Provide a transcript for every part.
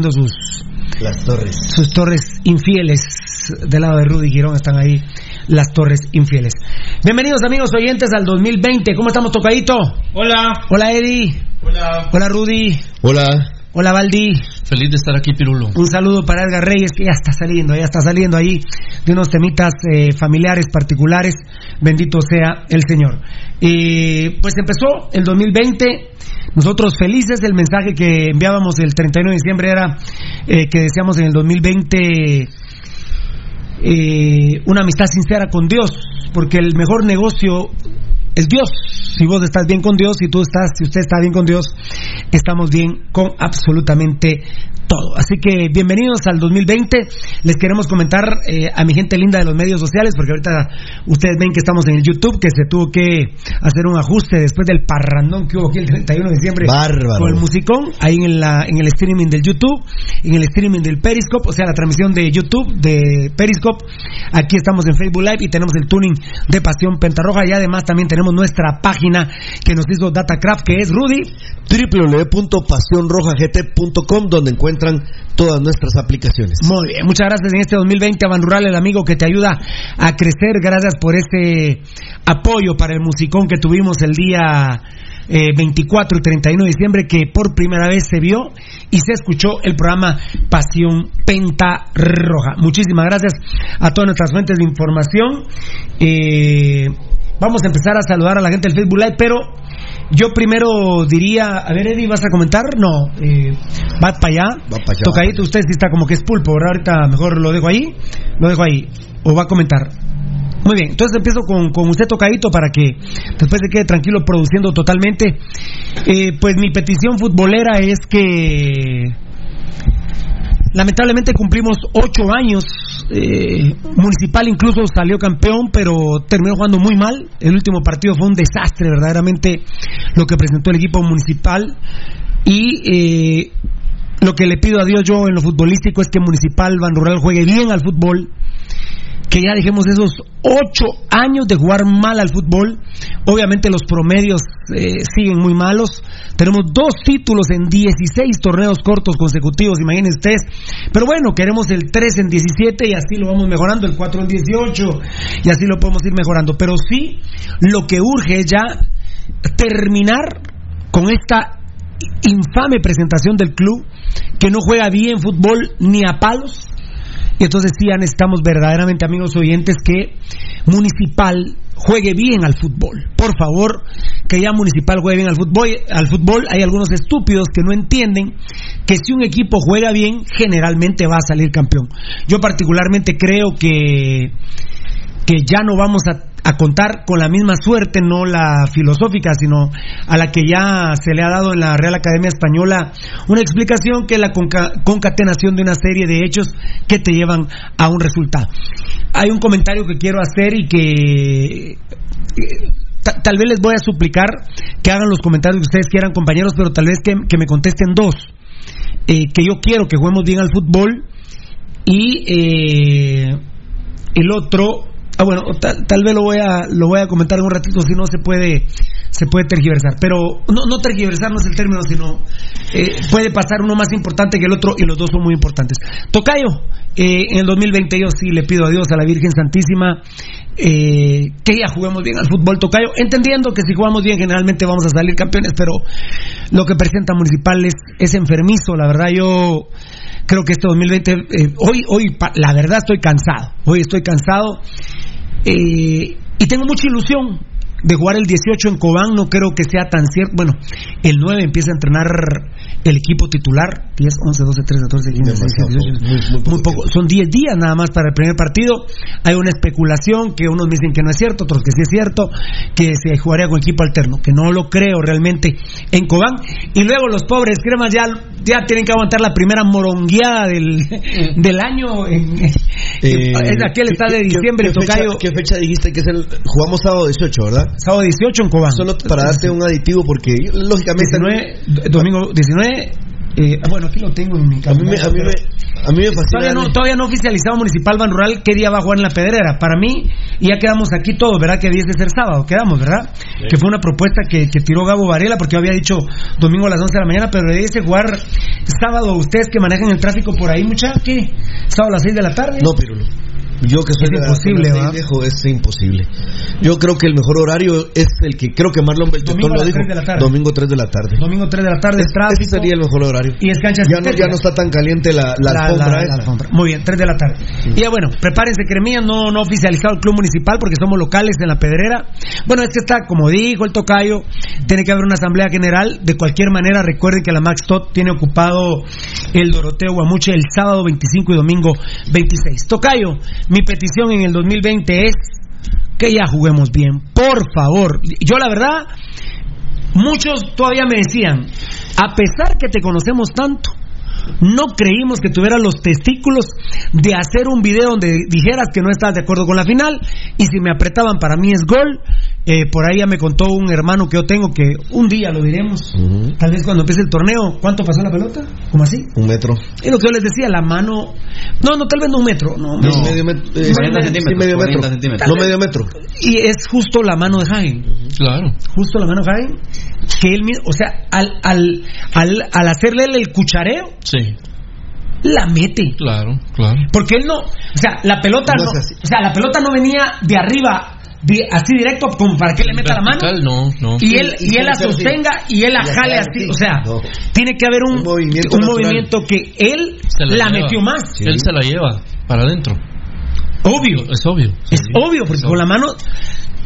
poniendo sus las torres. Sus torres infieles del lado de Rudy Girón están ahí las torres infieles. Bienvenidos amigos oyentes al 2020. ¿Cómo estamos, Tocadito? Hola. Hola, Eddie. Hola. Hola, Rudy. Hola. Hola, Valdi. Feliz de estar aquí, Pirulo. Un saludo para Edgar Reyes, que ya está saliendo, ya está saliendo ahí de unos temitas eh, familiares particulares. Bendito sea el Señor. pues empezó el 2020. Nosotros felices, el mensaje que enviábamos el 31 de diciembre era eh, que deseamos en el 2020 eh, una amistad sincera con Dios, porque el mejor negocio es Dios. Si vos estás bien con Dios, si tú estás, si usted está bien con Dios, estamos bien con absolutamente todo. Así que bienvenidos al 2020. Les queremos comentar eh, a mi gente linda de los medios sociales, porque ahorita ustedes ven que estamos en el YouTube, que se tuvo que hacer un ajuste después del parrandón que hubo aquí el 31 de diciembre Bárbaro. con el musicón, ahí en, la, en el streaming del YouTube, en el streaming del Periscope, o sea, la transmisión de YouTube de Periscope. Aquí estamos en Facebook Live y tenemos el tuning de Pasión Pentarroja y además también tenemos nuestra página que nos hizo Datacraft, que es Rudy. www.pasionrojagt.com, donde encuentran todas nuestras aplicaciones. Muy bien, muchas gracias en este 2020 a Van Rural, el amigo que te ayuda a crecer. Gracias por este apoyo para el musicón que tuvimos el día 24 y 31 de diciembre, que por primera vez se vio y se escuchó el programa Pasión Penta Roja. Muchísimas gracias a todas nuestras fuentes de información. Eh, Vamos a empezar a saludar a la gente del Facebook Live, pero yo primero diría, a ver, Eddie, ¿vas a comentar? No, eh, va para allá. Va para allá. Tocadito, usted sí está como que es pulpo, ¿verdad? Ahorita mejor lo dejo ahí, lo dejo ahí, o va a comentar. Muy bien, entonces empiezo con, con usted tocadito para que después se quede tranquilo produciendo totalmente. Eh, pues mi petición futbolera es que Lamentablemente cumplimos ocho años. Eh, Municipal incluso salió campeón, pero terminó jugando muy mal. El último partido fue un desastre, verdaderamente, lo que presentó el equipo municipal. Y eh, lo que le pido a Dios yo en lo futbolístico es que Municipal Ban Rural juegue bien al fútbol que ya dejemos esos ocho años de jugar mal al fútbol. Obviamente los promedios eh, siguen muy malos. Tenemos dos títulos en 16 torneos cortos consecutivos, imagínense ustedes. Pero bueno, queremos el 3 en 17 y así lo vamos mejorando, el 4 en 18 y así lo podemos ir mejorando. Pero sí, lo que urge es ya terminar con esta infame presentación del club que no juega bien fútbol ni a palos y entonces sí necesitamos verdaderamente, amigos oyentes, que Municipal juegue bien al fútbol. Por favor, que ya Municipal juegue bien al fútbol. Al fútbol hay algunos estúpidos que no entienden que si un equipo juega bien, generalmente va a salir campeón. Yo particularmente creo que que ya no vamos a a contar con la misma suerte, no la filosófica, sino a la que ya se le ha dado en la Real Academia Española una explicación que es la concatenación de una serie de hechos que te llevan a un resultado. Hay un comentario que quiero hacer y que eh, tal vez les voy a suplicar que hagan los comentarios que ustedes quieran, compañeros, pero tal vez que, me contesten dos. Eh, que yo quiero que juguemos bien al fútbol y eh, el otro Ah, bueno, tal, vez lo voy a lo voy a comentar en un ratito, si no se puede se puede tergiversar. Pero no, no tergiversar no es el término, sino eh, puede pasar uno más importante que el otro y los dos son muy importantes. Tocayo, eh, en el 2020 yo sí le pido a Dios, a la Virgen Santísima, eh, que ya juguemos bien al fútbol Tocayo, entendiendo que si jugamos bien generalmente vamos a salir campeones, pero lo que presenta Municipal es, es enfermizo, la verdad yo creo que este 2020, hoy, hoy la verdad estoy cansado, hoy estoy cansado. Eh, y tengo mucha ilusión de jugar el 18 en Cobán, no creo que sea tan cierto. Bueno, el 9 empieza a entrenar el equipo titular, 10, 11, 12, 13, 14, 15, 16, 18, muy, poco. Son 10 días nada más para el primer partido. Hay una especulación que unos dicen que no es cierto, otros que sí es cierto, que se jugaría con equipo alterno, que no lo creo realmente en Cobán. Y luego los pobres cremas ya, ya tienen que aguantar la primera morongueada del, del año. En, eh, en aquel estado de diciembre, ¿qué, fecha, ¿Qué fecha dijiste que es el. Jugamos sábado 18, ¿verdad? Sábado 18 en Cobán. Solo para darte un aditivo, porque lógicamente. 19, domingo 19. Eh, ah, bueno, aquí lo tengo en mi A mí me, a mí me, a mí me fascina. Todavía no, todavía no oficializado Municipal Ban Rural qué día va a jugar en la Pedrera. Para mí, y ya quedamos aquí todos, ¿verdad? Que 10 de ser sábado, quedamos, ¿verdad? Que fue una propuesta que, que tiró Gabo Varela, porque yo había dicho domingo a las 11 de la mañana, pero debiese jugar sábado. Ustedes que manejan el tráfico por ahí, mucha, ¿qué? ¿Sábado a las 6 de la tarde? No, Pirulo. Yo que soy Es de imposible, viejo, es imposible. Yo creo que el mejor horario es el que creo que Marlon Beltetón lo dijo. 3 de la tarde. Domingo 3 de la tarde. Domingo 3 de la tarde, Es- tráfico. ese sería el mejor horario. Y es cancha Ya no, sintética. ya no está tan caliente la, la, alfombra la alfombra. Muy bien, 3 de la tarde. Y ya bueno, prepárense, Cremillas no, no oficializado el club municipal porque somos locales en la Pedrera. Bueno, es que está, como dijo el tocayo, tiene que haber una asamblea general. De cualquier manera, recuerden que la Max Tot tiene ocupado el Doroteo Guamuche el sábado 25 y domingo 26. Tocayo, mi petición en el 2020 es que ya juguemos bien, por favor. Yo la verdad, muchos todavía me decían, a pesar que te conocemos tanto, no creímos que tuvieras los testículos de hacer un video donde dijeras que no estabas de acuerdo con la final y si me apretaban para mí es gol. Eh, por ahí ya me contó un hermano que yo tengo que un día lo diremos, tal vez cuando empiece el torneo. ¿Cuánto pasó la pelota? ¿Cómo así? Un metro. Es lo que yo les decía, la mano... No, no, tal vez no un metro, no, No, no. medio metro. eh, 40 sí, centímetros, medio 40 metro. centímetros. No medio metro. Y es justo la mano de Jaime. Claro. justo la mano Jaime, que él mismo, o sea, al, al, al, al hacerle el, el cuchareo, Sí, la mete. claro, claro. Porque él no, o sea, la pelota No o sea, la pelota no venía de arriba, así directo, como para que le meta la mano. Vertical, no, no. Y él, Y y él la sostenga y él la jale así. O sea, No. tiene que haber un, Un movimiento un movimiento que él Se la, metió más. Sí. Él se la lleva para adentro. Obvio. Es obvio. Es obvio, porque con la mano.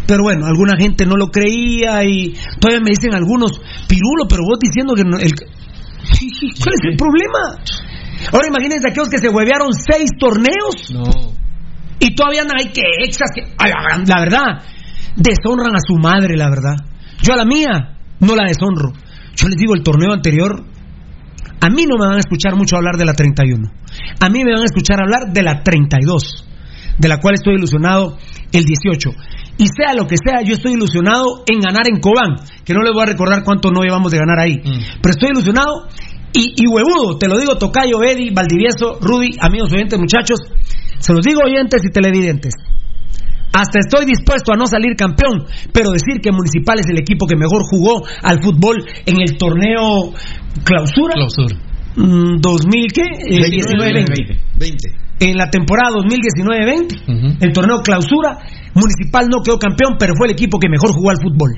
Pero bueno, alguna gente no lo creía y todavía me dicen algunos, Pirulo, pero vos diciendo que no- el. ¿Cuál es el problema? Ahora imagínense aquellos que se huevearon seis torneos No. Y todavía ahí que exas, que. la verdad, deshonran a su madre, la verdad. Yo a la mía no la deshonro. Yo les digo, el torneo anterior, a mí no me van a escuchar mucho hablar de la 31. A mí me van a escuchar hablar de la 32, de la cual estoy ilusionado el 18. Y sea lo que sea, yo estoy ilusionado en ganar en Cobán, que no les voy a recordar cuánto no llevamos de ganar ahí. Mm. Pero estoy ilusionado y, y huevudo, te lo digo, Tocayo, Eddie, Valdivieso, Rudy, amigos oyentes, muchachos, se los digo oyentes y televidentes. Hasta estoy dispuesto a no salir campeón, pero decir que Municipal es el equipo que mejor jugó al fútbol en el torneo clausura Clausura. mm, 2000 qué? Eh, 19-20. 20. En la temporada 2019-20, Ujú. el torneo clausura, Municipal no quedó campeón, pero fue el equipo que mejor jugó al fútbol.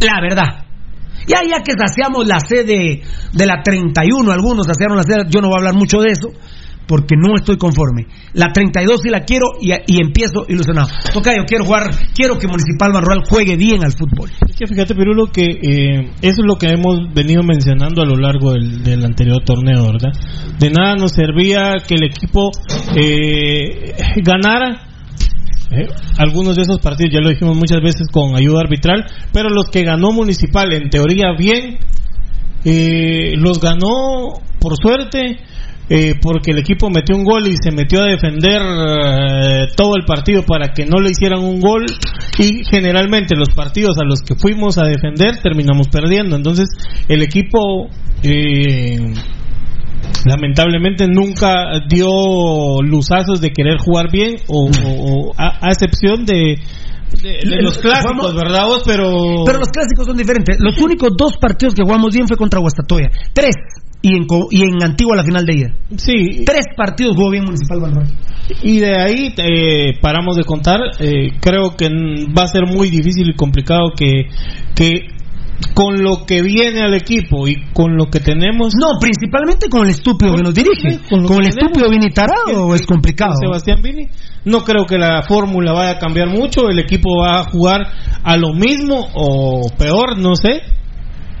La verdad. Ya, ya que saciamos la sede de la 31, algunos saciaron la sede, yo no voy a hablar mucho de eso, porque no estoy conforme. La 32 sí la quiero y, empiezo ilusionado. Toca, yo quiero jugar, quiero que Municipal Barrual juegue bien al fútbol. Es que fíjate, Pirulo, que eh, eso es lo que hemos venido mencionando a lo largo del, del anterior torneo, ¿verdad? De nada nos servía que el equipo eh, ganara. eh, algunos de esos partidos, ya lo dijimos muchas veces con ayuda arbitral, pero los que ganó Municipal, en teoría bien, eh, los ganó por suerte, eh, porque el equipo metió un gol y se metió a defender eh, todo el partido para que no le hicieran un gol y generalmente los partidos a los que fuimos a defender terminamos perdiendo entonces el equipo eh, lamentablemente nunca dio luzazos de querer jugar bien o, o- o a, a excepción de, de, de los clásicos verdad vos pero Pero los clásicos son diferentes. Los únicos dos partidos que jugamos bien fue contra Guastatoya. Tres. Y en, y en Antigua la final de ida. sí Tres partidos jugó bien Municipal Barrual. Y de ahí eh, paramos de contar. Eh, creo que va a ser muy difícil y complicado que, que con lo que viene al equipo y con lo que tenemos. No, principalmente con el estúpido que nos dirige. Con Con, el estúpido bien tarado es complicado. Sebastián Vini. No creo que la fórmula vaya a cambiar mucho. El equipo va a jugar a lo mismo o peor, no sé.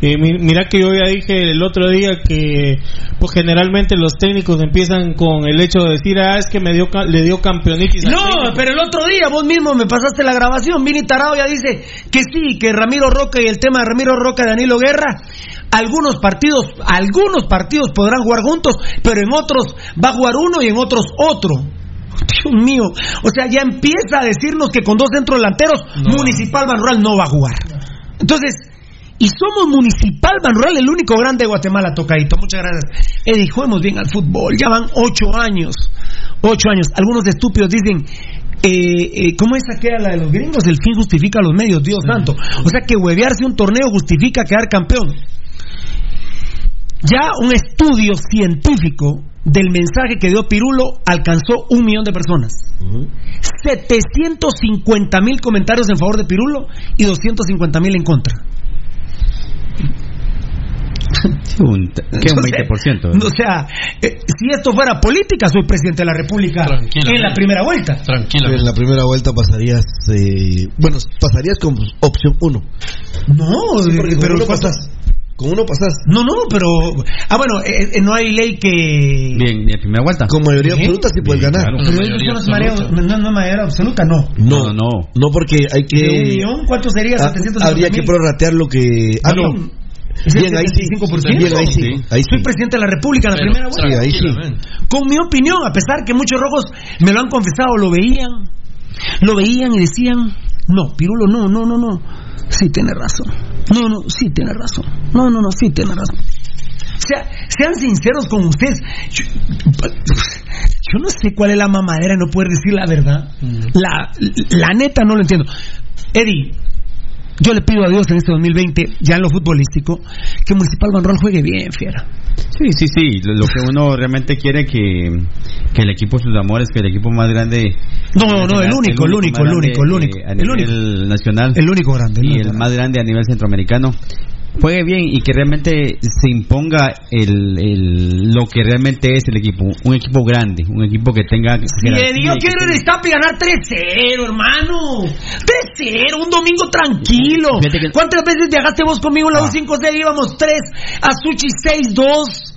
Eh, mi- mira que yo ya dije el otro día que pues generalmente los técnicos empiezan con el hecho de decir ah es que me dio le dio campeonitis No, técnico". pero el otro día vos mismo me pasaste la grabación. Vini Tarado ya dice que sí, que Ramiro Roca y el tema de Ramiro Roca y Danilo Guerra, algunos partidos, algunos partidos podrán jugar juntos, pero en otros va a jugar uno y en otros otro. Dios mío, o sea, ya empieza a decirnos que con dos centros delanteros No. Municipal Ban Rural no va a jugar. Entonces, Y somos Municipal Banrural, el único grande de Guatemala, tocadito. Muchas gracias. Eddie, juguemos bien al fútbol. Ya van ocho años. Ocho años. Algunos estúpidos dicen, eh, eh, ¿cómo es aquella la de los gringos? El fin justifica los medios, Dios santo. O sea que huevearse un torneo justifica quedar campeón. Ya un estudio científico del mensaje que dio Pirulo alcanzó un millón de personas. 750 mil comentarios en favor de Pirulo y 250 mil en contra. Un, ¿Qué un 20%? O sea, eh, si esto fuera política, soy presidente de la República en la primera vuelta. Tranquila. En la primera vuelta pasarías, eh, bueno, pasarías con opción 1. No, Sí, porque pero ¿cuántas- pasas. Con uno pasas. No, no, pero ah bueno, eh, eh, no hay ley que Bien, de primera vuelta. Con mayoría ¿Sí? absoluta sí puedes ganar. claro. pero mayoría eso no es mareo- absoluta. no, no es mayoría absoluta, no. No, No, no. No, porque hay un que. millón, ¿cuánto sería? ah, 750 habría que mil. prorratear lo que. Ah, no. ¿Es el Bien, ahí sí. 75%? Bien, ahí sí. Sí. Ahí sí. Soy presidente de la República en la Pero, primera vuelta. Sí, ahí sí. tranquilamente. Con mi opinión, a pesar que muchos rojos me lo han confesado, lo veían, lo veían y decían, no, Pirulo, no, no, no, no, sí tiene razón, no, no, sí tiene razón, no, no, no, sí tiene razón. O sea, sean sinceros con ustedes. Yo, yo no sé cuál es la mamadera de no poder decir la verdad. La, la neta no lo entiendo. Eddie, yo le pido a Dios en este 2020, ya en lo futbolístico, que Municipal Banrol juegue bien, fiera. Sí, sí, sí. Lo, lo que uno realmente quiere que, que el equipo sus amores, que el equipo más grande. No, no, no, el único, el único, el único, el único, eh, a el único. nacional. El único grande. el y el grande. más grande a nivel centroamericano juegue bien y que realmente se imponga el, el- lo que realmente es el equipo un equipo grande un equipo que tenga Eddie, yo quiero Iztapa y ganar 3-0, hermano. 3-0, un domingo tranquilo. Que- ¿Cuántas veces viajaste vos conmigo en la Ah. U5C? Íbamos 3, a Suchi 6-2.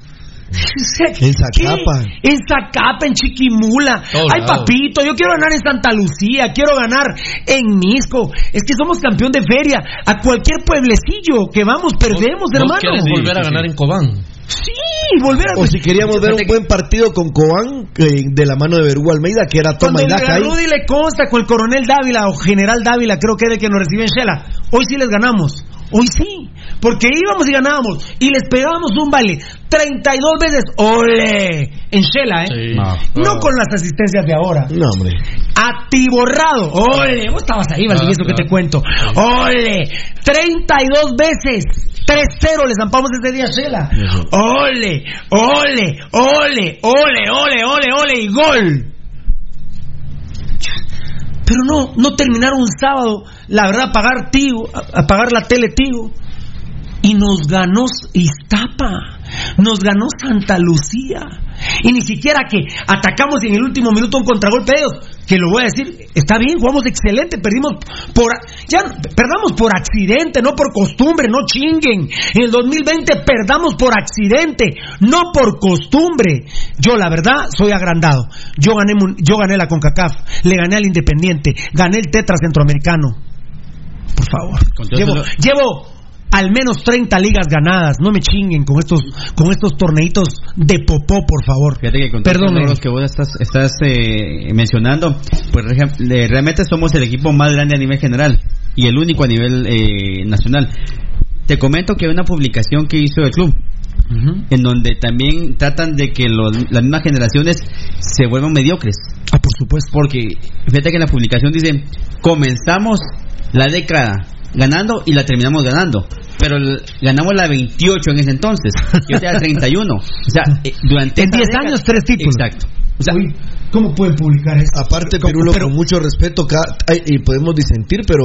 En Zacapa. ¿Qué? En Zacapa, en Chiquimula. Todo Ay, lado. papito, yo quiero ganar en Santa Lucía, quiero ganar en Misco. Es que somos campeón de feria. A cualquier pueblecillo que vamos, perdemos, ¿Vos hermano. quieres volver a ganar sí. en Cobán? Sí, volver a... O si queríamos ver un buen partido con Cobán, eh, de la mano de Berú Almeida, que era toma Cuando y daca a ahí. Rudy le consta con el coronel Dávila o general Dávila, creo que era el que nos recibió en Shela. Hoy sí les ganamos. Hoy sí. Porque íbamos y ganábamos. Y les pegábamos un baile. 32 veces. ¡Ole! En Shela, ¿eh? Sí. No con las asistencias de ahora. No, hombre. Atiborrado. ¡Ole! Vos estabas ahí, Valdivieso, Ah, que te cuento. ¡Ole! 32 veces. 3-0 le zampamos ese día a Shela. ¡Ole! ¡Ole! ¡Ole! ¡Ole! ¡Ole! ¡Ole! ¡Ole! ¡Y gol! Pero no, no terminaron un sábado, la verdad, apagar Tigo, apagar la tele Tigo. Y nos ganó Iztapa, nos ganó Santa Lucía. Y ni siquiera que atacamos en el último minuto un contragolpe de ellos. Que lo voy a decir, está bien, jugamos excelente, perdimos por. Ya, perdamos por accidente, no por costumbre, no chinguen. En el 2020 perdamos por accidente, no por costumbre. Yo, la verdad, soy agrandado. Yo gané, yo gané la CONCACAF, le gané al Independiente, gané el Tetra Centroamericano. Por favor. Llevo, llevo al menos 30 ligas ganadas. No me chinguen con estos con estos torneitos de popó, por favor. Fíjate que con Perdón. los que vos estás, estás eh, mencionando, pues realmente somos el equipo más grande a nivel general y el único a nivel eh, nacional. Te comento que hay una publicación que hizo el club en donde también tratan de que los- las mismas generaciones se vuelvan mediocres. Ah, por supuesto. Porque fíjate que en la publicación dice, comenzamos la década ganando y la terminamos ganando. Pero el- ganamos la 28 en ese entonces. Y ahorita la 31. O sea, eh, durante En esa 10 década- años, tres títulos. Exacto. O sea, Uy, ¿cómo pueden publicar eso? Aparte. Pirulo, Pero- con mucho respeto, y podemos disentir, pero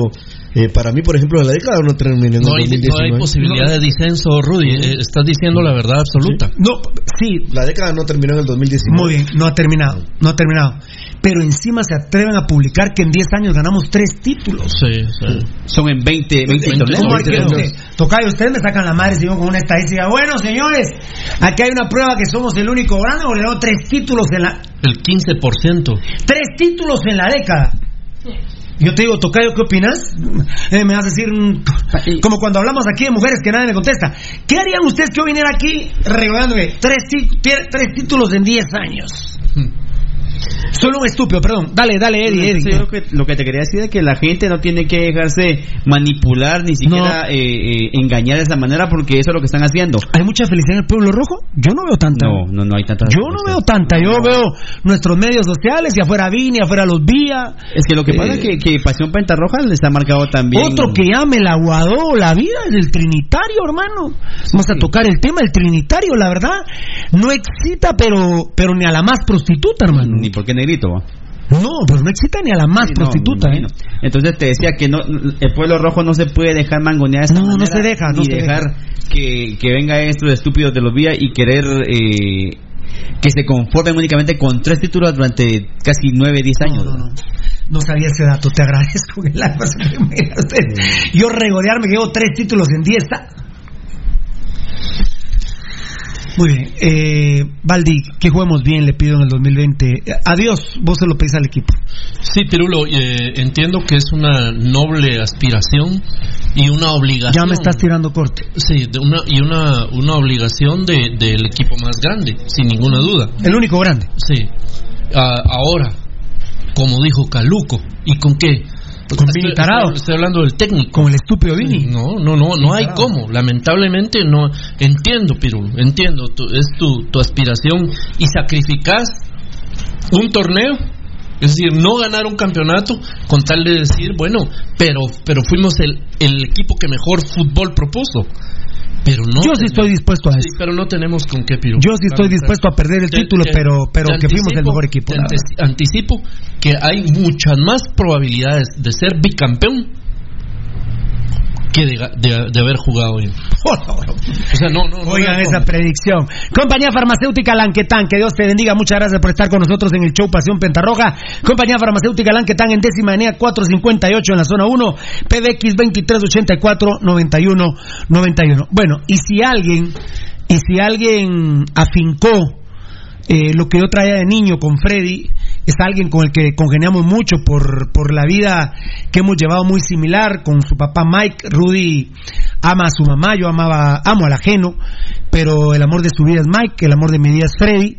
eh, para mí, por ejemplo, la década no terminó en el No hay, no 2019. hay posibilidad de disenso, Rudy. Eh, Estás diciendo la verdad absoluta. No, sí, La década no terminó en el 2019. muy bien, no ha terminado, no ha terminado. Pero encima se atreven a publicar que en 10 años ganamos tres títulos. Sí, sí. son en 20, 20 ¿Cómo torneos. ¿Cómo hay que Veinte usted? Tocayo, ustedes me sacan la madre si yo con una estadística. Bueno, señores, aquí hay una prueba que somos el único grande porque ganamos tres títulos en la El 15%. tres títulos en la década. Yo te digo, Tocayo, ¿qué opinas? Eh, me vas a decir, mm, como cuando hablamos aquí de mujeres que nadie me contesta. ¿Qué harían ustedes que yo viniera aquí regalándome tres, ti- tie- tres títulos en 10 años? Solo un estúpido, perdón. Dale, dale, Eddie, Eddie. Entonces, yo creo que lo que te quería decir es que la gente no tiene que dejarse manipular ni siquiera eh, eh, engañar de esa manera porque eso es lo que están haciendo. ¿Hay mucha felicidad en el pueblo rojo? Yo no veo tanta. No, no, no hay tanta. Yo no veo tanta. Yo veo nuestros medios sociales y afuera Vini, afuera los Vía. Es que lo que pasa Eh, es que, que Pasión Pentarroja les ha marcado también. Otro que llame el aguado, la vida es el trinitario, hermano. Vamos a tocar el tema del trinitario, la verdad. No excita, pero, pero ni a la más prostituta, hermano. Ni por qué negrito. va. No, pero no excita ni a la más Sí, no, prostituta, ¿eh? Entonces te decía que no, el pueblo rojo no se puede dejar mangonear esta No, no se deja, no ni se dejar que, que venga estos estúpidos de los vías y querer eh, que se conformen únicamente con tres títulos durante casi nueve, diez años. No, no, no. No sabía ese dato, te agradezco. me mira usted. Yo regodearme que llevo tres títulos en diez. Muy bien. Eh, Valdi, que juguemos bien, le pido en el 2020. Eh, Adiós, vos se lo pedís al equipo. Sí, Pirulo, eh, entiendo que es una noble aspiración y una obligación. Ya me estás tirando corte. Sí, de una, y una, una obligación de- del equipo más grande, sin ninguna duda. El único grande. Sí. Ah, ahora, como dijo Caluco, ¿y con qué? Con estoy, Vini Tarado. estoy- estoy hablando del técnico. Con el estúpido Vini. No, no, no, no hay cómo. Lamentablemente no. Entiendo, Pirulo, entiendo. tu- es tu, tu aspiración y sacrificas un torneo. Es decir, no ganar un campeonato con tal de decir, bueno, pero, pero fuimos el, el equipo que mejor fútbol propuso. Pero no. Yo sí estoy dispuesto a Sí, eso. pero no tenemos con qué, Pirulo. Yo sí estoy dispuesto a perder el Te- título, te- pero, pero que fuimos el mejor equipo. te anticipo que hay muchas más probabilidades de ser bicampeón que de, de- de haber jugado hoy. O sea, no, no. no Oigan esa predicción. Compañía Farmacéutica Lanquetán, que Dios te bendiga. Muchas gracias por estar con nosotros en el show Pasión Pentarroja. Compañía Farmacéutica Lanquetán en décima avenida 458 en la zona 1, PBX 2384 91 91. Bueno, y si alguien, y si alguien afincó eh, lo que yo traía de niño con Freddy, es alguien con el que congeniamos mucho por, por la vida que hemos llevado muy similar con su papá Mike. Rudy ama a su mamá, yo amaba, amo al ajeno, pero el amor de su vida es Mike, el amor de mi vida es Freddy.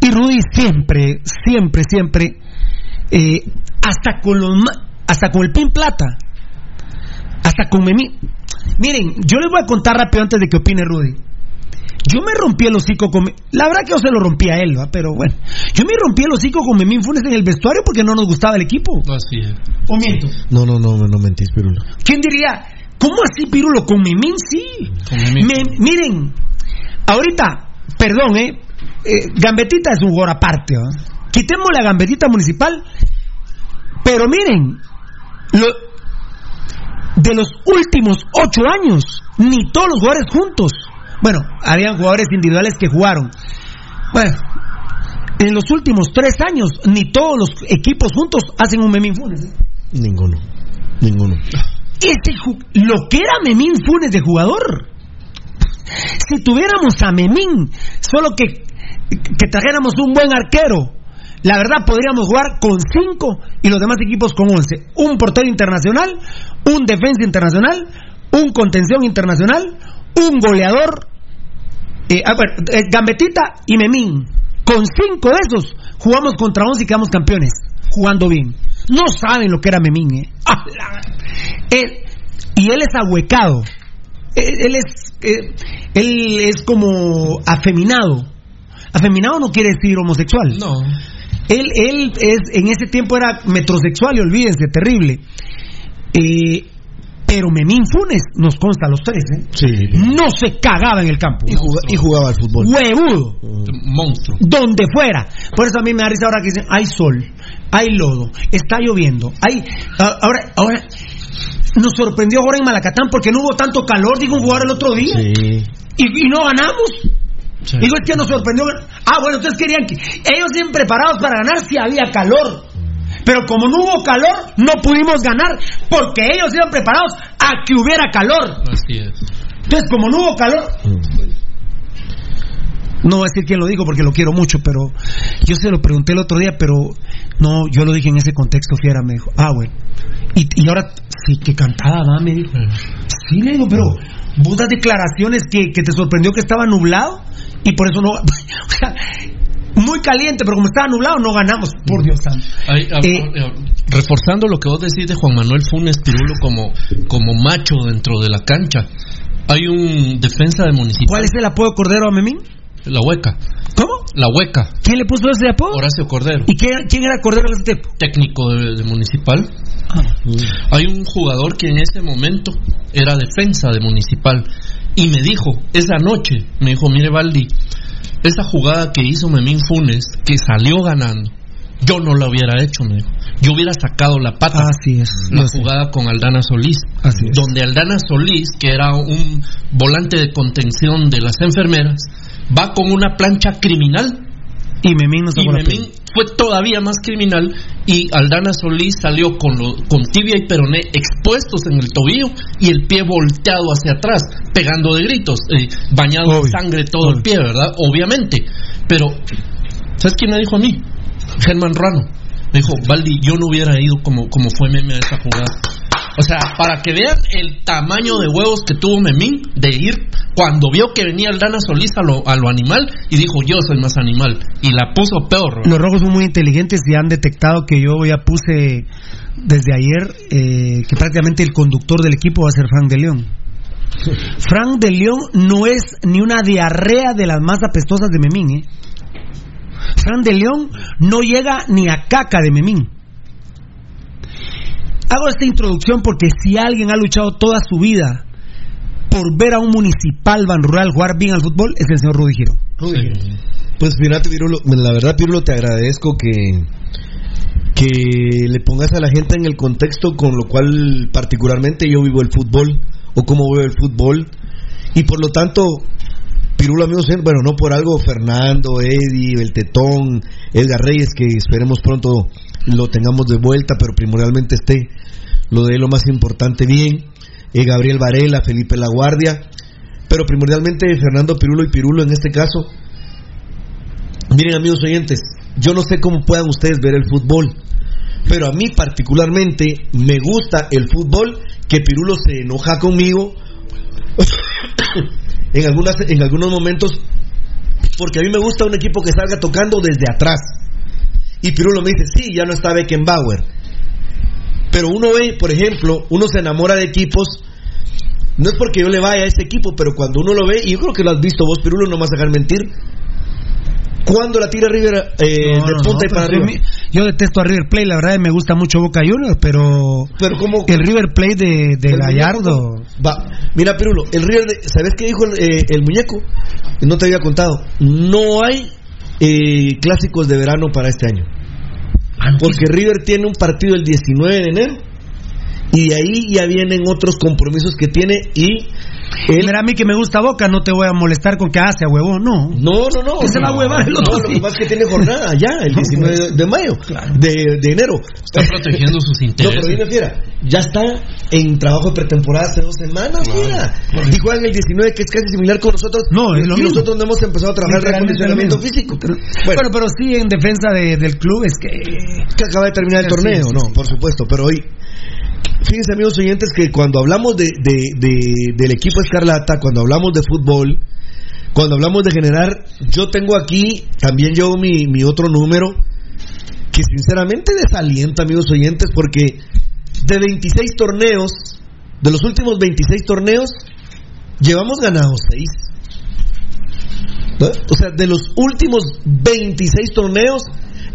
Y Rudy siempre, siempre, siempre, eh, hasta con los hasta con el pin plata, hasta con Memi. Miren, yo les voy a contar rápido antes de que opine Rudy. Yo me rompí el hocico con... La verdad que yo se lo rompí a él, ¿va? pero bueno. Yo me rompí el hocico con Memín Funes en el vestuario porque no nos gustaba el equipo. Así es. ¿O miento? No, no, no, no mentís, Pirulo. ¿Quién diría? ¿Cómo así, Pirulo? Con Memín, sí. Con Memín. Me- miren, ahorita, perdón, ¿eh? Eh, Gambetita es un jugador aparte, ¿va? Quitémosle a Gambetita municipal, pero miren, lo- de los últimos ocho años, ni todos los jugadores juntos. Bueno, habían jugadores individuales que jugaron. Bueno, en los últimos tres años, ni todos los equipos juntos hacen un Memín Funes. ¿eh? Ninguno. Ninguno. Ju- lo que era Memín Funes de jugador. Si tuviéramos a Memín, solo que, que trajéramos un buen arquero, la verdad podríamos jugar con cinco y los demás equipos con once. Un portero internacional, un defensa internacional, un contención internacional, un goleador, eh, ah, bueno, eh, Gambetita y Memín. Con cinco de esos jugamos contra once y quedamos campeones, jugando bien. No saben lo que era Memín, ¿eh? ¡Ah, la- él- y él es ahuecado. Él, él es, eh, él es como afeminado. Afeminado no quiere decir homosexual. No. Él, él es, en ese tiempo era metrosexual y olvídense, terrible. Eh, pero Memín Funes nos consta a los tres, ¿eh? Sí. No se cagaba en el campo. Y, juga- y jugaba al fútbol. Huevudo Monstruo. donde fuera. Por eso a mí me da risa ahora que dicen, hay sol, hay lodo, está lloviendo, hay... a- ahora, ahora, nos sorprendió ahora en Malacatán porque no hubo tanto calor, dijo un jugador el otro día, Sí. y, y no ganamos. Sí. Digo, es que nos sorprendió. Ah, bueno, entonces querían que... Ellos bien preparados para ganar si había calor. Pero como no hubo calor, no pudimos ganar porque ellos iban preparados a que hubiera calor. Así es. Entonces, como no hubo calor, no voy a decir quién lo dijo porque lo quiero mucho, pero yo se lo pregunté el otro día, pero no, yo lo dije en ese contexto, Fiera, me dijo, ah, bueno. Y, y ahora, sí, que cantaba, va, me dijo. Sí, le digo, pero vos das declaraciones que, que te sorprendió que estaba nublado y por eso no. O sea, no muy caliente, pero como estaba nublado, no ganamos. Por Dios santo. Ah, Eh, ah, reforzando lo que vos decís de Juan Manuel Funes Pirulo como, como macho dentro de la cancha, hay un defensa de municipal. ¿Cuál es el apodo de Cordero a Memín? La hueca. ¿Cómo? La hueca. ¿Quién le puso ese apodo? Horacio Cordero. ¿Y quién, quién era Cordero en ese tiempo? Técnico de, de municipal. Hay un jugador que en ese momento era defensa de municipal y me dijo esa noche, me dijo, mire Valdi, esa jugada que hizo Memín Funes, que salió ganando, yo no la hubiera hecho, me dijo. Yo hubiera sacado la pata. Así es. la jugada con Aldana Solís, Así es. donde Aldana Solís, que era un volante de contención de las enfermeras, va con una plancha criminal Y Memín no y fue todavía más criminal y Aldana Solís salió con, lo- con tibia y peroné expuestos en el tobillo y el pie volteado hacia atrás, pegando de gritos, eh, bañado Obvio, en sangre todo el pie, ¿verdad? Obviamente. Pero, ¿sabes quién me dijo a mí? Germán Rano. Me dijo, Valdi, yo no hubiera ido como, como fue meme a esa jugada. O sea, para que vean el tamaño de huevos que tuvo Memín de ir cuando vio que venía Aldana Solís a lo, a lo animal y dijo, yo soy más animal. Y la puso peor. Los rojos son muy inteligentes y han detectado que yo ya puse desde ayer eh, que prácticamente el conductor del equipo va a ser Frank de León. Frank de León no es ni una diarrea de las más apestosas de Memín. ¿eh? Frank de León no llega ni a caca de Memín. Hago esta introducción porque si alguien ha luchado toda su vida por ver a un municipal Ban Rural jugar bien al fútbol, es el señor Rudy Giro. Sí. Pues fíjate, Pirulo, la verdad, Pirulo, te agradezco que, que le pongas a la gente en el contexto con lo cual particularmente yo vivo el fútbol o cómo veo el fútbol y por lo tanto, Pirulo, amigos, bueno, no por algo, Fernando, Eddie, el Tetón, Edgar Reyes, que esperemos pronto lo tengamos de vuelta, pero primordialmente esté lo de lo más importante bien, eh, Gabriel Varela, Felipe La Guardia, pero primordialmente Fernando Pirulo y Pirulo en este caso. Miren amigos oyentes, yo no sé cómo puedan ustedes ver el fútbol, pero a mí particularmente me gusta el fútbol que Pirulo se enoja conmigo en, algunas, en algunos momentos, porque a mí me gusta un equipo que salga tocando desde atrás. Y Pirulo me dice, sí, ya no está Beckenbauer. Pero uno ve, por ejemplo, uno se enamora de equipos, no es porque yo le vaya a ese equipo, pero cuando uno lo ve, y yo creo que lo has visto vos, Pirulo, no me vas a dejar mentir, cuando la tira River eh, No, de no, punta no, y para arriba. Yo detesto a River Plate, la verdad me gusta mucho Boca Juniors, pero Pero como el River Plate de, de Gallardo. Va, mira, Pirulo, el River, de- ¿sabes qué dijo el, eh, el muñeco? No te había contado. No hay eh, clásicos de verano para este año. Porque River tiene un partido el 19 de enero y de ahí ya vienen otros compromisos que tiene y él... Mira, a mí que me gusta Boca, no te voy a molestar con que hace huevón, no. No, no, no. Que se va a huevar el No, otro lo sí. que pasa es que tiene jornada ya, el 19 de, mayo, Claro. de, de enero. Está protegiendo sus No, pero intereses. dime, fiera, ya está en trabajo de pretemporada hace dos semanas, fiera. Y juegan el 19, que es casi similar con nosotros. No, es lo y mismo. nosotros no hemos empezado a trabajar el recondicionamiento lo físico. Bueno, Bueno, pero sí en defensa de- del club es que que acaba de terminar el Sí, torneo, sí, no, sí. por supuesto, pero hoy. Fíjense, amigos oyentes, que cuando hablamos de, de- de- del equipo Escarlata, cuando hablamos de fútbol, cuando hablamos de generar, yo tengo aquí también yo mi, mi otro número que sinceramente desalienta, amigos oyentes, porque de 26 torneos, de los últimos 26 torneos, llevamos ganados 6. O sea, de los últimos 26 torneos,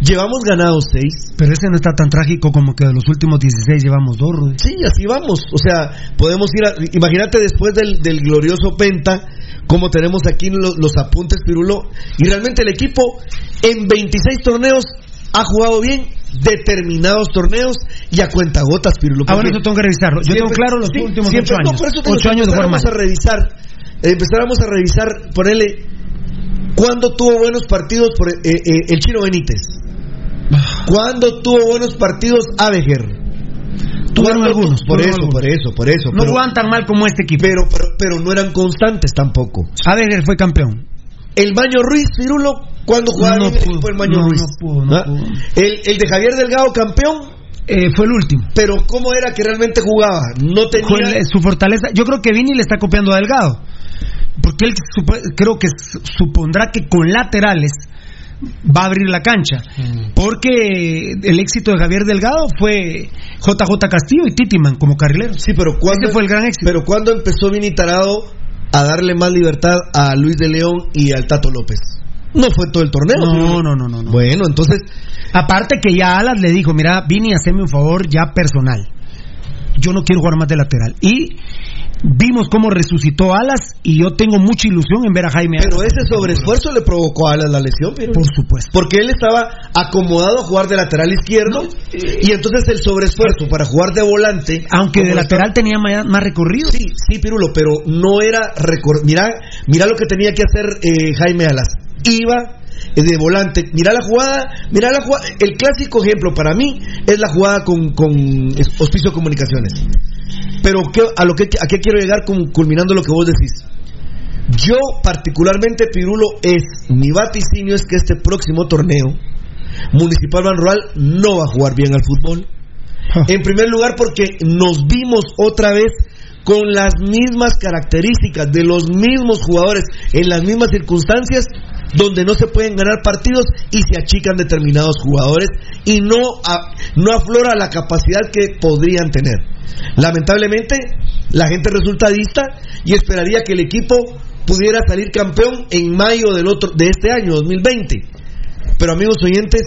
llevamos ganados 6. pero ese no está tan trágico como que de los últimos 16 llevamos dos, Rudy. Sí, así vamos. O sea, podemos ir a. Imagínate después del, del glorioso Penta, como tenemos aquí los, los apuntes, Pirulo. Y realmente el equipo en 26 torneos ha jugado bien determinados torneos y a cuentagotas, Pirulo. Ah, porque eso tengo que revisarlo. Yo tengo claro los sí, últimos siempre- ocho no, años. por eso ocho años empezáramos a revisar, empezáramos a revisar, ponerle. ¿Cuándo tuvo buenos partidos por, eh, eh, el Chino Benítez? ¿Cuándo tuvo buenos partidos Abeger? Tuvieron ¿Cuándo- algunos, Por eso, algunos. por eso, por eso. No pero, jugaban tan mal como este equipo. pero, pero, pero no eran constantes tampoco. Abeger fue campeón. El Maño Ruiz, Cirulo, ¿cuándo jugaba No el no, Ruiz? no pudo, no ¿Ah? pudo. El, el de Javier Delgado, campeón, Eh, fue el último. pero ¿cómo era que realmente jugaba? No tenía. Fue el- su fortaleza. Yo creo que Vini le está copiando a Delgado. Porque él creo que su- supondrá que con laterales va a abrir la cancha. Mm. Porque el éxito de Javier Delgado fue JJ Castillo y Titiman como carrileros. Sí, pero ¿cuándo, Ese fue el gran éxito. Pero ¿cuándo empezó Vini Tarado a darle más libertad a Luis de León y al Tato López? No fue todo el torneo. No, no, no, no, no. Bueno, entonces, Aparte que ya Alas le dijo, mira, Vini, haceme un favor ya personal. Yo no quiero jugar más de lateral. Y vimos cómo resucitó Alas y yo tengo mucha ilusión en ver a Jaime pero Alas. ese sobreesfuerzo le provocó a Alas la lesión, Pirulito. Por supuesto. Porque él estaba acomodado a jugar de lateral izquierdo y entonces el sobreesfuerzo para jugar de volante. Aunque de lateral tenía más, más recorrido. Sí, sí, Pirulo, pero no era recor- mira, mira lo que tenía que hacer eh, Jaime Alas. Iba eh, de volante, mira la jugada, mira la jugada. El clásico ejemplo para mí es la jugada con, con Hospicio Comunicaciones. Pero ¿qué- a lo que a qué quiero llegar con- culminando lo que vos decís. Yo particularmente Pirulo es mi vaticinio es que este próximo torneo Municipal Banrural no va a jugar bien al fútbol. En primer lugar, porque nos vimos otra vez con las mismas características de los mismos jugadores en las mismas circunstancias donde no se pueden ganar partidos y se achican determinados jugadores y no, no aflora la capacidad que podrían tener. Lamentablemente, la gente resultadista y esperaría que el equipo pudiera salir campeón en mayo del otro de este año 2020. Pero amigos oyentes,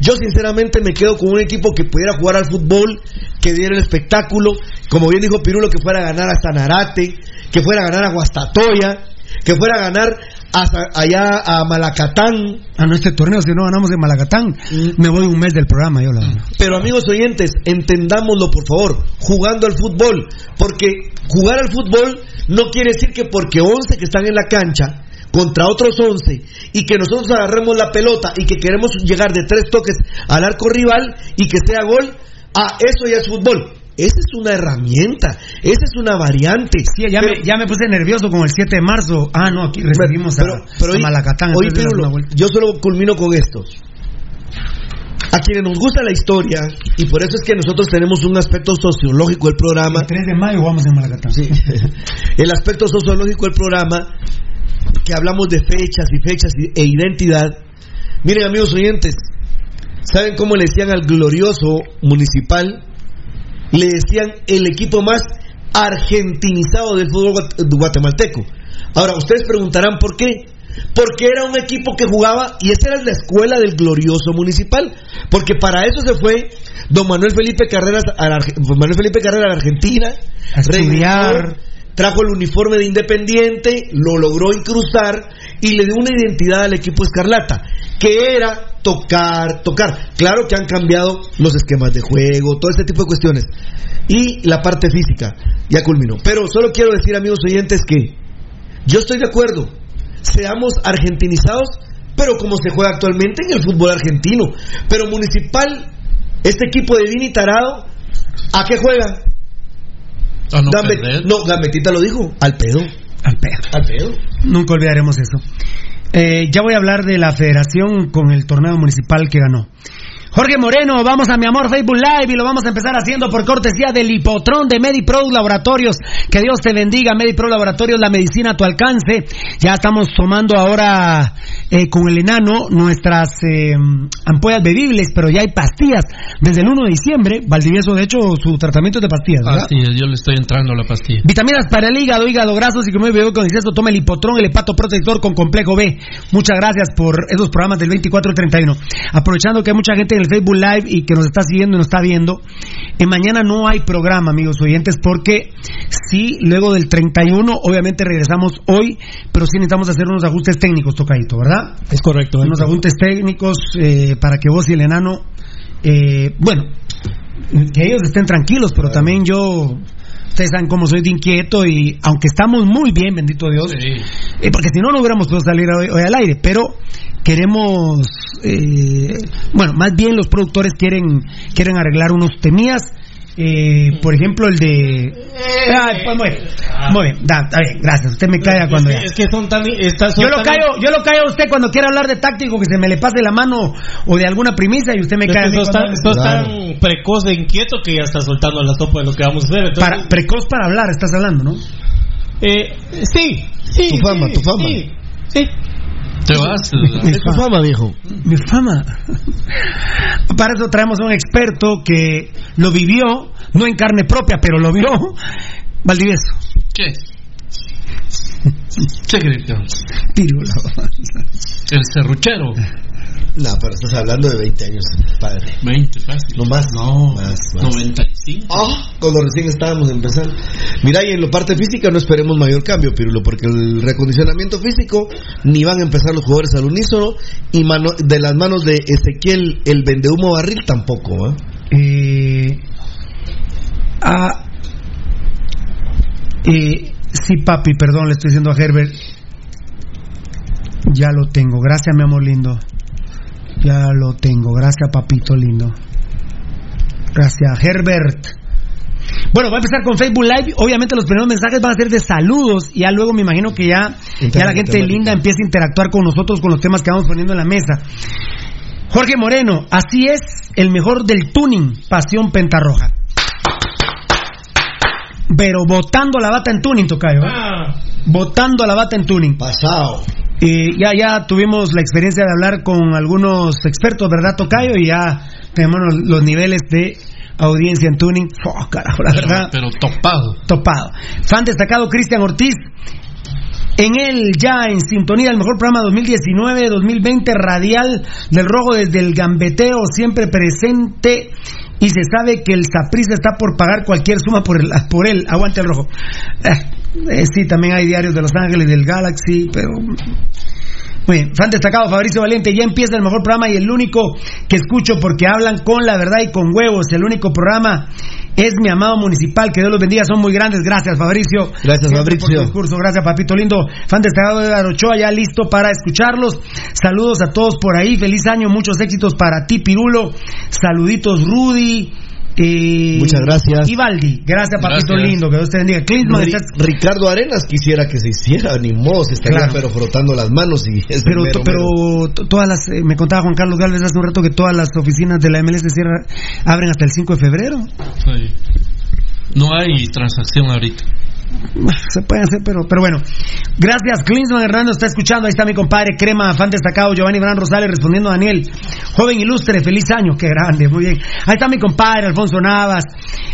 yo sinceramente me quedo con un equipo que pudiera jugar al fútbol, que diera el espectáculo, como bien dijo Pirulo, que fuera a ganar a Sanarate, que fuera a ganar a Guastatoya, que fuera a ganar hasta allá a Malacatán. A nuestro torneo, si no ganamos en Malacatán, Mm. me voy un mes del programa, yo la verdad. Pero amigos oyentes, entendámoslo por favor, jugando al fútbol, porque jugar al fútbol no quiere decir que porque 11 que están en la cancha contra otros 11 y que nosotros agarremos la pelota y que queremos llegar de tres toques al arco rival y que sea gol, ah, eso ya es fútbol. Esa es una herramienta, esa es una variante. Sí, ya, Pero- me, ya me puse nervioso con el 7 de marzo. Ah, no, aquí recibimos pero, a, pero a oí- Malacatán. Pirulo, vuelta. yo solo culmino con esto. A quienes nos gusta la historia, y por eso es que nosotros tenemos un aspecto sociológico del programa, El 3 de mayo jugamos en Malacatán. Sí. el aspecto sociológico del programa, que hablamos de fechas y fechas e identidad. Miren, amigos oyentes, ¿saben cómo le decían al glorioso municipal? Le decían el equipo más argentinizado del fútbol guat- guatemalteco. Ahora, ustedes preguntarán por qué. Porque era un equipo que jugaba, y esa era la escuela del glorioso municipal. Porque para eso se fue don Manuel Felipe Carreras a la, Arge- Manuel Felipe Carrera a la Argentina, A estudiar. regresó, trajo el uniforme de Independiente, lo logró incrustar y le dio una identidad al equipo Escarlata, que era tocar, tocar. Claro que han cambiado los esquemas de juego, todo ese tipo de cuestiones. Y la parte física, ya culminó. Pero solo quiero decir, amigos oyentes, que yo estoy de acuerdo, seamos argentinizados, pero como se juega actualmente en el fútbol argentino. Pero Municipal, este equipo de Vini Tarado, ¿a qué juega? A no Gambe- perder. no, Gambetita lo dijo, al pedo. Al perro. Al pedo. Nunca olvidaremos eso. Eh, ya voy a hablar de la federación con el torneo municipal que ganó. Jorge Moreno, vamos a mi amor Facebook Live y lo vamos a empezar haciendo por cortesía del Hipotrón de MediPro Laboratorios. Que Dios te bendiga, MediPro Laboratorios, la medicina a tu alcance. Ya estamos tomando ahora eh, con el enano nuestras eh, ampollas bebibles, pero ya hay pastillas. Desde el 1 de diciembre, Valdivieso, de hecho, su tratamiento es de pastillas, es, yo le estoy entrando a la pastilla. Vitaminas para el hígado, hígado graso, y como veo con exceso, toma el hipotrón, el hepato protector con complejo B. Muchas gracias por esos programas del 24 y 31. Aprovechando que hay mucha gente en el Facebook Live y que nos está siguiendo y nos está viendo, eh, mañana no hay programa, amigos oyentes, porque sí, luego del 31, obviamente regresamos hoy, pero sí necesitamos hacer unos ajustes técnicos, tocadito, ¿verdad? Es correcto. unos ajustes técnicos eh, para que vos y el enano, eh, bueno, que ellos estén tranquilos, pero también yo, ustedes saben cómo soy de inquieto y aunque estamos muy bien, bendito Dios, Sí. eh, porque si no, no hubiéramos podido salir hoy, hoy al aire, pero queremos, eh, bueno, más bien los productores quieren, quieren arreglar unos temías. Eh, por ejemplo, el de. Ay, pues, muy bien, muy bien, da, está bien, gracias. Usted me calla cuando es, ya. que, es que son tan. estas son Yo lo tan- callo, yo lo callo a usted cuando quiera hablar de táctico, que se me le pase la mano o de alguna primicia y usted me es cae. a que mí sos tan, sos Claro. tan precoz e inquieto que ya está soltando la sopa de lo que vamos a hacer. Entonces, Para, precoz para hablar, estás hablando, ¿no? eh, sí, sí. Tu fama, sí, tu fama. Sí, sí. Te vas. Tu fama, viejo. Mi fama. Para eso traemos a un experto que lo vivió, no en carne propia, pero lo vio. Valdivieso. ¿Qué? ¿Qué Cristian? Pirulo. El serruchero. No, pero estás hablando de 20 años, padre. 20, fácil. No más. No, Más, más. 95. Ah, cuando recién estábamos empezando. Mira, y en la parte física no esperemos mayor cambio, Pirulo, porque el recondicionamiento físico ni van a empezar los jugadores al unísono y mano, de las manos de Ezequiel, el vendehumo barril, tampoco. ¿ah? Eh, ah, eh, sí, papi, perdón, le estoy diciendo a Herbert. Ya lo tengo, gracias, mi amor lindo. Ya lo tengo, gracias, papito lindo. Gracias, Herbert. Bueno, voy a empezar con Facebook Live. Obviamente los primeros mensajes van a ser de saludos y ya luego me imagino que ya, ya la gente linda empieza a interactuar con nosotros con los temas que vamos poniendo en la mesa. Jorge Moreno, así es el mejor del tuning, Pasión Pentarroja. Pero votando la bata en tuning, Tocayo. ¿eh? Ah, Votando la bata en tuning. Pasado. Y ya, ya tuvimos la experiencia de hablar con algunos expertos, ¿verdad, Tocayo? Y ya tenemos los, los niveles de audiencia en tuning. Oh, carajo, la verdad Pero, pero topado. topado. Fan destacado Cristian Ortiz. En él ya en sintonía el mejor programa 2019-2020 radial del rojo desde el gambeteo siempre presente y se sabe que el Saprissa está por pagar cualquier suma por, el, por él. Aguante el rojo. Eh, eh, sí, también hay diarios de Los Ángeles, del Galaxy, pero muy bien, fan destacado Fabricio Valente, ya empieza el mejor programa y el único que escucho porque hablan con la verdad y con huevos. El único programa es mi amado municipal, que Dios los bendiga, son muy grandes. Gracias Fabricio. Gracias, Siempre Fabricio. Por discurso. Gracias papito lindo. Fan destacado de Arochoa, ya listo para escucharlos. Saludos a todos por ahí, feliz año, muchos éxitos para ti Pirulo. Saluditos Rudy. Eh, Muchas gracias. Y Valdi, gracias papito Gracias. lindo, que Dios te bendiga. Klinsmann, Ri- estás- Ricardo Arenas quisiera que se hiciera, ni modo, se estaría Claro. pero frotando las manos y es Pero, mero, pero mero. todas las, eh, me contaba Juan Carlos Galvez hace un rato que todas las oficinas de la MLS cierra, abren hasta el 5 de febrero. Sí. No hay transacción ahorita. Se puede hacer, pero, pero bueno. Gracias, Klinsman Hernando está escuchando. Ahí está mi compadre Crema, fan destacado, Giovanni Bran Rosales respondiendo a Daniel. Joven ilustre, feliz año, qué grande, muy bien. Ahí está mi compadre Alfonso Navas.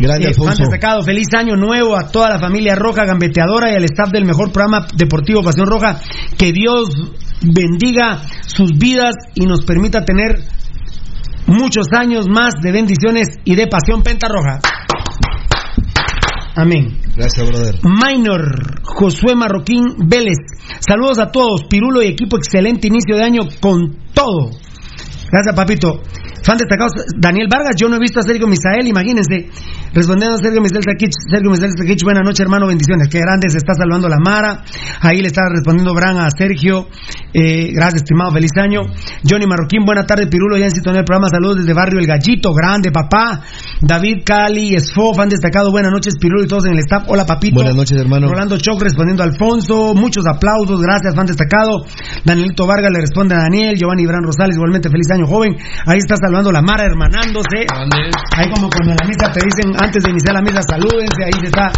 Grande, Eh, Alfonso. Fan destacado, feliz año nuevo a toda la familia roja gambeteadora y al staff del mejor programa deportivo Pasión Roja. Que Dios bendiga sus vidas y nos permita tener muchos años más de bendiciones y de pasión pentarroja. Amén. Gracias, brother. Minor, Josué Marroquín Vélez. Saludos a todos, Pirulo y equipo, excelente inicio de año con todo. Gracias, papito. Fan destacado, Daniel Vargas. Yo no he visto a Sergio Misael, imagínense. Respondiendo a Sergio Misael Saquich. Sergio Misael Saquich, buenas noches, hermano, bendiciones. Qué grande se está salvando la Mara. Ahí le está respondiendo Bran a Sergio. Eh, gracias, estimado, feliz año. Johnny Marroquín, buena tarde, Pirulo, ya en sintonía del programa. Saludos desde Barrio El Gallito, grande, papá. David Cali, Esfo, fan destacado, buenas noches, Pirulo y todos en el staff. Hola, papito. Buenas noches, hermano. Rolando Choc respondiendo a Alfonso, muchos aplausos, gracias, fan destacado. Danielito Vargas le responde a Daniel, Giovanni Bran Rosales, igualmente feliz año joven. Ahí está saludando la Mara, hermanándose. Ahí como cuando en la misa te dicen antes de iniciar la misa, salúdense, ahí se está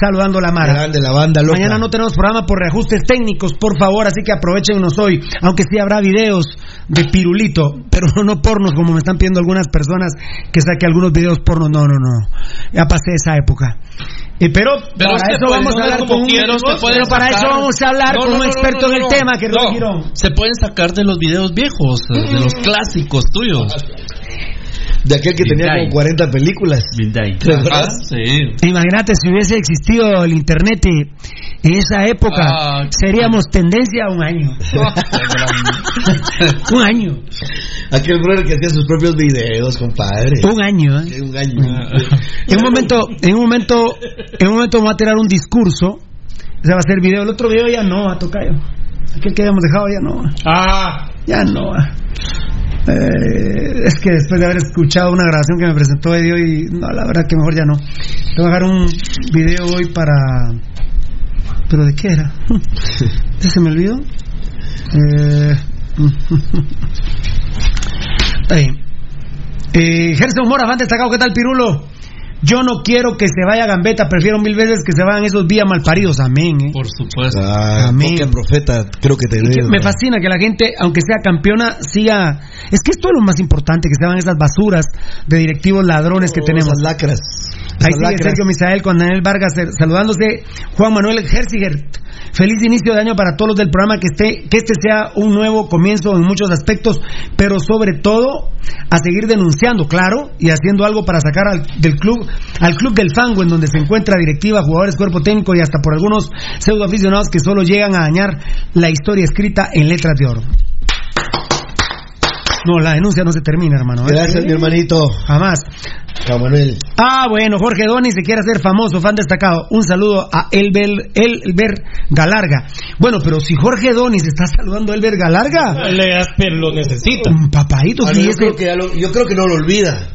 saludando la Mara. Grande la banda loca. Mañana no tenemos programa por reajustes técnicos, por favor, así que aprovechenos hoy, aunque sí habrá videos de pirulito, pero no pornos como me están pidiendo algunas personas que saque algunos videos pornos. No, no, no. Ya pasé esa época. Eh, pero, Pero para eso vamos a hablar con un, pero para eso vamos a hablar con no, experto no, en el tema, que es Girón. Se pueden sacar de los videos viejos, eh, de los clásicos tuyos. De aquel que tenía como 40 películas. Ah, sí. Imagínate si hubiese existido el internet en esa época, Ah. seríamos tendencia a un año. un año. Aquel brother que hacía sus propios videos, compadre. Un año, ¿eh? Un año. En un momento, en un momento, en un momento vamos a tirar un discurso. Ese va a ser video. El otro video ya no, a tocayo. Aquel que habíamos dejado ya no. ah, Ya no. Eh, es que después de haber escuchado una grabación que me presentó Eddie hoy, no, la verdad que mejor ya no. Te voy a dejar un video hoy para. ¿Pero de qué era? ¿Ese se me olvidó? Eh... Ahí. Eh, Gerson Mora, ¿qué tal, Pirulo? Yo no quiero que se vaya Gambetta, prefiero mil veces que se vayan esos días malparidos. Amén. ¿eh? Por supuesto. Ah, Amén. profeta, creo que te que me fascina que la gente, aunque sea campeona, siga. Es que esto es lo más importante, que se van esas basuras de directivos ladrones que Oh, tenemos. esas lacras. Ahí sigue. Sergio Misael con Daniel Vargas eh, saludándose. Juan Manuel Herziger. Feliz inicio de año para todos los del programa. Que, esté, que este sea un nuevo comienzo en muchos aspectos, pero sobre todo a seguir denunciando, claro, y haciendo algo para sacar al, del club, al club del fango, en donde se encuentra directiva, jugadores, cuerpo técnico y hasta por algunos pseudo aficionados que solo llegan a dañar la historia escrita en letras de oro. No, la denuncia no se termina, hermano. ¿eh? Gracias, mi hermanito. Jamás. Juan Manuel. Ah, bueno, Jorge Doni se quiere hacer famoso, fan destacado. Un saludo a Elber, Elber Galarga. Bueno, pero si Jorge Doni se está saludando a Elber Galarga, Le Asper lo necesita. un papadito, sí, no, yo, creo que ya lo, yo creo que no lo olvida.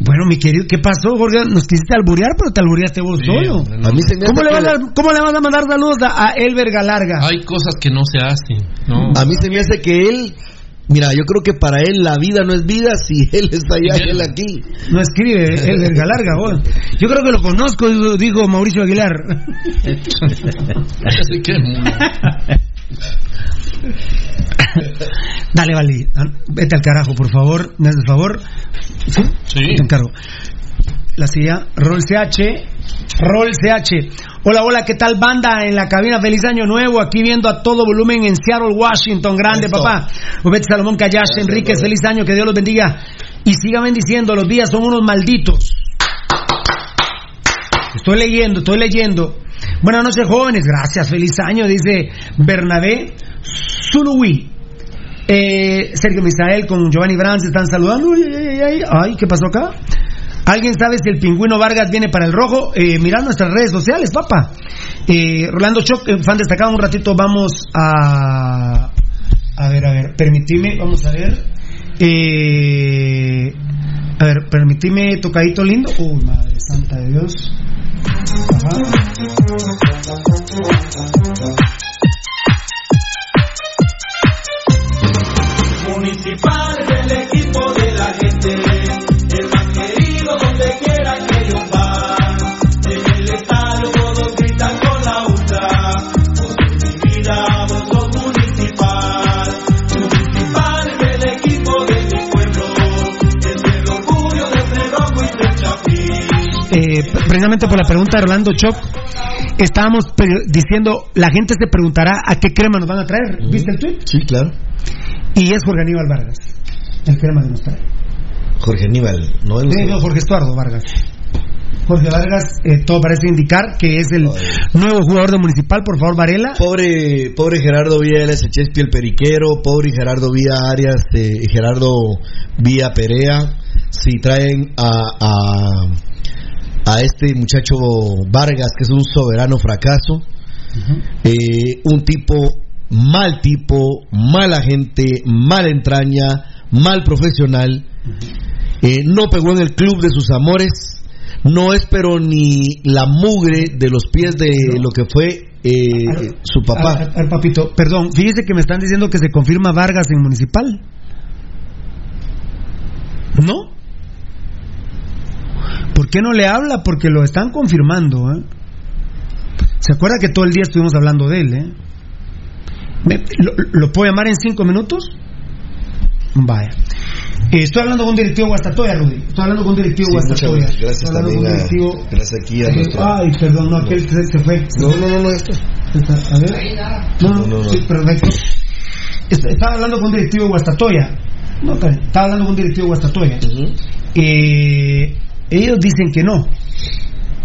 Bueno, mi querido, ¿qué pasó, Jorge? Nos quisiste alburear, pero te albureaste vos solo. A mí se me ¿Cómo hace le, que- vas a, ¿Cómo le vas a mandar saludos a, a Elber Galarga? Hay cosas que no se hacen. ¿no? A mí se me hace que él, mira, yo creo que para él la vida no es vida si él está allá y él aquí. No escribe Elber Galarga, vos. Yo creo que lo conozco, dijo Mauricio Aguilar. Así que, Dale, Vali, ah, vete al carajo, por favor, me haces el favor. ¿Sí? Sí. Te encargo. La silla, Roll CH, Roll CH. Hola, hola, ¿qué tal banda en la cabina? Feliz año nuevo, aquí viendo a todo volumen en Seattle, Washington. Grande, papá. Obed Salomón Callash, Enríquez, feliz año, que Dios los bendiga. Y siga bendiciendo, los días son unos malditos. Estoy leyendo, estoy leyendo. Buenas noches, jóvenes. Gracias, feliz año, dice Bernabé Zuluí. Eh, Sergio Misael con Giovanni Brand se están saludando. Ay, ay, ay. Ay, ¿qué pasó acá? ¿Alguien sabe si el pingüino Vargas viene para el rojo? Eh, mirad nuestras redes sociales, papá. Eh, Rolando Choc, eh, fan destacado, un ratito vamos a... A ver, a ver, permitime, vamos a ver. Eh, a ver, permitime, tocadito lindo. Uy, madre santa de Dios. Municipal eh, precisamente por la pregunta de Rolando Choc, estábamos diciendo, la gente se preguntará a qué crema nos van a traer. ¿Viste el tweet? Sí, claro. Y es Jorge Aníbal Vargas, el crema que nos trae. Jorge Aníbal, no Sí, no, Jorge Estuardo Vargas. Jorge Vargas, eh, todo parece indicar que es el nuevo jugador de Municipal. Por favor, Varela. Pobre, pobre Gerardo Vía LS Chespi el periquero, pobre Gerardo Vía Arias eh, Gerardo Vía Perea, si traen a, a, a este muchacho Vargas, que es un soberano fracaso, eh, un tipo, mal tipo, mala gente, mala entraña, mal profesional, eh, no pegó en el club de sus amores, no es pero ni la mugre de los pies de lo que fue eh, su papá. papito, perdón, fíjese que me están diciendo que se confirma Vargas en Municipal. ¿No? ¿Por qué no le habla? Porque lo están confirmando. ¿eh? ¿Se acuerda que todo el día estuvimos hablando de él? ¿eh? ¿Lo, lo puedo llamar en cinco minutos? Vaya. Eh, estoy hablando con un directivo Guastatoya, Rudy. Estoy hablando con un directivo Sí, Guastatoya. gracias. Gracias Estoy hablando también con un a- directivo- gracias aquí a Eh, nuestro- Ay, perdón, no, aquel se, se fue. No, no, no, no, esto. A ver. No, No, no, no. sí, perfecto. Est- Estaba hablando con un directivo Guastatoya. No, estaba hablando con un directivo Guastatoya. Eh, ellos dicen que no.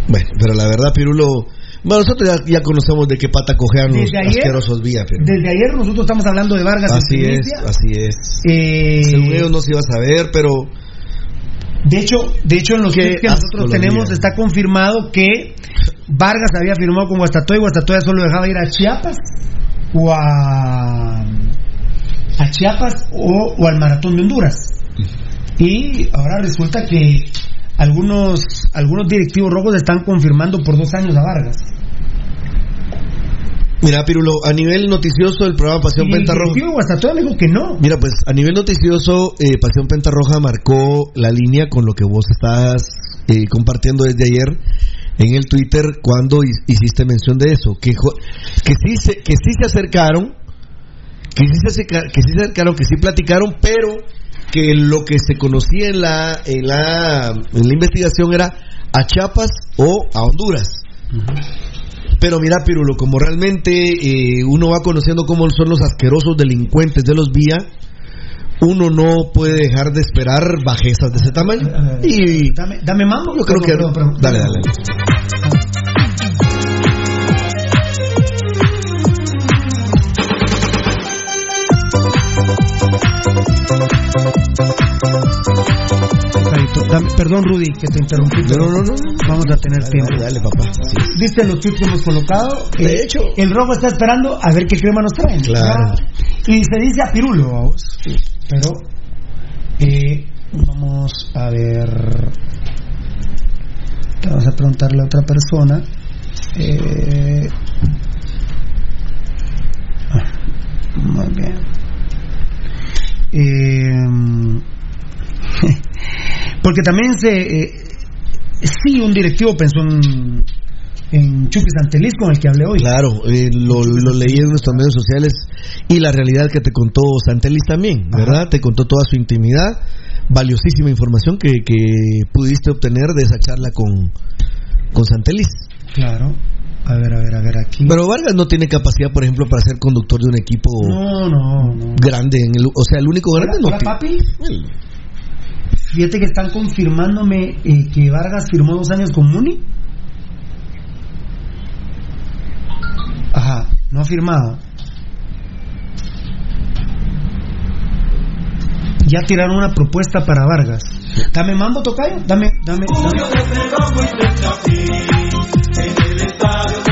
Bueno, pero la verdad, Pirulo, bueno, nosotros ya, ya conocemos de qué pata cojean los ayer, asquerosos vía, pero desde ayer nosotros estamos hablando de Vargas en así es, primicia. así es. Eh, Según ellos no se iba a saber, pero de hecho, de hecho en los que nosotros tenemos está confirmado que Vargas había firmado con Guastatoya y Guastatoya solo dejaba ir a Chiapas o a, a Chiapas o, o al Maratón de Honduras. Y ahora resulta que algunos algunos directivos rojos están confirmando por dos años a Vargas. Mira, Pirulo, a nivel noticioso del programa Pasión el Pentarroja. me dijo que no. Mira, pues a nivel noticioso, eh, Pasión Pentarroja marcó la línea con lo que vos estás eh, compartiendo desde ayer en el Twitter cuando hi- hiciste mención de eso, que, que, sí, se, que sí se acercaron, que sí se, acerca- que sí se acercaron, que sí platicaron, pero que lo que se conocía en la, en la, en la investigación era a Chiapas o a Honduras. Pero mira, Pirulo, como realmente eh, uno va conociendo cómo son los asquerosos delincuentes de los vía, uno no puede dejar de esperar bajezas de ese tamaño. Y Dame, dame mambo. yo creo que... Perdón. Dale, dale. Dame- perdón, Rudy, que te interrumpí. No, no, no, no. Vamos a tener Dale, tiempo. dale, dale, papá. Sí. ¿Viste los tweets que hemos colocado? De Eh, hecho. El rojo está esperando a ver qué crema nos traen. Claro. Y se dice a Pirulo, vamos. Pero, eh, vamos a ver. Vamos a preguntarle a otra persona. Eh, ah, muy bien. Eh, porque también se. eh, sí, un directivo pensó en, en Chucky Santelis con el que hablé hoy. Claro, eh, lo, lo leí en nuestros medios sociales y la realidad que te contó Santelis también, ¿verdad? Te contó toda su intimidad, valiosísima información que, que pudiste obtener de esa charla con, con Santelis. Claro. A ver, a ver, a ver aquí. Pero Vargas no tiene capacidad, por ejemplo, para ser conductor de un equipo no, no, no. grande. En el, o sea, el único grande no hola, tiene. papi. Fíjate que están confirmándome eh, que Vargas firmó dos años con Muni. Ajá, no ha firmado. Ya tiraron una propuesta para Vargas. Dame mambo, tocayo. Dame, dame. dame. En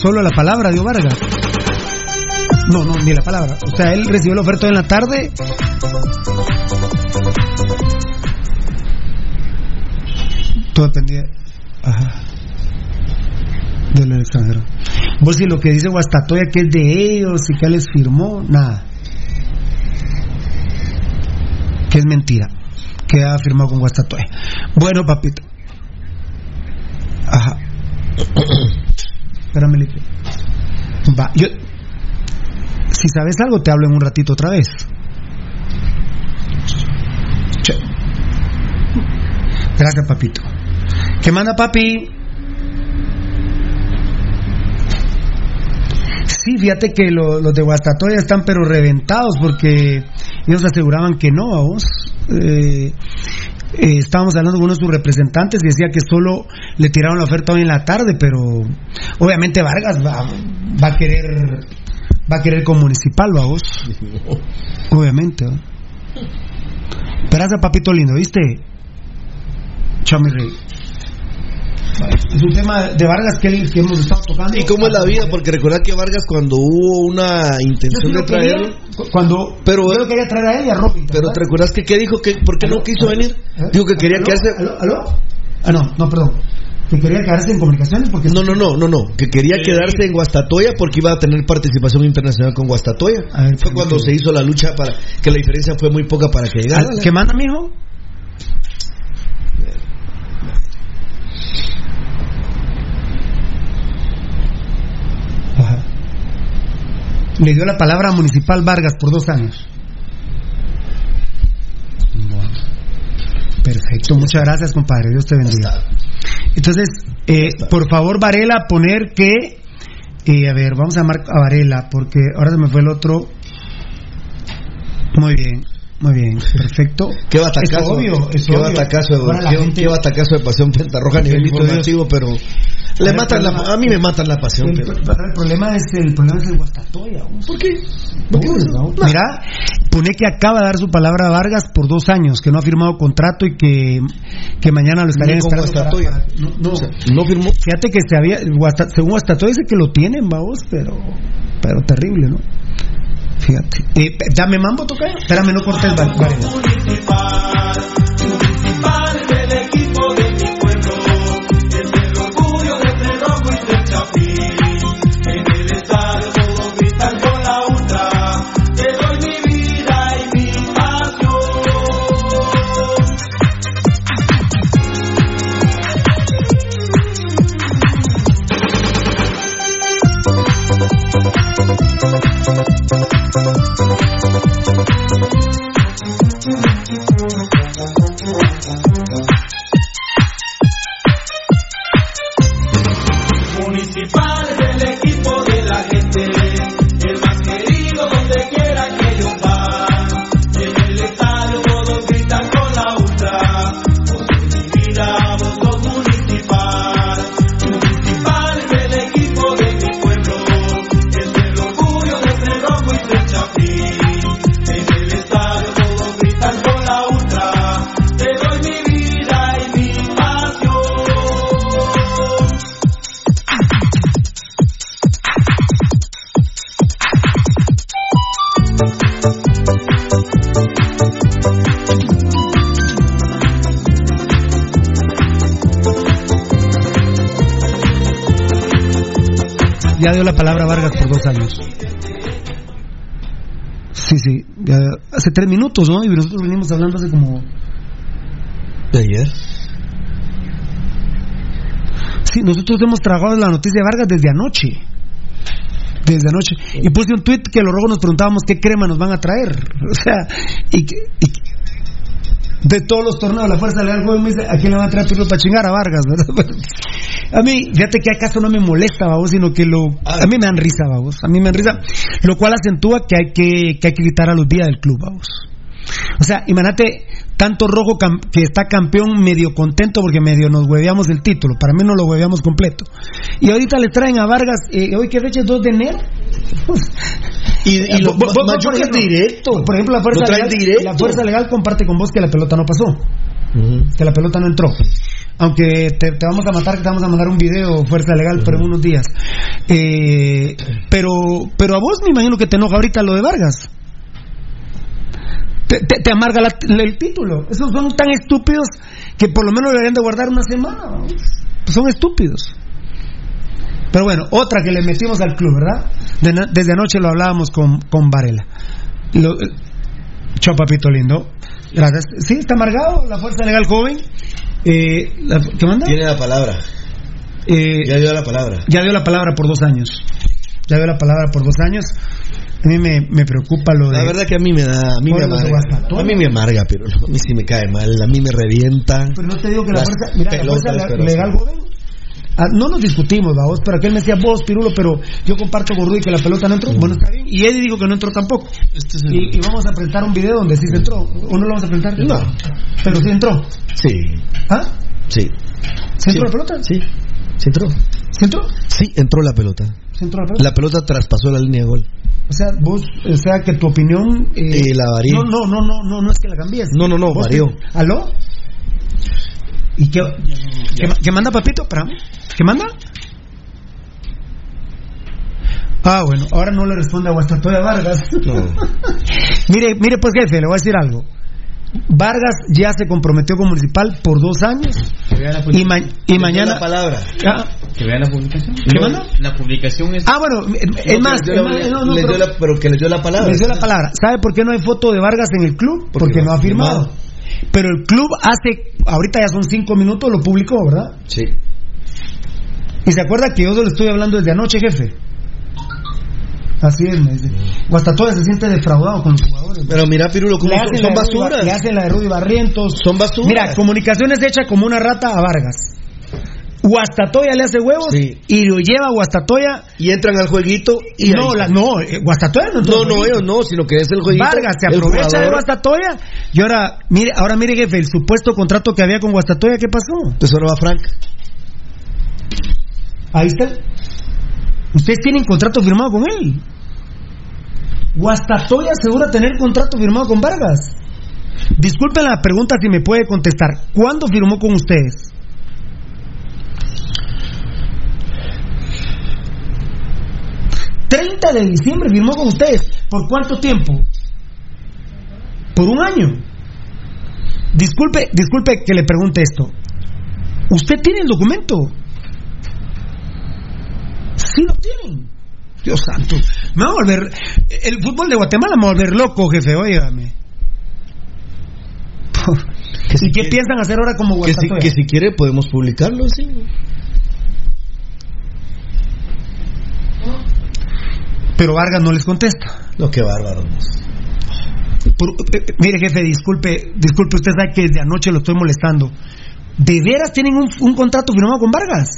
solo la palabra dio Vargas. No, no, ni la palabra. O sea, él recibió la oferta en la tarde. Todo dependía. Ajá. Del extranjero. Vos si lo que dice Guastatoya que es de ellos y que les firmó, nada. Que es mentira. Que ha firmado con Guastatoya. Bueno, papito. Ajá. Lipe. Va, yo. Si sabes algo, te hablo en un ratito otra vez. Che. Gracias, papito. ¿Qué manda, papi? Sí, fíjate que lo- los de Guastatoya están pero reventados porque ellos aseguraban que no, a vos. Eh, eh, estábamos hablando con uno de sus representantes y decía que solo le tiraron la oferta hoy en la tarde, pero obviamente Vargas va, va a querer va a querer con municipal, ¿va vos? Obviamente. ¿va? Gracias, papito lindo, ¿viste? Chao, mi rey. Es un tema de Vargas que, él- que hemos estado tocando. ¿Y cómo es la vida? Porque recordad que Vargas cuando hubo una intención de traerlo... cuando Pero- yo lo quería traer a él y a Robin. ¿te Pero te recuerdas que qué dijo? que ¿Por qué no quiso ¿Aló? venir? ¿Eh? Dijo que quería ¿Aló? quedarse... ¿Aló? ¿Aló? Ah, no, no, perdón. Que quería quedarse en comunicaciones porque... No, no, no, no, no. Que quería quedarse en Guastatoya porque iba a tener participación internacional con Guastatoya. Ver, Fue cuando se hizo la lucha para que la diferencia fue muy poca para que llegara. ¿Qué manda, mijo? Ajá. Le dio la palabra a Municipal Vargas por dos años. Bueno. Perfecto, muchas gracias, compadre. Dios te bendiga. Entonces, eh, por favor, Varela, poner que. eh, a ver, vamos a llamar a Varela, porque ahora se me fue el otro. Muy bien. Muy bien, perfecto. Qué batacazo, Es obvio, es qué obvio. batacazo, Ahora la qué, gente- qué batacazo de pasión Pentarroja a nivel informativo, pero le matan la, a mí me matan la pasión. El, pero- el problema es el problema es el Guastatoya. ¿Por qué? ¿Por qué no. Mira, pone que acaba de dar su palabra a Vargas por dos años, que no ha firmado contrato y que, que mañana lo estarían con esperando para- Guastatoya. para- no, no. O sea, no firmó. Fíjate que se había, Guasta- según Guastatoya dice que lo tienen, vamos, pero, pero terrible, ¿no? Eh, dame mambo, toca. Espérame, no cortes, Var- Vargas. Municipal Ya dio la palabra a Vargas por dos años. Sí, sí, ya- hace tres minutos, ¿no? Y nosotros venimos hablando hace como... ¿De ayer? Sí, nosotros hemos trabajado la noticia de Vargas desde anoche. Desde anoche. Y puse un tweet que los rojos nos preguntábamos qué crema nos van a traer. O sea, y, y de todos los torneos, la fuerza legal joven me dice, ¿a quién le van a traer Pirlo para chingar a Vargas? ¿verdad? A mí, fíjate que acaso no me molesta, babos, sino que lo, a mí me dan risa, babos. A mí me dan risa, lo cual acentúa que hay que, que hay que quitar a los días del club, babos. O sea, imagínate, tanto rojo que está campeón medio contento porque medio nos hueveamos el título. Para mí no lo hueveamos completo. Y ahorita le traen a Vargas, eh, hoy que fecha es 2 de enero. Y, y lo, Vos- vos, por ejemplo, directo. Por ejemplo, la fuerza, legal, directo. la fuerza legal comparte con vos que la pelota no pasó, que la pelota no entró. Aunque te, te vamos a matar, que te vamos a mandar un video, fuerza legal, pero en unos días. Eh, pero, pero a vos me imagino que te enoja ahorita lo de Vargas. Te, te- te amarga la- el título. Esos son tan estúpidos que por lo menos deberían de guardar una semana. vamos. Son estúpidos. Pero bueno, otra que le metimos al club, ¿verdad? De desde anoche lo hablábamos con, con Varela. Lo, eh, chao, papito lindo. Gracias. Sí, está amargado la Fuerza Legal Joven. Eh, la- ¿Qué manda? Tiene la palabra. Eh, Ya dio la palabra. ya dio la palabra por dos años. Ya dio la palabra por dos años. A mí me, me preocupa lo de. La verdad que a mí me da, a mí me amarga. A mí me amarga, pero a mí sí me cae mal, a mí me revienta. Pero no te digo que la fuerza, mira, la pelotas, fuerza pero legal joven. ah, no nos discutimos, vos, pero aquel me decía vos, Pirulo, pero yo comparto con Rudy que la pelota no entró. Bueno, está bien. Y Eddie dijo que no entró tampoco. Este es el- Y, y vamos a presentar un video donde sí se entró. ¿O no lo vamos a presentar? No. Pero sí entró. Sí, ¿Ah? sí. ¿Se entró Sí. la pelota? Sí, sí entró. ¿Se entró? Sí, entró la pelota. ¿Se entró la pelota? La pelota traspasó la línea de gol. O sea, vos, o sea, que tu opinión. eh, la varié. No, no, no, no, no, no es que la cambies. No, no, no, varió. te- ¿Aló? ¿Y qué, qué, qué manda, papito? Espérame. ¿Qué manda? Ah, bueno, ahora no le responde a Guastatoya Vargas. No. mire, mire, pues jefe, le voy a decir algo. Vargas ya se comprometió con Municipal por dos años y, ma- y mañana. La palabra. Ah, Que vea la publicación. ¿Qué manda? La publicación es. ah, bueno, es No, más, que es más, la- les pero- la- que les dio la palabra. les dio la palabra. ¿Sabe por qué no hay foto de Vargas en el club? Porque, Porque no ha firmado. Pero el club hace, ahorita ya son cinco minutos, lo publicó, ¿verdad? Sí. Y se acuerda que yo se lo estoy hablando desde anoche, jefe. Así es, me dice. Todo se siente defraudado con los jugadores. Pero mira, Pirulo, ¿cómo son, son basuras. Le hacen la de Rudy Barrientos. Son basuras. Mira, comunicaciones hecha como una rata a Vargas. Guastatoya le hace huevos Sí. y lo lleva a Guastatoya. Y entran al jueguito y no, la, no, eh, Guastatoya no entró no, no, jueguito. ellos no, sino que es el jueguito. Vargas se aprovecha de. Guastatoya y ahora mire, ahora mire jefe, el supuesto contrato que había con Guastatoya, ¿qué pasó? Entonces ahora va Frank. Ahí está. Ustedes tienen contrato firmado con él. Guastatoya asegura tener contrato firmado con Vargas. Disculpen la pregunta si me puede contestar. ¿Cuándo firmó con ustedes? ...30 de diciembre firmó con ustedes. ¿Por cuánto tiempo? Por un año. Disculpe, disculpe que le pregunte esto. ¿Usted tiene el documento? Sí lo tienen. Dios santo. Me va a volver. El fútbol de Guatemala me va a volver loco, jefe, óigame. ¿Y qué piensan hacer ahora como Que si, que si quiere podemos publicarlo, sí. Pero Vargas no les contesta. No, qué bárbaro. Por- eh, eh, mire, jefe, disculpe, disculpe, usted sabe que desde anoche lo estoy molestando. ¿De veras tienen un, un contrato firmado con Vargas?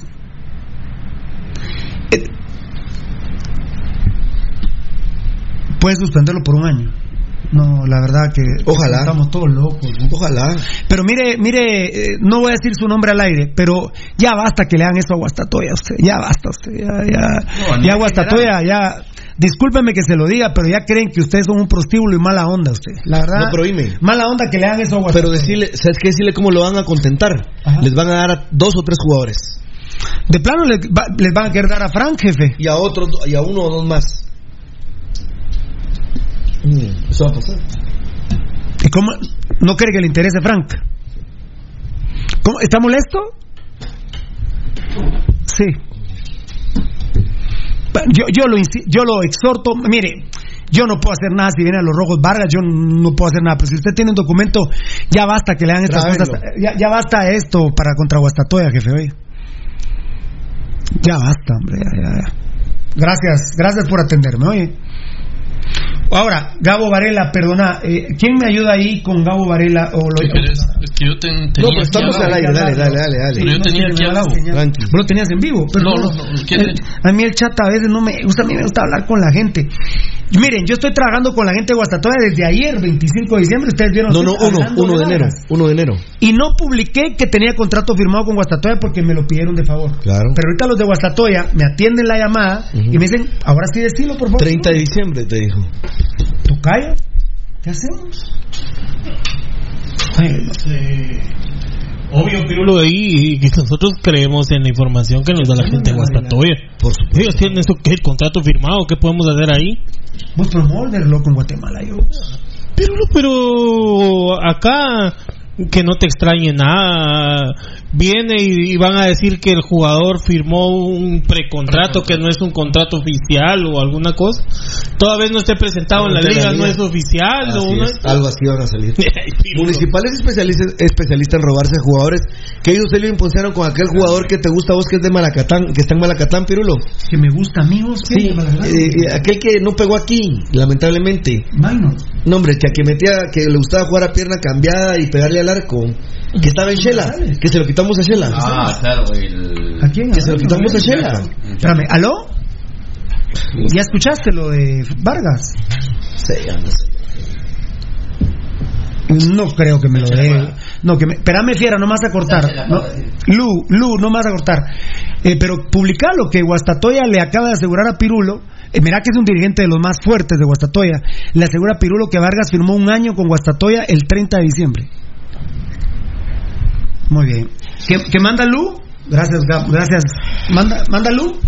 Eh, Puede suspenderlo por un año. No, la verdad que Ojalá. estamos todos locos. ¿no? Ojalá. Pero mire, mire, eh, no voy a decir su nombre al aire, pero ya basta que le hagan eso a Guastatoya, usted, ya basta usted, ya, ya, No, ya Guastatoya, ya, discúlpeme que se lo diga, pero ya creen que ustedes son un prostíbulo y mala onda usted, la verdad, No, pero mala onda que le hagan eso a Guastatoya. Pero decirle, ¿sabes qué? Decirle cómo lo van a contentar. Ajá. Les van a dar a dos o tres jugadores. De plano les, va- les van a querer dar a Frank, jefe. Y a otros, y a uno o dos más. Mm, Eso va a pasar. ¿Y cómo? ¿No cree que le interese Frank? ¿Cómo? ¿Está molesto? Sí. Yo, yo, lo, yo lo exhorto, mire, yo no puedo hacer nada si vienen a los rojos Vargas, yo no puedo hacer nada, pero si usted tiene un documento, ya basta que le hagan estas cosas, ya, ya basta esto para contra Guastatoya, jefe, oye. Ya basta, hombre, ya, ya, ya. Gracias, gracias por atenderme, oye. Ahora, Gabo Varela, perdona, eh, ¿quién me ayuda ahí con Gabo Varela? O lo, ¿Qué querés? Es que yo ten- No, tenía pero aquí estamos al aire, dale, dale, dale, dale. Pero yo no, tenía sí, aquí al lado. Vos lo tenías en vivo. Pero No, no, no, ¿quién El- es? a mí el chat a veces no me gusta, a mí me gusta hablar con la gente. Miren, yo estoy trabajando con la gente de Guastatoya desde ayer, 25 de diciembre. Ustedes vieron. No, no, uno, uno de enero. Vargas. Uno de enero. Y no publiqué que tenía contrato firmado con Guastatoya porque me lo pidieron de favor. Claro. Pero ahorita los de Guastatoya me atienden la llamada y me dicen, ahora sí decilo, por favor. 30 de diciembre, te dijo. ¿Tú callas? ¿Qué hacemos? Ay, Obvio, Pirulo, ahí y que nosotros creemos en la información que nos da la gente de Guastatoya. Por supuesto. Ellos tienen eso, ¿qué? ¿El contrato firmado? ¿Qué podemos hacer ahí? Vos promoverlo con Guatemala, yo. Pirulo, pero acá que no te extrañe nada. Viene y, y van a decir que el jugador firmó un precontrato que no es un contrato oficial o alguna cosa. Toda vez no esté presentado en la liga, no es oficial. Así o no es, Algo así van a salir. Municipales especialistas, especialistas en robarse jugadores que ellos se lo impusieron con aquel jugador que te gusta a vos que es de Malacatán, que está en Malacatán, Pirulo. Que me gusta, amigos. Sí, eh, eh, aquel que no pegó aquí, lamentablemente. Minor. No, hombre, que a que metía, que le gustaba jugar a pierna cambiada y pegarle al arco. Que estaba en Shela, que se lo quitamos a Shela. Ah, claro, el... ¿A quién? Que se lo quitamos a Shela. Espérame, ¿aló? ¿Ya escuchaste lo de Vargas? Sí, anda, sí. No creo que me lo dé. No, que me. Espérame, fiera, no me vas a cortar. No, Lu, Lu, no me vas a cortar. Eh, pero publicalo que Guastatoya le acaba de asegurar a Pirulo. eh, mirá que es un dirigente de los más fuertes de Guastatoya. Le asegura a Pirulo que Vargas firmó un año con Guastatoya el 30 de diciembre. Muy bien. ¿Qué, qué manda Lu? Gracias, Gab- gracias. ¿Manda, manda Lu?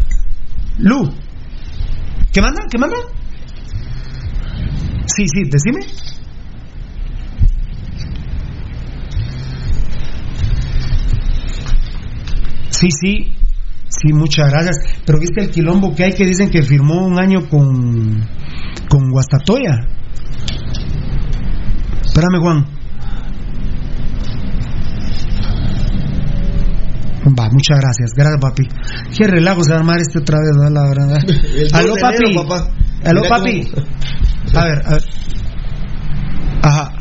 Lu. ¿Qué manda? ¿Qué manda? Sí, sí, decime. Sí, sí, sí, muchas gracias. Pero viste el quilombo que hay que dicen que firmó un año con, con Guastatoya. Espérame, Juan. Va, muchas gracias. Gracias, papi. Qué relajo se va a armar este otra vez, ¿no? la verdad. Aló, papi. Aló, papi. A ver, a ver. Ajá.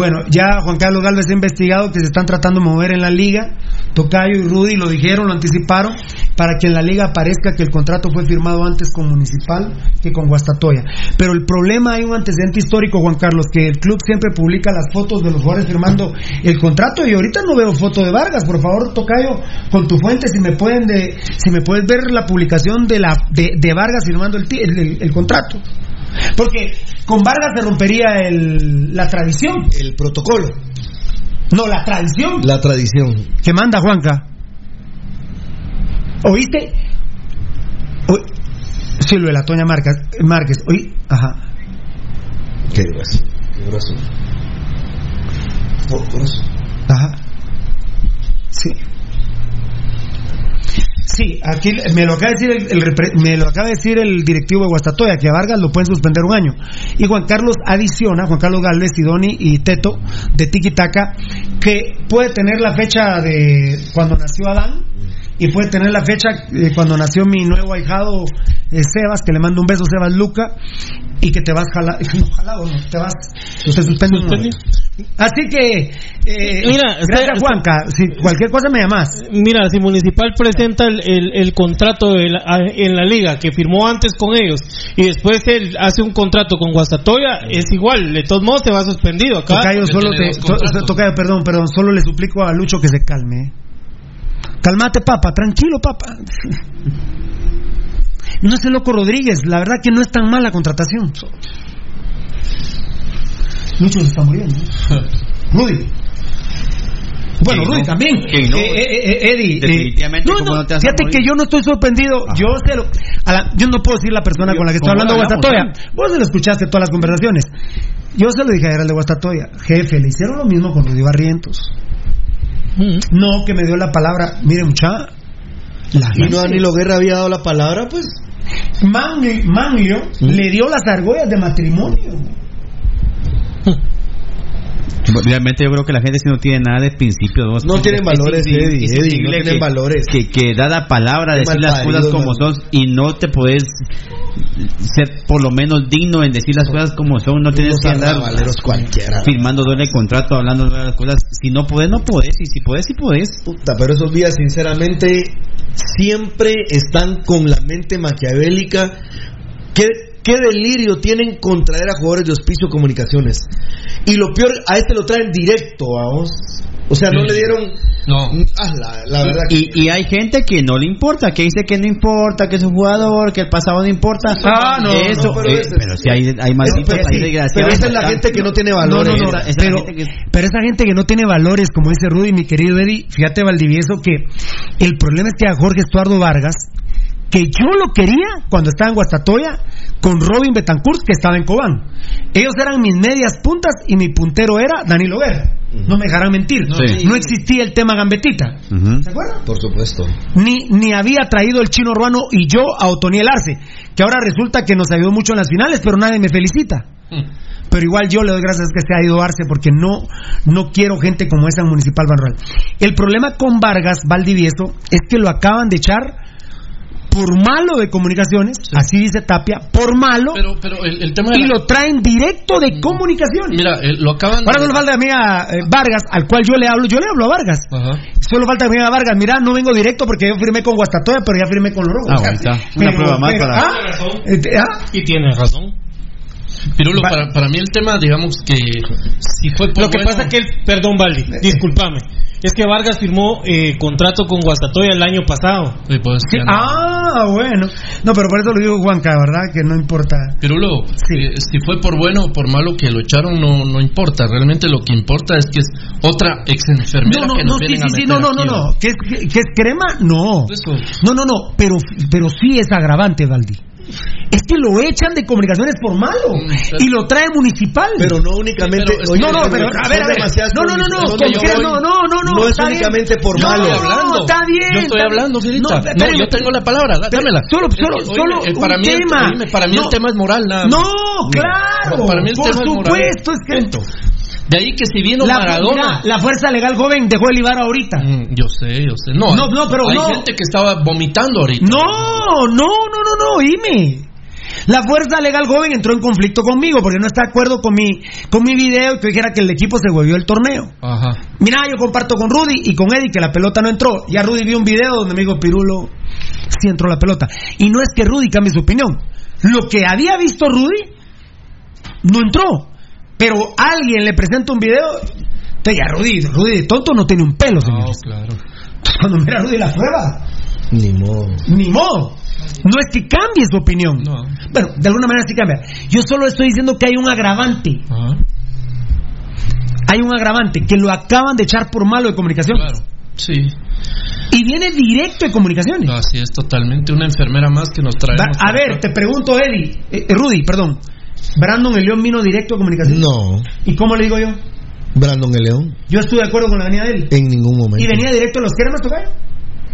Bueno, ya Juan Carlos Galvez ha investigado que se están tratando de mover en la liga. Tocayo y Rudy lo dijeron, lo anticiparon, para que en la liga aparezca que el contrato fue firmado antes con Municipal que con Guastatoya. Pero el problema hay un antecedente histórico, Juan Carlos, que el club siempre publica las fotos de los jugadores firmando el contrato y ahorita no veo foto de Vargas. Por favor, Tocayo, con tu fuente, si me pueden de, si me puedes ver la publicación de la de, Vargas firmando el- el contrato. Porque con Vargas se rompería el- la tradición. El protocolo, No, la tradición la tradición. que manda Juanca. ¿Oíste? Oí- Sí, lo de la Toña Márquez. Márquez. Oí. Ajá. Qué grueso. Qué grueso. Oh, grueso. Ajá. Sí. Sí, aquí me lo acaba de decir el, el me lo acaba de decir el directivo de Guastatoya que a Vargas lo pueden suspender un año. Y Juan Carlos adiciona, Juan Carlos Galvez, Sidoni y Teto de Tiki Taka que puede tener la fecha de cuando nació Adán y puede tener la fecha eh, cuando nació mi nuevo ahijado eh, Sebas, que le mando un beso Sebas Luca y que te vas jala- no, jalado, no, te vas te suspende. Así que eh, Mira, gracias usted- Juanca, si cualquier cosa me llamas. Mira, si Municipal presenta el, el- el contrato de la- a- en la liga que firmó antes con ellos y después él hace un contrato con Guastatoya, es igual, de todos modos se va suspendido acá. Tocayo, solo te, to-. Tocayo, perdón, perdón, solo le suplico a Lucho que se calme. ¿eh? Calmate, papa, tranquilo, papa. No es el loco Rodríguez, la verdad que no es tan mala la contratación. Lucho se está muriendo. Rudy. Bueno, Rudy no. también. No. Eh, eh, eh, Eddie. Definitivamente, no, ¿cómo no, te a fíjate que yo no estoy sorprendido. Yo sé lo- a la- yo no puedo decir la persona con la que estoy ¿Cómo hablando Guastatoya. Vos se lo escuchaste todas las conversaciones. Yo se lo dije al de Guastatoya. Jefe, le hicieron lo mismo con Rudy Barrientos. Mm. No, que me dio la palabra. Mire, mucha. La Y no Danilo Guerra había dado la palabra, pues. Manglio, Manglio le dio las argollas de matrimonio. Realmente yo creo que la gente si no tiene nada de principio. ¿no? No tienen Es valores, Eddie, Eddie, no tienen que- valores. Que, que da la palabra, Qué decir las cosas como man. son y no te puedes ser por lo menos digno en decir las cosas como son. No tienes que andar cualquiera. firmando doble contrato, hablando de las cosas. Si no puedes, no puedes. Y si puedes, sí puedes. Puta, pero esos días, sinceramente, siempre están con la mente maquiavélica. ¿Qué, qué delirio tienen con traer a jugadores de hospicio comunicaciones? Y lo peor, a este lo traen directo, vamos. O sea, no Sí. le dieron. No. Ah, la, la verdad que. Y, y hay gente que no le importa, que dice que no importa, que es un jugador, que el pasado no importa. Ah, no, Eso, no, pero eh, ese- pero si hay, hay malditos, pero, hay pero esa es la gente que no tiene No, valores. no, no, Esa- esa pero, gente que- pero esa gente que no tiene valores, como dice Rudy, mi querido Eddie, fíjate Valdivieso que el problema es que a Jorge Estuardo Vargas, que yo lo quería cuando estaba en Guastatoya, con Robin Betancourt, que estaba en Cobán. Ellos eran mis medias puntas y mi puntero era Danilo Guerra. No me dejarán mentir. Sí. No existía el tema gambetita. ¿Se acuerdan? Por supuesto. ni, ni había traído el chino urbano y yo a Otoniel Arce, que ahora resulta que nos ayudó mucho en las finales, pero nadie me felicita. Pero igual yo le doy gracias que se ha ido Arce porque no, no quiero gente como esa en Municipal Banrural. El problema con Vargas Valdivieso es que lo acaban de echar por malo de comunicaciones, así dice Tapia, por malo, Pero, pero el, el tema de y la- lo traen directo de comunicaciones. Mira, eh, lo acaban Ahora de... solo falta a mí a eh, Vargas, al cual yo le hablo, yo le hablo a Vargas. Ajá. Solo falta que me diga Vargas, mira, no vengo directo porque yo firmé con Guastatoya, pero ya firmé con los rojos. Ah, bueno, está. Una prueba más para- ¿ah? Eh, ¿ah? Y tiene razón. Pirulo, Va- para, para mí el tema, digamos que si fue por Lo que bueno- pasa que, perdón, Valdi, discúlpame. Es que Vargas firmó eh, contrato con Guastatoya el año pasado. Sí, pues, Sí, ya no. Ah, bueno. No, pero por eso lo digo Juanca, ¿verdad? Que no importa. Pirulo, Sí. eh, si fue por bueno o por malo que lo echaron, no, no importa. Realmente lo que importa es que es otra ex enfermera No, no, que nos no, sí, no, no, no, no. ¿Que es, que, que es crema? No. Eso. No, no, no, pero, pero sí es agravante, Valdi. Es que lo echan de comunicaciones por malo Mm, pero- y lo trae municipal. Pero no únicamente. Pero es- oye, no, no, pero a ver, a ver. No, no, no, no, ¿dónde ¿con yo qué? voy? No, no, no, no. No es está bien. únicamente por No, malo. Hablando. está bien. Yo estoy hablando. Filita. No, yo tengo la palabra, dá- dámela. Solo, que, solo, oye, solo eh, para un mí el- tema. para mí el No. tema es moral, nada más. No, claro. Para mí el por tema es moral. supuesto, es que De ahí que si vino la, Maradona. mira, la fuerza legal joven dejó el Ibar ahorita. Mm, yo sé, yo sé. No, No, no, pero hay no. gente que estaba vomitando ahorita. No, no, no, no, no, oíme. La fuerza legal joven entró en conflicto conmigo porque no está de acuerdo con mi, con mi video y que dijera que el equipo se volvió el torneo. Ajá. Mira, yo comparto con Rudy y con Eddie que la pelota no entró. Ya Rudy vio un video donde me dijo Pirulo, sí entró la pelota. Y no es que Rudy cambie su opinión. Lo que había visto Rudy no entró. Pero alguien le presenta un video. Te ya Rudy, Rudy de tonto no tiene un pelo, No, señores. claro. Entonces, Cuando mira a Rudy la prueba, Ni modo. ni modo. No es que cambie su opinión. No. Bueno, de alguna manera sí cambia. Yo solo estoy diciendo que hay un agravante. Ajá. Hay un agravante que lo acaban de echar por malo de comunicación. Claro. Sí. Y viene directo de comunicaciones. Así es totalmente una enfermera más que nos traemos. Va- a ver, te pregunto, Eddie, eh, eh, Rudy, perdón. Brandon el León vino directo a comunicación. No. ¿Y cómo le digo yo? Brandon el León. Yo estoy de acuerdo con la venida de él. En ningún momento. ¿Y venía directo a los cremas, tocayo?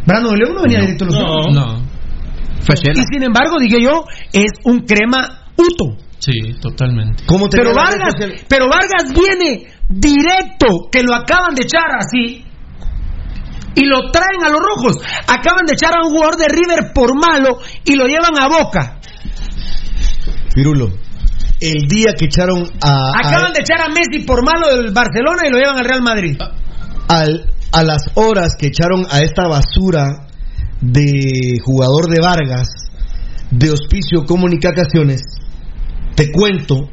Brandon el León no venía directo a los No. cremas. No. Fue Y sin embargo, dije yo, es un crema uto. Sí, totalmente. ¿Cómo te Pero Vargas, pero Vargas viene directo, que lo acaban de echar así. Y lo traen a los rojos. Acaban de echar a un jugador de River por malo y lo llevan a boca. Pirulo. El día que echaron a, Acaban de echar a Messi por malo del Barcelona y lo llevan al Real Madrid. a, al- a las horas que echaron a esta basura de jugador de Vargas, de Hospicio Comunicaciones, te cuento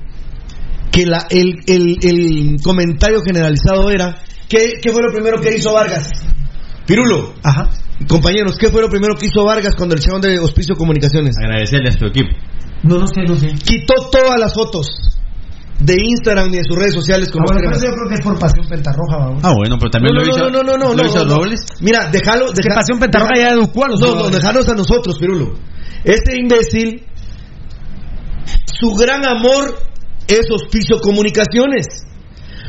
que la, el, el- el comentario generalizado era, ¿qué, ¿qué fue lo primero que hizo Vargas? Pirulo, Ajá. compañeros, ¿qué fue lo primero que hizo Vargas cuando le echaron de Hospicio Comunicaciones? Agradecerle a su equipo. No, no sé, no sé. Quitó todas las fotos de Instagram y de sus redes sociales como Ah, bueno, pero eso yo creo que es por Pasión Pentarroja, vamos. Ah, bueno, pero también no, lo no, hizo. no, no, no, no, lo no, hizo no. Robles. Mira, déjalo, que deja- Pasión Pentarroja deja- ya educó a los No, no, dejanos a nosotros, Pirulo. Este imbécil, su gran amor es Hospicio Comunicaciones.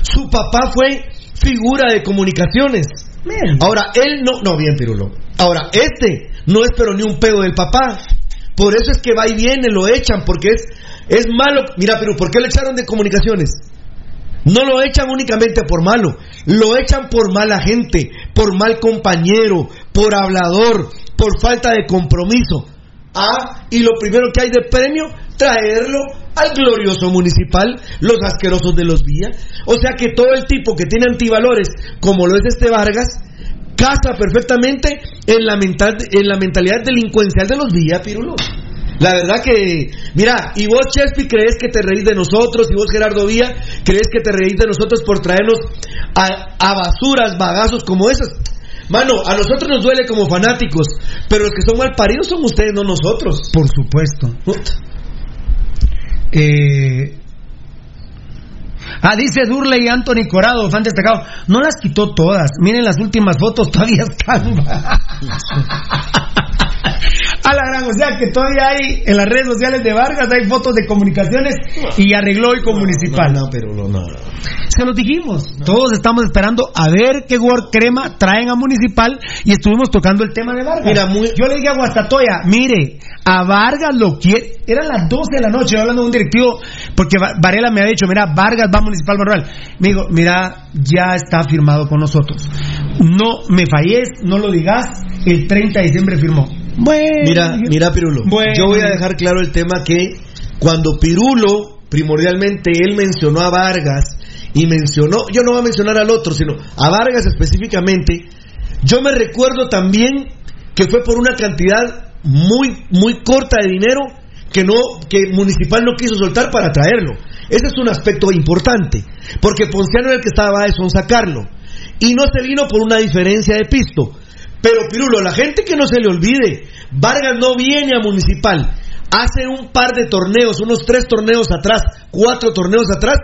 Su papá fue figura de comunicaciones. Bien. Ahora, él no, no, bien, Pirulo. Ahora, este no es pero ni un pedo del papá. Por eso es que va y viene, lo echan, porque es, es malo. Mira, Piru, ¿por qué le echaron de comunicaciones? No lo echan únicamente por malo, lo echan por mala gente, por mal compañero, por hablador, por falta de compromiso. Ah, y lo primero que hay de premio, traerlo al glorioso municipal, los asquerosos de los días. O sea que todo el tipo que tiene antivalores, como lo es este Vargas, casa perfectamente en la, mental, en la mentalidad delincuencial de los días, Pirulo. La verdad que, mira, y vos Chespi crees que te reís de nosotros, y vos Gerardo Vía crees que te reís de nosotros por traernos a, a basuras, bagazos como esas. Mano, a nosotros nos duele como fanáticos, pero los que son mal paridos son ustedes, no nosotros. Por supuesto. Eh, Ah, dice Durley y Anthony Corado, fan destacado. No las quitó todas. Miren las últimas fotos, todavía están. A la gran, o sea que todavía hay en las redes sociales de Vargas, hay fotos de comunicaciones y arregló hoy con Municipal. No, no, pero no, no. Se los dijimos. Todos estamos esperando a ver qué Word Crema traen a Municipal y estuvimos tocando el tema de Vargas. Mira, muy- Yo le dije a Guastatoya, mire, a Vargas lo quiere. Eran las 12 de la noche, yo hablando de un directivo, porque Va- Varela me ha dicho, mira, Vargas va a Municipal Manuel. Me dijo, mira, ya está firmado con nosotros. No me falles, no lo digas, el 30 de diciembre firmó. Bueno, Mira, mira Pirulo, Bueno. yo voy a dejar claro el tema que cuando Pirulo, primordialmente él mencionó a Vargas y mencionó, yo no voy a mencionar al otro, sino a Vargas específicamente, yo me recuerdo también que fue por una cantidad muy, muy corta de dinero que no, que Municipal no quiso soltar para traerlo. Ese es un aspecto importante, porque Ponciano era el que estaba eso, sacarlo. Y no se vino por una diferencia de pisto. Pero Pirulo, la gente que no se le olvide, Vargas no viene a Municipal. Hace un par de torneos, unos tres torneos atrás, cuatro torneos atrás,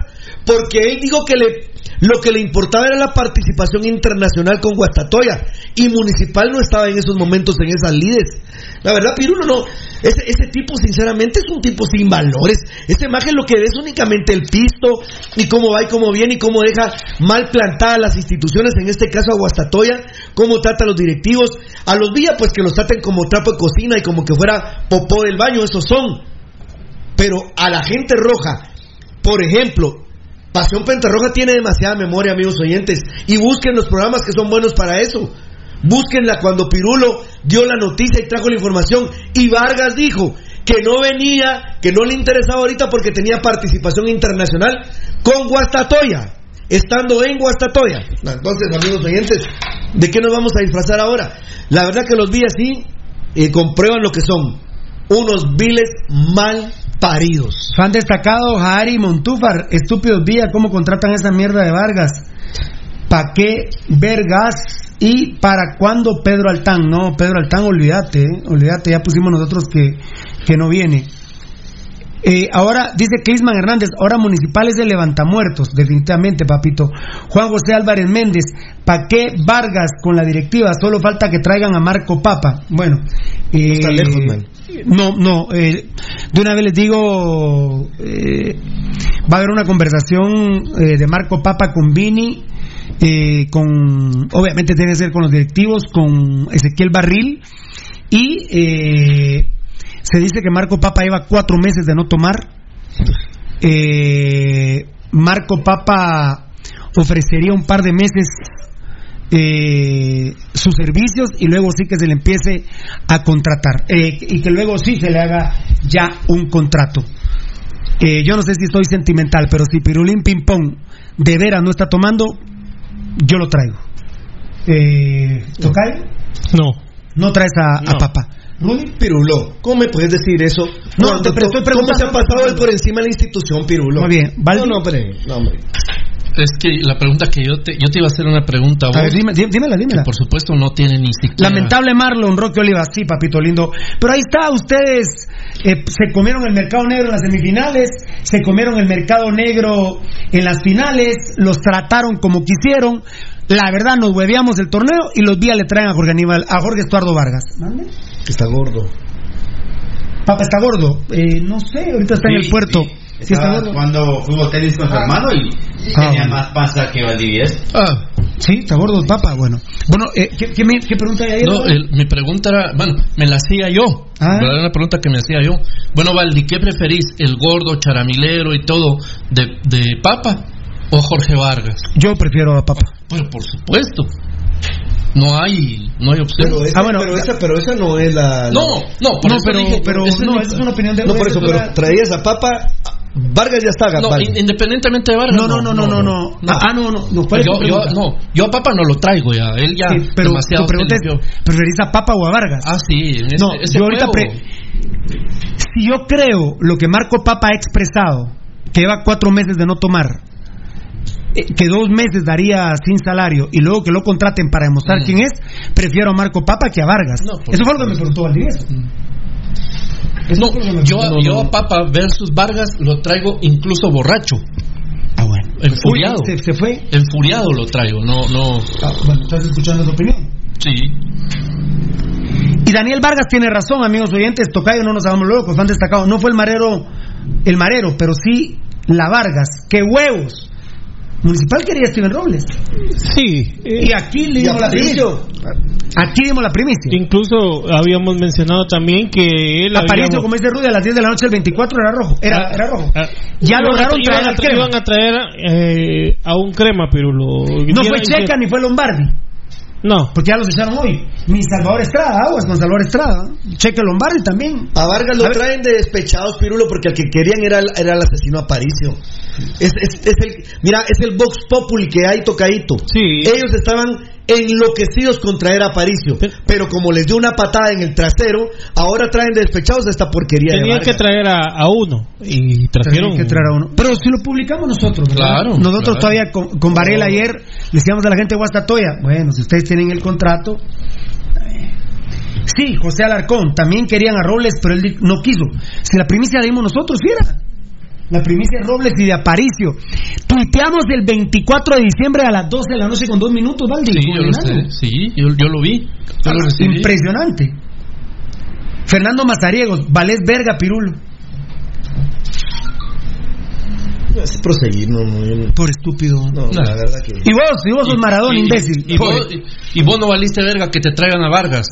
porque él dijo que le, lo que le importaba era la participación internacional con Guastatoya. Y Municipal no estaba en esos momentos en esas lides. La verdad, Pirulo, no. Ese, ese tipo, sinceramente, es un tipo sin valores. Esta imagen lo que ve es únicamente el pisto y cómo va y cómo viene y cómo deja mal plantadas las instituciones, en este caso a Guastatoya, cómo trata a los directivos. A los días, pues que los traten como trapo de cocina y como que fuera popó del baño, esos son. Pero a la gente roja, por ejemplo, Pasión Pentarroja tiene demasiada memoria, amigos oyentes, y busquen los programas que son buenos para eso. Búsquenla cuando Pirulo dio la noticia y trajo la información y Vargas dijo que no venía, que no le interesaba ahorita porque tenía participación internacional con Guastatoya, estando en Guastatoya. Entonces, amigos oyentes, ¿de qué nos vamos a disfrazar ahora? La verdad que los vi así y comprueban lo que son unos viles mal paridos. Fan destacado, Jari Montúfar, estúpidos vía, cómo contratan esa mierda de Vargas. ¿Pa' qué vergas? ¿Y para cuándo Pedro Altán? No, Pedro Altán, olvídate, eh, olvídate, ya pusimos nosotros que, que no viene. Eh, ahora, dice Clisman Hernández, ahora municipal es de levantamuertos, definitivamente, papito. Juan José Álvarez Méndez, ¿pa' qué Vargas con la directiva? Solo falta que traigan a Marco Papa. Bueno, eh, está lejos, man. No, no, eh, de una vez les digo, eh, va a haber una conversación eh, de Marco Papa con Vini, eh, con, obviamente tiene que ser con los directivos, con Ezequiel Barril, y eh, se dice que Marco Papa lleva cuatro meses de no tomar. Marco Papa ofrecería un par de meses sus servicios y luego sí que se le empiece a contratar eh, y que luego sí se le haga ya un contrato. Eh, yo no sé si estoy sentimental, pero si Pirulín Ping Pong de veras no está tomando, yo lo traigo. Eh, ¿Tocayo? No. No traes a, a No. Papa. Rudy Pirulo, ¿cómo me puedes decir eso? No, te- estoy to- ¿Cómo se ha preguntando. pasado él por encima de la institución, Pirulo? Muy bien, Valdi. No, no, hombre. No, hombre. Es que la pregunta que yo te, yo te iba a hacer una pregunta a vos. A ver, dime- dí- dímela, dímela. que por supuesto no tiene ni siquiera. Lamentable Marlon, Roque Oliva, sí, papito lindo. Pero ahí está, ustedes eh, se comieron el mercado negro en las semifinales, se comieron el mercado negro en las finales, los trataron como quisieron. La verdad, nos hueveamos el torneo y los días le traen a Jorge Aníbal, a Jorge Estuardo Vargas. Está gordo. Papá está gordo. Eh, no sé, ahorita está en el puerto. Sí, está Estaba jugando fútbol tenis con su hermano y, y Ah, tenía bueno. más panza que Valdivieso. Ah, Sí, está gordo, papá. Bueno, bueno eh, ¿qué, qué, me- qué pregunta hay ahí? no, el- mi pregunta era, bueno, me la hacía yo. Ah. Era una pregunta que me hacía yo. Bueno, Valdi, ¿qué preferís? ¿El gordo, charamilero y todo de, de Papa o Jorge Vargas? Yo prefiero a papá. Bueno, por supuesto. No hay, no hay opción. Pero, esa, Ah, bueno, pero, esa, pero esa no es la. la- no, no, por no, eso pero, dije, pero esa es no, mi- esa es una opinión de No, por eso, es pero traías a Papa. Vargas ya está, No, Vargas. independientemente de Vargas. No, no, no, no, no, no. Ah, no, no. no ¿cuál es yo, yo, no, yo a Papa no lo traigo ya. Él ya Sí, pero demasiado tu pregunta es, ¿preferís a Papa o a Vargas? Ah, sí. Ese, no, ese yo ahorita... pre- Si yo creo lo que Marco Papa ha expresado, que lleva cuatro meses de no tomar, eh, que dos meses daría sin salario y luego que lo contraten para demostrar Mm. quién es, prefiero a Marco Papa que a Vargas. No, Eso fue lo que me preguntó Valdivieso. Eso No, yo, yo a Papa versus Vargas lo traigo incluso borracho. Ah, bueno. enfuriado. Uy, se, se fue. Enfuriado lo traigo, no, no. Ah, bueno, estás escuchando tu opinión. Sí. Y Daniel Vargas tiene razón, amigos oyentes. Tocayo, no nos hagamos locos, han destacado. No fue el marero, el marero, pero sí la Vargas. ¡Qué huevos! Municipal quería a Steven Robles. Sí. eh, Y aquí le dimos la primicia. Aquí dimos la primicia. incluso habíamos mencionado también que él Aparicio, había- como dice Rudy, a las 10 de la noche el 24 era rojo. Era, Ah, era rojo. ah, Ya lograron traer al crema. iban a traer eh, a un crema, pero lo No fue Checa ni fue Lombardi. No. Porque ya los echaron hoy. Ni Salvador Estrada, aguas con Salvador Estrada. Cheque Lombardi también. A Vargas lo A traen de despechados, Pirulo, porque el que querían era era el asesino Aparicio. Es, es, es el, mira, es el Vox Populi que hay tocadito. Sí. Ellos estaban enloquecidos con traer a Aparicio. Pero- Pero como les dio una patada en el trasero, ahora traen de despechados esta porquería Tenían que traer a, a uno y trajeron que traer a uno. Pero si lo publicamos nosotros, ¿verdad? Claro, Nosotros claro. todavía con, con Varela ayer le decíamos a la gente de Guastatoya, bueno, si ustedes tienen el contrato. eh, Sí, José Alarcón, también querían a Robles, pero él no quiso. Si la primicia la dimos nosotros, fiera. La primicia de Robles y de Aparicio. Tuiteamos el 24 de diciembre a las 12 de la noche con dos minutos, Valdi. Sí, yo lo sé. Sí, yo, yo lo vi. Yo lo. Impresionante. Fernando Mazariegos, Valés Verga, Pirulo. Es proseguir, no, no, Por estúpido. no, No. la verdad que. Y vos, y vos sos Maradona, y- imbécil. Y, Pobre. vos, y vos no valiste verga que te traigan a Vargas.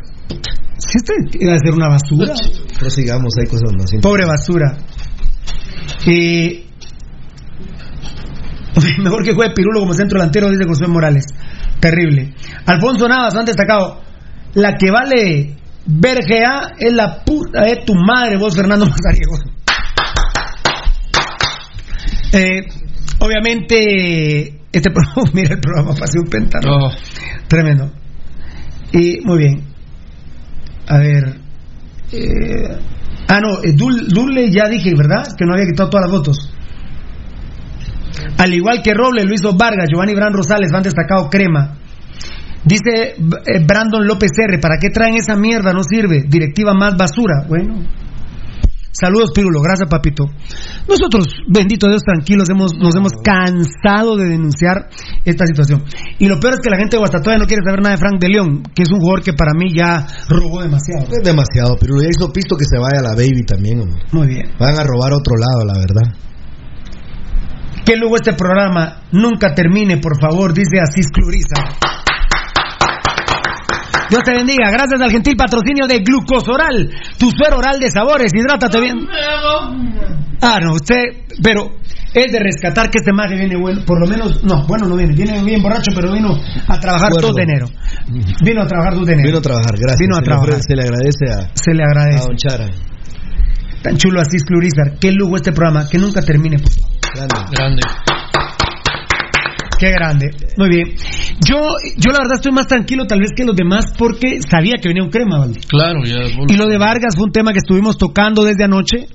Si este iba a ser una basura. Prosigamos, hay cosas más. Pobre basura. Y mejor que juegue Pirulo como centro delantero, dice José Morales. Terrible. Alfonso Navas, han destacado. La que vale Bergea es la puta de tu madre, vos, Fernando Mazariego. Eh, obviamente, este programa, mira el programa, pasé un péntano. Oh, Tremendo. Y muy bien. A ver. eh, ah, no, eh, Dule ya dije, ¿verdad? Que no había quitado todas las fotos. Al igual que Roble, Luis Vargas, Giovanni Bran Rosales, van destacado crema. Dice eh, Brandon López R, ¿para qué traen esa mierda? No sirve. Directiva más basura. Bueno. Saludos, Pirulo. Gracias, papito. Nosotros, bendito Dios, tranquilos, hemos, nos hemos cansado de denunciar esta situación. Y lo peor es que la gente de Guastatoya no quiere saber nada de Frank de León, que es un jugador que para mí ya robó demasiado. Es demasiado, pero ya hizo pisto que se vaya la baby también, hombre. Muy bien. Van a robar otro lado, la verdad. Que luego este programa nunca termine, por favor, dice Asís Cluriza. Dios te bendiga. Gracias al gentil patrocinio de Glucosoral, tu suero oral de sabores. Hidrátate bien. Ah, no, usted, pero es de rescatar que este maje viene bueno, por lo menos, no, bueno, no viene, viene bien borracho, pero vino a trabajar Acuerdo. 2 de enero. Vino a trabajar 2 de enero. Vino a trabajar, gracias. Vino a Se le trabajar. ofrece- Se le agradece a, Se le a agradece. Don Chara. Tan chulo Asís Clurizar. Qué lujo este programa, que nunca termine. Grande. grande. Qué grande. Muy bien. Yo, yo la verdad estoy más tranquilo tal vez que los demás porque sabía que venía un crema, ¿vale? Claro, ya. Y lo de Vargas fue un tema que estuvimos tocando desde anoche.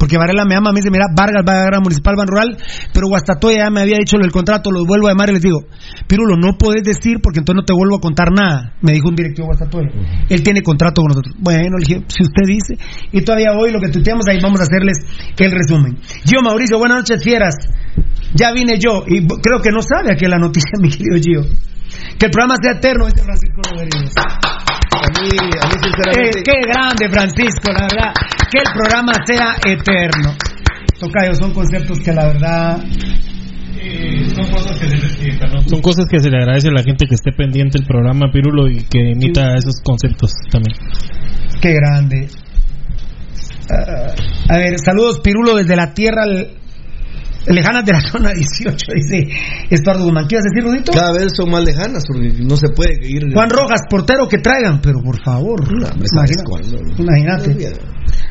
Porque Varela me ama, me dice, mira, Vargas va a llegar a Municipal Ban Rural, pero Guastatoya ya me había dicho lo del contrato, los vuelvo a llamar y les digo, Pirulo, no podés decir porque entonces no te vuelvo a contar nada, me dijo un directivo Guastatoya. Él tiene contrato con nosotros. Bueno, le dije, si usted dice, y todavía hoy lo que tuiteamos ahí vamos a hacerles el resumen. Gio Mauricio, buenas noches, fieras. Ya vine yo, y creo que no sabe aquí la noticia, mi querido Gio. Que el programa sea eterno, este Francisco Rodríguez. A mí, a mí Eh, sinceramente... qué grande, Francisco, la verdad. Que el programa sea eterno. Tocayo, son conceptos que la verdad. Son cosas que se le agradece a la gente que esté pendiente del programa Pirulo y que emita esos conceptos también. Qué grande. Ah, a ver, saludos, Pirulo, desde la tierra l- lejana de la zona 18, dice Estuardo Guzmán. ¿Qué ibas a decir, Rudito? Cada vez son más lejanas porque no se puede ir... Juan Rojas, portero que traigan, pero por favor. No. Imagínate.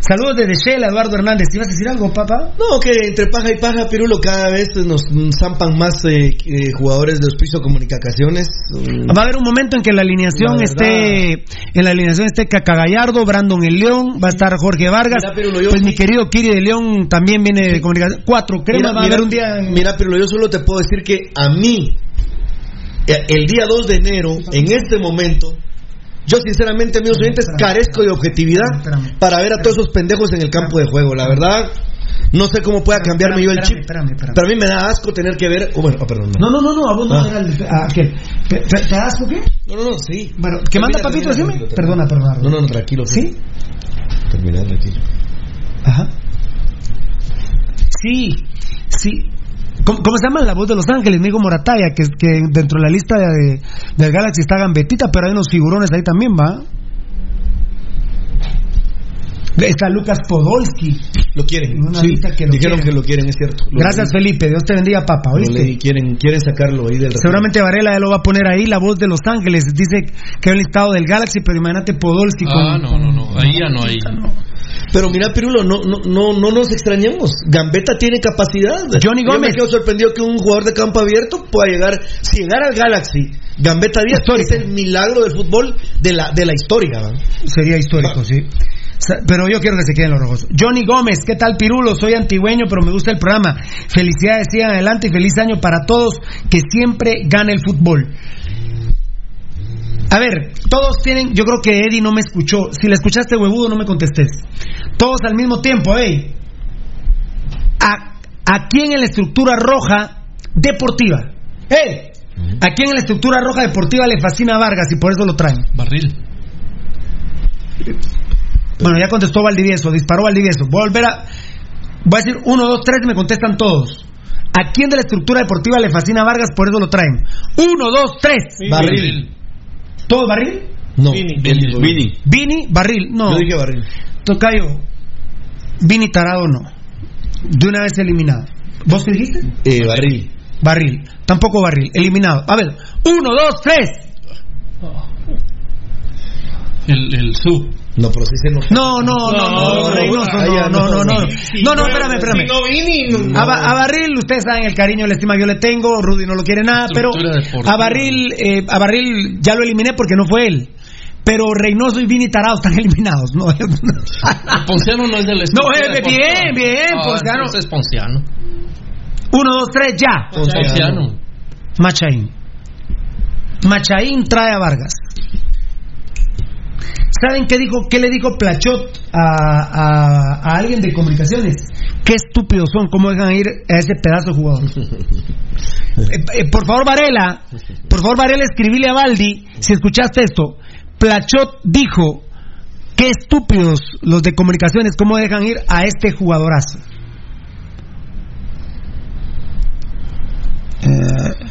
Saludos desde Shell, Eduardo Hernández. ¿Ibas a decir algo, papá? No, que entre paja y paja, Pirulo, cada vez nos zampan más eh, eh, jugadores de Hospicio Comunicaciones. Va a haber un momento en que la alineación La esté en la alineación esté Caca Gallardo, Brandon el León, va a estar Jorge Vargas, Mira, Pirulo, yo- pues mi querido Kiri de León también viene de comunicación. Cuatro cremas va a haber un día. en- Mira, Pirulo, yo solo te puedo decir que a mí, el día 2 de enero, en este momento, yo sinceramente, amigos oyentes, carezco de objetividad para ver a todos esos pendejos en el campo de juego. La verdad, no sé cómo pueda cambiarme yo el chip. Espérame, espérame, espérame. Pero a mí me da asco tener que ver. oh, bueno, oh, perdón. No, no, no, no, a vos no Ah. a aquel. ¿Te, das por qué? No, no, no, sí. Bueno, ¿qué manda papito? Decime. Perdona, perdona. No, no, no, tranquilo. ¿Sí? Termina, tranquilo. Ajá. Sí, sí. ¿Cómo, se llama la voz de Los Ángeles? Migo Morataya, que, que dentro de la lista de, del Galaxy está Gambetita, pero hay unos figurones ahí también, ¿va? Está Lucas Podolski. Lo quieren. Una sí, lista que lo dijeron quieren. que lo quieren, es cierto. Lo Gracias, Felipe. Dios te bendiga, papá. ¿Oíste? quieren, quieren sacarlo ahí del Seguramente Varela ya lo va a poner ahí, la voz de Los Ángeles. Dice que hay un listado del Galaxy, pero imagínate Podolski con. Ah, no, no, no. Ahí ya no, ahí. Pero mira, Pirulo, no, no, no, no nos extrañemos. Gambetta tiene capacidad. Johnny Yo Gómez. me quedo sorprendido que un jugador de campo abierto pueda llegar. Si llegara al Galaxy, Gambetta Díaz es el milagro del fútbol de la, de la historia. Sería histórico, sí. Pero yo quiero que se queden los rojos. Johnny Gómez, ¿qué tal Pirulo? Soy antigüeño, pero me gusta el programa. Felicidades, sigan adelante y feliz año para todos. Que siempre gane el fútbol. A ver, todos tienen, yo creo que Eddie no me escuchó. Si le escuchaste huevudo, no me contestes. Todos al mismo tiempo, ¿eh? ¿A, a quién en la estructura roja deportiva? ¡Eh! ¿A quién en la estructura roja deportiva le fascina a Vargas y por eso lo traen? Barril. Bueno, ya contestó Valdivieso, disparó Valdivieso. Voy a volver a. Voy a decir uno, dos, tres y me contestan todos. ¿A quién de la estructura deportiva le fascina a Vargas? Por eso lo traen. Uno, dos, tres. Barril. ¿Todo barril? No, Vini. Vini. Vini. Vini, barril. No. Yo dije Barril. Tocayo. Vini tarado no. De una vez eliminado. ¿Vos qué dijiste? Eh, barril. Barril. Tampoco barril. Eliminado. A ver. Uno, dos, tres. El, el su. No, pero sí se nos... No, no, no, no, No, Reynoso, ya, no, no, no, no. No, espérame, espérame. A, Ba- a Barril, ustedes saben el cariño y la estima que yo le tengo, Rudy no lo quiere nada, pero a Barril, eh, a Barril ya lo eliminé porque no fue él. Pero Reynoso y Vini Tarado están eliminados, ¿no? Ponciano no es del No, estructura eh, bien, bien, Ah, Ponciano. es Ponciano. Uno, dos, tres, ya. Ponciano. Machaín. Machaín trae a Vargas. ¿Saben qué dijo? ¿Qué le dijo Plachot a, a- a alguien de comunicaciones? Qué estúpidos son, cómo dejan ir a ese pedazo de jugador. Eh, eh, por favor, Varela, por favor, Varela, escribile a Baldi, si escuchaste esto. Plachot dijo, qué estúpidos los de comunicaciones, cómo dejan ir a este jugadorazo. Eh,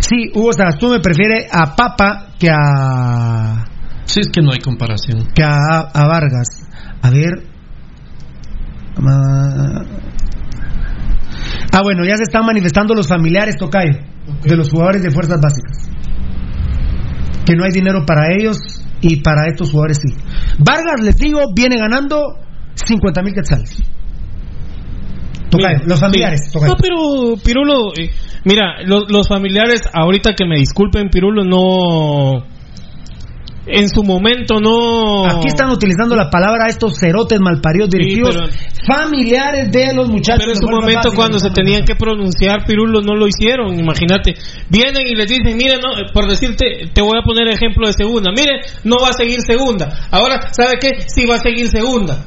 sí, Hugo Sarastú me prefiere a Papa que a Sí, es que no hay comparación. que a, a Vargas. A ver. Ah, Ah, bueno, ya se están manifestando los familiares, Tocayo, de los jugadores de fuerzas básicas. Que no hay dinero para ellos y para estos jugadores sí. Vargas, les digo, viene ganando 50 mil quetzales. Tocayo, Mira, los familiares, sí. Tocayo. No, pero Pirulo, eh, mira, lo- los familiares, ahorita que me disculpen, Pirulo, no. En su momento no. Aquí están utilizando la palabra estos cerotes malparidos directivos pero- familiares de los muchachos. Pero en su momento cuando se tenían que pronunciar Pirulo no lo hicieron, imagínate. Vienen y les dicen, mire, no, por decirte, te voy a poner ejemplo de segunda. Mire, no va a seguir segunda. Ahora, ¿sabe qué? Sí va a seguir segunda.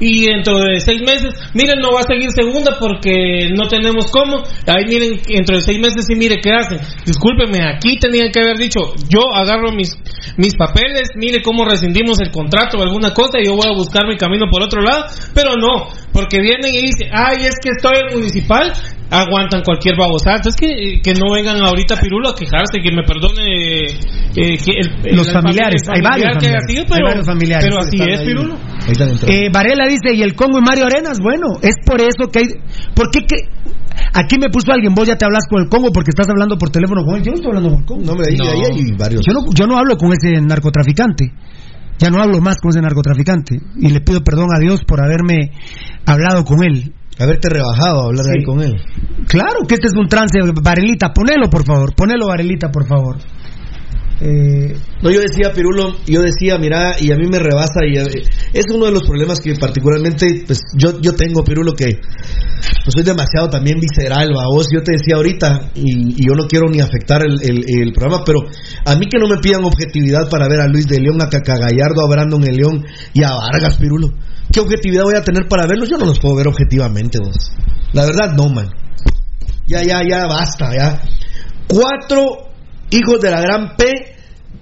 Y dentro de seis meses, miren, no va a seguir segunda porque no tenemos cómo. Ahí miren, dentro de seis meses y mire qué hacen. Discúlpeme, aquí tenían que haber dicho, yo agarro mis, mis papeles, mire cómo rescindimos el contrato o alguna cosa y yo voy a buscar mi camino por otro lado. Pero no, porque vienen y dicen, ay, es que estoy en municipal, aguantan cualquier babosada. Entonces que, que no vengan ahorita Pirulo a quejarse, que me perdone eh, que el- el- Los el familiares, hay varios que familiares, sido, hay pero, varios familiares. pero así es, ahí. Pirulo. Ahí. Eh, Varela dice, ¿y el Congo y Mario Arenas? Bueno, es por eso que hay... ¿Por qué que...? Aquí me puso alguien, vos ya te hablas con el Congo porque estás hablando por teléfono con él. Yo no estoy hablando con el Congo. No, No. ahí hay varios. Yo no, yo no hablo con ese narcotraficante. Ya no hablo más con ese narcotraficante. Y le pido perdón a Dios por haberme hablado con él. Haberte rebajado a hablar Sí. ahí con él. Claro que este es un trance, Varelita. Ponelo, por favor. Ponelo, Varelita, por favor. Eh, No, yo decía, Pirulo, yo decía, mira, y a mí me rebasa, y eh, es uno de los problemas que particularmente, pues yo, yo tengo, Pirulo, que pues soy demasiado también visceral, va vos, yo te decía ahorita, y, yo no quiero ni afectar el programa, pero a mí que no me pidan objetividad para ver a Luis de León, a Cacagallardo, a Brandon el León y a Vargas, Pirulo. ¿Qué objetividad voy a tener para verlos? Yo no los puedo ver objetivamente, vos. La verdad, no, man. Ya, ya, ya, basta, ya. Cuatro hijos de la gran P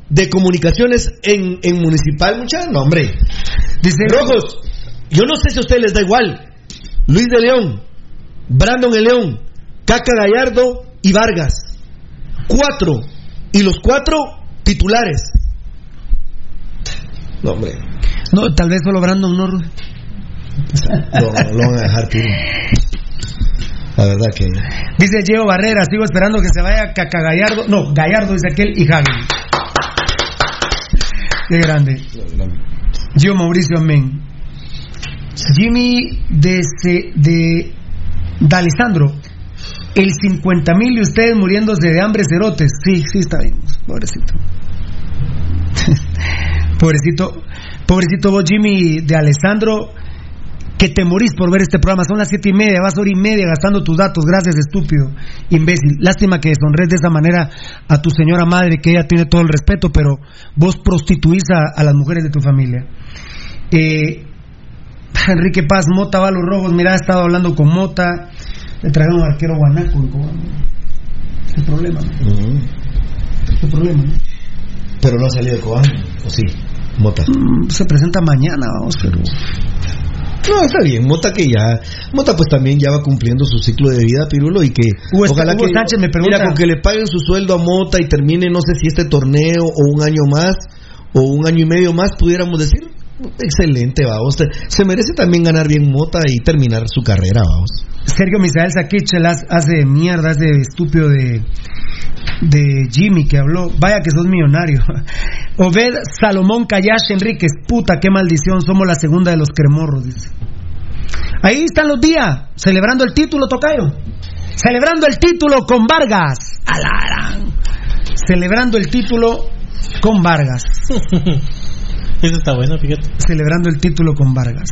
de comunicaciones en, en municipal, muchachos. No, hombre. dice Rojos, yo no sé si a ustedes les da igual. Luis de León, Brandon el León, Caca Gallardo y Vargas. Cuatro. Y los cuatro titulares. No, hombre. No, tal vez solo Brandon no. Lo, lo van a dejar, tío. La verdad que. Dice Diego Barrera, sigo esperando que se vaya Caca Gallardo. No, Gallardo dice aquel y Javi. Qué grande. Gio Mauricio Amén. Jimmy de, de Alessandro. El 50 mil y ustedes muriéndose de hambre cerotes. Sí, sí, está bien. Pobrecito. pobrecito. Pobrecito vos, Jimmy de Alessandro. Que te morís por ver este programa. Son las siete y media. Vas hora y media gastando tus datos. Gracias, estúpido. Imbécil. Lástima que sonrees de esa manera a tu señora madre, que ella tiene todo el respeto, pero vos prostituís a, a las mujeres de tu familia. Eh, Enrique Paz, Mota va a los rojos. Mira, he estado hablando con Mota. Le trajeron un arquero guanaco. bueno, ¿Qué problema? no? ¿Qué problema? no? Pero no ha salido de Cobán. ¿O sí? Mota. Mm, Se presenta mañana, vamos, pero. No, está bien. Mota que ya. Mota pues también ya va cumpliendo su ciclo de vida, Pirulo, y que. Hugo- Hugo Sánchez me pregunta- Mira, con que le paguen su sueldo a Mota y termine, no sé si este torneo o un año más, o un año y medio más, pudiéramos decir. Excelente, vamos. Se merece también ganar bien mota y terminar su carrera, vamos. Sergio Misael Saquich el hace hace mierda, hace estúpido de, de Jimmy que habló. Vaya que sos millonario. Obed Salomón Callash Enríquez, puta, qué maldición, somos la segunda de los cremorros, dice. Ahí están los días, celebrando el título, Tocayo. Celebrando el título con Vargas. Alarán. Celebrando el título con Vargas. Eso está bueno, fíjate. Celebrando el título con Vargas.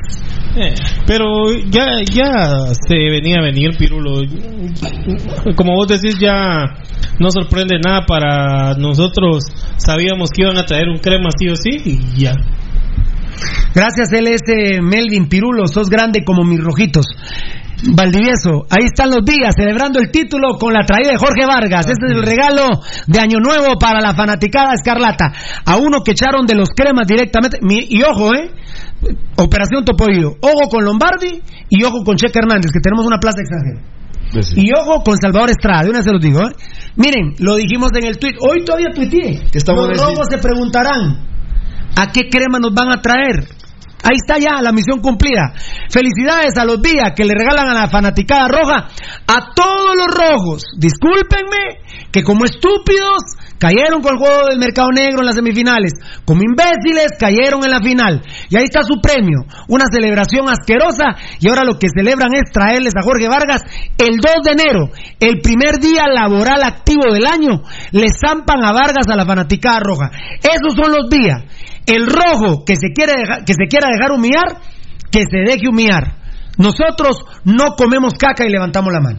Eh, pero ya ya se venía a venir, Pirulo. Como vos decís, ya no sorprende nada para nosotros. Sabíamos que iban a traer un crema sí o sí y ya. Gracias, LS Melvin Pirulo, sos grande como mis rojitos. Valdivieso, ahí están los días celebrando el título con la traída de Jorge Vargas. Este es el regalo de Año Nuevo para la fanaticada escarlata. A uno que echaron de los cremas directamente. Mi- y ojo, ¿eh? Operación Topoillo. Ojo con Lombardi y ojo con Cheque Hernández, que tenemos una plaza extranjera. Y ojo con Salvador Estrada, de una se los digo. ¿eh? Miren, lo dijimos en el tweet. Hoy todavía tuiteé. ¿Qué estamos Los rojos se preguntarán: ¿a qué crema nos van a traer? Ahí está ya la misión cumplida. Felicidades a los días que le regalan a la fanaticada roja, a todos los rojos. Discúlpenme que como estúpidos cayeron con el juego del mercado negro en las semifinales, como imbéciles cayeron en la final. Y ahí está su premio, una celebración asquerosa y ahora lo que celebran es traerles a Jorge Vargas el 2 de enero, el primer día laboral activo del año, le zampan a Vargas a la fanaticada roja. Esos son los días. El rojo que se quiere que se quiera dejar humillar, que se deje humillar. Nosotros no comemos caca y levantamos la mano.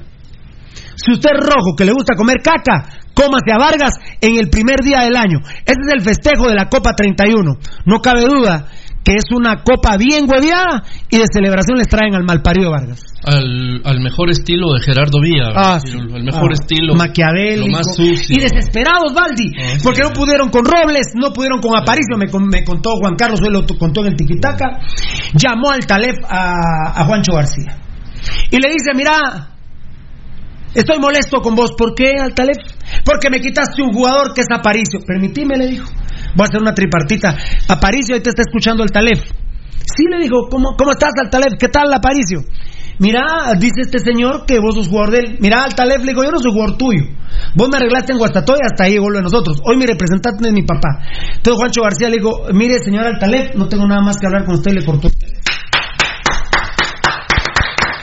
Si usted es rojo que le gusta comer caca, cómase a Vargas en el primer día del año. Ese es el festejo de la Copa 31. No cabe duda que es una copa bien hueveada y de celebración les traen al malparido Vargas. Al, al mejor estilo de Gerardo Villa. Ah, sí. mejor Ah, estilo. maquiavélico Lo más sucio. y desesperados Valdi Ah, sí. porque no pudieron con Robles no pudieron con Aparicio me, con- me contó Juan Carlos lo contó en el Tiquitaca llamó al Talef a, a Juancho García y le dice mira estoy molesto con vos ¿por qué al Talef? porque me quitaste un jugador que es Aparicio permitime le dijo voy a hacer una tripartita Aparicio ahí te está escuchando el Talef Sí, le dijo, ¿cómo, cómo estás, Altalef? ¿Qué tal, Aparicio? Mira, dice este señor que vos sos jugador de él. Mira, Altalef, le digo, yo no soy jugador tuyo. Vos me arreglaste en Guastatoya, hasta ahí llegó de nosotros. Hoy mi representante es mi papá. Entonces Juancho García le digo, mire, señor Altalef, no tengo nada más que hablar con usted le cortó.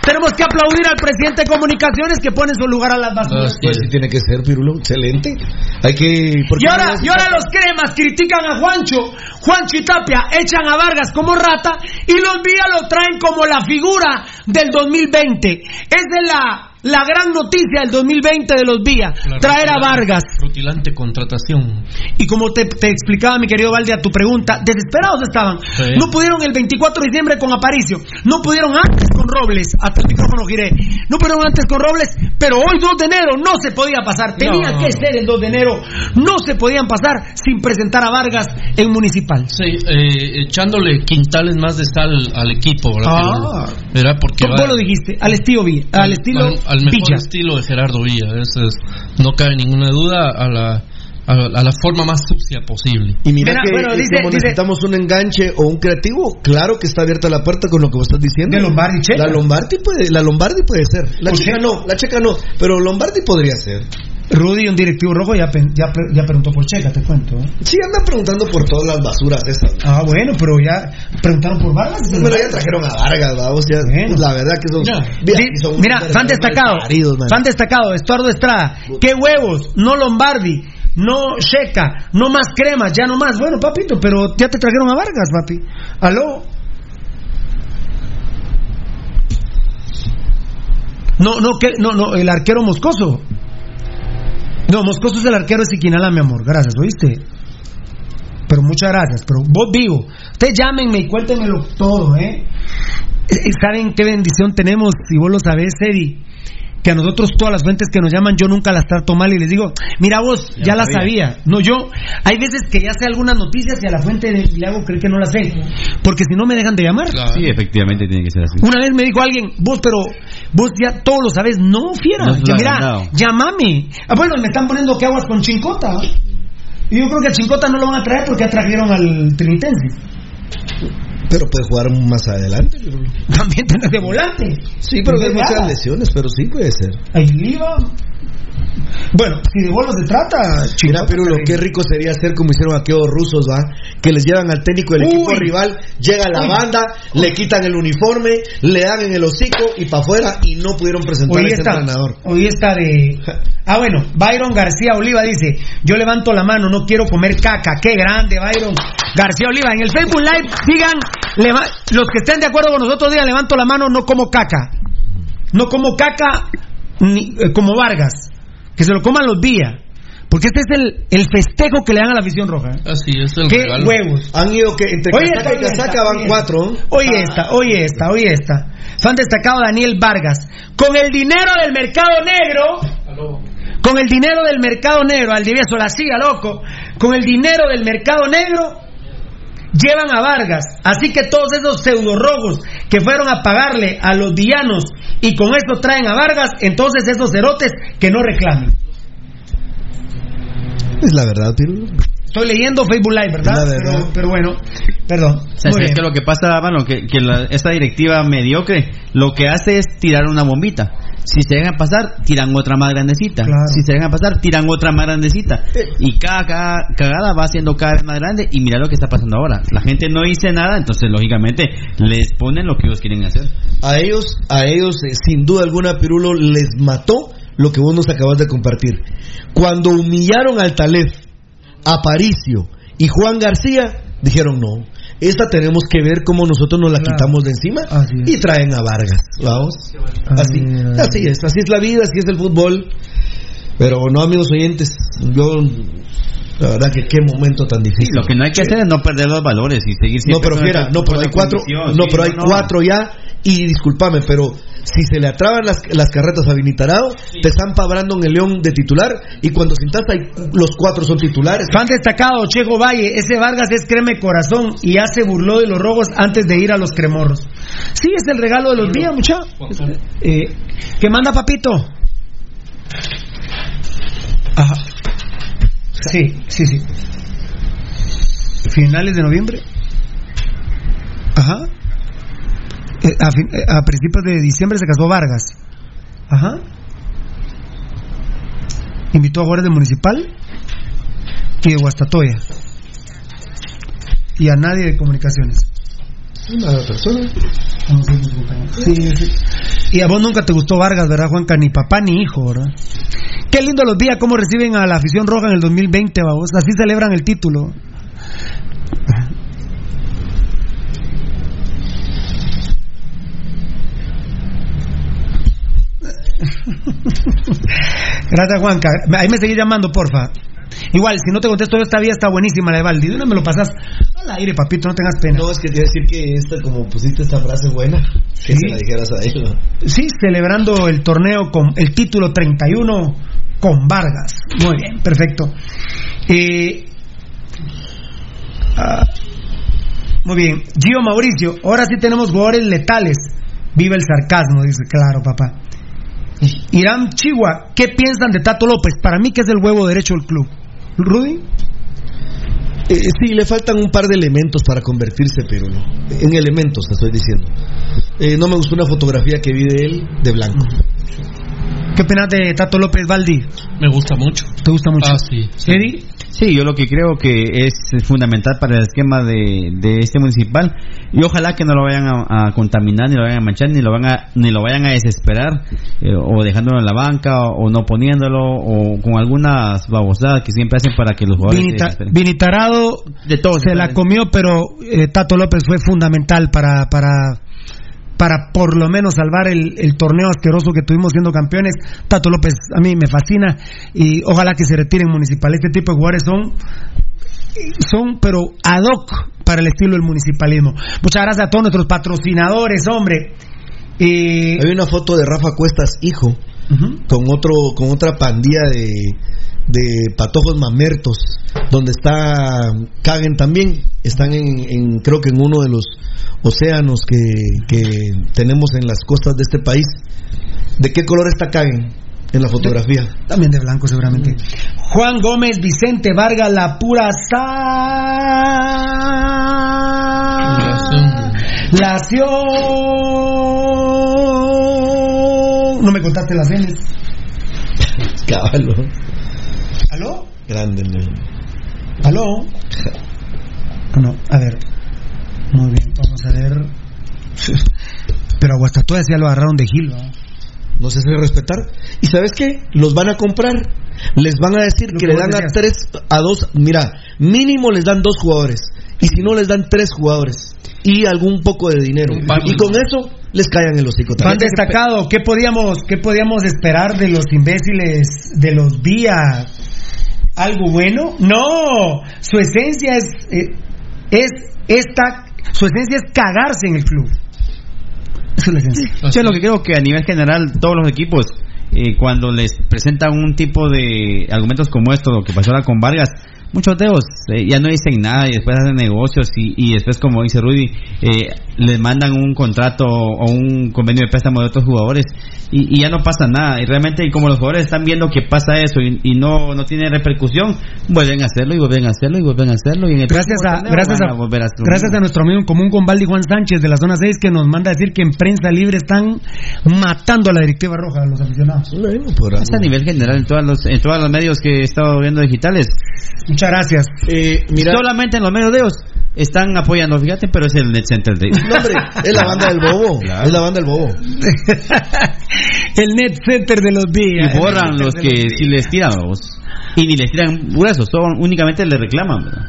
Tenemos que aplaudir al presidente de comunicaciones que pone en su lugar a las basuras. Pues sí tiene que ser, Pirulo. Excelente. Hay que. ¿por qué Y ahora, no y ahora los cremas critican a Juancho, Juancho y Tapia echan a Vargas como rata y los días lo traen como la figura del 2020. Es de la, la gran noticia del 2020 de los días, traer a Vargas. Rutilante contratación. Y como te, te explicaba mi querido Valde a tu pregunta, desesperados estaban. Sí. No pudieron el 24 de diciembre con Aparicio, no pudieron antes con Robles, hasta el micrófono giré, no pudieron antes con Robles, pero hoy 2 de enero no se podía pasar, tenía No. que ser el 2 de enero, no se podían pasar sin presentar a Vargas en Municipal. Sí, eh, echándole quintales más de sal al equipo, ¿verdad? Ah. Era porque Vos va- lo dijiste, al estilo, Vi- al estilo al, al mejor Villa. estilo de Gerardo Villa. Ese es- no cabe ninguna duda a la, a, a la forma más sucia posible. Y mira, Mira, que bueno, eh, dice- como dice- necesitamos un enganche o un creativo, claro que está abierta la puerta con lo que vos estás diciendo. De Lombardi, Checa. La Lombardi puede, la Lombardi puede ser. La ¿Por checa qué? no, la checa no, pero Lombardi podría ser. Rudy, un directivo rojo, ya, ya, ya preguntó por Checa, te cuento. ¿eh? Sí, andan preguntando por todas las basuras esas. Ah, bueno, pero ya preguntaron por Vargas. Pero ya trajeron a Vargas, vamos, ya. Bueno. La verdad que son. Mira, Di- son Mira, fan destacado. Fan destacado, Estuardo Estrada. ¿Qué huevos? No Lombardi, no Checa, no más cremas, ya no más. Bueno, papito, pero ya te trajeron a Vargas, papi. ¿Aló? No, no, que, no, no, el arquero Moscoso. No, Moscoso es el arquero de Siquinala, mi amor. Gracias, ¿oíste? Pero muchas gracias. Pero vos vivo. Ustedes llámenme y cuéntenmelo todo, ¿eh? ¿Saben qué bendición tenemos? Si vos lo sabés, Eddie. Que a nosotros todas las fuentes que nos llaman, yo nunca las trato mal y les digo, mira vos, ya, Ya las sabía. sabía. No, yo, hay veces que ya sé algunas noticias y a la fuente le, le hago creer que no las sé. Porque si no me dejan de llamar. Claro. Sí, efectivamente tiene que ser así. Una vez me dijo alguien, vos, pero vos ya todo lo sabes. No, fiera, No que mira, ganado. llámame. Ah, bueno, me están poniendo que aguas con Chincota. Y yo creo que a Chincota no lo van a traer porque ya trajeron al Trinitense. Pero puede jugar más adelante. También tenés de volante. Sí, pero hay muchas lesiones, pero sí puede ser. Ahí iba. Bueno, si de bolos se trata, Mira, pero lo que rico sería hacer como hicieron aquellos rusos, ¿va? Que les llevan al técnico del equipo rival, llega la Uy. banda, le quitan el uniforme, le dan en el hocico y para afuera y no pudieron presentar a Hoy ese está, entrenador. hoy está de. Ah, bueno, Byron García Oliva dice: Yo levanto la mano, no quiero comer caca. Qué grande, Byron García Oliva. En el Facebook Live, digan, leva- los que estén de acuerdo con nosotros, digan: Levanto la mano, no como caca. No como caca ni, eh, como Vargas. Que se lo coman los días. Porque este es el, el festejo que le dan a la afición roja. ¿eh? Así es el ¡Qué regalo. huevos! Han ido que entre Oye, casaca y oye, casaca esta, van oye. cuatro. ¿no? Oye esta, oye esta, oye esta. Fan destacado Daniel Vargas. Con el dinero del mercado negro. Con el dinero del mercado negro, al divieso la siga, loco. Con el dinero del mercado negro llevan a Vargas. Así que todos esos pseudo rogos que fueron a pagarle a los villanos y con esto traen a Vargas, entonces esos cerotes que no reclamen. Es la verdad, Pirulo. Estoy leyendo Facebook Live, ¿verdad? La verdad. Pero, pero bueno, perdón. O sea, Muy es bien. que lo que pasa, mano, que, que la- esta directiva mediocre lo que hace es tirar una bombita. Si se dejan pasar, tiran otra más grandecita. Claro. Si se dejan pasar, tiran otra más grandecita. Y cada, cada cagada va haciendo cada vez más grande. Y mira lo que está pasando ahora. La gente no dice nada, entonces lógicamente les ponen lo que ellos quieren hacer. A ellos, a ellos, eh, sin duda alguna, Pirulo les mató lo que vos nos acabas de compartir. Cuando humillaron al Talef, Aparicio y Juan García, dijeron no. Esta tenemos que ver cómo nosotros nos la Claro. quitamos de encima y traen a Vargas. Vamos. Así, así es, así es la vida, así es el fútbol. Pero no, amigos oyentes, yo, la verdad que qué momento tan difícil. Lo que no hay que hacer es no perder los valores y seguir No, siempre pero fiera, no, pero hay cuatro, no, pero hay no. cuatro ya. Y discúlpame, pero si se le atraban las, las carretas a Vinitarado, te zampa Brandon el León de titular. Y cuando sintas, los cuatro son titulares. Fan destacado, Checo Valle. Ese Vargas es creme corazón y ya se burló de los rojos antes de ir a los cremorros. Sí, es el regalo de los días, mucha. Eh, ¿Qué manda, papito? Ajá. Sí, sí, sí. Finales de noviembre. Ajá. Eh, a, fin- eh, a principios de diciembre se casó Vargas. Ajá. Invitó a jugadores del municipal y de Guastatoya. Y a nadie de comunicaciones. Una persona. Sí, sí. Y a vos nunca te gustó Vargas, ¿verdad, Juanca? Ni papá ni hijo, ¿verdad? Qué lindo los días, cómo reciben a la afición roja en el 2020, vamos. Así celebran el título. Gracias, Juanca. Ahí me seguís llamando, porfa. Igual, si no te contesto, esta vía está buenísima, la de Valdi. De una me lo pasas al aire, papito, no tengas pena. No, es que te iba a decir que esta, como pusiste esta frase buena, que Sí. se la dijeras a él. ¿no? Sí, celebrando el torneo con el título 31 con Vargas. Muy bien, perfecto. Eh, ah, muy bien. Gio Mauricio, ahora sí tenemos jugadores letales. Viva el sarcasmo, dice, claro, papá. Irán Chihuahua, ¿qué piensan de Tato López? Para mí que es el huevo derecho del club. Rudy, Eh, sí, le faltan un par de elementos para convertirse, pero no. En elementos, te estoy diciendo. Eh, no me gustó una fotografía que vi de él de blanco. ¿Qué opinas de Tato López Valdi? Me gusta mucho. ¿Te gusta mucho? Ah, sí. sí. Eddie, Sí, yo lo que creo que es fundamental para el esquema de, de este municipal y ojalá que no lo vayan a, a contaminar, ni lo vayan a manchar, ni lo, van a, ni lo vayan a desesperar eh, o dejándolo en la banca o, o no poniéndolo o con algunas babosadas que siempre hacen para que los jugadores Vinita-. Vinitarado De todos. se la comió, pero eh, Tato López fue fundamental para, para, para por lo menos salvar el, torneo asqueroso que tuvimos siendo campeones. Tato López a mí me fascina y ojalá que se retire en municipal. Este tipo de jugadores son, son pero ad hoc para el estilo del municipalismo. Muchas gracias a todos nuestros patrocinadores, hombre. Eh, Hay una foto de Rafa Cuestas, hijo, con otro con otra pandilla de, de patojos mamertos donde está Kagen también están en, en- creo que en uno de los océanos que, que tenemos en las costas de este país ¿de qué color está Kagen en la fotografía? También de blanco, seguramente. Juan Gómez, Vicente Vargas, la pura sal. Lazio. No me contaste las Vélez. Caballo. ¿Aló? Grande, ¿no? ¿Aló? Ah, No, a ver. Muy bien, vamos a ver. Pero a Guastatoya ya lo agarraron de Gil, ¿va? No se sabe respetar. ¿Y sabes qué? Los van a comprar. Les van a decir Lo que que le dan a tres, a dos. Mira, mínimo les dan dos jugadores. Y si no, les dan tres jugadores. Y algún poco de dinero. Y con eso les callan el hocico Fan también. destacado, ¿qué podíamos, ¿qué podíamos esperar de los imbéciles de los días? ¿Algo bueno? No, su esencia es, eh, es esta, su esencia es cagarse en el club. Esa es la esencia. Yo lo que creo que a nivel general todos los equipos eh, cuando les presentan un tipo de argumentos como esto, lo que pasó ahora con Vargas, muchos de ellos eh, ya no dicen nada y después hacen negocios y, y después como dice Rudy eh, les mandan un contrato o un convenio de préstamo de otros jugadores y, y ya no pasa nada. Y realmente y como los jugadores están viendo que pasa eso y, y no no tiene repercusión vuelven a hacerlo y vuelven a hacerlo y vuelven a hacerlo y en el Gracias a, torneo gracias, a, volver lo gracias a nuestro amigo en común con Valdi Juan Sánchez de la zona 6 que nos manda a decir que en prensa libre están matando a la directiva roja, a los aficionados. A nivel general en todos los en todos los medios que he estado viendo digitales Muchas gracias. Eh, mira, solamente en los medios de ellos están apoyando fíjate pero es el net center de no, hombre, es la banda del bobo. Es la banda del bobo. el net center de los días. y borran los que los si les tiran vos. y ni les tiran gruesos son únicamente le reclaman ¿verdad?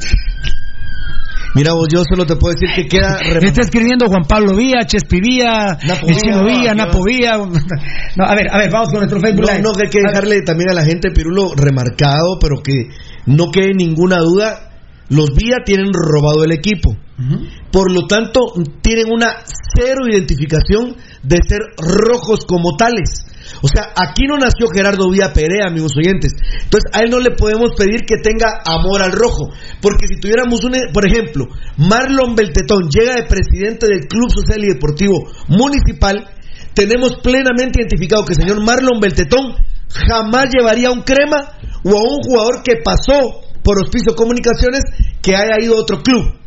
Mira vos, yo solo te puedo decir que queda... rem- Está escribiendo Juan Pablo Vía, Chespi Vía, Napo el Chino Vía, Napo Vía. No, a ver, a ver, vamos con nuestro Facebook No, Live. no, que hay que dejarle también a la gente, Pirulo, remarcado, pero que no quede ninguna duda. Los Vía tienen robado el equipo. Por lo tanto, tienen una cero identificación de ser rojos como tales. O sea, aquí no nació Gerardo Vía Perea, amigos oyentes. Entonces, a él no le podemos pedir que tenga amor al rojo. Porque si tuviéramos un, por ejemplo, Marlon Beltetón llega de presidente del Club Social y Deportivo Municipal, tenemos plenamente identificado que el señor Marlon Beltetón jamás llevaría un crema o a un jugador que pasó por Hospicio Comunicaciones que haya ido a otro club.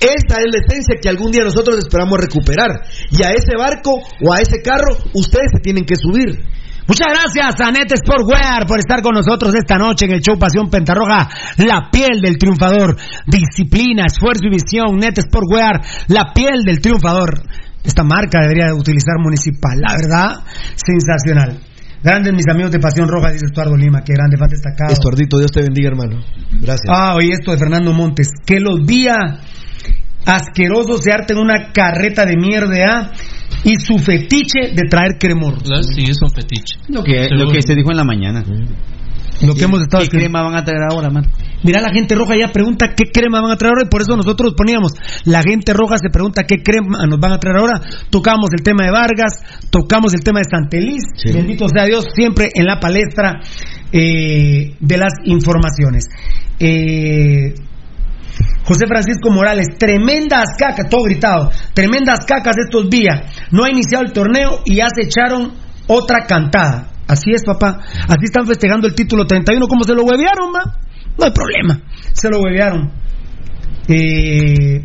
Esa es la esencia que algún día nosotros esperamos recuperar. Y a ese barco o a ese carro ustedes se tienen que subir. Muchas gracias a Net Sportwear por estar con nosotros esta noche en el show Pasión Pentarroja, la piel del triunfador. Disciplina, esfuerzo y visión. Net Sportwear, la piel del triunfador. Esta marca debería utilizar municipal, la verdad, sensacional. Grandes mis amigos de Pasión Roja, dice Estuardo Lima, qué grande, fan destacado. Estuardito, Dios te bendiga, hermano. Gracias. Ah, oye esto de Fernando Montes. Que los días asquerosos se harten una carreta de mierda ¿ah? y su fetiche de traer cremor. Sí, es un fetiche. lo que lo que se dijo en la mañana Lo que hemos estado ¿Qué crema van a traer ahora man? Mira, la gente roja ya pregunta qué crema van a traer ahora y por eso nosotros poníamos, la gente roja se pregunta qué crema nos van a traer ahora. Tocamos el tema de Vargas, tocamos el tema de Santeliz, Sí. bendito sea Dios, siempre en la palestra eh, de las informaciones. Eh, José Francisco Morales, tremendas cacas, todo gritado, tremendas cacas estos días. No ha iniciado el torneo y ya se echaron otra cantada. Así es, papá. Así están festejando el título 31. ¿Cómo se lo huevearon, ma? No hay problema. Se lo huevearon. Eh,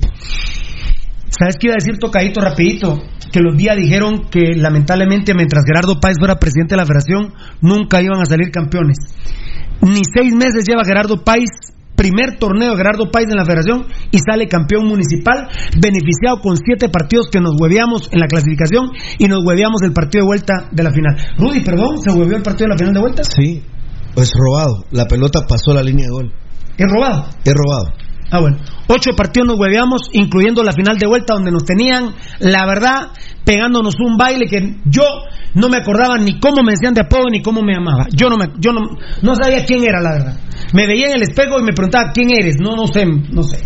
¿Sabes qué iba a decir tocadito rapidito? Que los días dijeron que lamentablemente mientras Gerardo Páez fuera presidente de la federación nunca iban a salir campeones. Ni seis meses lleva Gerardo Páez, primer torneo de Gerardo Páez en la federación y sale campeón municipal, beneficiado con siete partidos que nos hueveamos en la clasificación y nos hueveamos el partido de vuelta de la final. Rudy, perdón, ¿se hueveó el partido de la final de vuelta? Sí, es robado. La pelota pasó la línea de gol. Es robado. Es robado. Ah, bueno. Ocho partidos nos hueveamos, incluyendo la final de vuelta, donde nos tenían, la verdad, pegándonos un baile que yo no me acordaba ni cómo me decían de apodo ni cómo me llamaba. Yo no me, yo no, no sabía quién era, la verdad. Me veía en el espejo y me preguntaba quién eres. No, no sé, no sé.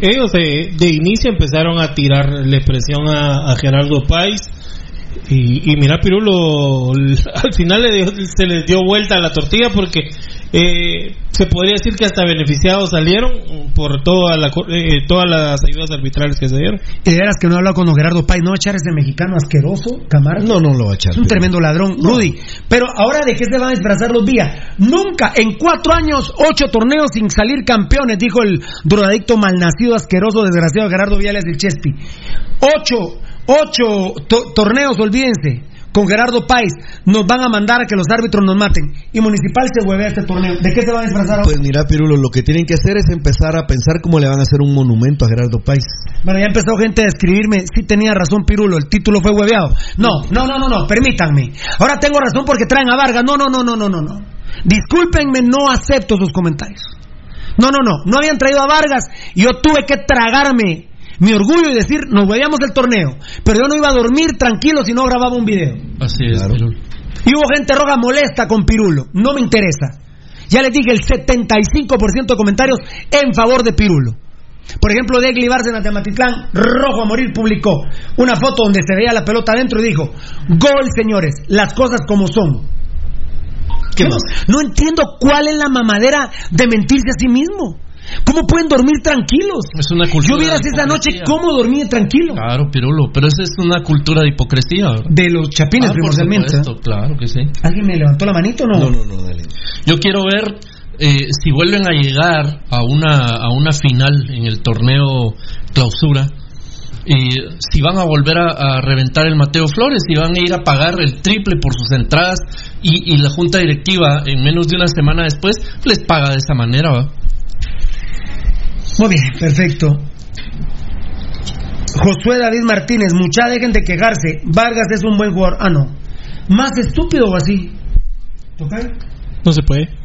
Ellos de, de inicio empezaron a tirarle presión a, a Gerardo Páez. Y, y mira, Pirulo, al final le dio- se les dio vuelta a la tortilla porque eh, se podría decir que hasta beneficiados salieron por toda la, co- eh, todas las ayudas arbitrales que se dieron. Y de veras que no he hablado con don Gerardo Pais, no va a echar ese mexicano asqueroso, Camargo. No, no lo va a echar. Es un pero- tremendo ladrón, Rudy. Pero ahora de qué se van a disfrazar los días. Nunca, en cuatro años, ocho torneos sin salir campeones, dijo el drogadicto malnacido, asqueroso, desgraciado Gerardo Viales del Chespi. Ocho, ocho to- torneos, olvídense. Con Gerardo Páez nos van a mandar a que los árbitros nos maten. Y Municipal se hueve a este torneo. ¿De qué se van a disfrazar ahora? Pues mira, Pirulo, lo que tienen que hacer es empezar a pensar cómo le van a hacer un monumento a Gerardo Páez. Bueno, ya empezó gente a escribirme, sí tenía razón Pirulo, el título fue hueveado. No, no, no, no, no, permítanme. Ahora tengo razón porque traen a Vargas. No, no, no, no, no, no, no. Discúlpenme, no acepto sus comentarios. No, no, no, no habían traído a Vargas y yo tuve que tragarme mi orgullo y decir, nos hueveamos el torneo. Pero yo no iba a dormir tranquilo si no grababa un video. Así es, Claro. Pirulo. Y hubo gente roja molesta con Pirulo. No me interesa. Ya les dije el 75% de comentarios en favor de Pirulo. Por ejemplo, Degli Bárcenas de Matitlán, rojo a morir, publicó una foto donde se veía la pelota adentro y dijo: Gol, señores, las cosas como son. ¿Qué más? No, no entiendo cuál es la mamadera de mentirse a sí mismo. ¿Cómo pueden dormir tranquilos? Es una cultura Yo vieras esa noche cómo dormí tranquilo. Claro, Pirulo, pero esa es una cultura de hipocresía, ¿verdad? De los chapines, Ah, por primordialmente. ¿eh? supuesto, claro que sí. ¿Alguien me levantó la manito o no? No, no, no, dale. Yo quiero ver eh, si vuelven a llegar a una, a una final en el torneo clausura. Y si van a volver a, a reventar el Mateo Flores, si van a ir a pagar el triple por sus entradas y, y la junta directiva en menos de una semana después les paga de esa manera, ¿va? Muy bien, perfecto. Josué David Martínez, mucha dejen de quejarse. Vargas es un buen jugador. Ah, no. ¿Más estúpido o así? ¿Tocayo? No se puede.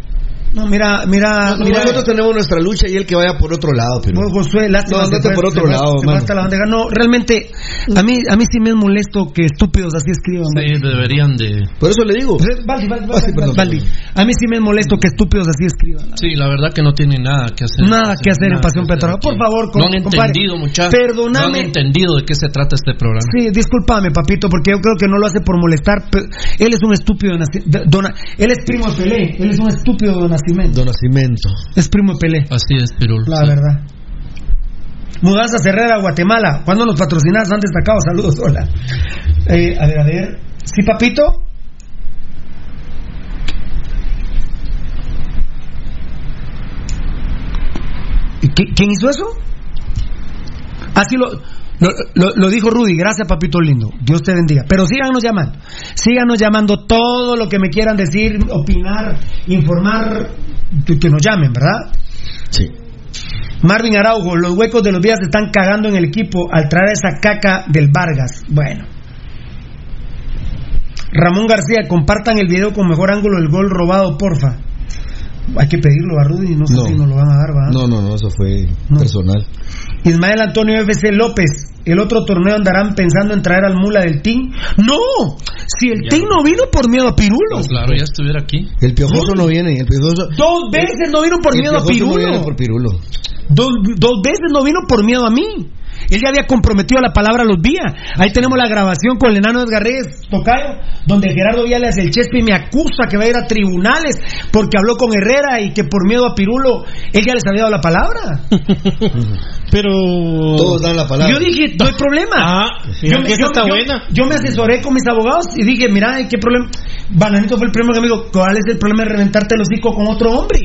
No, mira, mira, No, mira. nosotros tenemos nuestra lucha y él que vaya por otro lado, Vos, Pirulo. Josué, lástima. No, por otro lado, mano. la bandeja. No, realmente, a mí, a mí sí me es molesto que estúpidos así escriban. Sí, deberían de... Por eso le digo. Valdi, Valdi, Valdi. A mí sí me es molesto que estúpidos así escriban. Sí, la verdad que no tienen nada que hacer. Nada que hacer en Pasión Petrolera. Por favor, no han entendido, muchachos. Perdóname. No han entendido de qué se trata este programa. Sí, discúlpame, papito, porque yo creo que no lo hace por molestar. pero él es un estúpido dona- Él es primo de Pelé. Él es un estúpido de nacimiento. Don Nacimiento. Es primo de Pelé. Así es, Pirul. La sí. verdad. Mudanza Herrera, Guatemala. ¿Cuándo los patrocinados han destacado? Saludos, hola. Eh, a ver, a ver. ¿Sí, papito? ¿Y qui- ¿Quién hizo eso? Así lo, lo, lo- lo dijo Rudy. Gracias, papito lindo. Dios te bendiga. Pero síganos llamando. Síganos llamando todo lo que me quieran decir, opinar, informar. Que que nos llamen, ¿verdad? Sí. Marvin Araujo, los huecos de los días se están cagando en el equipo al traer esa caca del Vargas. Bueno. Ramón García, compartan el video con mejor ángulo del gol robado, porfa. Hay que pedirlo a Rudy, no sé No. si nos lo van a dar, ¿va? No, no, no, eso fue No. personal. Ismael Antonio FC López, ¿el otro torneo andarán pensando en traer al mula del team? ¡No! Si el team no vino por miedo a Pirulo. Pues claro, ya estuviera aquí. El piojoso no viene, el piojoso. Dos veces no vino por miedo a piojoso no Pirulo. viene por Pirulo. Dos, dos veces no vino por miedo a mí. Él ya había comprometido la palabra a los días. Ahí tenemos la grabación con el enano Edgar Reyes, Tocayo, donde Gerardo Viales, el Chespi, me acusa que va a ir a tribunales porque habló con Herrera y que por miedo a Pirulo, él ya les había dado la palabra. Pero. Todos dan la palabra. Yo dije, no hay problema. Ah, fíjate que esa está buena. yo me asesoré con mis abogados y dije, mira, ¿qué problema? Bananito fue el primero que me dijo, ¿cuál es el problema de reventarte el hocico con otro hombre?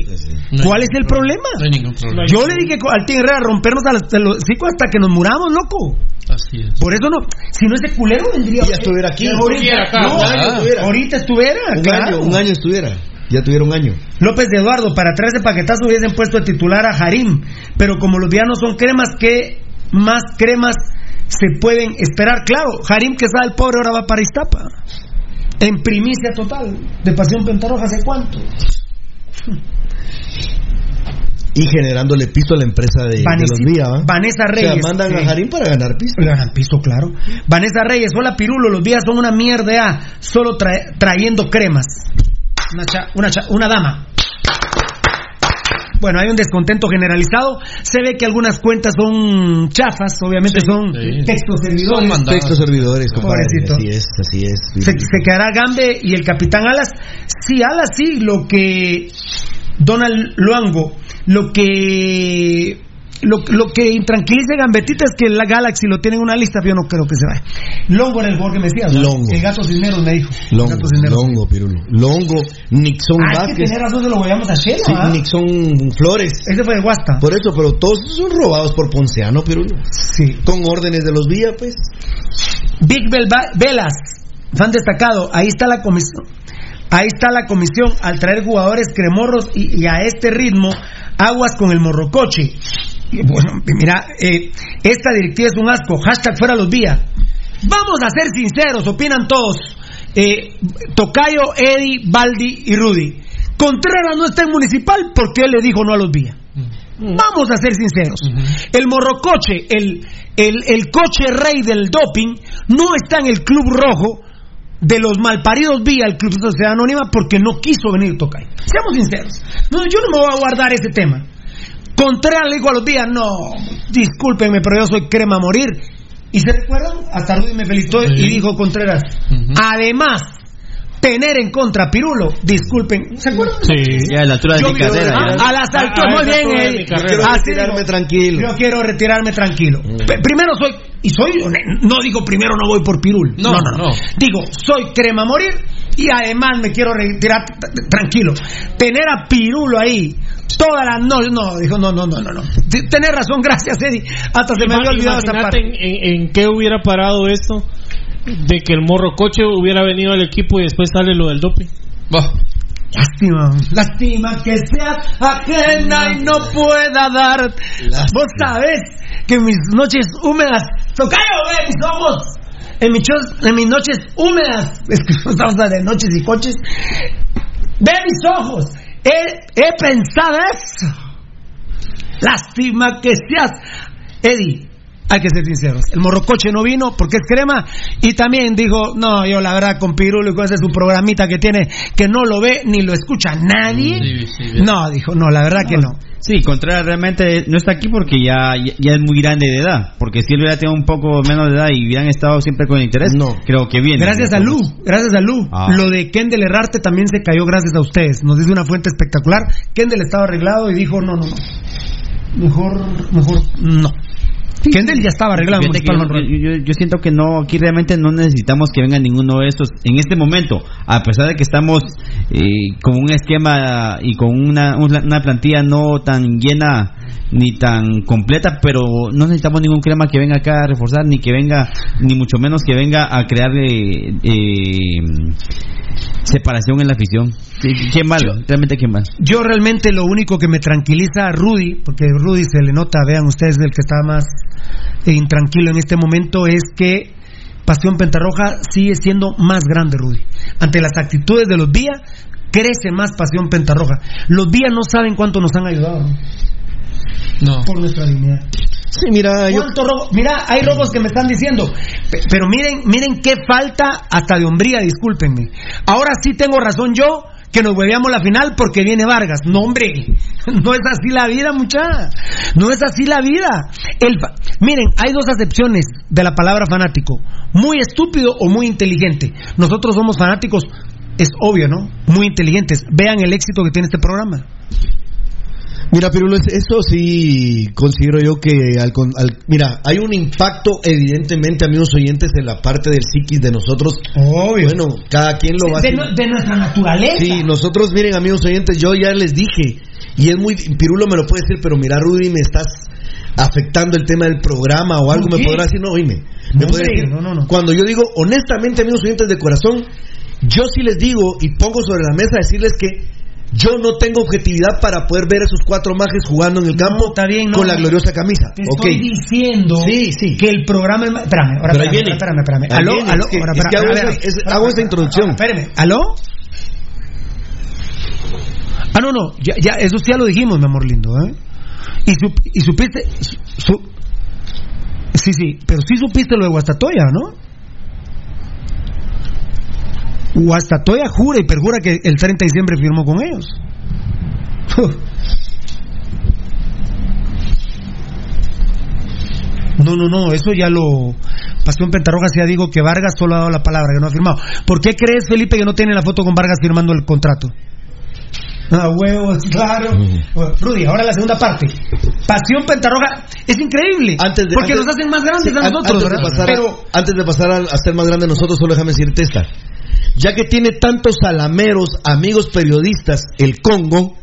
No ¿Cuál es el problema? No hay ningún problema. Yo le dije al Team Herrera rompernos a los- hocico hasta que nos muramos, loco. Así es. Por eso no, si no ese culero vendría. Ya estuviera aquí. Ahorita, Estuviera acá. no, ahorita estuviera, Un claro. año, un año estuviera. Ya tuviera un año. López de Eduardo, para traer ese paquetazo hubiesen puesto de titular a Harim, pero como los días no son cremas, ¿qué más cremas se pueden esperar? Claro, Harim que está el pobre ahora va para Iztapa. En primicia total, de Pasión Pentarroja, ¿hace cuánto? Y generándole piso a la empresa de, de los días, ¿va? Vanessa O Reyes. sea, mandan eh, a Jarín para ganar piso. Ganan piso, claro. Vanessa Reyes, hola Pirulo, los días son una mierda, solo trayendo cremas. Una, cha- una, cha- una dama. Bueno, hay un descontento generalizado. Se ve que algunas cuentas son chafas, obviamente Sí, son sí. textos Son servidores. mandadas. Textos servidores, compadre. Pobrecito. Así es, así es. Se, se quedará Gambe y el capitán Alas. Sí, Alas sí, lo que Donald Luango, lo que lo, lo que intranquiliza a Gambetita es que la Galaxy lo tiene en una lista, pero yo no creo que se vaya. Longo era el jugador que me decías. ¿no? Longo. El gato Cisneros me dijo. Longo, gato. Longo, Pirulo. Longo, Nixon Ah, es que Vázquez. razón, se lo a Shela. Sí, ¿ah? Nixon Flores. Ese fue de Guasta. Por eso, pero todos son robados por Ponciano, Pirulo. Sí. Con órdenes de los Villa, pues. Big Bel Velas, fan destacado. Ahí está la comisión. Ahí está la comisión al traer jugadores cremorros y, y a este ritmo aguas con el morrocoche. Bueno, mira, eh, esta directiva es un asco. Hashtag fuera los días. Vamos a ser sinceros, opinan todos. Eh, Tocayo, Eddie, Baldi y Rudy. Contreras no está en municipal porque él le dijo no a los vías. Vamos a ser sinceros. El morrocoche, el, el, el coche rey del doping, no está en el club rojo de los malparidos vía el Club Sociedad Anónima porque no quiso venir Tocayo. Seamos sinceros. No, yo no me voy a guardar ese tema. Contreras le dijo a los días, no, discúlpenme, pero yo soy crema a morir. Y se recuerdan, hasta Rudy me felicitó y dijo Contreras, además, tener en contra a Pirulo, disculpen, ¿se acuerdan? Sí. Ya a la altura de Yo mi carrera. a, a las A- alturas, a muy bien. altura de eh, mi carrera. Quiero así retirarme digo. tranquilo. Yo quiero retirarme tranquilo. P- primero soy, y soy, no digo primero no voy por Pirul. No, no. Digo, soy crema morir y además me quiero retirar tranquilo. Tener a Pirulo ahí toda la noche, no, dijo, no, no, no, no, no. Tenés razón, gracias, Eddie. Hasta se me había olvidado esa Imagínate parte. en, en- en qué hubiera parado esto de que el morro coche hubiera venido al equipo y después sale lo del doping. Bah. Lástima, lástima que seas ajena y no pueda dar. Vos sabés que en mis noches húmedas, tocayo, ve mis ojos. En mis, chos- en mis noches húmedas, es que estamos hablando de noches y coches. Ve mis ojos, he, he pensado eso. Lástima que seas, Eddie. Hay que ser sinceros. El morrocoche no vino porque es crema y también dijo, no, yo la verdad con Pirulo y con ese su programita que tiene que no lo ve ni lo escucha nadie. Sí, sí, bien. No, dijo, no, la verdad que no. Sí, Contreras realmente no está aquí porque ya, ya, ya es muy grande de edad. Porque si él hubiera tenido un poco menos de edad y hubieran estado siempre con interés, No. creo que viene. Gracias a Lu, gracias a Lu. Ah. Lo de Kendall Herrarte también se cayó gracias a ustedes. Nos dice una fuente espectacular. Kendall estaba arreglado y dijo, no, no, no. Mejor, mejor, no. Kendall ya estaba arreglado. yo, yo- yo siento que no, aquí realmente no necesitamos que venga ninguno de estos en este momento, a pesar de que estamos eh, con un esquema y con una, una una plantilla no tan llena ni tan completa, pero no necesitamos ningún crema que venga acá a reforzar, ni que venga, ni mucho menos que venga a crear eh, eh, separación en la afición. Sí, Qué mal, realmente qué mal. Yo realmente lo único que me tranquiliza a Rudy, porque Rudy se le nota, vean ustedes, el que está más eh, intranquilo en este momento, es que Pasión Pentarroja sigue siendo más grande, Rudy. Ante las actitudes de los Vía, crece más Pasión Pentarroja. Los Vía no saben cuánto nos han ayudado ¿no? Por nuestra dignidad. Sí, mira, yo. ¿Cuánto robo? Mira, hay robos que me están diciendo. Pe- Pero miren, miren qué falta hasta de hombría, discúlpenme. Ahora sí tengo razón yo que nos hueveamos la final porque viene Vargas. No, hombre, no es así la vida, muchacha. No es así la vida. El miren, hay dos acepciones de la palabra fanático. Muy estúpido o muy inteligente. Nosotros somos fanáticos, es obvio, ¿no? Muy inteligentes. Vean el éxito que tiene este programa. Mira, Pirulo, es- eso sí considero yo que al, al- mira, hay un impacto evidentemente, amigos oyentes, en la parte del psiquis de nosotros. Obvio. Bueno, cada quien lo va a de, nu- de nuestra naturaleza. Sí, nosotros, miren, amigos oyentes, yo ya les dije, y es muy, Pirulo me lo puede decir, pero mira, Rudy, me estás afectando el tema del programa o algo, ¿Por me podrá decir, no, oíme, No, me hombre, decir, no, no, no. cuando yo digo, honestamente, amigos oyentes de corazón, yo sí les digo y pongo sobre la mesa decirles que yo no tengo objetividad para poder ver a esos cuatro majes jugando en el No, campo está bien, no. con la gloriosa camisa. Te estoy diciendo Sí, sí. que el programa. Espérame, ahora Pero espérame, espérame, espérame. Aló, viene, aló, es que- ahora, es espérame, que hago a ver, esa- a ver, es- espérame, hago esa espérame, introducción. Espérame, ¿aló? Ah, no, no, ya, ya, eso ya lo dijimos, mi amor lindo, ¿eh? Y, sup- y supiste... su- su- sí, sí, pero sí supiste lo de Guastatoya, ¿no? Guastatoya jura y perjura que el 30 de diciembre firmó con ellos. No, no, no, eso ya lo. Pasión Pentarroja ya digo que Vargas solo ha dado la palabra, que no ha firmado. ¿Por qué crees, Felipe, que no tiene la foto con Vargas firmando el contrato? A huevos, claro. Rudy, ahora la segunda parte. Pasión Pentarroja. Es increíble. Antes de- porque antes- nos hacen más grandes a nosotros, antes de pasar a- Pero antes de pasar a, a ser más grande nosotros, solo déjame decirte esta. Ya que tiene tantos salameros, amigos periodistas, el Congo,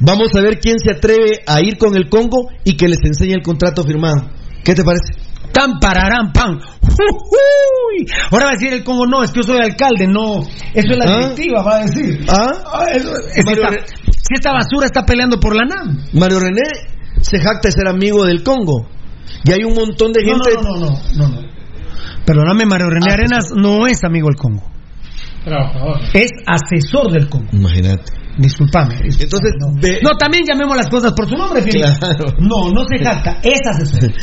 vamos a ver quién se atreve a ir con el Congo y que les enseñe el contrato firmado. ¿Qué te parece? tan pararán pan. ¡Ujuy! Ahora va a decir el Congo, no, es que yo soy alcalde, no. Eso es la ¿Ah? directiva, va a decir. ¿Ah? Ah, eso- es esta- si esta basura está peleando por la NAM. Mario René se jacta de ser amigo del Congo. Y hay un montón de No, gente. no, no, no, no, no. Perdóname, Mario René Ah, Arenas no es amigo del Congo. Trabajador. Es asesor del Congo. Imagínate. Disculpame. Entonces, no. también llamemos las cosas por su nombre, Felipe. Claro. No, no se jacta, es asesor.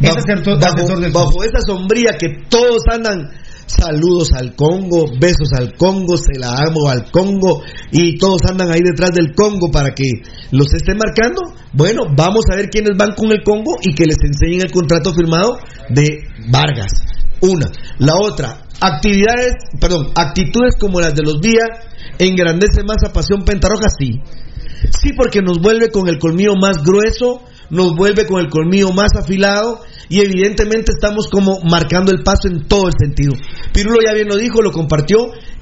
Es bajo, asesor, bajo- asesor del Congo. bajo esa sombría que todos andan saludos al Congo, besos al Congo, se la amo al Congo y todos andan ahí detrás del Congo para que los esté marcando. Bueno, vamos a ver quiénes van con el Congo y que les enseñen el contrato firmado de Vargas. Una. La otra, actividades, perdón, actitudes como las de los días engrandece más a Pasión Pentarroja, sí. Sí, porque nos vuelve con el colmillo más grueso, nos vuelve con el colmillo más afilado y evidentemente estamos como marcando el paso en todo el sentido. Pirulo ya bien lo dijo, lo compartió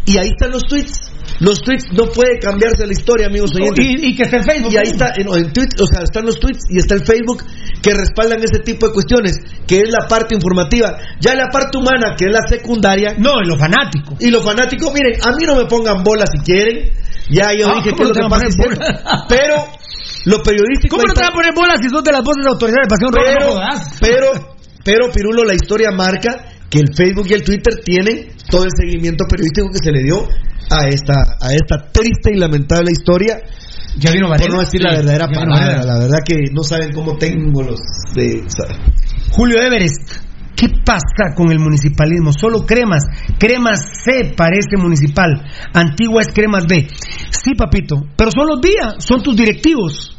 y ahí están los tweets. Los tweets no puede cambiarse la historia, amigos oyentes. Y, y que está en Facebook. Y ahí está, en, en tweets, o sea, están los tweets y está el Facebook que respaldan ese tipo de cuestiones, que es la parte informativa. Ya la parte humana, que es la secundaria, No, en lo fanático. y los fanáticos, miren, a mí no me pongan bolas si quieren. Ya yo Ah, dije ¿cómo que no es te lo que pasa? Pero lo periodístico ¿Cómo no te van a poner bolas si sos de las voces de autoridad de Pasión pero, pero, pero, Pirulo, la historia marca que el Facebook y el Twitter tienen todo el seguimiento periodístico que se le dio a esta, a esta triste y lamentable historia. Ya vino Por no decir la verdadera palabra, la verdad que no saben cómo tengo los de. Julio Everest, ¿qué pasa con el municipalismo? Solo cremas. Cremas C parece municipal. Antigua es cremas B. Sí, papito. Pero son los días, son tus directivos.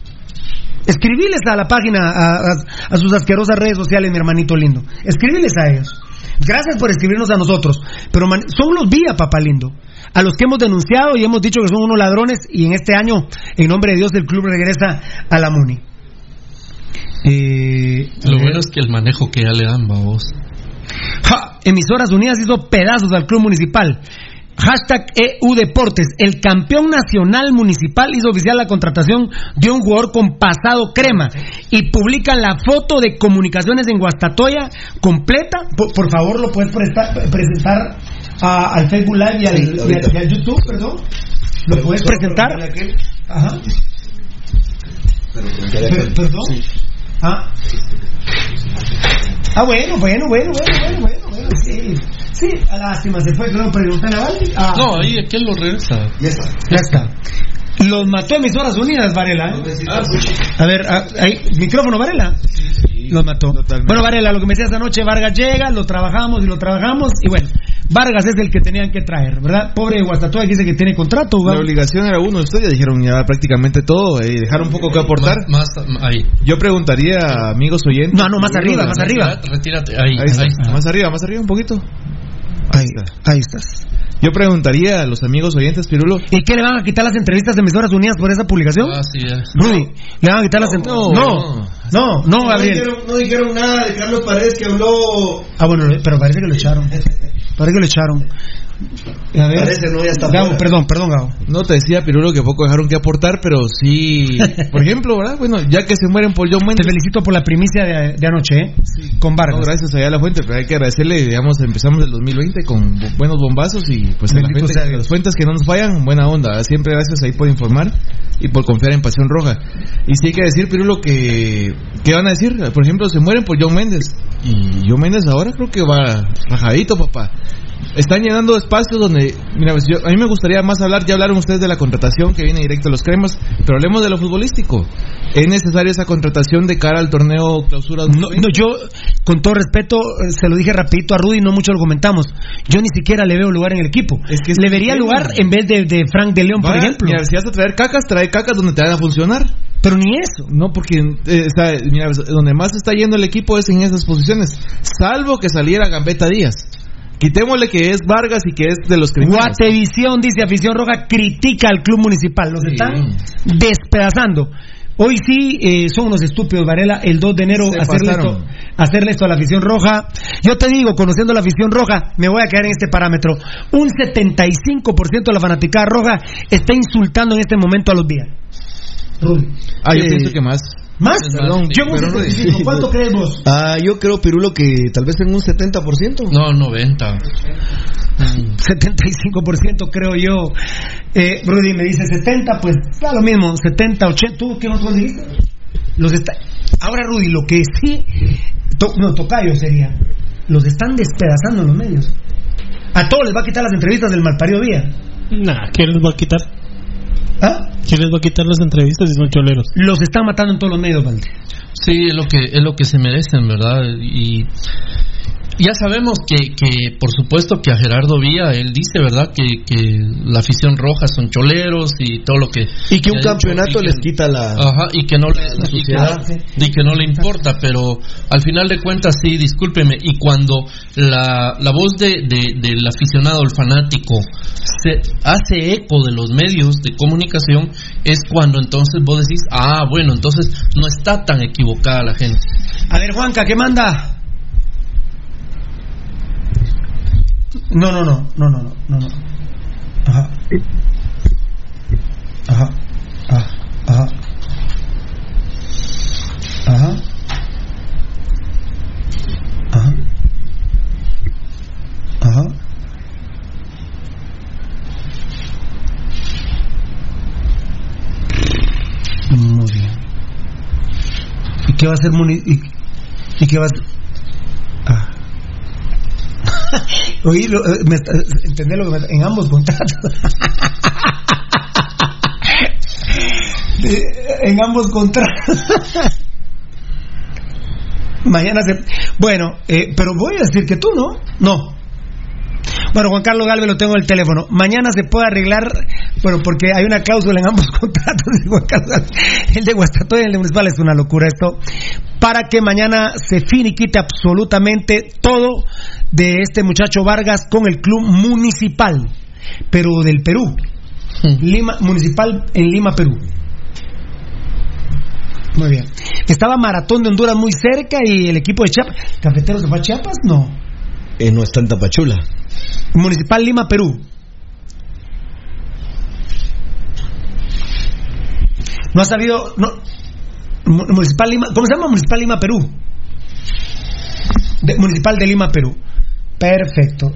Escribiles a la página, a, a- a sus asquerosas redes sociales, mi hermanito lindo. Escribiles a ellos. Gracias por escribirnos a nosotros. Pero man- son los días, papá lindo. A los que hemos denunciado y hemos dicho que son unos ladrones. Y en este año, en nombre de Dios, el club regresa a la MUNI. Eh, Lo bueno es que el manejo que ya le dan, vos. Ja, Emisoras Unidas hizo pedazos al club municipal. Hashtag EU Deportes. El campeón nacional municipal hizo oficial la contratación de un jugador con pasado crema. Y publican la foto de comunicaciones en Guastatoya completa. Por, por favor, lo puedes prestar- presentar a- al Facebook Live y al, Sí, y al- ahorita. y al YouTube, perdón. ¿Lo puedes presentar? Ajá. Per- ¿Perdón? Ah. Ah, bueno, bueno, bueno, bueno, bueno, bueno, bueno, sí. Sí, a lástima, se fue, creo, preguntarle a Vale. Ah, No, ahí aquel lo regresa. ya está. ya está. Los mató Emisoras Unidas, Varela. ¿eh? A ver, ah, ahí, micrófono, Varela. Los mató. Bueno, Varela, lo que me decías anoche, Vargas llega, lo trabajamos y lo trabajamos, y bueno, Vargas es el que tenían que traer, ¿verdad? Pobre Guastatoya que dice que tiene contrato, La ¿verdad? obligación era uno, ustedes ya dijeron ya prácticamente todo, y dejaron un poco que aportar. Más, más- ahí. Yo preguntaría amigos oyentes. No, no, más arriba, más arriba. Retírate, ahí, Ahí está, ahí está. más arriba, más arriba un poquito. Ahí, ahí estás. Yo preguntaría a los amigos oyentes, Pirulo, ¿Y qué le van a quitar las entrevistas de Emisoras Unidas por esa publicación? Ah, sí, ya. Rudy, le van a quitar las entrevistas. No, no, no, No Gabriel. dijeron, no dijeron nada de Carlos Paredes que habló. Ah, bueno, pero parece que lo echaron. Parece que lo echaron. A ver. Parece, no, ya está Gabo, fuera. perdón, perdón, Gabo. no te decía Pirulo que poco dejaron que aportar, pero sí, por ejemplo, ¿verdad? Bueno, ya que se mueren por John Te Mendes. felicito por la primicia de, de anoche, ¿eh? Con No, Vargas. gracias allá a la fuente, pero hay que agradecerle, digamos, empezamos el 2020 con bu- buenos bombazos y pues a la gente, sea las fuentes que no nos fallan, buena onda, ¿verdad? siempre gracias ahí por informar y por confiar en Pasión Roja. Y sí hay que decir, Pirulo, que, ¿qué van a decir? Por ejemplo, se mueren por John Méndez y John Méndez ahora creo que va rajadito, papá. Están llenando espacios donde, mira, pues yo, a mí me gustaría más hablar, ya hablaron ustedes de la contratación que viene directo a los cremas, pero hablemos de lo futbolístico. ¿Es necesaria esa contratación de cara al torneo clausura No, no, yo, con todo respeto, eh, se lo dije rapidito a Rudy, no mucho lo comentamos. Yo ni siquiera le veo lugar en el equipo. Es que le vería lugar en vez de, de Frank de León, por ejemplo. Mira, si vas a traer cacas, trae cacas donde te van a funcionar. Pero ni eso. No, porque eh, está, mira, donde más está yendo el equipo es en esas posiciones. Salvo que saliera Gambetta Díaz. Quitémosle que es Vargas y que es de los criminales. Guatevisión, dice Afición Roja, critica al club municipal. Los Sí. están despedazando. Hoy sí eh, son unos estúpidos, Varela, el 2 de enero hacerle esto, hacerle esto a la afición roja. Yo te digo, conociendo la afición roja, me voy a quedar en este parámetro. Un 75% de la fanaticada roja está insultando en este momento a los días. Rudy. Ah, yo Eh, pienso que más. ¿Más? Perdón, Yo en un pero Rudy. 75, ¿Cuánto crees vos? Ah, yo creo, Pirulo, que tal vez en un 70%. No, 90. 75% creo yo. Eh, Rudy me dice 70, pues da lo mismo, 70, 80. ¿Tú qué más vos dijiste? Los está... Ahora, Rudy, lo que sí. to- no, Tocayo sería. Los están despedazando en los medios. A todos les va a quitar las entrevistas del malparido día. Nah, ¿quién les va a quitar? ¿Ah? ¿Quién les va a quitar las entrevistas si son choleros? Los están matando en todos los medios, Valde. Sí, es lo que es lo que se merecen, ¿verdad? Y ya sabemos que, que por supuesto que a Gerardo Vía él dice, ¿verdad? Que, que la afición roja son choleros y todo lo que Y que un campeonato y que- les quita la. Ajá, y que no le, que- sociedad. y que no le importa, pero al final de cuentas sí, discúlpeme, y cuando la, la voz de, de- del aficionado, el fanático, se hace eco de los medios de comunicación, es cuando entonces vos decís, ah, bueno, entonces no está tan equivocada la gente. A ver, Juanca, ¿qué manda? No, no, no, no, no, no, no. Ajá. Ajá. Ajá. Ajá. Ajá. Ajá. Ajá. Muy bien. ¿Y qué va a Muni? ¿Y, y qué va a? Ah. Oí, lo, eh, me está- ¿entendés lo que me- en ambos contratos? Eh, en ambos contratos. Mañana se. Bueno, eh, pero voy a decir que tú no. No. Bueno, Juan Carlos Galvez lo tengo en el teléfono. Mañana se puede arreglar, bueno, porque hay una cláusula en ambos contratos de. El de Guastatoya y el de Municipal es una locura esto. Para que mañana se finiquite absolutamente todo de este muchacho Vargas con el club municipal, pero del Perú. Lima, municipal en Lima, Perú. Muy bien. Estaba Maratón de Honduras muy cerca y el equipo de Chiapas. ¿Cafeteros se fue a Chiapas? No. Eh, no está en Tapachula. Municipal Lima, Perú. No ha sabido. No, Mu- Municipal Lima. ¿Cómo se llama? Municipal Lima, Perú. Municipal de Lima, Perú. Perfecto.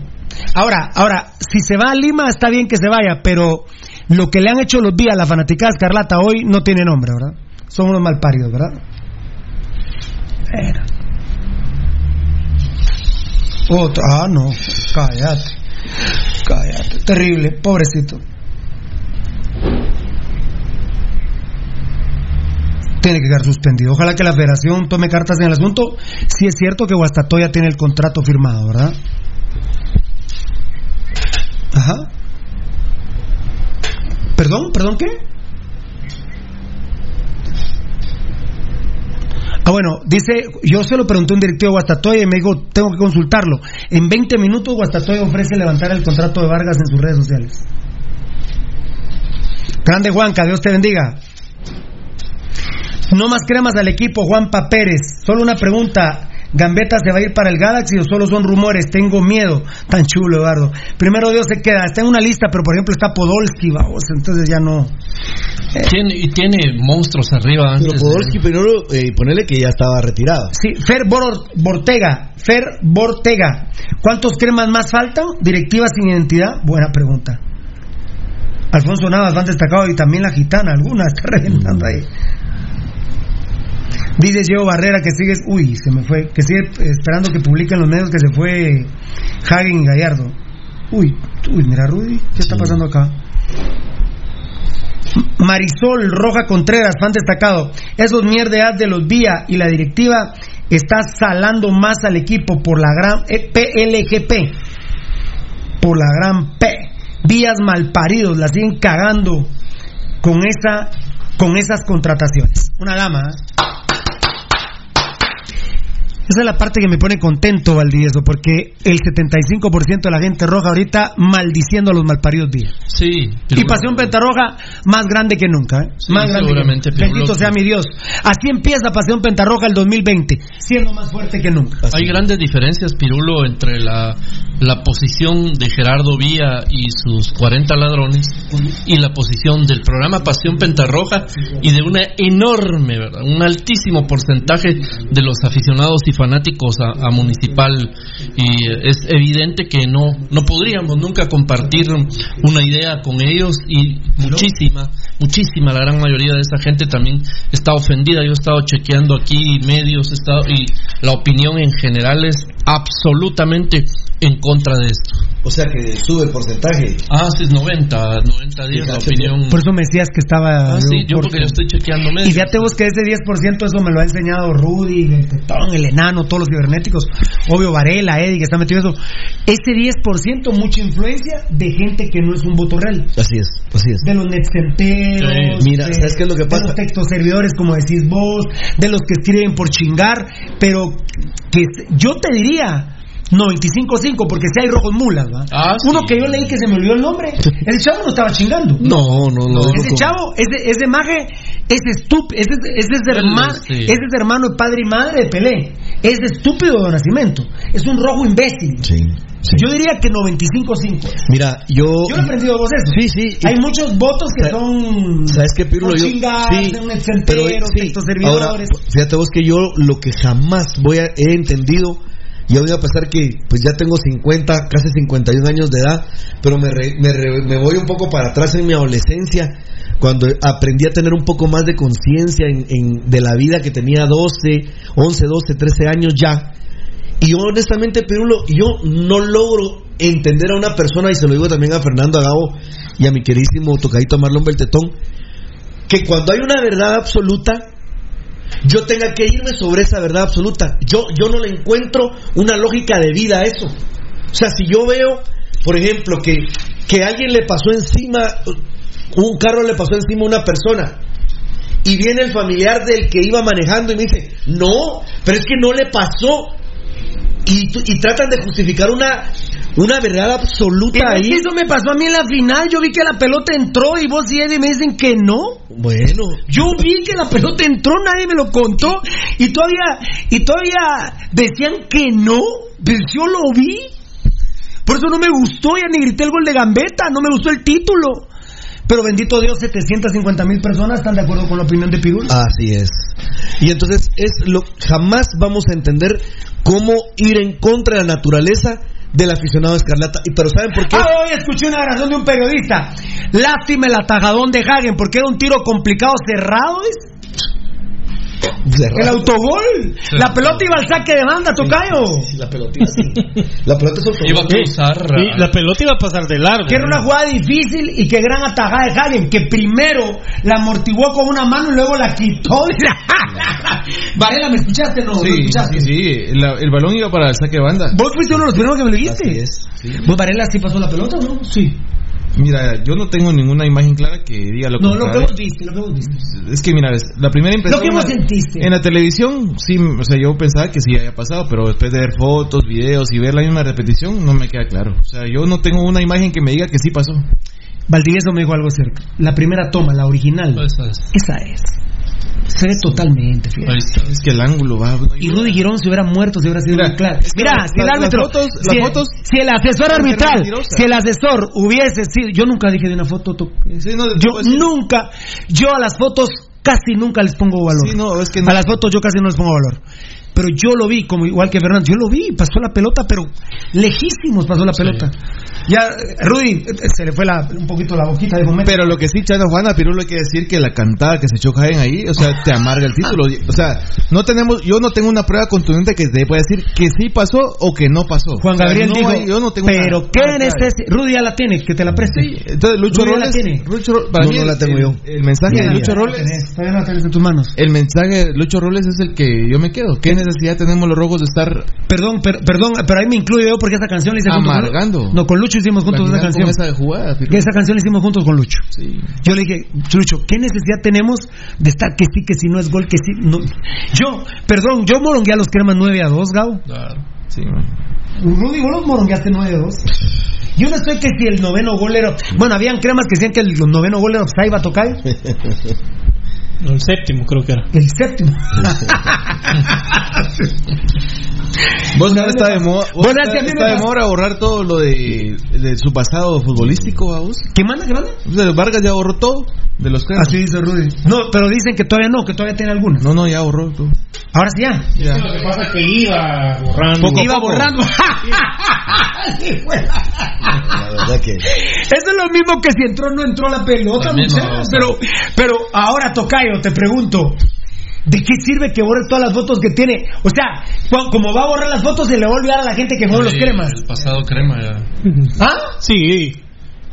Ahora, ahora, si se va a Lima, está bien que se vaya, pero lo que le han hecho los días a la fanaticada escarlata hoy no tiene nombre, ¿verdad? Son unos malparidos, ¿verdad? Otro, ah, no, cállate. Cállate, terrible, pobrecito. Tiene que quedar suspendido. Ojalá que la federación tome cartas en el asunto. Si es cierto que Guastatoya tiene el contrato firmado, ¿verdad? Ajá. ¿Perdón? ¿Perdón qué? Ah, bueno, dice, yo se lo pregunté a un directivo de Guastatoya y me dijo, tengo que consultarlo. En 20 minutos Guastatoya ofrece levantar el contrato de Vargas en sus redes sociales. Grande Juanca, Dios te bendiga. No más cremas al equipo, Juanpa Pérez. Solo una pregunta. ¿Gambetta se va a ir para el Galaxy o solo son rumores? Tengo miedo. Tan chulo, Eduardo. Primero Dios se queda. Está en una lista, pero por ejemplo está Podolski, vamos. Entonces ya no. Tiene, y tiene monstruos arriba Pero antes. Podolski, de- primero, eh, ponele que ya estaba retirado. Sí, Fer Bor- Bortega. Fer Bortega. ¿Cuántos cremas más faltan? Directiva sin identidad. Buena pregunta. Alfonso Navas van destacado y también la gitana, alguna está reventando ahí. Dice Diego Barrera que sigue, uy, se me fue, que sigue esperando que publiquen los medios que se fue Hagen y Gallardo. Uy, uy, mira Rudy, ¿qué está pasando acá? Marisol Roja Contreras, fan destacado. Esos mierdeas de los Vía y la directiva está salando más al equipo por la gran eh, PLGP. Por la gran P. Vías malparidos, la siguen cagando con esa con esas contrataciones. Una dama. ¿eh? Esa es la parte que me pone contento, Valdivieso, porque el 75% de la gente roja ahorita maldiciendo a los malparidos días. Sí. Y. Pasión Pentarroja más grande que nunca. ¿eh? Sí, más grande seguramente, que nunca. Bendito sea mi Dios. Así empieza Pasión Pentarroja el 2020, siendo más fuerte que nunca. Hay grandes diferencias, Pirulo, entre la, la posición de Gerardo Vía y sus 40 ladrones y la posición del programa Pasión Pentarroja y de una enorme, ¿verdad? un altísimo porcentaje de los aficionados y fanáticos a, a Municipal. Y eh, es evidente que no, no podríamos nunca compartir una idea con ellos y muchísima, muchísima, la gran mayoría de esa gente también está ofendida. Yo he estado chequeando aquí medios he estado, y la opinión en general es absolutamente en contra de esto. O sea que sube el porcentaje. Ah, sí, es 90, 90 días la opinión. Por eso me decías que estaba. Ah, sí, yo porque yo estoy chequeando Y medios. fíjate vos que ese 10% eso me lo ha enseñado Rudy, el Tetón, el Enano, todos los cibernéticos, obvio Varela, Eddie, que está metido en eso. Ese 10% mucha influencia de gente que no es un voto real. Así es, así es. De los netcenteros, Sí. Mira, de, ¿sabes qué es lo que de pasa? los textos servidores, como decís vos, de los que escriben por chingar, pero que yo te diría 95-5, porque si hay rojos mulas, ¿va? Ah, sí. Uno que yo leí que se me olvidó el nombre, ese chavo no estaba chingando. No, no, no. Ese chavo, ese, ese maje, es estúpido, ese, ese es hermano, sí. ese es hermano de padre y madre de Pelé, es estúpido de nacimiento, es un rojo imbécil. Sí, sí. Yo diría que 95-5. Mira, yo. Yo he aprendido vos eso. Sí, sí. Hay muchos votos que son. ¿Sabes qué, Pirulo? Yo, sí, de un pero, exentero, sí, textos ahora, servidores. fíjate vos que yo lo que jamás voy a, he entendido, y voy a pesar que pues ya tengo 50, casi 51 años de edad, pero me, re- me, me voy un poco para atrás en mi adolescencia, cuando aprendí a tener un poco más de conciencia en, de la vida que tenía 12, 11, 12, 13 años ya. Y yo honestamente, Pirulo, yo no logro entender a una persona, y se lo digo también a Fernando Agavo y a mi queridísimo tocadito Marlon Beltetón, que cuando hay una verdad absoluta, yo tenga que irme sobre esa verdad absoluta. Yo, yo no le encuentro una lógica de vida a eso. O sea, si yo veo, por ejemplo, que, que alguien le pasó encima, un carro le pasó encima a una persona, y viene el familiar del que iba manejando y me dice, no, pero es que no le pasó. Y, y tratan de justificar una, una verdad absoluta ahí. eso me pasó a mí en la final. Yo vi que la pelota entró y vos y Eddie me dicen que no. Bueno, Yo vi que la pelota entró, nadie me lo contó y todavía y todavía decían que no, pero yo lo vi. Por eso no me gustó, ya ni grité el gol de Gambetta, no me gustó el título. Pero bendito Dios, 750 mil personas están de acuerdo con la opinión de Pirul. Así es. Y entonces es lo jamás vamos a entender cómo ir en contra de la naturaleza del aficionado escarlata. Y pero saben por qué? Ah, hoy escuché una grabación de un periodista. Lástima el atajadón de Hagen porque era un tiro complicado cerrado. ¿ves? Cerrado. El autogol. La pelota iba al saque de banda, Tocayo. Sí, la pelotita sí. La pelota es autogol. Iba a cruzar. Y la pelota iba a pasar de largo. Que era una jugada difícil y que gran atajada de Hagen, que primero la amortiguó con una mano y luego la quitó. Varela, ¿me escuchaste? No, ¿me Sí, escuchaste? sí, sí, la- el balón iba para el saque de banda. Vos fuiste uno de los primeros que me lo dijiste. ¿Vos, Varela, sí pasó la pelota o no? Sí. Mira, yo no tengo ninguna imagen clara que diga lo No, lo que contrario. vos viste, lo que vos viste. Es que mira, la primera impresión Lo que vos en la- sentiste. en la televisión, sí, o sea, yo pensaba que sí había pasado, pero después de ver fotos, videos y ver la misma repetición, no me queda claro. O sea, yo no tengo una imagen que me diga que sí pasó. Valdivieso me dijo algo cerca. La primera toma, la original. Esa es. Esa es. Se ve totalmente, fíjate. Es que el ángulo va. no Y. Rudy Girón se hubiera muerto, se hubiera sido claro. que Mira, la- si el árbitro, las fotos- si, las el- fotos- si el asesor arbitral, si el asesor hubiese sido, yo nunca dije de una foto, to- Sí, no, yo nunca, yo a las fotos casi nunca les pongo valor. Sí, no, es que no- A las fotos yo casi no les pongo valor. Pero yo lo vi, como igual que Fernando, yo lo vi, pasó la pelota, pero lejísimos pasó la pelota. Ya, Rudy, se le fue la- un poquito la boquita de momento. Pero lo que sí, Chano Juana, Pirulo, hay que decir que la cantada que se echó Jaén ahí, o sea, te amarga el título. O sea, no tenemos, yo no tengo una prueba contundente que te pueda decir que sí pasó o que no pasó. Juan O sea, Gabriel no dijo, yo no tengo pero una- ¿qué necesidad? Rudy ya la tiene, que te la preste. Sí, entonces Lucho Rudy ya la Robles, tiene. Lucho para No, mí no la el- tengo el, yo. El mensaje Ya, de Lucho ya la tenés, todavía no la tenés en tus manos. el mensaje de Lucho Robles es el que yo me quedo. ¿Qué necesidad tenemos los rojos de estar Perdón, per- perdón, pero ahí me incluyo yo porque esa canción la hice con- Amargando. No, con Lucho hicimos juntos esa canción. con esa jugada? Que esa canción la hicimos juntos con Lucho. Sí. Yo le dije, Lucho, ¿qué necesidad tenemos de estar que sí, que si no es gol, que sí? No. Yo, perdón, yo morongué a los cremas 9 a 2, Gabo. Claro. Sí, man. Rudy, vos los morongueaste 9 a 2. Yo no estoy que si el noveno gol era. Bueno, habían cremas que decían que el noveno gol era offside, iba a. El séptimo creo que era. El séptimo. Vos no está de moda, vos Bueno, está, que a está de moda borrar todo lo de, de su pasado futbolístico. ¿Qué manda, qué manda? Sea, Vargas ya borró todo de los cremas. Así dice Rudy. No, pero dicen que todavía no, que todavía tiene algunas. No, no, ya borró todo. Ahora sí ya. Ya. Lo que pasa es que iba borrando. Poco a Iba poco. borrando. Sí, fue. La verdad que. Eso es lo mismo que si entró o no entró la pelota, no, muchachos. Pero, pero ahora, Tocayo, te pregunto. ¿De qué sirve que borre todas las fotos que tiene? O sea, como va a borrar las fotos, se le va a olvidar a la gente que jugó los cremas. El pasado crema ya. ¿Ah? Sí.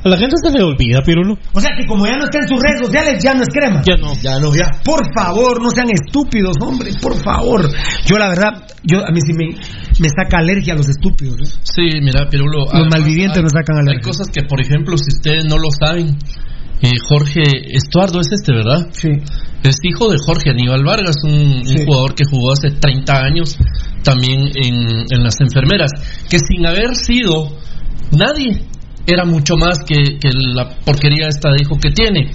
A la gente se le olvida, Pirulo. O sea, que como ya no está en sus redes sociales, ya no es crema. Ya no. Ya no, ya. Por favor, no sean estúpidos, hombre, por favor. Yo, la verdad, yo a mí sí me, me saca alergia a los estúpidos. ¿eh? Sí, mira, Pirulo. Los además, malvivientes hay- nos sacan Hay alergia. cosas que, por ejemplo, si ustedes no lo saben, eh, Jorge Estuardo es este, ¿verdad? Sí. Es hijo de Jorge Aníbal Vargas, un, jugador que jugó hace 30 años también en, en las enfermeras, que sin haber sido nadie, era mucho más que, que la porquería esta de hijo que tiene.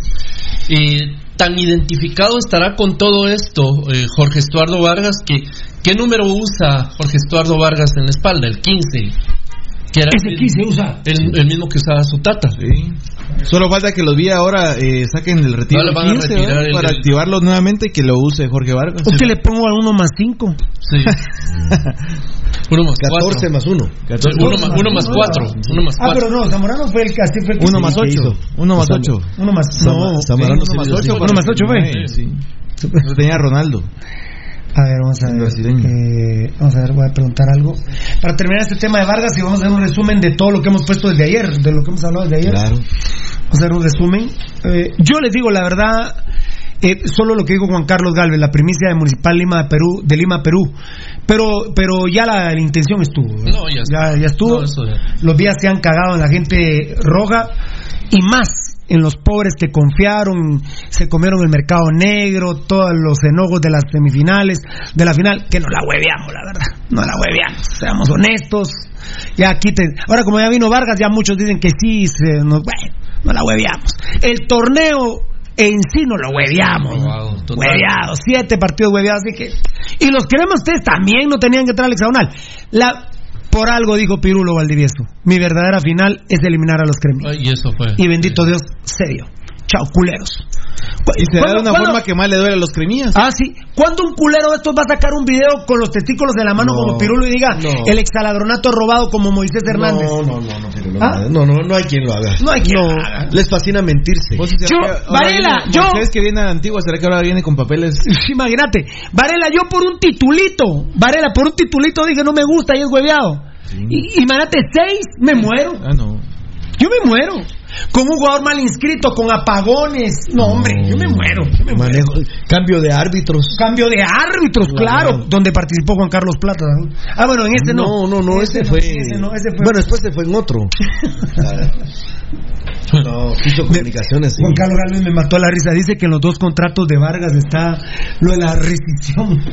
Tan identificado estará con todo esto eh, Jorge Estuardo Vargas que ¿qué número usa Jorge Estuardo Vargas en la espalda? El 15. Que era Ese el, 15 usa. el- el mismo que usaba su tata. Sí. Solo falta que los vi ahora eh, saquen el retiro No, le van a del 15, retirar ¿verdad? el- para el- activarlo nuevamente y que lo use Jorge Vargas. Es que le pongo a uno más cinco. Sí. uno más 14 cuatro. más 1. Sí, uno, más, uno más cuatro. Uno más Ah, cuatro. pero no, Zamorano fue el Uno sí, más que ocho. hizo. Uno más ocho. Uno más. No, Zamorano Sí, sí uno más lo ocho. hizo. Uno más ocho fue. Sí. Eso tenía Ronaldo. A ver, vamos a ver. eh, vamos a ver, voy a preguntar algo. Para terminar este tema de Vargas, y vamos a hacer un resumen de todo lo que hemos puesto desde ayer, de lo que hemos hablado desde ayer. Claro. Vamos a hacer un resumen. Eh, yo les digo la verdad, eh, solo lo que dijo Juan Carlos Galvez, la primicia de Municipal Lima de Perú, de Lima, Perú. Pero, pero ya la, la intención estuvo. ¿verdad? No, ya ya, ya estuvo. No, eso ya. Los días se han cagado en la gente roja y más en los pobres que confiaron, se comieron el mercado negro, todos los enojos de las semifinales, de la final, que no la hueveamos, la verdad, no la hueveamos, seamos honestos, ya quiten, ahora como ya vino Vargas, ya muchos dicen que sí, se nos, bueno, no la hueveamos. El torneo en sí no lo hueveamos, total. hueveados, siete partidos hueveados, así que, y los queremos ustedes también no tenían que entrar al hexagonal. La, por algo dijo Pirulo Valdivieso, mi verdadera final es eliminar a los creminos. Ay, y eso fue. Y bendito Dios, se dio. Chao, culeros. Y se da de ¿cuándo- una cuándo- forma que más le duele a los cremías. Ah, sí. ¿Cuándo un culero de estos va a sacar un video con los testículos en la mano No, como Pirulo y diga no. el exaladronato robado como Moisés Hernández? No, no, no, no, pero no, ¿Ah? no, no, no hay quien lo haga. No hay quien lo haga. Les fascina mentirse. Vos, ¿será Yo, Varela, viene- yo- Moisés que viene a la antigua, ¿será que ahora viene con papeles? Imagínate, Varela, yo por un titulito, Varela, por un titulito dije no me gusta y es hueveado. Y, imagínate, seis, me muero. Ah, no. Yo me muero. Con un jugador mal inscrito, con apagones. No, hombre, yo me muero. Yo me muero. Cambio de árbitros. Cambio de árbitros, claro, donde participó Juan Carlos Plata. ¿no? Ah, bueno, en este no. No, no, no, ese, no, fue. ese no, ese fue- Bueno, después se fue en otro. no, hizo comunicaciones. sí. Juan Carlos Galvez me mató a la risa. Dice que en los dos contratos de Vargas está lo de la rescisión.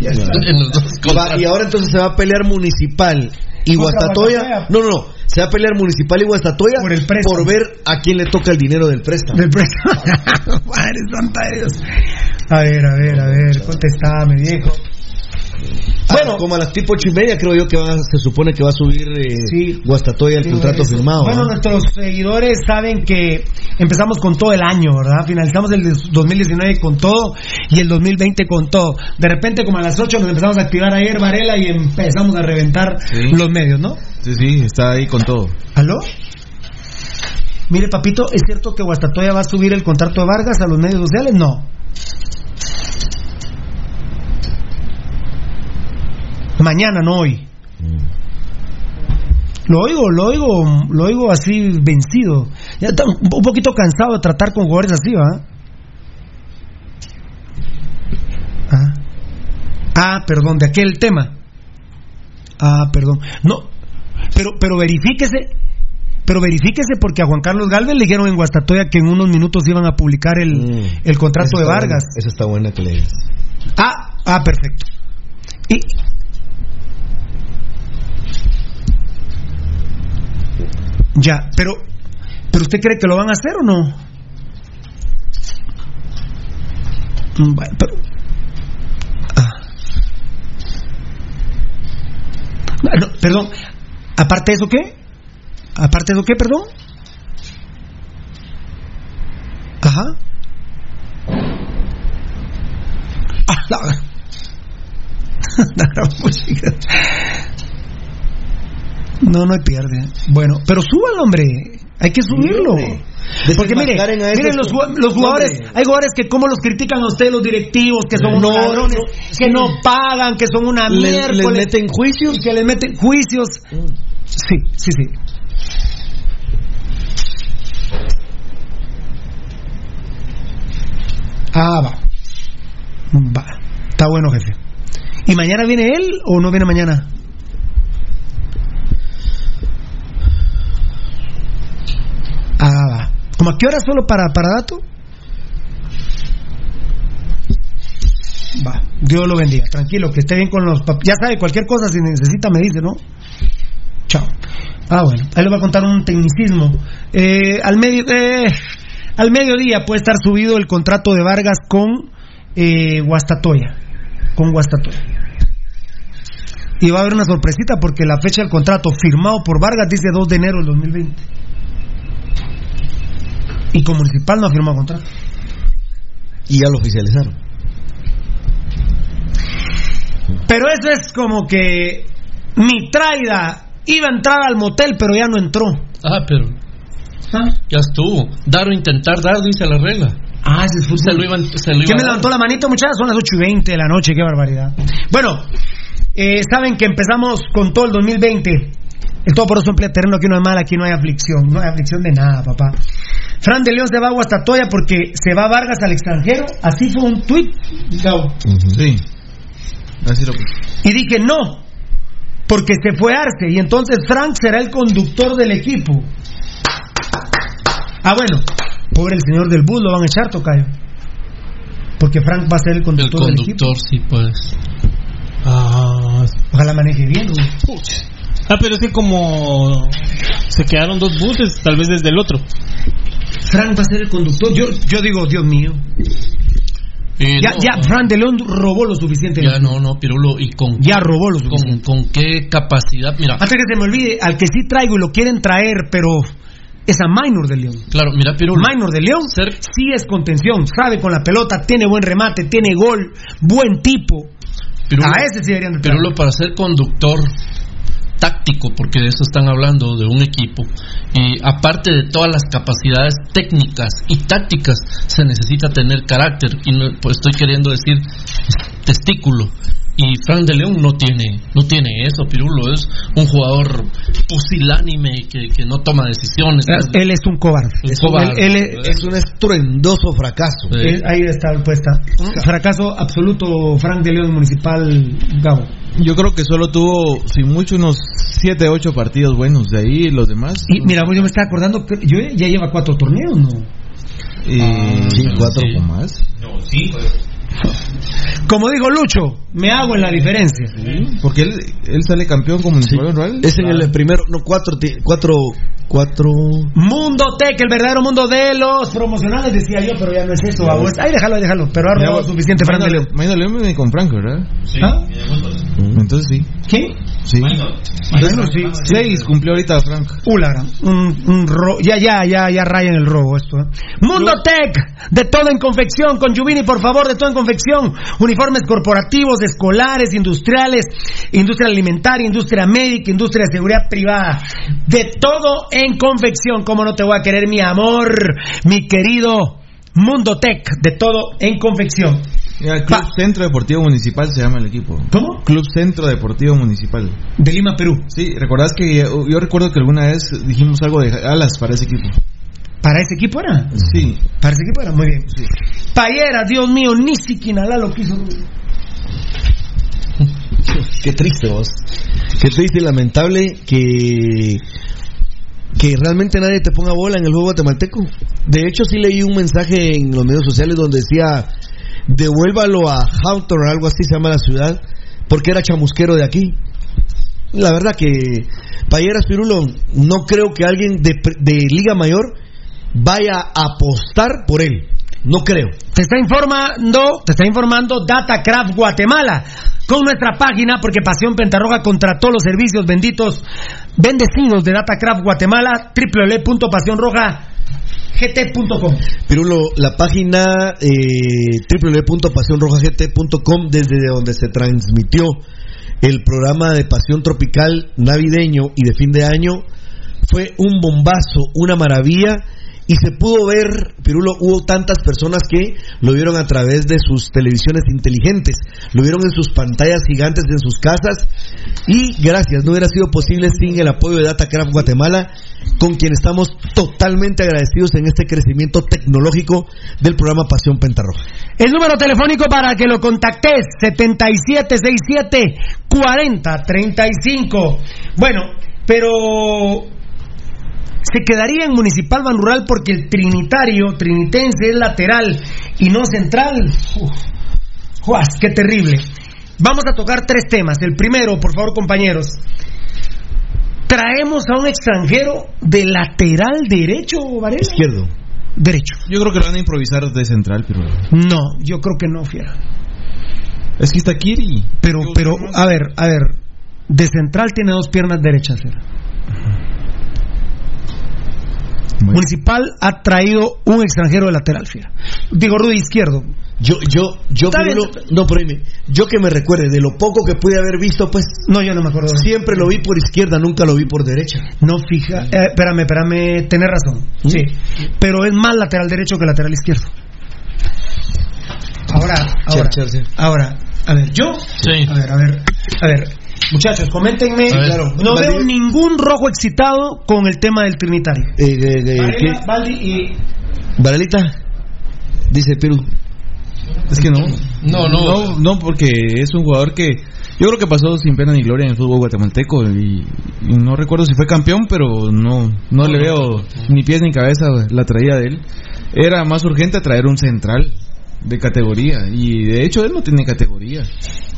Ya está. En los dos Y va- y ahora entonces se va a pelear municipal y Guastatoya. No, no, no. Se va a pelear municipal y Guastatoya Por el por ver a quién le toca el dinero del préstamo. Del préstamo. Madre santa de Dios. A ver, a ver, a ver, contestame, viejo. Bueno, Bueno. como a las tipo ocho y media creo yo que va- se supone que va a subir eh, Sí. Guastatoya el Sí, contrato firmado. Bueno, ¿no? nuestros seguidores saben que empezamos con todo el año, ¿verdad? Finalizamos el 2019 con todo y el 2020 con todo. De repente, como a las 8 nos empezamos a activar ayer Varela y empezamos a reventar Sí. los medios, ¿no? Sí, sí, está ahí con todo. ¿Aló? Mire, papito, ¿es cierto que Guastatoya va a subir el contrato de Vargas a los medios sociales? No. Mañana, no hoy. Lo oigo, lo oigo, lo oigo así vencido. Ya está un poquito cansado de tratar con jugadores así, ¿va? Ah. Ah, perdón, de aquel tema. Ah, perdón. No, pero, pero verifíquese, pero verifíquese porque a Juan Carlos Galvez le dijeron en Guastatoya que en unos minutos iban a publicar el, Mm. el contrato de Vargas. buena, Esa está buena que le digas. Ah, ah, perfecto. Y ya, pero pero usted cree que lo van a hacer o no? Mm, pero ah. Ah, perdón, aparte de eso qué? Aparte de eso qué, perdón? Ajá. Ah, la. No, no hay pierde. Bueno, pero súbalo, hombre. Hay que subirlo. Porque mire, miren los, los jugadores, Hombre. hay jugadores que como los critican a ustedes los directivos, que son No, unos ladrones, no, que no pagan, que son una Le- miércoles, les meten juicios. que les meten juicios. Sí, sí, sí. Ah, va. Va. Está bueno, jefe. ¿Y mañana viene él o no viene mañana? Ah, va. ¿Como a qué hora solo para, para dato? Va. Dios lo bendiga. Tranquilo, que esté bien con los pap- Ya sabe, cualquier cosa si necesita me dice, ¿no? Chao. Ah, bueno. Ahí le voy a contar un tecnicismo. Eh, al medio... eh, al mediodía puede estar subido el contrato de Vargas con eh, Guastatoya. Con Guastatoya. Y va a haber una sorpresita porque la fecha del contrato firmado por Vargas dice 2 de enero del 2020. Y con Municipal no ha firmado contrato. Y ya lo oficializaron. Pero eso es como que Mitraida iba a entrar al motel, pero ya no entró. Ah, pero ya estuvo. Dar o intentar dar, dice la regla. Ah, ese es fútbol. Se lo iban, se lo ¿Quién iban me levantó la manito, muchachos? Son las 8 y 20 de la noche, qué barbaridad. Bueno, eh, saben que empezamos con todo el 2020. El todo por eso emplea terreno, aquí no hay mal, aquí no hay aflicción. No hay aflicción de nada, papá. Fran de León se va a Guastatoya porque se va Vargas al extranjero. Así fue un tuit. Sí. Así lo Y dije no, porque se fue Arce y entonces Frank será el conductor del equipo. Ah, bueno, pobre el señor del bus lo van a echar, Tocayo. Porque Frank va a ser el El conductor, del equipo. conductor, sí, pues. Ah, Ojalá maneje bien, güey. ah, pero es que como se quedaron dos buses, tal vez desde el otro. Frank va a ser el conductor. Yo, yo digo, Dios mío. Eh, Ya, no, ya, Fran de León robó lo suficiente. Ya no, no, Pirulo. ¿Y con, Ya robó lo con, suficiente. con qué capacidad? Mira, Antes que se me olvide, al que sí traigo y lo quieren traer, pero es a Minor de León. claro, mira, Pirulo. Minor de León Ser- sí es contención, sabe con la pelota, tiene buen remate, tiene gol, buen tipo. Pirulo, a ese sí deberían de traer. Pirulo para ser conductor táctico, porque de eso están hablando, de un equipo, y aparte de todas las capacidades técnicas y tácticas, se necesita tener carácter, y no, pues estoy queriendo decir testículo. Y Frank de León no tiene, no tiene eso, Pirulo, es un jugador pusilánime que, que no toma decisiones. Él es un cobarde. Un Es- cobarde. él- él es- Es un estruendoso fracaso. Sí. él- ahí está puesta. Fracaso absoluto, Frank de León Municipal Gabo. Yo creo que solo tuvo, sin mucho, unos 7, 8 partidos buenos. De ahí los demás. Y mira, yo me estaba acordando que yo ya lleva cuatro torneos, ¿no? Eh, sí, cuatro. o más. Como dijo Lucho, me hago en la diferencia. Porque él, él sale campeón como rural. Es en el primero, no, cuatro, ti- cuatro, cuatro. Mundo Tech, el verdadero mundo de los promocionales, decía yo, pero ya no es eso. Ahí déjalo, ahí déjalo. Pero ha robado suficiente Frank de León. Mañana León viene con Franco, ¿verdad? ¿Ah? Entonces sí. ¿Qué? Sí. Bueno, sí. Seis cumplió ahorita Frank. Ulara, un, un ro- ya, ya, ya, ya raya en el robo esto. ¿eh? Mundo Tech, de todo en confección, con Yuvini, por favor, de todo en confección. Uniformes corporativos, escolares, industriales, industria alimentaria, industria médica, industria de seguridad privada. De todo en confección, como no te voy a querer, mi amor, mi querido Mundo Tech, de todo en confección. Club Pa- Centro Deportivo Municipal se llama el equipo. ¿Cómo? Club Centro Deportivo Municipal. De Lima, Perú. Sí, ¿recordás que yo, yo recuerdo que alguna vez dijimos algo de alas para ese equipo? ¿Para ese equipo era? Sí. Para ese equipo era muy bien. Payera, Dios mío, ni siquiera lo quiso. Qué triste vos. Qué triste y lamentable que que realmente nadie te ponga bola en el juego guatemalteco. De hecho, sí leí un mensaje en los medios sociales donde decía devuélvalo a Hawthorne, algo así se llama la ciudad, porque era chamusquero de aquí. La verdad que Payeras Pirulo, no creo que alguien de, de Liga Mayor vaya a apostar por él. No creo. Te está informando, te está informando Datacraft Guatemala con nuestra página porque Pasión Pentarroja contrató los servicios benditos bendecidos de Datacraft Guatemala www.pasionrojagt.com. Pirulo, la página eh, www.pasionrojagt.com desde donde se transmitió el programa de Pasión Tropical navideño y de fin de año fue un bombazo, una maravilla y se pudo ver, Pirulo, hubo tantas personas que lo vieron a través de sus televisiones inteligentes, lo vieron en sus pantallas gigantes en sus casas y gracias, no hubiera sido posible sin el apoyo de Datacraft Guatemala, con quien estamos totalmente agradecidos en este crecimiento tecnológico del programa Pasión Pentarroja. El número telefónico para que lo contactes, 7767-4035. Bueno, pero se quedaría en Municipal Ban Rural porque el Trinitario, Trinitense, es lateral y no central. Uf, ¡Juas! ¡Qué terrible! Vamos a tocar tres temas. El primero, por favor, compañeros. Traemos a un extranjero de lateral derecho, Varela. Izquierdo. Derecho. Yo creo que lo van a improvisar de central, pero. No, yo creo que no, fiera. Es que está Kiri. Pero, pero, a ver, a ver. De central tiene dos piernas derechas, fiera. Bueno. Municipal ha traído un extranjero de lateral, fiera. Digo, Rudy izquierdo. Yo, yo, yo, Pirulo, no, pero dime, yo que me recuerde, de lo poco que pude haber visto, pues No, yo no me acuerdo. siempre lo vi por izquierda, nunca lo vi por derecha. No fija. eh, espérame, espérame. Tenés razón. ¿Mm? Sí. Pero es más lateral derecho que lateral izquierdo. Ahora, ahora. Ahora, a ver, yo. Sí. A ver, a ver. A ver. Muchachos, coméntenme. Claro, no veo ningún rojo excitado con el tema del Trinitario. Eh, eh, eh. Valdi y. Varelita, dice Piru. Es que no. No, no. No, no, porque es un jugador que. Yo creo que pasó sin pena ni gloria en el fútbol guatemalteco y, y no recuerdo si fue campeón, pero no no le veo ni pies ni cabeza la traída de él. Era más urgente traer un central de categoría y de hecho él no tiene categoría.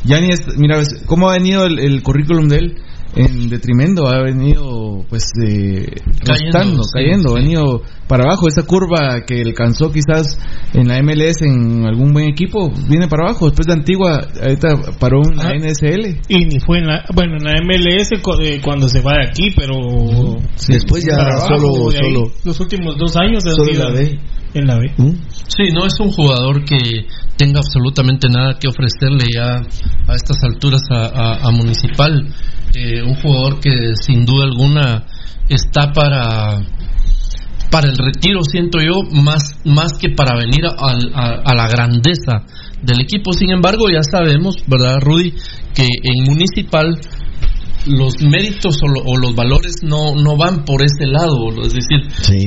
Ya ni es, mira, ves, cómo ha venido el, el currículum de él en detrimento, ha venido pues eh, Cayendo, restando, sí, cayendo, sí. ha venido para abajo. Esa curva que alcanzó quizás en la MLS en algún buen equipo, viene para abajo. Después de Antigua, ahorita paró en la Ah. NSL. Y ni fue en la, bueno, en la MLS eh, cuando se va de aquí, pero Después ya abajo, solo, de solo, los últimos dos años solo sido la B. en la B. ¿Mm? Sí, no es un jugador que tenga absolutamente nada que ofrecerle ya a estas alturas a, a- a Municipal. Eh, un jugador que sin duda alguna está para para el retiro, siento yo, más, más que para venir a, a- a la grandeza del equipo. Sin embargo, ya sabemos, ¿verdad, Rudy? Que en Municipal los méritos o, lo- o los valores no, no van por ese lado. Es decir, Sí.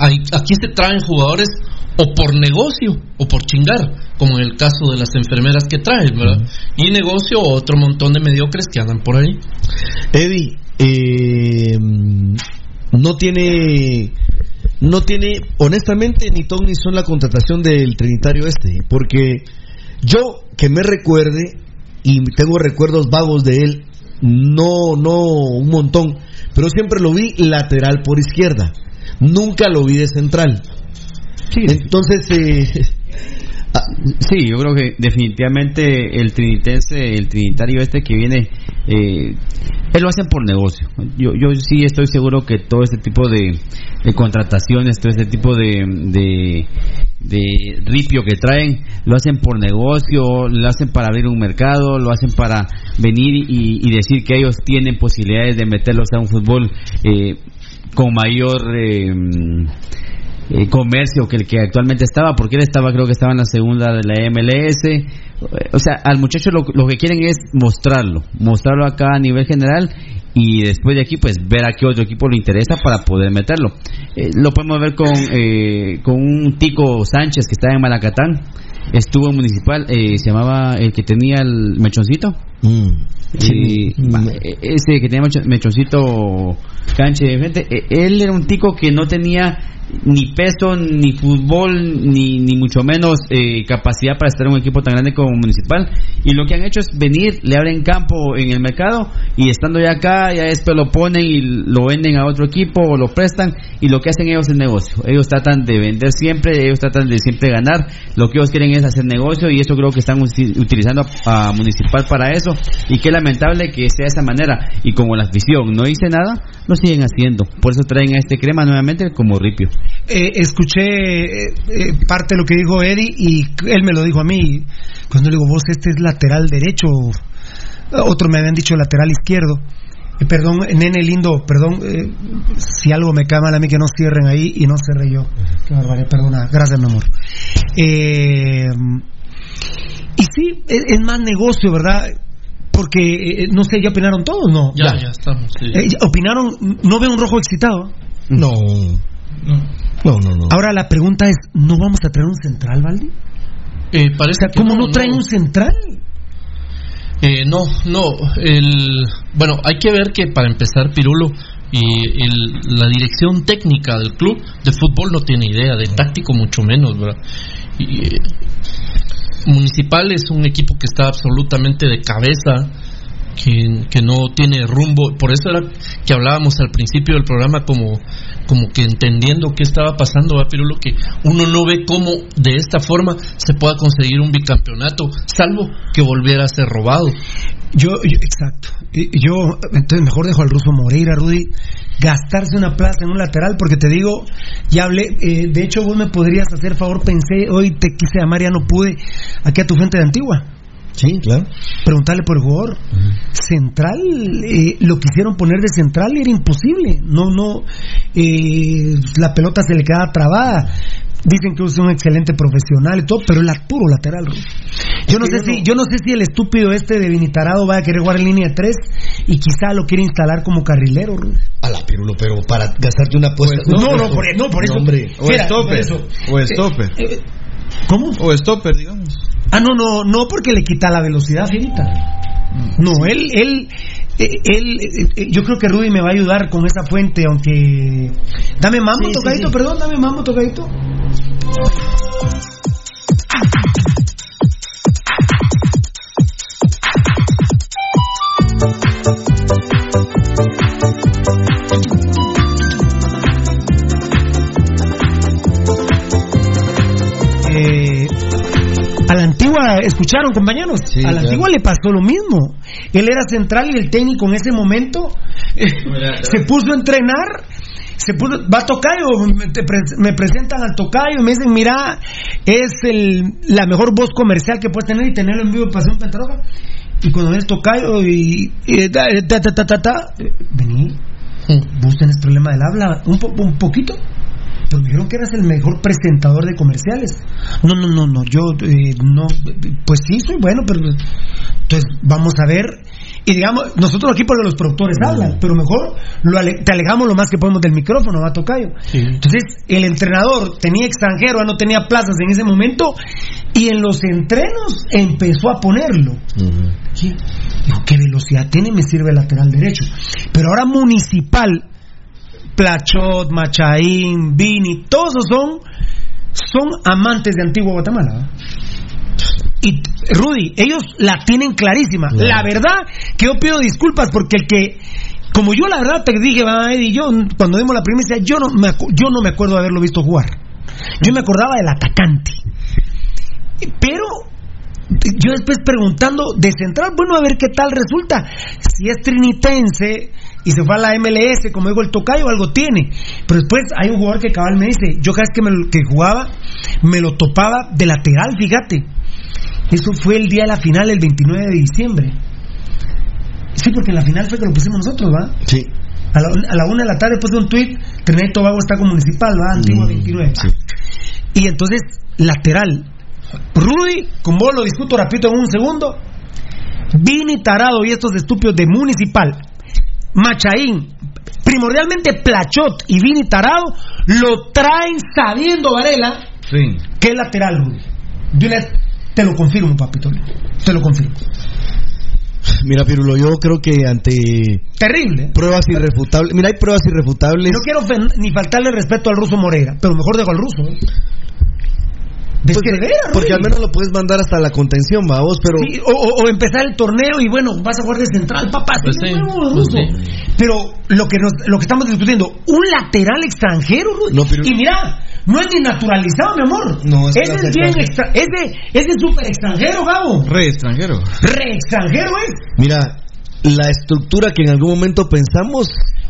hay- aquí se traen jugadores o por negocio o por chingar, como en el caso de las enfermeras que traen, ¿verdad? Y negocio o otro montón de mediocres que andan por ahí. Eddie, eh, no tiene, no tiene, honestamente, ni ton ni son la contratación del Trinitario este, porque yo que me recuerde y tengo recuerdos vagos de él, no, no un montón, pero siempre lo vi lateral por izquierda, nunca lo vi de central. Entonces, eh, ah, Sí, yo creo que definitivamente el trinitense, el trinitario este que viene, eh, él lo hacen por negocio. Yo, yo sí estoy seguro que todo este tipo de, de contrataciones, todo este tipo de, de, de ripio que traen, lo hacen por negocio, lo hacen para abrir un mercado, lo hacen para venir y, y decir que ellos tienen posibilidades de meterlos a un fútbol eh, con mayor... eh, eh, comercio que el que actualmente estaba, porque él estaba, creo que estaba en la segunda de la MLS. O sea, al muchacho lo, lo que quieren es mostrarlo, mostrarlo acá a nivel general y después de aquí, pues ver a qué otro equipo le interesa para poder meterlo. Eh, lo podemos ver con, eh, con un Tico Sánchez que está en Malacatán. Estuvo en municipal, eh, se llamaba el que tenía el mechoncito. Mm. Y, va, e- ese que tenía mecho- mechoncito canche de frente, e- él era un tico que no tenía ni peso, ni fútbol, ni, ni mucho menos eh, capacidad para estar en un equipo tan grande como Municipal. Y lo que han hecho es venir, le abren campo en el mercado y estando ya acá, ya después lo ponen y lo venden a otro equipo o lo prestan. Y lo que hacen ellos es negocio. Ellos tratan de vender siempre, ellos tratan de siempre ganar. Lo que ellos quieren es hacer negocio y eso creo que están utilizando a Municipal para eso. Y qué lamentable que sea de esa manera. Y como la afición no dice nada, lo siguen haciendo. Por eso traen a este crema nuevamente como ripio. Eh, escuché eh, eh, parte de lo que dijo Eddie y él me lo dijo a mí. Cuando le digo, vos, este es lateral derecho. Otros me habían dicho lateral izquierdo. Eh, perdón, nene lindo, perdón, si algo me cae mal a mí que no cierren ahí y no cerré yo. Qué barbaridad, perdona, gracias mi amor. Eh, y sí, es más negocio, ¿verdad? Porque, eh, no sé, ¿ya opinaron todos? No. Ya, ya estamos. sí. Eh, opinaron, no veo un rojo excitado. No. No, no, no. Ahora la pregunta es, ¿no vamos a traer un central, Valdi? Eh, O parece sea, que ¿cómo no, traen un central? Eh, no, no. El, bueno, hay que ver que para empezar, Pirulo y el- la dirección técnica del club de fútbol no tiene idea, de táctico mucho menos, ¿verdad? Y, eh, Municipal es un equipo que está absolutamente de cabeza, que, que no tiene rumbo. Por eso era que hablábamos al principio del programa como, como que entendiendo qué estaba pasando, ¿verdad, Pirulo? Que uno no ve cómo de esta forma se pueda conseguir un bicampeonato, salvo que volviera a ser robado. Yo, yo- exacto. Yo, entonces mejor dejo al ruso Moreira, Rudy, gastarse una plaza en un lateral, porque te digo, ya hablé, eh, de hecho vos me podrías hacer favor, pensé, hoy te quise llamar, ya no pude, aquí a tu gente de Antigua. Sí, claro. preguntarle por el jugador. Central, eh, lo quisieron poner de central y era imposible. No, no, eh, la pelota se le quedaba trabada. Dicen que es un excelente profesional y todo, pero es la puro lateral. Rudy. Yo no sé si, yo no sé si el estúpido este de Vinitarado va a querer jugar en línea de tres y quizá lo quiere instalar como carrilero. Rudy. A la pirulo, pero para gastarte una apuesta. Pues, no, no, por, no, por eso. hombre. O Mira, stopper. eso. O stopper. Eh, eh, ¿Cómo? O stopper, digamos. Ah, no, no, no, porque le quita la velocidad, Fierita. No, él, él, él, eh, eh, yo creo que Rudy me va a ayudar con esa fuente, aunque. Dame mambo, Sí, sí, tocadito, sí. perdón, dame mambo, tocadito. A la antigua, ¿escucharon compañeros? Sí, a la claro. antigua le pasó lo mismo. Él era central y el técnico en ese momento eh, se puso a entrenar. Se puso, va a tocayo, me, te pre- me presentan al tocayo y me dicen, mira, es el, la mejor voz comercial que puedes tener y tenerlo en vivo para hacer un pentaroga. Y cuando ves tocayo y, y ta, ta, ta, ta, ta, ta, eh, vení, vos tenés problema del habla, un, po- un poquito. Pero me dijeron que eras el mejor presentador de comerciales. No, no, no, no, yo eh, no, pues sí, soy bueno, pero entonces vamos a ver. Y digamos, nosotros aquí porque los productores hablan, pero mejor lo ale- te alejamos lo más que podemos del micrófono, va tocayo. Entonces, el entrenador tenía extranjero, ya no tenía plazas en ese momento, y en los entrenos empezó a ponerlo. Dijo, ¿qué velocidad tiene? Me sirve el lateral derecho. Pero ahora Municipal, Plachot, Machaín, Vini, todos son, son amantes de Antigua Guatemala. Y Rudy, ellos la tienen clarísima. Claro. La verdad que yo pido disculpas porque el que, como yo la verdad te dije, va, Eddie, yo cuando dimos la primicia, yo no me, yo no me acuerdo de haberlo visto jugar. Yo me acordaba del atacante. Pero yo después preguntando de central, bueno, a ver qué tal resulta. Si es trinitense y se fue a la MLS, como digo, el tocayo, algo tiene. Pero después hay un jugador que cabal me dice, yo cada vez que, me que jugaba, me lo topaba de lateral, fíjate. Eso fue el día de la final, el 29 de diciembre. Sí, porque en la final fue que lo pusimos nosotros, ¿va? Sí. A la, a la una de la tarde, de un tuit, Trinidad y Tobago está con Municipal, ¿va? Antigua Mm, 29. sí. Y entonces, lateral. Rudy, con vos lo discuto rapidito en un segundo. Vini Tarado y estos estúpidos de Municipal. Machaín, primordialmente Plachot y Vini Tarado, lo traen sabiendo, Varela, Sí. que es lateral, Rudy. Vez te lo confirmo, papito. Te lo confirmo. Mira, Pirulo, yo creo que ante Terrible. pruebas irrefutables. Mira, hay pruebas irrefutables. No quiero ni faltarle respeto al ruso Moreira, pero mejor dejo al ruso. ¿eh? De Pues, de veras, porque al menos lo puedes mandar hasta la contención, vamos, pero. Sí, o, o- o empezar el torneo y bueno, vas a jugar de central, papá. Pues sí, sí, de nuevo, pues sí. Pero lo que, nos, lo que estamos discutiendo, un lateral extranjero, Rudy. No, pero- Y mira, no es ni naturalizado, mi amor. No, es ese es bien extra, ese, ese es súper extranjero, Gabo. Re extranjero. Re extranjero es. Mira, la estructura que en algún momento pensamos.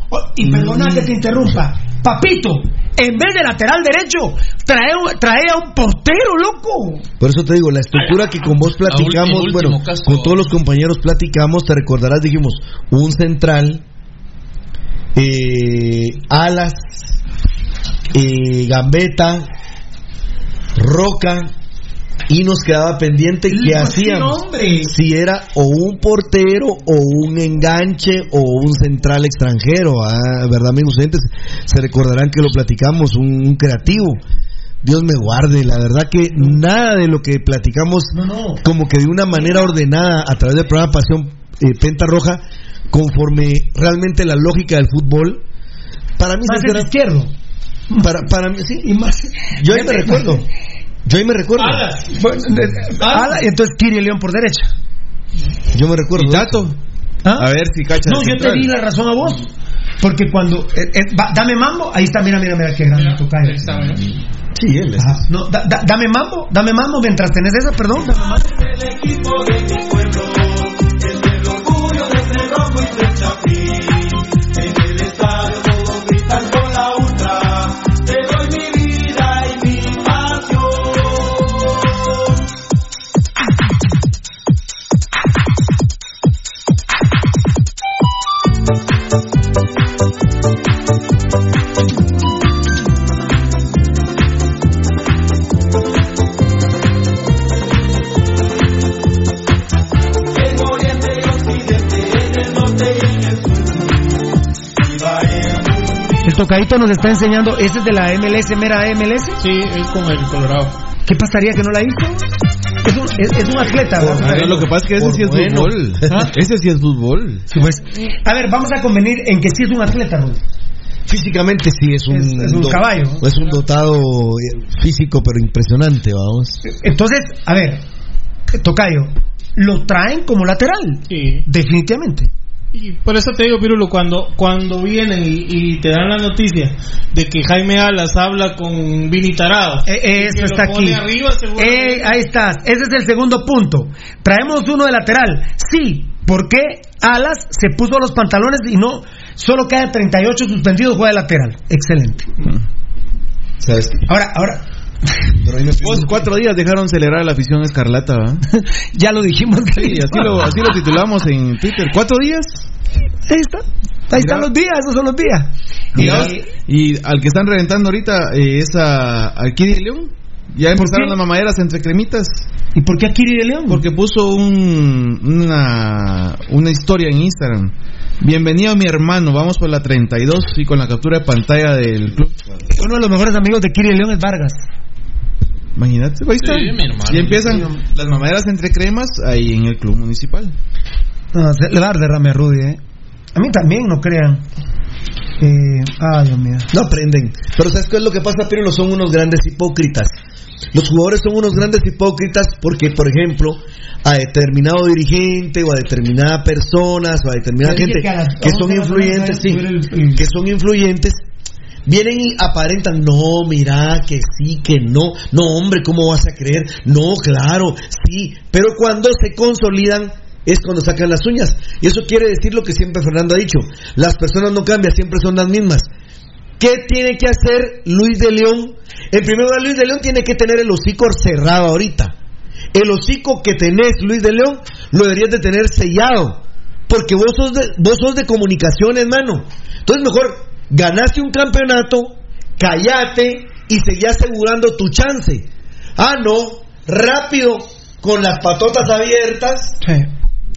Oh, y perdona que te interrumpa. Papito, en vez de lateral derecho, trae, trae a un portero, loco. Por eso te digo, la estructura que con vos platicamos, bueno, caso. con todos los compañeros platicamos, te recordarás, dijimos, un central, eh, alas, eh, gambeta, roca, y nos quedaba pendiente qué hacíamos. Si era o un portero o un enganche o un central extranjero, ah, ¿verdad, amigos oyentes? Se recordarán que lo platicamos, un, un creativo. Dios me guarde, la verdad que nada de lo que platicamos, No, no. como que de una manera ordenada a través del programa Pasión eh, Penta Roja, conforme realmente la lógica del fútbol, para mí, Más el izquierdo. para, para mí, sí, Y más. yo ahí me recuerdo, yo ahí me recuerdo, Bueno, de- ala, y entonces Kiri León por derecha. yo me recuerdo. ¿Y Tato? ¿Ah? A ver si cacha. No, yo te di la razón a vos. Porque cuando. eh, eh, va, dame mambo, ahí está, mira, mira, mira, qué grande tocayo. Sí, él es. Ajá. No, da- da- dame mambo, dame mambo mientras tenés esa, perdón. Dame mambo. El tocadito nos está enseñando, ese es de la MLS, mera MLS. Sí, es con el Colorado. ¿Qué pasaría que no la hizo? Es un, es, es un atleta, Ah, ¿verdad? lo que pasa es que ese Por sí es bueno. fútbol. ¿Ah? Ese sí es fútbol. Sí, pues. A ver, vamos a convenir en que sí es un atleta, Rudy. Físicamente sí es un, Es- es un caballo. Es un dotado eh, físico, pero impresionante, vamos. Entonces, a ver, Tocayo, lo traen como lateral, Sí. definitivamente. Y por eso te digo, Pirulo, cuando, cuando vienen y, y te dan la noticia de que Jaime Alas habla con Vini Tarado. Eh, eso está aquí. arriba. Eh, ahí estás. Ese es el segundo punto. Traemos uno de lateral. Sí. ¿Por qué Alas se puso los pantalones y no solo queda 38 suspendidos juega de lateral? Excelente. ¿Sabes? Ahora, ahora, Pero ahí me Pues cuatro días dejaron celebrar a la afición escarlata, ¿va? ya lo dijimos. Sí, así lo, así lo titulamos en Twitter. ¿Cuatro días? Ahí está. Ahí están los días, esos son los días. Y al que están reventando ahorita eh, es a, a Kiri León. Ya empezaron las mamaderas entre cremitas. ¿Y por qué Kiri de León? Porque puso un, una, una historia en Instagram. Bienvenido a mi hermano, vamos por la 32 y con la captura de pantalla del club. uno de los mejores amigos de Kiri de León es Vargas. Imagínate, ahí está. Sí, mi hermano. y empiezan las mamaderas entre cremas ahí en el club municipal. No, le va a dar derrame a Rudy, ¿eh? A mí también, no crean. Eh, ay, Dios mío. No aprenden. Pero ¿sabes qué es lo que pasa, Pero Son unos grandes hipócritas. Los jugadores son unos grandes hipócritas porque, por ejemplo, a determinado dirigente o a determinada personas o a determinada gente que a las que 11 son influyentes, sí, subir el- el- que son influyentes, vienen y aparentan, no, mira, que sí, que no, no, hombre, ¿cómo vas a creer? No, claro, sí, pero cuando se consolidan es cuando sacan las uñas. Y eso quiere decir lo que siempre Fernando ha dicho, las personas no cambian, siempre son las mismas. ¿Qué tiene que hacer Luis de León? En primer lugar, Luis de León tiene que tener el hocico cerrado ahorita. El hocico que tenés, Luis de León, lo deberías de tener sellado. Porque vos sos de, vos sos de comunicación, hermano. Entonces mejor ganaste un campeonato, callate y seguí asegurando tu chance. Ah, no, rápido, con las patotas abiertas,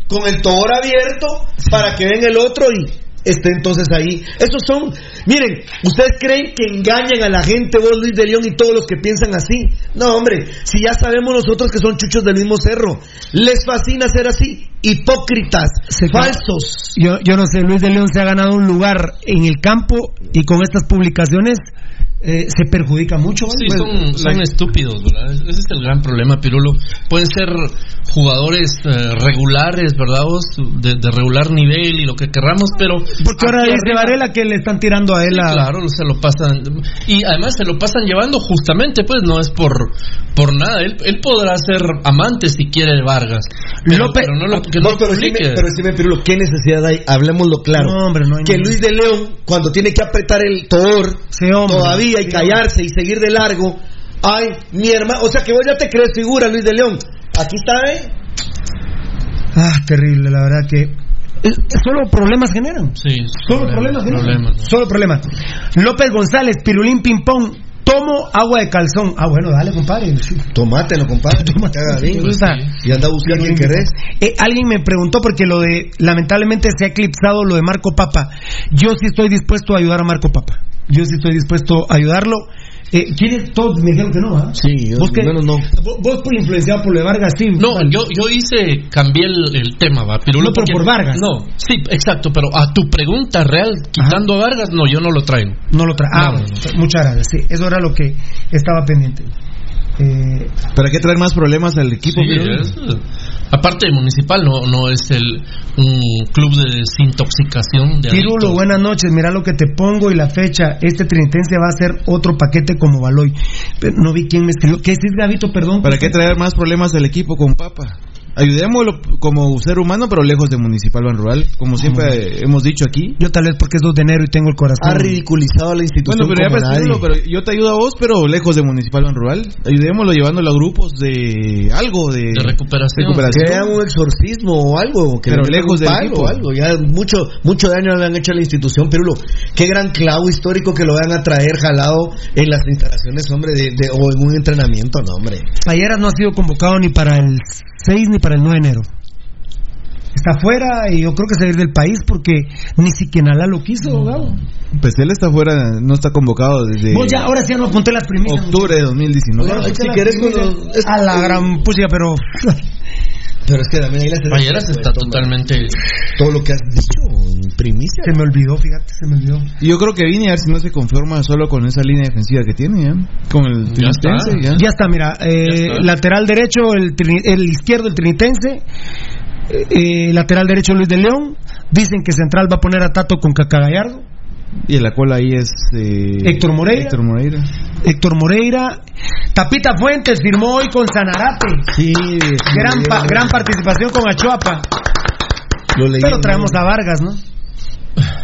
con el tobor abierto, para que venga el otro y esté entonces ahí. Esos son, miren, ¿ustedes creen que engañan a la gente, vos Luis de León y todos los que piensan así? No, hombre, si ya sabemos nosotros que son chuchos del mismo cerro, les fascina ser así. hipócritas, Se- falsos. Yo, yo no sé, Luis de León se ha ganado un lugar en el campo y con estas publicaciones eh, se perjudica mucho. ¿vale? Sí, son, son estúpidos, ¿verdad? Ese es el gran problema, Pirulo. Pueden ser jugadores eh, regulares, ¿verdad? vos? De, de regular nivel y lo que querramos, pero... Porque ahora dice arriba- Varela que le están tirando a él Sí, a... claro, se lo pasan. Y además se lo pasan llevando justamente, pues no es por por nada. Él, él podrá ser amante si quiere de Vargas. Pero, López- pero no lo, que No, no pero, decime, pero decime, Pirulo, ¿qué necesidad hay? Hablemoslo claro. No, hombre, no hay que ningún- Luis de León, cuando tiene que apretar el todor, Sí, hombre. todavía y callarse y seguir de largo, ay, mi hermano, o sea que vos ya te crees figura, Luis de León. Aquí está, ¿eh? Ah, terrible, la verdad que... eh, Solo problemas generan. Sí, Solo problemas, generan. problemas, ¿no? Solo problemas. López González, Pirulín Pimpón, tomo agua de calzón. Ah, bueno, dale, compadre. Tomátelo, compadre. Tómate, Haga ¿te bingo. gusta? Y anda a buscar quien querés. Eh, alguien me preguntó porque lo de lamentablemente se ha eclipsado lo de Marco Papa. Yo sí estoy dispuesto a ayudar a Marco Papa. Yo sí estoy dispuesto a ayudarlo. Eh, ¿Quiénes? Todos me dijeron que no, ¿ah? Sí, yo- ¿Vos qué? bueno, no. Vos, por influenciado por lo de Vargas, sí. No, yo, yo hice, cambié el, el tema, va, Pirulo. No, pero porque- por Vargas. No, sí, exacto, pero a tu pregunta real, quitando a Vargas, no, yo no lo traigo. No lo trae. Ah, No, muchas gracias. Sí, eso era lo que estaba pendiente. Eh, ¿Para qué traer más problemas al equipo? Sí, eh, aparte de municipal, no, no es el un club de desintoxicación de buenas noches. Mira lo que te pongo y la fecha. Este trinitense va a ser otro paquete como Baloy. Pero no vi quién me escribió. ¿Qué es Gavito? Perdón. ¿Para qué traer más problemas al equipo con Papa? Ayudémoslo como ser humano, pero lejos de Municipal Ban Rural, como siempre hemos dicho aquí. Yo tal vez porque es 2 de enero y tengo el corazón. Ha ridiculizado a la institución Bueno, pero ya como nadie. Pirulo, pero yo te ayudo a vos, pero lejos de Municipal Ban Rural. Ayudémoslo llevándolo a grupos de algo, de, De recuperación. recuperación. que un exorcismo o algo, que Pero lejos o algo. Ya mucho, mucho daño le han hecho a la institución, Pirulo. Qué gran clavo histórico que lo vayan a traer jalado en las instalaciones, hombre, de, de- o en un entrenamiento, no, hombre. Payeras no ha sido convocado ni para el 6 ni para el 9 de enero. Está fuera y yo creo que se va a ir del país porque ni siquiera Alá lo quiso, Gabo. Pues él está fuera, no está convocado desde Vos ya, ahora sí ya no apunté las primicias. octubre de 2019. Bueno, muchachos. si querés cuando- es- A la gran pucha, pero... Pero es que también ahí las Payeras está totalmente. Todo lo que has dicho en primicia. Se me olvidó, fíjate, se me olvidó. Y yo creo que Vini a ver si no se conforma solo con esa línea defensiva que tiene, ¿ya? Con el Ya está. Trinitense, ¿ya? Ya está, mira, eh, Ya está. lateral derecho, el, trini- el izquierdo, el trinitense, eh, eh, lateral derecho Luis de León, dicen que central va a poner a Tato con Cacagallardo, Y en la cola ahí es... eh, Héctor Moreira. Héctor Moreira. Héctor Moreira, Tapita Fuentes firmó hoy con Sanarate, Sí, gran, pa- gran participación con Achuapa, Lo leí. pero traemos a Vargas, ¿no?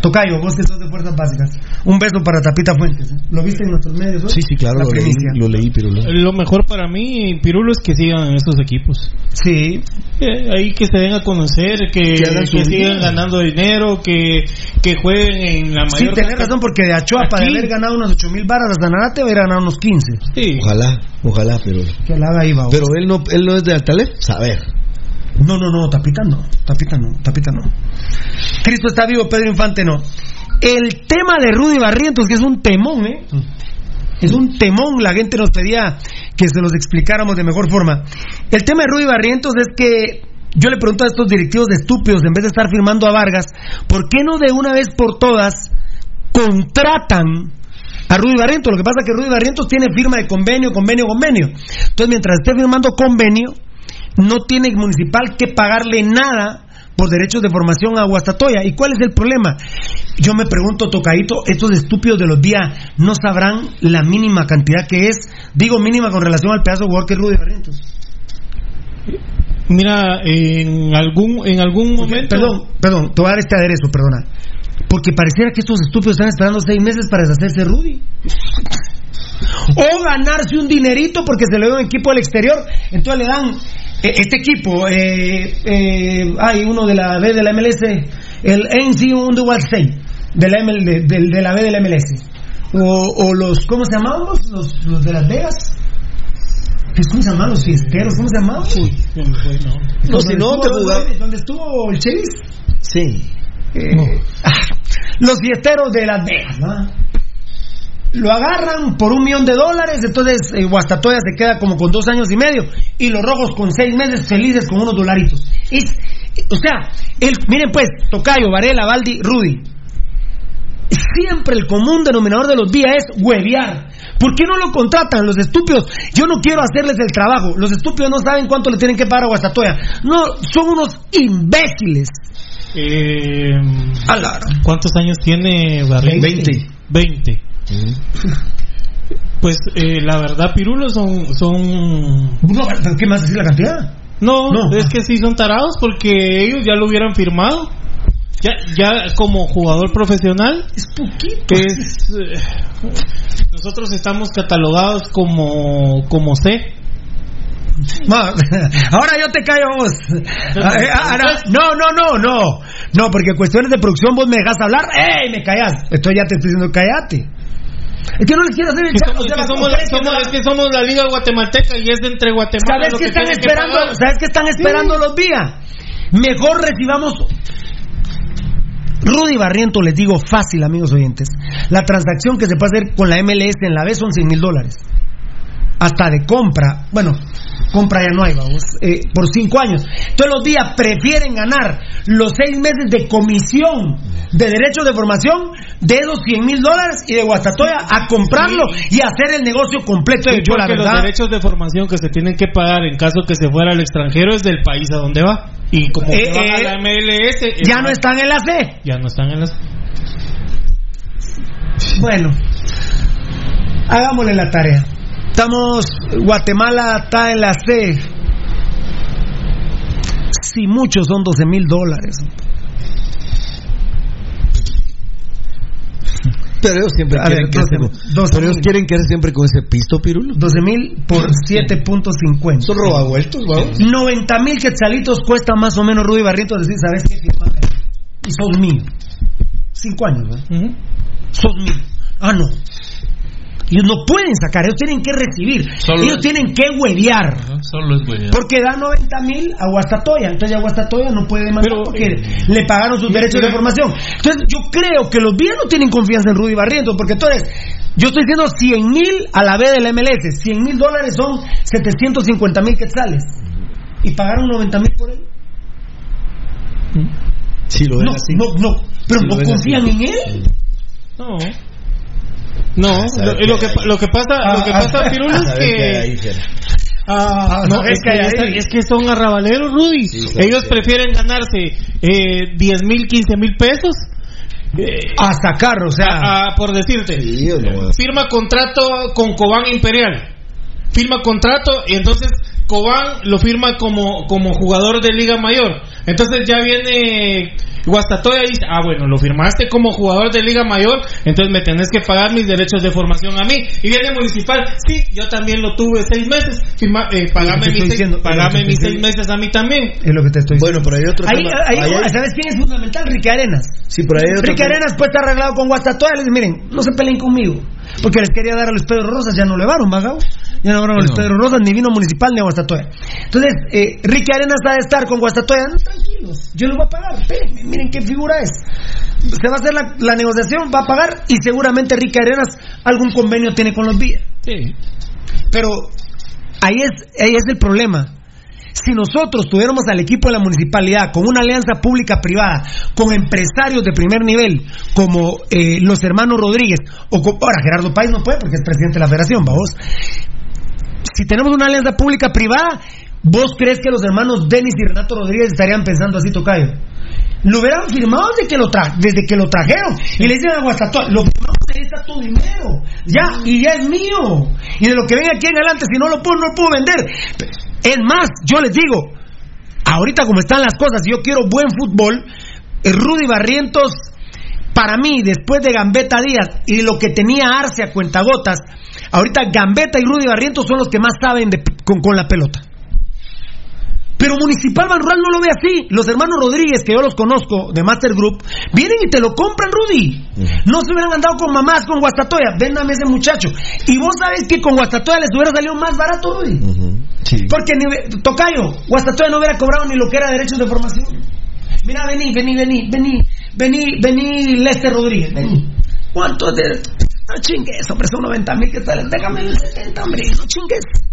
Tocayo, vos que sos de Fuerzas Básicas, un beso para Tapita Fuentes, ¿eh? ¿lo viste en nuestros medios? hoy? Sí, sí, claro, La lo leí, lo leí, pero lo... Mejor para mí, Pirulo, es que sigan en estos equipos. Sí, Eh, ahí que se den a conocer, que, sigan ganando dinero, que, que jueguen en la sí, mayor tenés cantidad- razón, porque de Achuapa, de Aquí. haber ganado unos 8 mil barras, a Sanarate va a haber ganado unos 15. Sí. Ojalá, ojalá, pero... Que alaba ahí va. Pero él no, él no es de Altalef, saber. No, no, no, Tapita no, Tapita no, Tapita no. Cristo está vivo, Pedro Infante no. El tema de Rudy Barrientos, que es un temón, ¿eh? Es un temón, la gente nos pedía que se los explicáramos de mejor forma. El tema de Rudy Barrientos es que yo le pregunto a estos directivos de estúpidos, en vez de estar firmando a Vargas, ¿por qué no de una vez por todas contratan a Rudy Barrientos? Lo que pasa es que Rudy Barrientos tiene firma de convenio, convenio, convenio. Entonces, mientras esté firmando convenio, no tiene municipal que pagarle nada por derechos de formación a Guastatoya. ¿Y cuál es el problema? Yo me pregunto, Tocadito, estos estúpidos de los días no sabrán la mínima cantidad que es, digo mínima con relación al pedazo de jugador que es Rudy Barrientos. Mira, en algún, en algún momento. Perdón, perdón, te voy a dar este aderezo, perdona. Porque pareciera que estos estúpidos están esperando seis meses para deshacerse de Rudy. O ganarse un dinerito porque se le da un equipo del exterior. Entonces le dan este equipo. Eh, eh, hay uno de la B de la MLS, el NC Underworld State, de la, ML de, de- de la B de la MLS. O, o los, ¿cómo se llamaban los, los, los de Las Vegas? ¿Cómo se llamaban los fiesteros? ¿Cómo se llamaban? No, si no, te ¿Dónde jugaba... estuvo- ¿Dónde estuvo el Chevis? Sí. Eh, ah, los fiesteros de Las Vegas, ¿no? Lo agarran por un millón de dólares, entonces eh, Guastatoya se queda como con dos años y medio, y los rojos con seis meses felices con unos dolaritos. Es, O sea, el, miren pues, Tocayo, Varela, Valdi, Rudy. Siempre el común denominador de los días es huevear. ¿Por qué no lo contratan los estúpidos? Yo no quiero hacerles el trabajo. Los estúpidos no saben cuánto le tienen que pagar a Guastatoya. No, son unos imbéciles. Eh, ¿Cuántos años tiene Barrientos? 20. 20. Pues eh, la verdad, Pirulo son, son... No, ¿Qué más decir la cantidad? No, No. es que sí son tarados porque ellos ya lo hubieran firmado. Ya, ya como jugador profesional, Es poquito. es, eh, nosotros estamos catalogados como, como C. Ahora yo te callo vos. Ah, eh, ahora- no, no, no, no. No, porque cuestiones de producción vos me dejas hablar. ¡Ey! Me callas. Estoy ya te estoy diciendo cállate. Es que no les quiero hacer el Que charco, somos, o sea, es que somos- es que somos la liga guatemalteca y es de entre Guatemala. ¿Sabes qué que están que esperando? pagar. ¿Sabes qué están esperando los días? Mejor recibamos. Rudy Barriento, les digo fácil, amigos oyentes. La transacción que se puede hacer con la MLS en la B son 100 mil dólares. Hasta de compra. Bueno, compra ya no hay, vamos. eh, por cinco años. Todos los días prefieren ganar los seis meses de comisión de derechos de formación de esos 100 mil dólares y de Guastatoya a comprarlo y hacer el negocio completo. Sí, Yo, la verdad. los derechos de formación que se tienen que pagar en caso que se fuera al extranjero es del país a donde va. Y como Eh, se van a eh, la MLS, ya no están en la C. Ya no están en las. Bueno, hagámosle la tarea. Estamos, Guatemala está en la C. Si muchos son 12 mil dólares. Pero ellos siempre A quieren ver, quedarse 12, con- 12 pero ellos mil. quieren quedarse siempre con ese pisto, Pirulo. 12 mil por 7.50. Son robavueltos, vamos. 90 mil quetzalitos cuesta más o menos Rudy Barrientos decir, ¿sabes qué? Y sos mío. Cinco años, ¿no? Ujú. Sos mío. Ah, no. Ellos no pueden sacar, ellos tienen que recibir. Solo ellos es- tienen que huevear. Solo es güey. Porque da 90 mil a Guastatoya, entonces ya Guastatoya no puede demandar Pero, porque eh, le pagaron sus derechos de formación. Entonces yo creo que los días no tienen confianza en Rudy Barrientos, porque entonces yo estoy diciendo 100 mil a la B del MLS, 100 mil dólares son 750 mil quetzales y pagaron 90 mil por él. Si lo ven No, así. no, no, pero no confían así. en él. No. No, sabe lo, lo que, lo que pasa, lo que Ah, pasa, ah, es que. Ah, no, ¿sabes es que, ahí? es que son arrabaleros, Rudy. Sí, Ellos prefieren ganarse eh, 10 mil, 15 mil pesos. eh, a sacar, o sea, a- a- por decirte, Sí, o no. firma contrato con Cobán Imperial. Firma contrato y entonces Cobán lo firma como, como jugador de Liga Mayor. Entonces ya viene Guastatoya y dice, ah bueno, lo firmaste como jugador de Liga Mayor, entonces me tenés que pagar mis derechos de formación a mí. Y viene Municipal, sí, yo también lo tuve seis meses, firma, eh, pagame, mis, seis, pagame mis seis meses a mí también. es lo que te estoy Bueno, diciendo. pero hay otro Ahí, tema. ahí, Ahí ¿Sabes quién es fundamental? Ricky Arenas. Sí, pero hay otro Ricky tema. Arenas pues está arreglado con Guastatoya. Les dice, miren, no se peleen conmigo. Porque les quería dar a los Pedro Rosas, ya no le varon, ¿vagao? Ya no varon a los No. Pedro Rosas, ni vino municipal ni a Guastatoya. Entonces, eh, Ricky Arenas ha de estar con Guastatoya. No, tranquilos, yo les voy a pagar. Espérenme, miren qué figura es. Se va a hacer la, la negociación, va a pagar y seguramente Ricky Arenas algún convenio tiene con los días. Pero ahí es, ahí es el problema. Si nosotros tuviéramos al equipo de la municipalidad con una alianza pública-privada, con empresarios de primer nivel, como eh, los hermanos Rodríguez, o con- ahora Gerardo Páez no puede porque es presidente de la federación, vamos. Si tenemos una alianza pública-privada, ¿vos crees que los hermanos Denis y Renato Rodríguez estarían pensando así, Tocayo? Lo hubieran firmado desde que lo, tra desde que lo trajeron. Y le dicen a Guastatoa, lo firmamos, ahí está tu dinero. Ya, y ya es mío. Y de lo que venga aquí en adelante, si no lo puedo, no lo puedo vender. Es más, yo les digo, ahorita como están las cosas, yo quiero buen fútbol. eh, Rudy Barrientos, para mí, después de Gambetta Díaz y lo que tenía Arce a cuentagotas, ahorita Gambetta y Rudy Barrientos son los que más saben de- con, con la pelota. Pero Municipal Banrural no lo ve así. Los hermanos Rodríguez, que yo los conozco de Master Group, vienen y te lo compran, Rudy. No se hubieran andado con mamás, con Guastatoya. Véndame ese muchacho. Y vos sabes que con Guastatoya les hubiera salido más barato, Rudy. Sí. Porque, ni, Tocayo, Guastatoya no hubiera cobrado ni lo que era derechos de formación. Mira, vení, vení, vení, vení, vení, vení, Lester Rodríguez, vení. ¿Cuánto de.? No chingues, hombre, son 90 mil que salen. Déjame el 70, hombre, no chingues.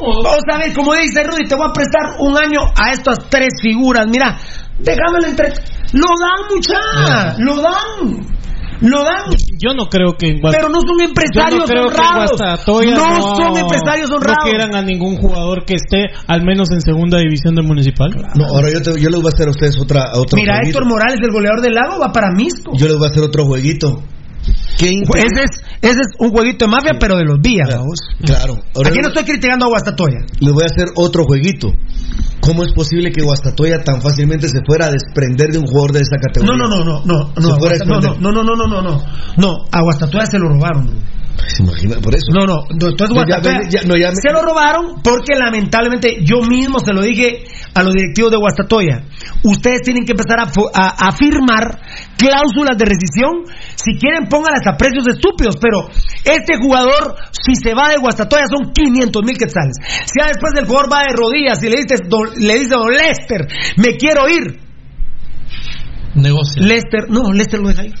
Vamos a ver, como dice Rudy, te voy a prestar un año a estas tres figuras. Mira, déjamelo entre. Lo dan, mucha. Lo dan. Lo dan. Yo no creo que en Guast- Pero no son empresarios no creo que en honrados. No, son empresarios no honrados. quieran a ningún jugador que esté al menos en segunda división del municipal. No, ahora yo, te- yo les voy a hacer a ustedes otra, otro Mira, jueguito. Héctor Morales, el goleador del lago, va para Misco. Yo les voy a hacer otro jueguito. ¿Qué interés- Ese es, ese es un jueguito de mafia, pero de los días. Claro. Ahora Aquí no estoy criticando a Guastatoya. les voy a hacer otro jueguito. ¿Cómo es posible que Guastatoya tan fácilmente se fuera a desprender de un jugador de esa categoría? No, no, no, no, no, no, Guasta- no, no, no, no, no, no, no, a Guastatoya se lo robaron. Se imagina, por eso. No, no, entonces ya Guastatoya ya- no, ya me- se lo robaron porque lamentablemente yo mismo se lo dije a los directivos de Guastatoya. Ustedes tienen que empezar a, fu- a- a firmar cláusulas de rescisión. Si quieren, pónganlas a precios estúpidos, pero este jugador, si se va de Guastatoya, son 500 mil quetzales. Si ya después el jugador va de rodillas y le dice, don- le dice, don Lester, me quiero ir. Negocio. Lester, no, Lester lo deja ir.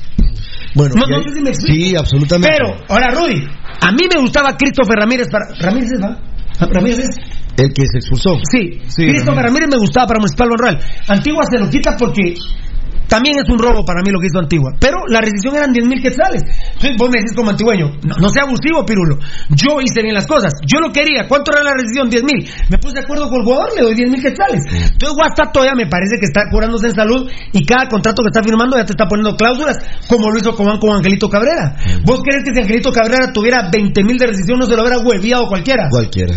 Bueno, No, sé si me explico. Sí, absolutamente. Pero, ahora Rudy, a mí me gustaba Christopher Ramírez para. ¿Ramírez es, va? ¿Ramírez? El que se expulsó. Sí, Sí, Christopher Ramírez me gustaba para Municipal Monreal. Antigua se lo quita porque también es un robo para mí lo que hizo Antigua. Pero la rescisión eran 10 mil quetzales. Entonces vos me decís como antigüeño, no, no sea abusivo, Pirulo. Yo hice bien las cosas. Yo lo quería. ¿Cuánto era la rescisión? 10 mil. Me puse de acuerdo con el jugador, le doy 10 mil quetzales. Entonces Guastatoya me parece que está curándose en salud y cada contrato que está firmando ya te está poniendo cláusulas, como lo hizo con, con Angelito Cabrera. ¿Vos crees que si Angelito Cabrera tuviera 20 mil de rescisión no se lo hubiera hueviado cualquiera? Cualquiera.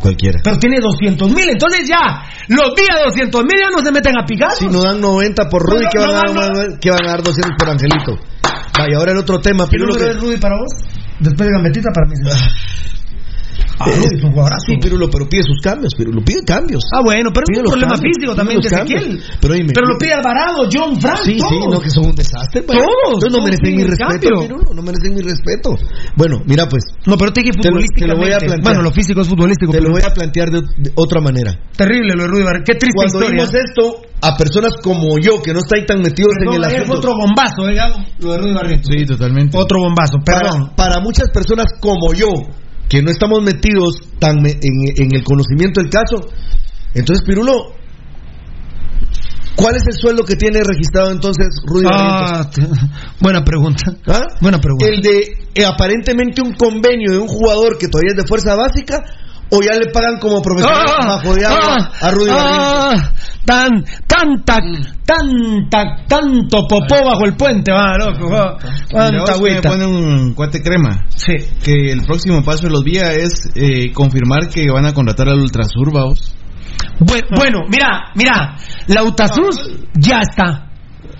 Cualquiera. Pero tiene 200 mil, entonces ya, los días 200 mil ya no se meten a picar. Si nos dan 90 por Rudy, No, ¿qué, van a no, dar, no. ¿qué van a dar 200 por Angelito? Vaya, ahora el otro tema. ¿Qué número que- es Rudy para vos? Después de Gambetita para mí. Ah, Rudy es un jugadorazo. Sí, Pirulo, pero pide sus cambios, Pirulo, pide cambios. Ah, bueno, pero es Pide un los problema cambios, físico también de. Ezequiel. Pero dime- lo pide Alvarado, John Frank, Sí, sí, todos. no, que son un desastre. pues. Todos, Entonces no merecen mi respeto. Pirulo, no merecen mi respeto. Bueno, mira pues, No, pero te dije Te lo- te lo futbolísticamente. voy a plantear. Bueno, lo físico es futbolístico. te lo pero voy a plantear de, de otra manera. Terrible lo de Rudy Barrera. Qué triste Cuando historia. vimos esto, a personas como yo, que no estáis tan metidos Perdón, en el ayer fue asunto, otro bombazo, eh, Gabo, lo de Rudy. Sí, totalmente. Otro bombazo, perdón. para, para muchas personas como yo, que no estamos metidos tan me- en, en el conocimiento del caso, entonces Pirulo, ¿cuál es el sueldo que tiene registrado entonces Rudy? Ah, buena pregunta. ¿Ah? Buena pregunta. El de eh, aparentemente un convenio de un jugador que todavía es de fuerza básica o ya le pagan como profesional bajo de agua ah, a Rudy ah, tan, tanta, tanta, tanto popó bajo el puente, va, loco, va. Tanta agüita. pone un cuate crema. Sí. Que el próximo paso de los días es eh, confirmar que van a contratar al Ultrasur, vamos. Bueno, bueno, mira, mira, la Utasus ya está.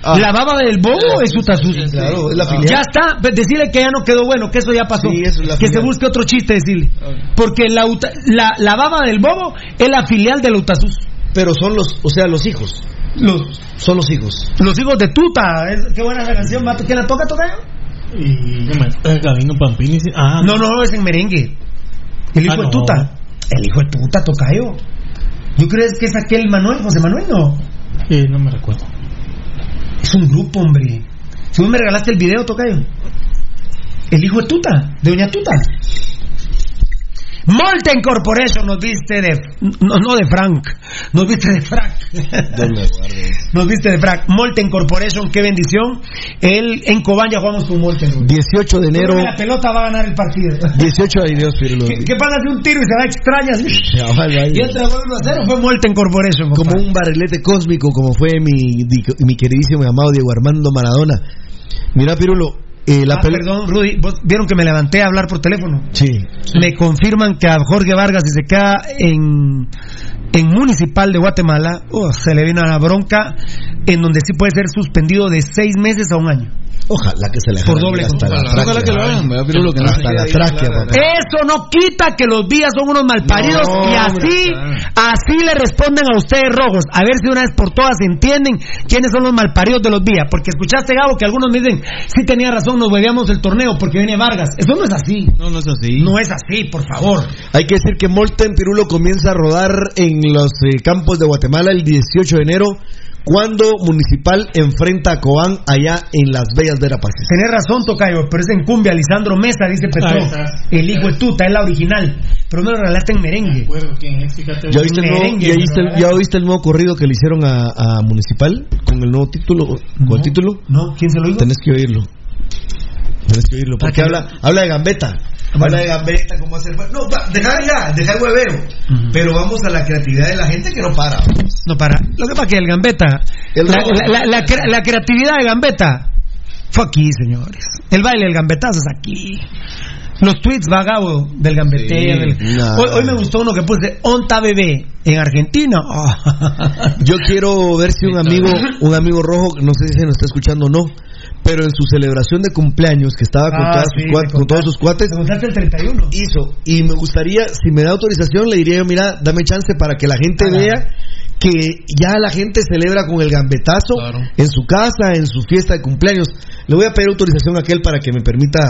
Ah. La baba del bobo es Utasus. Claro, es la filial. Ya está, Pues decirle que ya no quedó bueno, que eso ya pasó. Sí, eso es la que se busque otro chiste, decirle. Porque la, Uta- la, la baba del bobo es la filial de la Utasus. Pero son los, o sea, los hijos. Los, Son los hijos. los hijos de Tuta. qué buena la canción, Mato. ¿Quién la toca, toca? Y no me- eh, Gabino Pampini. sí. Ah, No, no, es en merengue. El hijo Ah, de no. Tuta. El hijo de Tuta, Tocayo. ¿Yo crees que es aquel Manuel, José Manuel? No. eh, no me recuerdo. Es un grupo, hombre. Si vos me regalaste el video, Tocayo. El hijo de Tuta, de Doña Tuta. Molten Corporation nos viste de. No, no de Frank, nos viste de Frank. nos viste de Frank. Molten Corporation, qué bendición. Él en Cobán ya jugamos con Molten. güey. 18 de enero. La pelota va a ganar el partido. 18 de Dios, Pirulo. ¿Qué, qué pasa si un tiro y se va extraña? así? Y el 1 a 0, fue Molten Corporation. como un barrilete cósmico, como fue mi, mi queridísimo y amado Diego Armando Maradona. Mira, Pirulo, eh, la Ah, perdón, Rudy, ¿vos vieron que me levanté a hablar por teléfono? Sí. Me confirman que a Jorge Vargas, si se queda en, en Municipal de Guatemala, uh, se le viene una bronca en donde sí puede ser suspendido de seis meses a un año. Ojalá que se le Por doble hasta la. Ojalá que lo hagan, que no Hasta la tráquea, papá. Eso no quita que los vías son unos malparidos No, y así, así le responden a ustedes rojos. A ver si una vez por todas entienden quiénes son los malparidos de los vías. Porque escuchaste, Gabo, que algunos me dicen, sí tenía razón, nos hueveamos el torneo porque viene Vargas. Eso no es así. No, no es así. No es así, por favor. Hay que decir que Molten Pirulo comienza a rodar en los eh, campos de Guatemala el 18 de enero cuando Municipal enfrenta a Cobán allá en Las Bellas Verapaces. Tenés razón, Tocayo, pero es en cumbia. Lisandro Mesa, dice Petro. El hijo de tuta, es la original. Pero me lo regalaste en merengue. Acuerdo es. ¿Ya oíste, el nuevo, ya oíste el- ¿verdad? ya oíste el nuevo corrido que le hicieron a, a Municipal con el nuevo título? ¿Con el título? No, ¿quién se lo dijo? Tenés que oírlo. Tenés que oírlo. Porque Ah, que- habla, habla de gambeta. Habla de gambeta, cómo hacer. No, va, dejar ya, dejar el hueveo. Pero vamos a la creatividad de la gente que no para. No para. Lo que pasa es que el Gambeta, El la, la- la- la creatividad de Gambeta fue aquí, señores. El baile del Gambetazo es aquí. Los tweets vagabo del Gambeteo. Sí, del- nah. hoy, hoy me gustó uno que puse Onta Bebé en Argentina. Yo quiero ver si un amigo, un amigo rojo, no sé si se nos está escuchando o no, pero en su celebración de cumpleaños que estaba con, Ah, todas sí, sus cuat- me con todos sus cuates, el 31. hizo. Y me gustaría, si me da autorización, le diría yo, mira, dame chance para que la gente Ah. vea que ya la gente celebra con el gambetazo Claro. en su casa, en su fiesta de cumpleaños. Le voy a pedir autorización a aquel para que me permita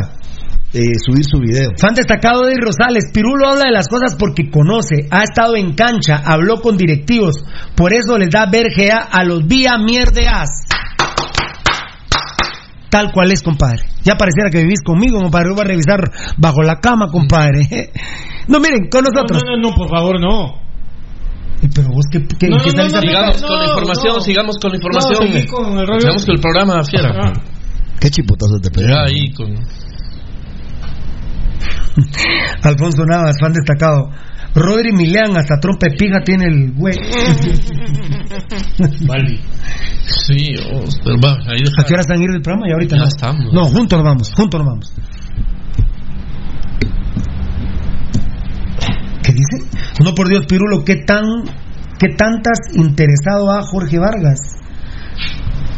eh, subir su video. Fan destacado de Rosales, Pirulo habla de las cosas porque conoce, ha estado en cancha, habló con directivos, por eso les da vergea a los vía mierdeas. Tal cual es, compadre. Ya pareciera que vivís conmigo, compadre. Yo voy a revisar bajo la cama, compadre. No, miren, con No, nosotros. no, no, no, por favor, no. Eh, Pero vos, ¿qué, qué, No, qué no, tal no, Sigamos no, con la información, no. sigamos con la No, información. con el sigamos con el programa, fiera. Ah. Qué chipotazo te pegó. Ahí con... Alfonso Navas, fan destacado. Rodri Milán, hasta trompe pija tiene el güey. Vale. Sí, oh, pero va, ahí deja. ¿A qué hora están a ir del programa? Y ahorita Ya no. estamos. No, juntos nos vamos, juntos nos vamos. ¿Qué dice? No, por Dios, Pirulo, ¿qué tan, qué tantas interesado a Jorge Vargas?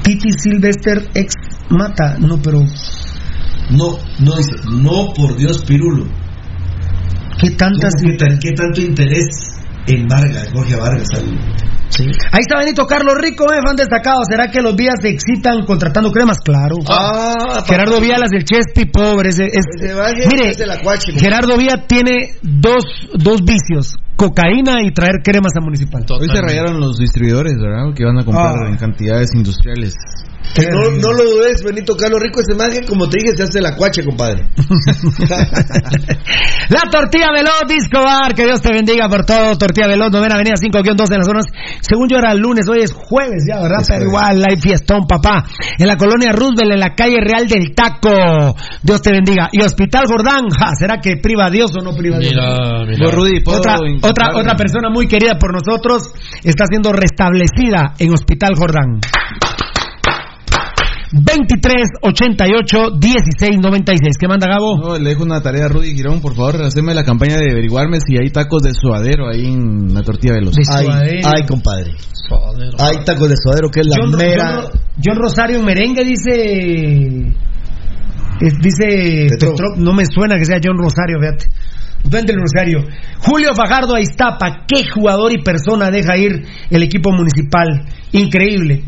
Titi Silvester ex mata. No, pero No, no dice, no por Dios, Pirulo. ¿qué tantas ¿Qué, tan- qué tanto interés en Vargas, Jorge Vargas? al- Ahí está Benito Carlos Rico, eh, fan destacado. ¿Será que los vías se excitan contratando cremas? Claro. Ah, Gerardo Vialas del Chespi, pobre. ese- es- Ese baje mire, es de la cuache, Gerardo Vía tiene dos, dos vicios: cocaína y traer cremas a municipal. Hoy se rayaron los distribuidores, ¿verdad? Que iban a comprar Ah. en cantidades industriales. Que no, no lo dudes, Benito Carlos Rico, ese magia, como te dije, se hace la cuache, compadre. La tortilla veloz Disco Bar, que Dios te bendiga por todo. Tortilla veloz, novena avenida 5-12 en las zonas. Según yo era lunes, hoy es jueves ya, ¿verdad? Es Pero jueves. igual hay fiestón, papá. En la colonia Roosevelt, en la calle Real del Taco. Dios te bendiga. Y Hospital Jordán, ja, ¿será que priva a Dios o no priva a Dios? Mira, mira. Vos, Rudy, ¿puedo Otra, otra, otra persona muy querida por nosotros está siendo restablecida en Hospital Jordán. 23 88 16 96. ¿Qué manda Gabo? No, le dejo una tarea a Rudy Girón, por favor, haceme la campaña de averiguarme si hay tacos de suadero ahí en la tortilla veloz. De Ay, suadero. ay, compadre. Hay tacos de suadero, que es la John, mera. John- John Rosario en merengue dice. es- dice. Petro. Petro- no me suena que sea John Rosario, fíjate. Duende el Rosario. Julio Fajardo a Iztapa. ¿Qué jugador y persona deja ir el equipo municipal? Increíble.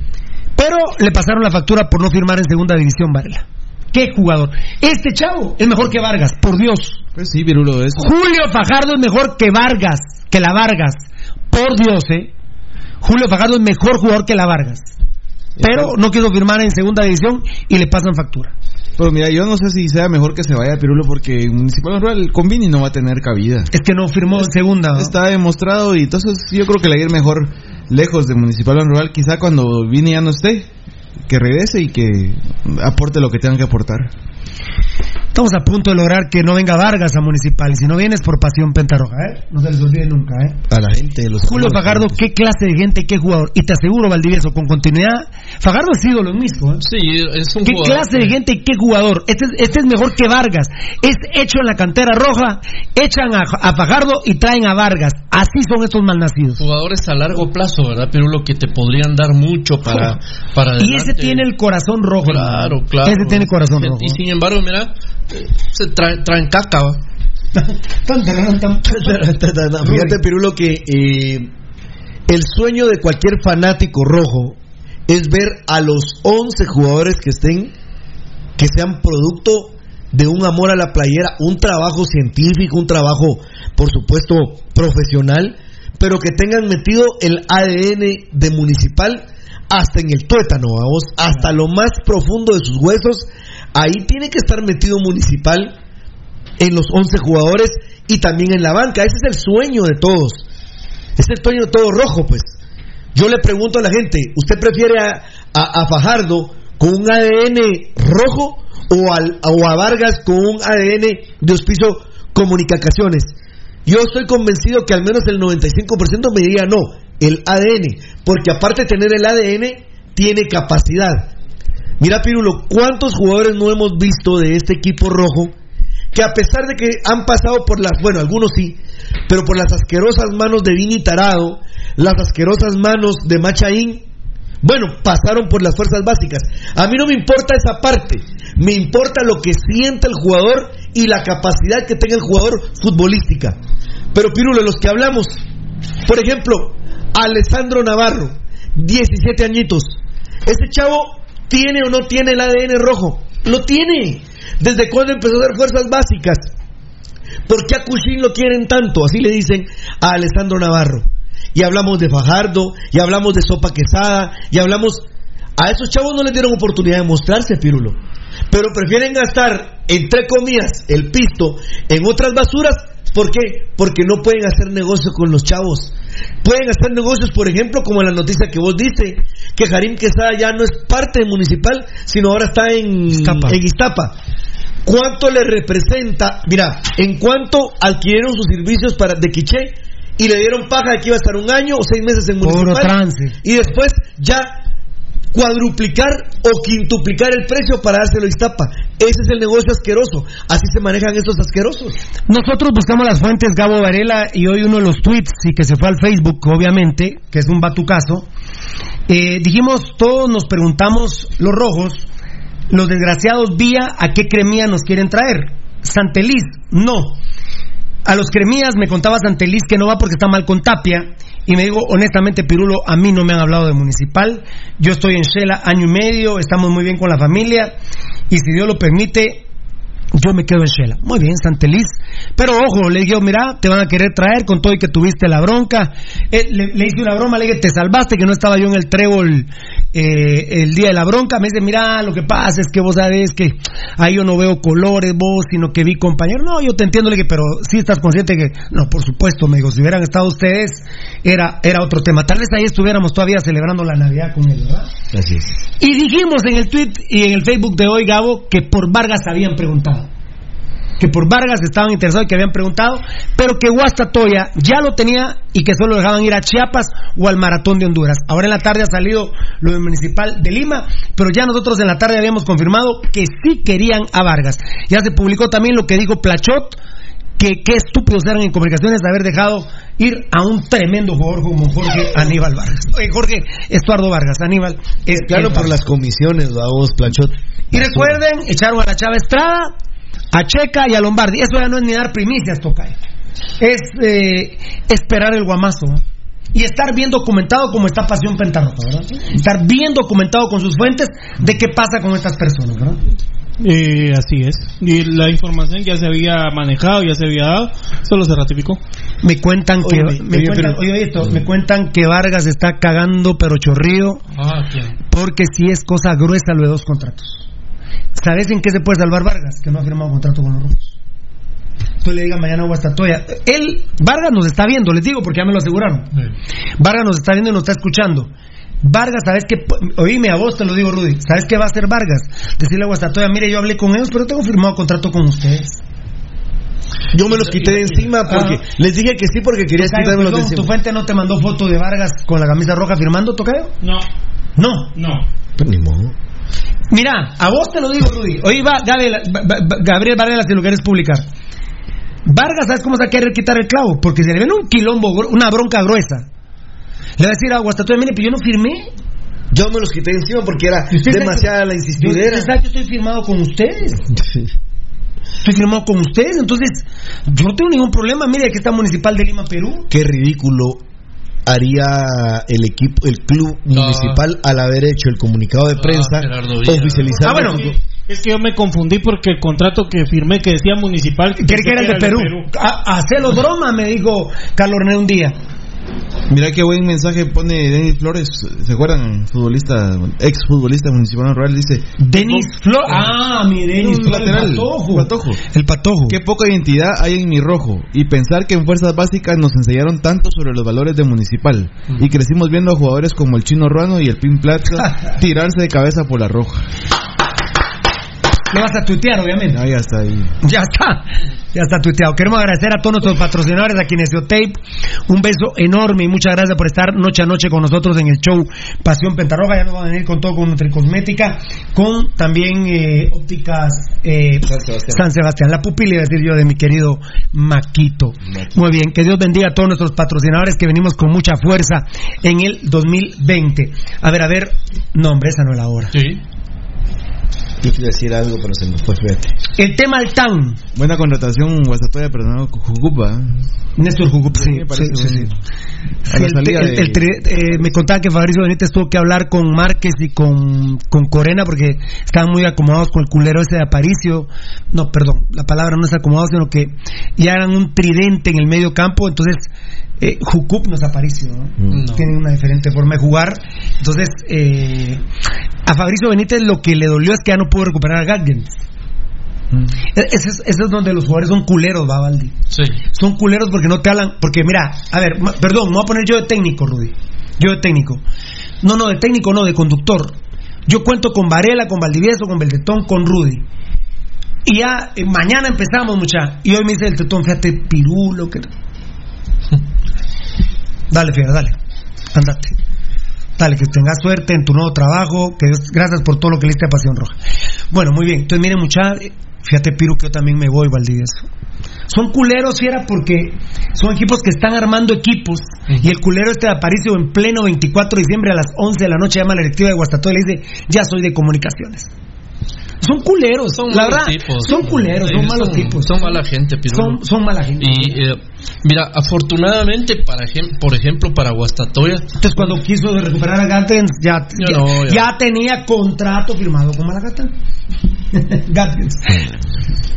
Pero le pasaron la factura por no firmar en segunda división, Varela. ¿Qué jugador? Este chavo es mejor que Vargas, por Dios. Pues sí, Virulo, es... Julio Fajardo es mejor que Vargas, que la Vargas. Por Dios, ¿eh? Julio Fajardo es mejor jugador que la Vargas. Pero no quiso firmar en segunda división y le pasan factura. Pero mira, yo no sé si sea mejor que se vaya Pirulo porque Municipal Rural con Vini no va a tener cabida. Es que no firmó en segunda. ¿no? Está demostrado y entonces yo creo que le va a ir mejor lejos de Municipal Rural, quizá cuando Vini ya no esté, que regrese y que aporte lo que tenga que aportar. Estamos a punto de lograr que no venga Vargas a Municipal. Y si no vienes por pasión pentarroja, ¿eh? No se les olvide nunca, ¿eh? A la gente de los Julio Fajardo, qué clase de gente, qué jugador. Y te aseguro, Valdivieso, con continuidad, Fajardo es ídolo en Misco, ¿eh? Sí, es un ¿Qué jugador. clase de gente y qué jugador? Este, es- este es mejor que Vargas. Es hecho en la cantera roja, echan a, a Fajardo y traen a Vargas. Así son estos malnacidos. Jugadores a largo plazo, ¿verdad? Pero lo que te podrían dar mucho para, para Y ese tiene el corazón rojo. Claro, claro. Ese tiene corazón Y- rojo. Y sin embargo, mira, se traen, traen caca, ¿va? Fíjate, Pirulo, que eh, el sueño de cualquier fanático rojo es ver a los 11 jugadores que estén, que sean producto de un amor a la playera, un trabajo científico, un trabajo, por supuesto, profesional, pero que tengan metido el ADN de municipal hasta en el tuétano, vamos, hasta lo más profundo de sus huesos, ahí tiene que estar metido municipal en los 11 jugadores y también en la banca. Ese es el sueño de todos. Es el sueño de todo rojo, pues. Yo le pregunto a la gente, ¿usted prefiere a, a- a Fajardo con un ADN rojo o, al- o a Vargas con un ADN de hospicio comunicaciones? Yo estoy convencido que al menos el 95% me diría no, el ADN, porque aparte de tener el ADN, tiene capacidad. Mira, Pirulo, ¿cuántos jugadores no hemos visto de este equipo rojo que a pesar de que han pasado por las, bueno, algunos sí, pero por las asquerosas manos de Vini Tarado, las asquerosas manos de Machaín, bueno, pasaron por las fuerzas básicas. A mí no me importa esa parte, me importa lo que siente el jugador y la capacidad que tenga el jugador futbolística. Pero Pirulo, los que hablamos, por ejemplo, Alessandro Navarro, 17 añitos, ese chavo tiene o no tiene el ADN rojo, lo tiene. ¿Desde cuándo empezó a hacer fuerzas básicas? ¿Por qué a Cushing lo quieren tanto? Así le dicen a Alessandro Navarro. Y hablamos de Fajardo, y hablamos de Sopa Quesada, y hablamos... A esos chavos no les dieron oportunidad de mostrarse, Pirulo. Pero prefieren gastar, entre comillas, el pisto en otras basuras. ¿Por qué? Porque no pueden hacer negocio con los chavos. Pueden hacer negocios, por ejemplo, como la noticia que vos dice, que Jarim Quesada ya no es parte de municipal, sino ahora está en Iztapa. en Iztapa. ¿Cuánto le representa? Mira, en cuánto adquirieron sus servicios para de Quiché y le dieron paja de que iba a estar un año o seis meses en municipal trance. y después ya cuadruplicar o quintuplicar el precio para dárselo a Iztapa. Ese es el negocio asqueroso. Así se manejan estos asquerosos. Nosotros buscamos las fuentes Gabo Varela y hoy uno de los tweets y que se fue al Facebook, obviamente, que es un batucazo. eh, dijimos, todos nos preguntamos, los rojos, los desgraciados vía a qué cremía nos quieren traer. Santeliz, no. A los cremías me contaba Santeliz que no va porque está mal con Tapia. Y me digo, honestamente, Pirulo, a mí no me han hablado de municipal. Yo estoy en Shela año y medio, estamos muy bien con la familia. Y si Dios lo permite, yo me quedo en Shela. Muy bien, Santeliz. Pero ojo, le dije, mira, te van a querer traer con todo y que tuviste la bronca. Eh, le, le hice una broma, le dije, te salvaste, que no estaba yo en el trébol eh, el día de la bronca. Me dice, mira, lo que pasa es que vos sabés que ahí yo no veo colores, vos, sino que vi compañeros. No, yo te entiendo, le dije, pero sí estás consciente que, no, por supuesto, me dijo, si hubieran estado ustedes, era, era otro tema. Tal vez ahí estuviéramos todavía celebrando la Navidad con él, ¿verdad? Así es. Y dijimos en el tweet y en el Facebook de hoy, Gabo, que por Vargas habían preguntado. Que por Vargas estaban interesados y que habían preguntado, pero que Guastatoya ya lo tenía y que solo dejaban ir a Chiapas o al Maratón de Honduras. Ahora en la tarde ha salido lo del Municipal de Lima, pero ya nosotros en la tarde habíamos confirmado que sí querían a Vargas. Ya se publicó también lo que dijo Plachot, que qué estúpidos eran en comunicaciones de haber dejado ir a un tremendo jugador como Jorge Aníbal Vargas. Oye, Jorge Estuardo Vargas, Aníbal. Es Claro, por las comisiones, vamos, Planchot. Y recuerden, echaron a la Chava Estrada, a Checa y a Lombardi. Eso ya no es ni dar primicias, Tocay. Es eh, esperar el guamazo. ¿no? Y estar bien documentado como está Pasión Pentarroja, ¿verdad? Estar bien documentado con sus fuentes de qué pasa con estas personas, ¿verdad? Eh, así es. Y la información ya se había manejado, ya se había dado, solo se ratificó. Me cuentan que Oye, me oye, cuentan, pero- oye, oye, esto, me cuentan que Vargas está cagando pero chorrío Ah, porque si es cosa gruesa lo de dos contratos. ¿Sabes en qué se puede salvar Vargas? Que no ha firmado contrato con los rojos. Tú le digas mañana a Guastatoya. Él, Vargas nos está viendo, les digo porque ya me lo aseguraron. Vargas nos está viendo y nos está escuchando. Vargas, ¿sabes qué? Oíme, a vos te lo digo, Rudy. ¿Sabes qué va a hacer Vargas? Decirle a Guastatoya, mire, yo hablé con ellos, pero tengo firmado contrato con ustedes. Yo me los quité de encima porque Ah. les dije que sí porque querías Tocayo, quitármelos de ¿Tu fuente no te mandó foto de Vargas con la camisa roja firmando, Tocayo? No, No. no. Pues ni modo. Mira, a vos te lo digo, Rudy. Oye, va, Gabriel, Gabriel Varela, si lo quieres publicar. Vargas, ¿sabes cómo se va a querer quitar el clavo? Porque se le viene un quilombo, una bronca gruesa. Le va a decir a Guastatoya, mire, pero yo no firmé. Yo me los quité encima porque era ¿Y usted demasiada la Yo, insistidera. que estoy firmado con ustedes. Estoy firmado con ustedes, entonces yo no tengo ningún problema. Mire, aquí está Municipal de Lima, Perú. Qué ridículo haría el equipo, el club No. municipal al haber hecho el comunicado de Ah, prensa Gerardo Villa. oficializando. Ah, bueno. Es que yo me confundí porque el contrato que firmé que decía municipal. Que era el de Perú. A- Hacelo broma, me dijo Carlos René un día. Mira qué buen mensaje pone Denis Flores. ¿Se acuerdan? Futbolista, ex futbolista municipal rural. Dice: Denis Flor. Ah, mi Denis Un Flor. El patojo. El patojo. Qué poca identidad hay en mi rojo. Y pensar que en fuerzas básicas nos enseñaron tanto sobre los valores de municipal. Y crecimos viendo a jugadores como el Chino Ruano y el Pin Plata tirarse de cabeza por la roja. Lo vas a tuitear, obviamente. Ahí está ahí. Ya está, ya está tuiteado. Queremos agradecer a todos nuestros patrocinadores a Kinesiotape. Un beso enorme y muchas gracias por estar noche a noche con nosotros en el show Pasión Pentarroja. Ya nos van a venir con todo con Nutricosmética, con también eh, ópticas eh, San Sebastián. San Sebastián. La pupila, iba a decir yo, de mi querido Maquito. Muy bien, que Dios bendiga a todos nuestros patrocinadores que venimos con mucha fuerza en el 2020. A ver, a ver, no, hombre, esa no es la hora. Sí. Yo quería decir algo, pero se me fue, fíjate. El tema Altán. Buena contratación, Guasatoya, pero no Jucupa. Néstor Jucup, sí, me parece sí, sí, bueno. sí. A la El- salida el- de- el tri- eh, me contaba que Fabricio Benítez tuvo que hablar con Márquez y con, con Corena porque estaban muy acomodados con el culero ese de Aparicio. No, perdón, la palabra no es acomodado, sino que ya eran un tridente en el medio campo. Entonces, eh, Jucup no es Aparicio, ¿no? No. tienen una diferente forma de jugar. Entonces, eh, a Fabricio Benítez lo que le dolió es que ya no pudo recuperar a Gatgen. Ese es, ese es donde los jugadores son culeros, va, Valdi Sí. son culeros porque no te hablan. Porque mira, a ver, ma- perdón, me voy a poner yo de técnico, Rudy. Yo de técnico. No, no, de técnico no, de conductor. Yo cuento con Varela, con Valdivieso, con Beltetón, con Rudy. Y ya eh, mañana empezamos, mucha. Y hoy me dice el tetón, fíjate, pirulo. Que... dale, fíjate, dale. Andate. Dale, que tengas suerte en tu nuevo trabajo. Que Dios- gracias por todo lo que le diste a Pasión Roja. Bueno, muy bien. Entonces, miren, mucha. Fíjate, Piru, que yo también me voy, Valdivieso. Son culeros, fiera, porque son equipos que están armando equipos. Y el culero este de Aparicio en pleno 24 de diciembre a las 11 de la noche llama a la directiva de Guastatoya y le dice, ya soy de comunicaciones. Son culeros, Son la malos verdad. tipos. Son culeros, son malos tipos. Son mala gente, Pirulo. Son, son mala gente. Y eh, mira, afortunadamente, para ejem- por ejemplo, para Guastatoya, Entonces cuando quiso recuperar a Gatens ya, Ya ya, no, ya. ya tenía contrato firmado con Malagata. Gatens.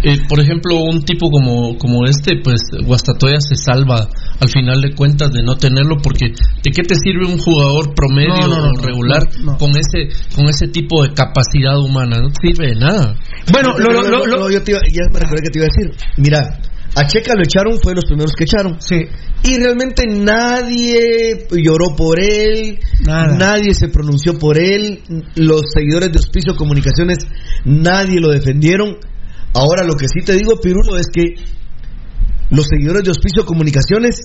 eh, por ejemplo, un tipo como, como este, pues Guastatoya se salva al final de cuentas de no tenerlo, porque ¿de qué te sirve un jugador promedio No, no, no, o no, regular no, no. con ese con ese tipo de capacidad humana? No te sirve de nada. Bueno, lo, lo, lo, lo- No, yo te iba- ya me recordé que te iba a decir. Mira, a Checa lo echaron, fue de los primeros que echaron. sí. Y realmente nadie lloró por él, Nada. nadie se pronunció por él, los seguidores de Hospicio Comunicaciones, nadie lo defendieron. Ahora lo que sí te digo, Pirulo, es que los seguidores de Hospicio Comunicaciones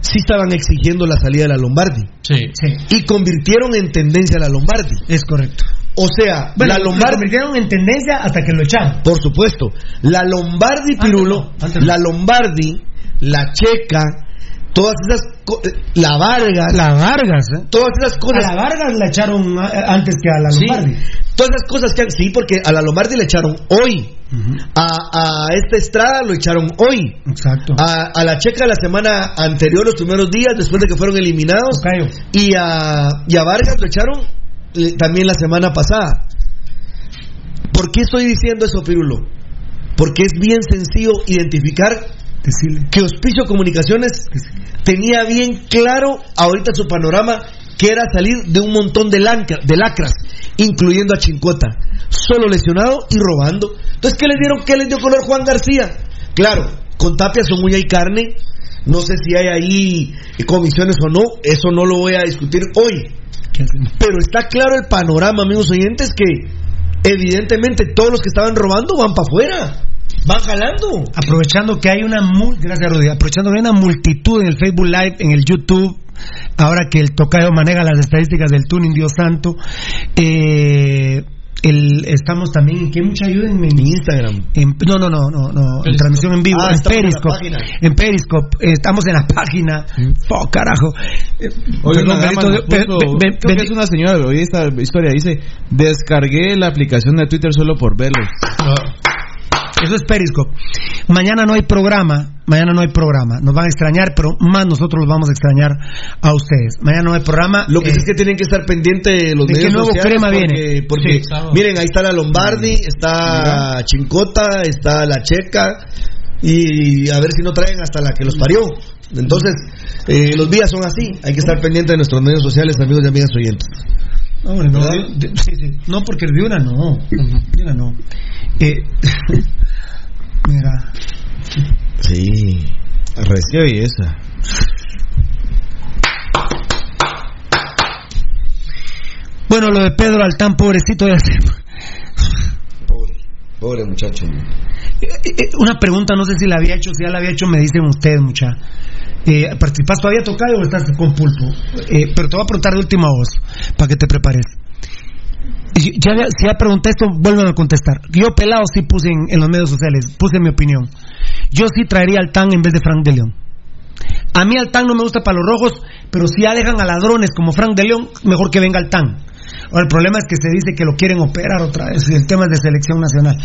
sí estaban exigiendo la salida de la Lombardi Sí. Sí, y convirtieron en tendencia a la Lombardi. es correcto. O sea, Bueno, la lo Lombardi convirtieron en tendencia hasta que lo echaron. por supuesto. La Lombardi, Antes Pirulo, no, antes no. la Lombardi, la Checa, todas esas, eh, la Vargas, La Vargas, ¿eh? todas esas A cosas. la Vargas la echaron a- antes que a la Sí, Lombardi. todas esas cosas que han- sí, porque a la Lombardi le echaron hoy, a, a esta Estrada lo echaron hoy, Exacto. a, a la Checa la semana anterior, los primeros días, después de que fueron eliminados, Tocayo. y a, y a Vargas lo echaron eh, también la semana pasada. ¿Por qué estoy diciendo eso, Pirulo? Porque es bien sencillo identificar Decirle. que Hospicio Comunicaciones tenía bien claro ahorita su panorama que era salir de un montón de, lanca- de lacras, incluyendo a Chincota, solo lesionado y robando. Entonces, ¿qué les dieron? ¿Qué les dio color Juan García? Claro, con Tapia son muy hay carne, no sé si hay ahí comisiones o no, eso no lo voy a discutir hoy. Pero está claro el panorama, amigos oyentes, que evidentemente todos los que estaban robando van para afuera, van jalando. Aprovechando que hay una mul- gracias Rudy, aprovechando que hay una multitud en el Facebook Live, en el YouTube, ahora que el tocayo maneja las estadísticas del tuning, Dios santo, eh, el, estamos también, que mucha ayuda en, En Instagram. en- no, no, no, no, no, en transmisión en vivo, Ah, en estamos en la Periscope, página. en Periscope, eh, estamos en la página, oh, carajo. Eh, perdón, Benito, creo que pe- es una señora, oí esta historia, dice, descargué la aplicación de Twitter solo por verlos. Eso es Periscope. Mañana no hay programa, mañana no hay programa. Nos van a extrañar, pero más nosotros los vamos a extrañar a ustedes. Mañana no hay programa. Lo que eh, sí es que tienen que estar pendientes de los ¿De qué medios nuevo sociales crema porque, viene? porque Sí, miren, ahí está la Lombardi, está Chincota, está la Checa y a ver si no traen hasta la que los parió. Entonces, eh, los días son así. Hay que estar pendiente de nuestros medios sociales, amigos y amigas oyentes. No, ¿Verdad? de- de- sí, sí. no, porque de una no. De una no. Eh, mira, Sí. Qué belleza. bueno, lo de Pedro Altán, pobrecito, ya sé. Pobre, pobre muchacho. Eh, eh, Una pregunta, no sé si la había hecho, si ya la había hecho, me dicen ustedes, mucha. Eh, ¿Participas todavía tocado o estás con pulpo? Eh, pero te voy a preguntar de última voz, para que te prepares. Ya, si ya pregunté esto, vuelvan a contestar. Yo pelado sí puse en, en los medios sociales, puse mi opinión. Yo sí traería al TAN en vez de Frank de León. A mí al TAN no me gusta para los rojos, pero si ya dejan a ladrones como Frank de León, mejor que venga al TAN. Ahora, el problema es que se dice que lo quieren operar otra vez, y el tema es de selección nacional.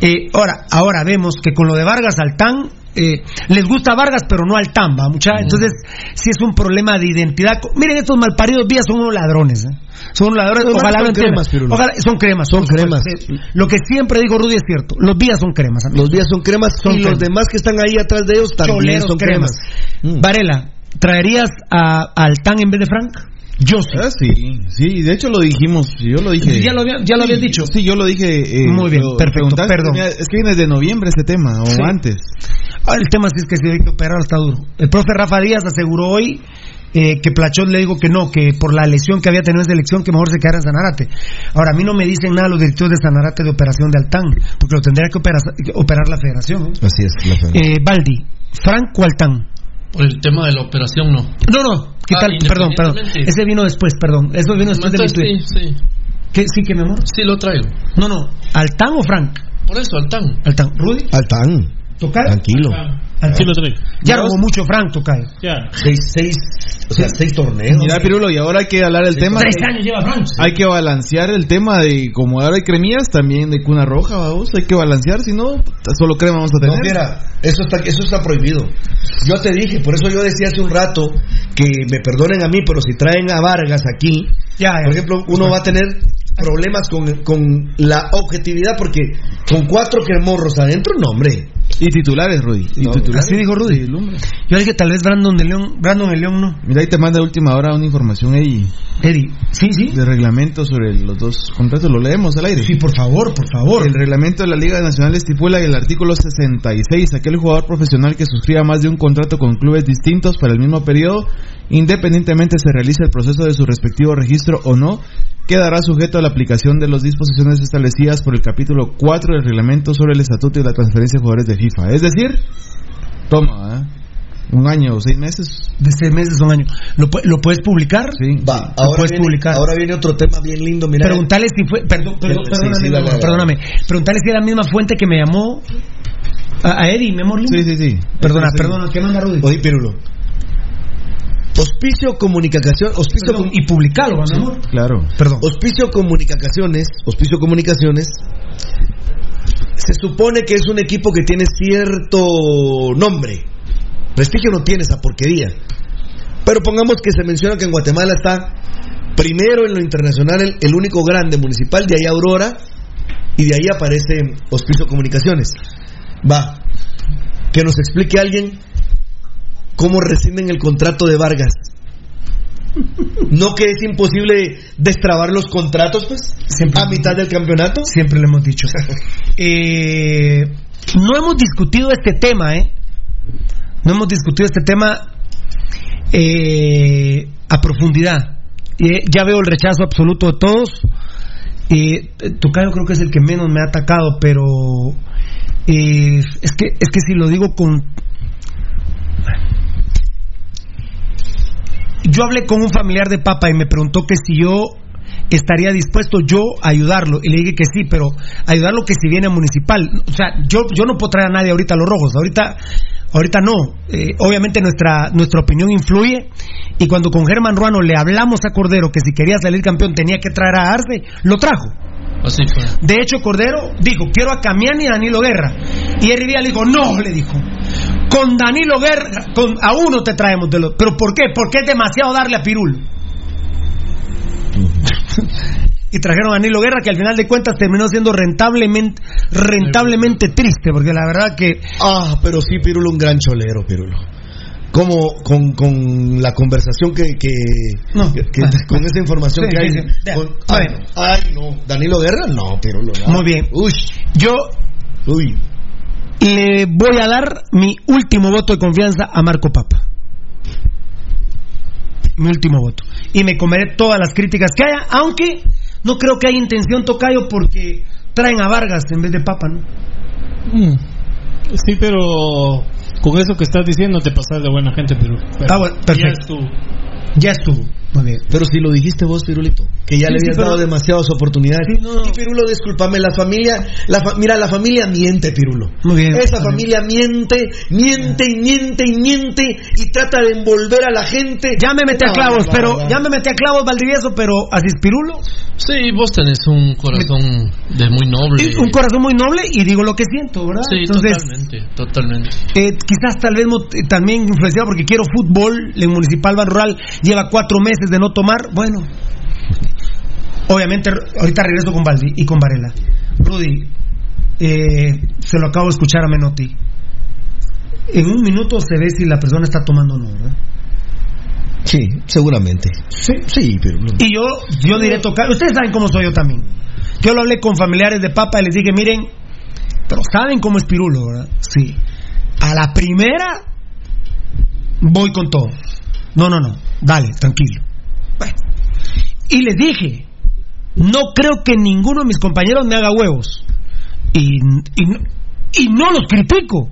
Eh, ahora, ahora vemos que con lo de Vargas al TAN, eh, les gusta Vargas, pero no al TAN, ¿va, mucha? Entonces, sí es un problema de identidad. Miren, estos malparidos vías son unos ladrones, ¿eh? Son unos ladrones, Son ojalá entiendan. cremas. Ojalá- son cremas. Son cremas. Sí. Lo que siempre digo Rudy es cierto, los vías son cremas. amigos. Los días son cremas Son y los demás que están ahí atrás de ellos también Choleros son cremas. Mm. Varela, ¿traerías a, al TAN en vez de Frank? Yo sí. Ah, sí, sí, de hecho lo dijimos, yo lo dije. Ya lo había- ya lo habías dicho. Sí, yo lo dije. eh, Muy bien, lo perfecto, perdón. Es que viene de noviembre ese tema, o Sí. antes. Ah, el tema sí es que si hay que operar está duro. El profe Rafa Díaz aseguró hoy eh, que Plachot le dijo que no, que por la lesión que había tenido en selección, que mejor se quedara en Sanarate. Ahora, a mí no me dicen nada los directivos de Sanarate de operación de Altán, porque lo tendría que operar, operar la federación. ¿eh? Así es, la fe. Eh, Baldi, ¿Frank o Altán? Por el tema de la operación, no. No, no, ¿qué Ah, tal? Perdón, perdón. Ese vino después, perdón. Eso vino después de mi Entonces, tweet. sí, sí. ¿Qué- sí, que mi amor. Sí lo traigo. No, no. ¿Altán o Frank? Por eso, Altán. Altán. ¿Rudy? Altán, ¿Tocayo? tranquilo. Sí lo traigo. Ya robó mucho Frank, Tocayo. Ya. Seis, seis, o sea, seis torneos. Mira, Pirulo, y ahora hay que hablar del tema. Tres años lleva Frank. Hay que balancear el tema de como ahora hay cremillas, también de cuna roja, vamos. Hay que balancear, si no, solo crema vamos a No, tener. mira, eso está, eso está prohibido. Yo te dije, por eso yo decía hace un rato que me perdonen a mí, pero si traen a Vargas aquí, Ya, ya. por ejemplo, uno va a tener problemas con, con la objetividad porque con cuatro quermorros adentro, no, hombre. Y titulares, Rudy. Y No, titulares. Así dijo Rudy. Yo dije tal vez Brandon de León, Brandon de León no. Mira, ahí te manda de última hora una información ahí Eddie, sí, sí. de reglamento sobre los dos contratos. Lo leemos al aire. Sí, por favor, por favor. El reglamento de la Liga Nacional estipula en el artículo 66 aquel jugador profesional que suscriba más de un contrato con clubes distintos para el mismo periodo, independientemente se realice el proceso de su respectivo registro o no, quedará sujeto a la aplicación de las disposiciones establecidas por el capítulo 4 del reglamento sobre el estatuto y la transferencia de jugadores de FIFA. Es decir, toma, ¿eh? un año o seis meses. De seis meses a un año. ¿Lo, lo puedes publicar? Sí. Va, ahora puedes viene, publicar. ahora viene otro tema bien lindo, mira. Preguntale si fue. Perdón, perdón, Sí, perdóname, sí, dale, perdóname. Preguntale si era la misma fuente que me llamó a, a Eddie, mi amor lindo. Sí, sí, sí. Perdona, Sí, perdona, ¿qué manda Rudy? Oye, Pirulo. Hospicio Comunicación, Hospicio, Perdón, y publicalo, mi amor. Claro. Perdón. Hospicio Comunicaciones, Hospicio Comunicaciones, se supone que es un equipo que tiene cierto nombre. Prestigio no tiene esa porquería. Pero pongamos que se menciona que en Guatemala está primero en lo internacional el, el único grande municipal, de ahí Aurora, y de ahí aparece Hospicio Comunicaciones. Va, que nos explique alguien cómo rescinden el contrato de Vargas. ¿No que es imposible destrabar los contratos, pues? Siempre. A mitad del campeonato. Siempre lo hemos dicho. Eh, no hemos discutido este tema, ¿eh? No hemos discutido este tema eh, a profundidad. Eh, ya veo el rechazo absoluto de todos. Eh, Tocayo creo que es el que menos me ha atacado, pero eh, es que es que si lo digo con yo hablé con un familiar de papa y me preguntó que si yo estaría dispuesto yo a ayudarlo y le dije que sí, pero ayudarlo que si viene a municipal, o sea, yo yo no puedo traer a nadie ahorita a los rojos, ahorita ahorita no, Eh, obviamente nuestra nuestra opinión influye y cuando con Germán Ruano le hablamos a Cordero que si quería salir campeón tenía que traer a Arce, lo trajo. Así fue. De hecho, Cordero dijo, quiero a Camiani y a Danilo Guerra. Y Díaz le dijo, no, le dijo. Con Danilo Guerra, con, a uno te traemos de los... ¿Pero por qué? Porque es demasiado darle a Pirul. y trajeron a Danilo Guerra, que al final de cuentas terminó siendo rentablemente, rentablemente triste, porque la verdad que... Ah, pero sí, Pirulo, un gran cholero, Pirulo. como con, con la conversación que, que, No. que- que- con esa información Sí, que hay. sí, sí. Con- ay, no, ay, no, Danilo Guerra, no, pero lo Muy bien. Uy, Yo uy. Le voy a dar mi último voto de confianza a Marco Papa. Mi último voto. Y me comeré todas las críticas que haya, aunque no creo que haya intención tocayo porque traen a Vargas en vez de Papa, ¿no? Mm. Sí, pero con eso que estás diciendo te pasas de buena gente, pero. pero Ah, bueno, ya perfecto. estuvo. Ya estuvo. Muy bien. Pero si lo dijiste vos, Pirulito, que ya Sí, le sí, habías pero- dado demasiadas oportunidades. Sí, no, no. Y Pirulo, discúlpame, la familia, la fa- mira, la familia miente, Pirulo. Muy bien. Esa Muy familia miente, miente y miente y miente y trata de envolver a la gente. Ya me metí a clavos, pero ya me metí a clavos Valdivieso, pero así es Pirulo. Sí, vos tenés un corazón de muy noble. Un corazón muy noble y digo lo que siento, ¿verdad? Sí, Entonces, totalmente, totalmente. Eh, quizás tal vez eh, también influenciado porque quiero fútbol en Municipal Ban Rural lleva cuatro meses de no tomar bueno obviamente ahorita regreso con Baldi y con Varela Rudy eh, se lo acabo de escuchar a Menotti en un minuto se ve si la persona está tomando o no ¿verdad? Sí, seguramente. Sí, sí, Pirulo. y yo yo diré tocar ustedes saben cómo soy yo también yo lo hablé con familiares de Papa y les dije miren pero saben cómo es Pirulo ¿verdad? sí a la primera voy con todo. No, no, no, dale, tranquilo. Bueno. Y les dije, no creo que ninguno de mis compañeros me haga huevos. Y, y, no- y no los critico.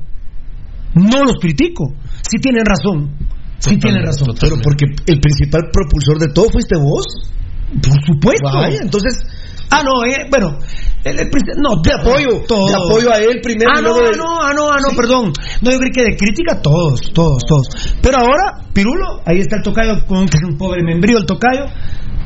No los critico. Si tienen razón. Si tienen razón. Pero porque el principal propulsor de todo fuiste vos. Por supuesto. Vaya, entonces, Ah, no, eh, bueno. el- el no, te apoyo. todo. Te apoyo a él primero. Ah, y no, ah, no, ah, no, ah, no, perdón. No, yo creí que de crítica todos, todos, todos. Pero ahora, Pirulo, ahí está el tocayo, con un pobre membrío el tocayo.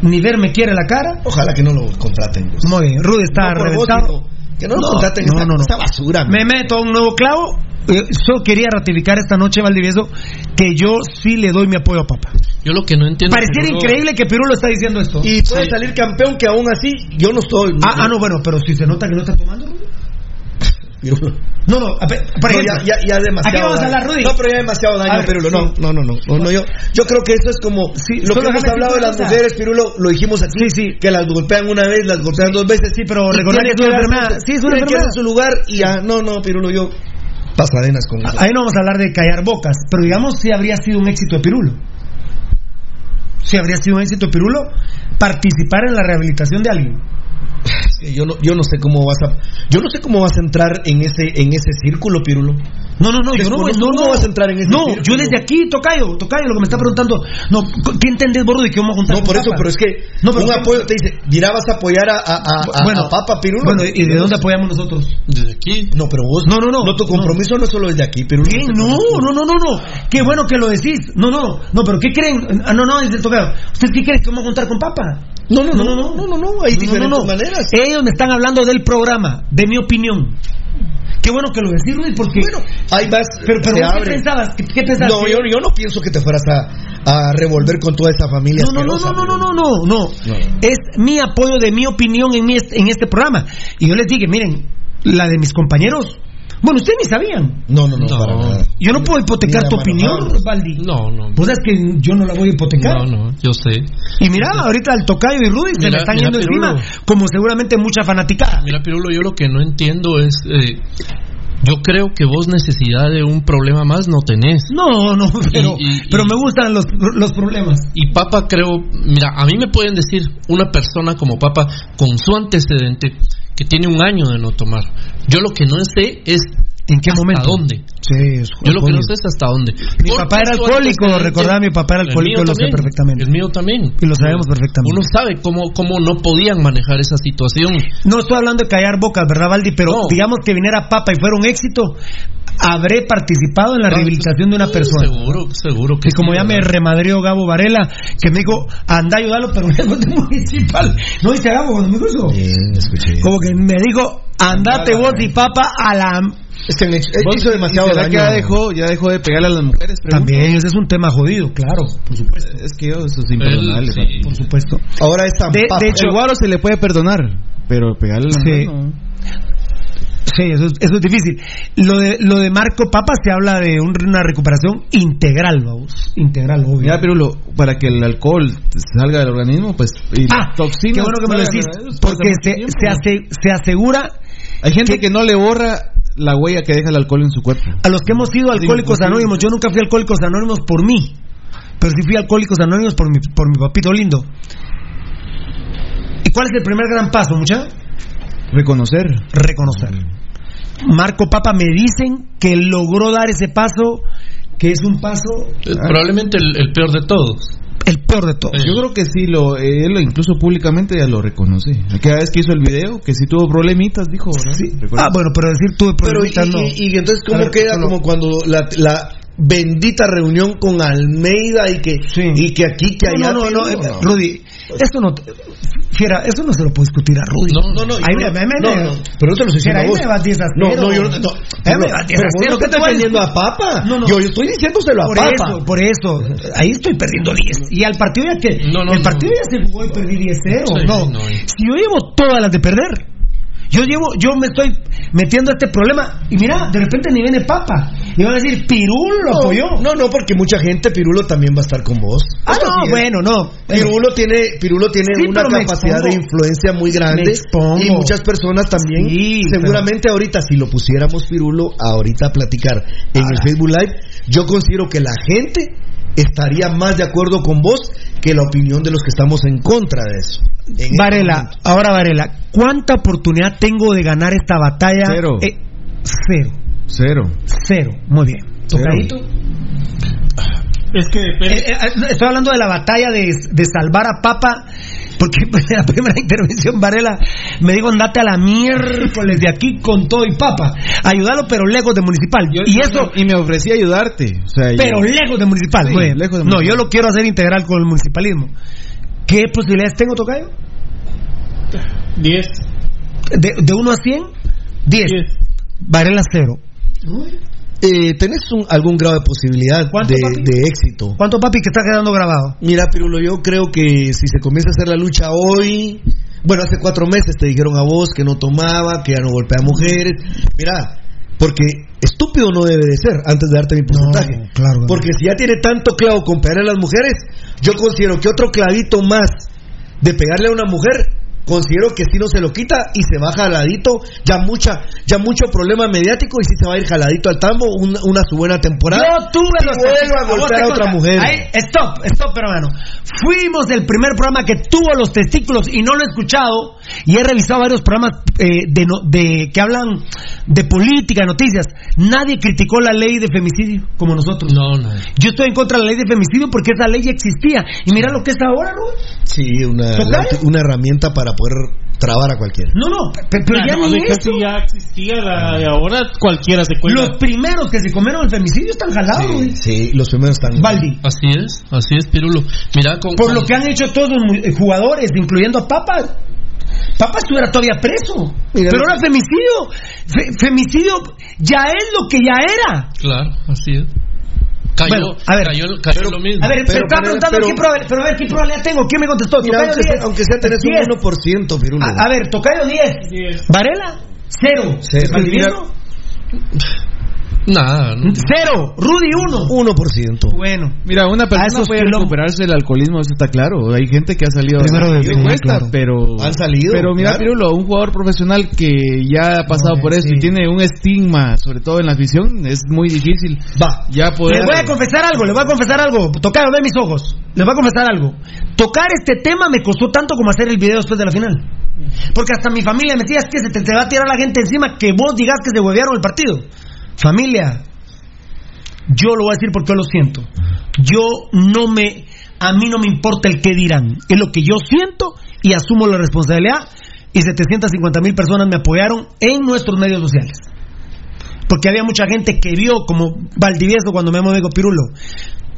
Ni ver me quiere la cara. Ojalá que no lo contraten. vos. Muy bien, Rudy está No vos, reventado. que no lo contraten esta- esta basura, Me meto a un nuevo clavo. Eh, solo quería ratificar esta noche, Valdivieso, que yo sí le doy mi apoyo a Papa. Yo lo que no entiendo. Pareciera Pirulo- increíble que Pirulo está diciendo esto. Y puede salir campeón que aún así yo no estoy. Ah, ah, no, bueno, pero si se nota que no está tomando, Rudy. Pirulo. No, no, a por No, ejemplo, ya, ya, ya demasiado. Aquí vamos a daño. hablar, Rudy. No, pero ya demasiado daño, A ver, Pirulo. sí. No, no, no, no. no, no, yo, yo creo que eso es como Sí, lo que hemos hablado de las mujeres, Pirulo, lo dijimos aquí. Sí, sí. Que las golpean una vez, las golpean dos veces. Sí, pero recordar que es una enfermedad. Sí, es una que enfermedad. su lugar y ya. No, no, Pirulo, yo. Pasadenas con. Ahí no vamos a hablar de callar bocas, pero digamos si habría sido un éxito Pirulo. Si habría sido un éxito Pirulo participar en la rehabilitación de alguien. Es que Yo no, yo no sé cómo vas a, yo no sé cómo vas a entrar en ese, en ese círculo, Pirulo. No, no, no, yo no, no, cómo no. vas a entrar en ese No, círculo. yo desde aquí, Tocayo, Tocayo, lo que me está preguntando. No, ¿qué entendés, Bordo, de que vamos a juntar No, por eso, Papa? pero es que No, pero un ¿qué? apoyo te dice, mira, vas a apoyar a, a, a, a- bueno, a Papa Pirulo. Bueno, ¿y de dónde apoyamos nosotros? Desde aquí. No, pero vos. No, no, no. No, tu compromiso no, es solo desde aquí, Pirulo. ¿Qué? No, no, no, no, no. Qué bueno que lo decís. No, no, no, pero ¿qué creen? Ah, no, no, el Tocayo. ¿Usted qué creen que vamos a juntar con Papa? No, no, no, no, no, no, no, hay diferentes maneras. Ellos me están hablando del programa, de mi opinión. Qué bueno que lo decís, Luis, porque. Bueno, ahí vas, pero, pero se ¿vos ¿qué abre. pensabas? ¿Qué, qué pensabas? No, yo, yo no pienso que te fueras a, a revolver con toda esa familia. No, no, no, no, no, no, no, no, no. No. Es mi apoyo de mi opinión en, mi, en este programa. Y yo les dije, miren, la de mis compañeros. Bueno, ustedes ni sabían. No, no, no, No. para nada. Yo no puedo hipotecar tu opinión. Baldi. No, no. Vos sabes que yo no la voy a hipotecar. No, no, yo sé. Y mira, ahorita el Tocayo y Rudy se me están mira, yendo Pirulo. encima, como seguramente mucha fanaticada. Mira, Pirulo, yo lo que no entiendo es. eh, yo creo que vos necesidad de un problema más no tenés. No, no, pero, Y- y- pero me gustan los, los problemas. Y Papa creo, mira, a mí me pueden decir una persona como Papa con su antecedente que tiene un año de no tomar. Yo lo que no sé es ¿En qué hasta momento? dónde. Sí, es Yo lo que no sé es hasta dónde. Mi papá era alcohólico, antecedente- recordaba, mi papá era alcohólico, lo sé perfectamente. El mío también. Y lo sabemos perfectamente. Uno sabe cómo, cómo no podían manejar esa situación. No estoy hablando de callar bocas, ¿verdad, Valdi? Pero No. digamos que viniera Papa y fuera un éxito, habré participado en la rehabilitación de una persona. Seguro, seguro que Que como sí, ya me remadrió Gabo Varela, que me dijo, anda ayudarlo, pero lejos de municipal. ¿No dice Gabo cuando me dijo eso? Bien, escuché. Como que me dijo, andate vos y Papa a la... Es que me hizo ¿Vos- hizo demasiado ¿será daño. que ya dejó, ya dejó de pegarle a las mujeres? pregunto? También, ese es un tema jodido, claro, por supuesto. Es que yo, eso es imperdonable. Sí. Por supuesto. Ahora es tan De- de hecho- El guaro se le puede perdonar, pero pegarle a la Sí. mujer no. Sí, eso, es- eso es difícil. Lo de, lo de Marco Papa se habla de un- una recuperación integral, vamos. Integral, obvio. Mira, Pirulo, para que el alcohol salga del organismo, pues. Y ah, las toxinas qué bueno que me lo decís. pues, Porque pasa se, se, ase- se asegura Hay gente que no le borra la huella que deja el alcohol en su cuerpo. a los que hemos sido alcohólicos anónimos. Yo nunca fui alcohólicos anónimos por mí. Pero sí fui alcohólicos anónimos por mi, por mi papito lindo. ¿Y cuál es el primer gran paso, muchacha? Reconocer. reconocer. Marco Papa me dicen que logró dar ese paso, que es un paso Es probablemente el, el peor de todos. El peor de todos. Yo creo que sí, lo, él incluso públicamente ya lo reconoce. Aquella vez que hizo el video, que sí tuvo problemitas, dijo. ¿Recuerdas? Ah, bueno, pero decir tuve Pero y, problemitas no. y- y entonces cómo ver, queda como cuando la, la bendita reunión con Almeida y que Sí. y que aquí que allá no, no, no, eh, Rudy, esto no, te- fiera, eso no se lo puede discutir a Rudy. No, No, no, Ahí me- me- no, no, pero no te lo estoy diciendo ahí me 10 a No, no, yo no, no, Ahí me 10 a pero ¿qué estás te voy a? Papa. No, no. Yo, yo estoy diciéndoselo a Por Papa. eso, por eso. Ahí estoy perdiendo 10. Y al partido ya que. No, no, el partido ya se jugó y perdí 10-0. Sí, no. no. Si yo llevo todas las de perder. Yo llevo, yo me estoy metiendo a este problema. Y mira, de repente ni viene Papa. Y van a decir, Pirul lo apoyó. No, no, porque mucha gente, Pirulo también va a estar con vos. ah, Esto no, bueno, no. Pirulo tiene, Pirulo tiene Sí, una capacidad de influencia muy grande y muchas personas también. Sí, seguramente ahorita si lo pusiéramos Pirulo ahorita a platicar en el Ahora. Facebook Live, yo considero que la gente estaría más de acuerdo con vos que la opinión de los que estamos en contra de eso. Este Varela, ahora Varela, ¿cuánta oportunidad tengo de ganar esta batalla? Cero. Eh, cero, Cero. cero. Muy bien. Cero. Es que depende. Eh, eh, estoy hablando de la batalla de, de salvar a Papa, porque en la primera intervención Varela me dijo andate a la miércoles de aquí con todo y Papa, ayúdalo pero lejos de municipal. Yo- y eso, Y me ofrecí a ayudarte. O sea, yo- pero lejos de municipal. Sí, bien. lejos de no, municipal. yo lo quiero hacer integral con el municipalismo. ¿Qué posibilidades tengo, Tocayo? 10. De, de 1 a 100, 10. 10. Varela cero. Eh, ¿Tenés un- algún grado de posibilidad ¿Cuánto, de, éxito? ¿Cuánto papi que está quedando grabado? Mira, Pirulo, yo creo que si se comienza a hacer la lucha hoy, bueno, hace cuatro meses te dijeron a vos que no tomaba, que ya no golpea a mujeres. Mira, porque estúpido no debe de ser antes de darte mi porcentaje. No, claro no. Porque si ya tiene tanto clavo con pegarle a las mujeres, yo considero que otro clavito más de pegarle a una mujer considero que si no se lo quita y se va jaladito, ya mucha, ya mucho problema mediático y si se va a ir jaladito al tambo, una, una su buena temporada. Yo tuve Y los vuelve a golpear a otra mujer. Ahí, stop, stop, hermano. Fuimos el primer programa que tuvo los testículos y no lo he escuchado. Y he revisado varios programas eh, de, de que hablan de política, noticias. Nadie criticó la ley de femicidio como nosotros. No, no. Yo estoy en contra de la ley de femicidio porque esa ley ya existía. Y mira lo que es ahora, ¿no? Sí, una, una herramienta para poder trabar a cualquiera. No, no, pe- pero ya no, ni eso. ya existía la de ahora cualquiera se cuenta. Los primeros que se comieron el femicidio están jalados, Sí, güey. sí, los primeros están. Baldi. Así es, así es, Pirulo. Mira, con, Por con- lo que han hecho todos los eh, jugadores, incluyendo a Papa. Papa estuviera todavía preso. Mira, pero ahora femicidio. fe- femicidio ya es lo que ya era. Claro, así es. Cayó, Bueno, a ver, cayó, cayó pero- lo mismo. A ver, Pero- estaba pero- preguntando pero- qué probabilidad, pero a ver qué probabilidad tengo. ¿Quién me contestó? Mira, Tocayo aunque, 10. sea, aunque sea tenés un 10. 1%, Pirulo. A, a ver, Tocayo 10. 10. Varela, cero. Cero. ¿Valdivieso? Nada, no. Cero. Rudy, uno. 1%. Bueno. Mira, una persona puede recuperarse del alcoholismo, eso está claro. Hay gente que ha salido Primero de- Sí, sí, cuesta, claro. pero Han salido, Pero mira, claro. Pirulo, un jugador profesional que ya ha pasado No, por eso sí. y tiene un estigma, sobre todo en la afición, es muy difícil. Va. Ya poder Les voy a confesar algo, les voy a confesar algo. Tocayo, ve mis ojos. Les voy a confesar algo. Tocar este tema me costó tanto como hacer el video después de la final. Porque hasta mi familia me decía, es que se te, te va a tirar la gente encima que vos digas que se huevearon el partido. Familia, yo lo voy a decir porque lo siento. Yo no me, a mí no me importa el qué dirán. Es lo que yo siento y asumo la responsabilidad. Y 750 mil personas me apoyaron en nuestros medios sociales. Porque había mucha gente que vio como Valdivieso cuando me dijo Pirulo.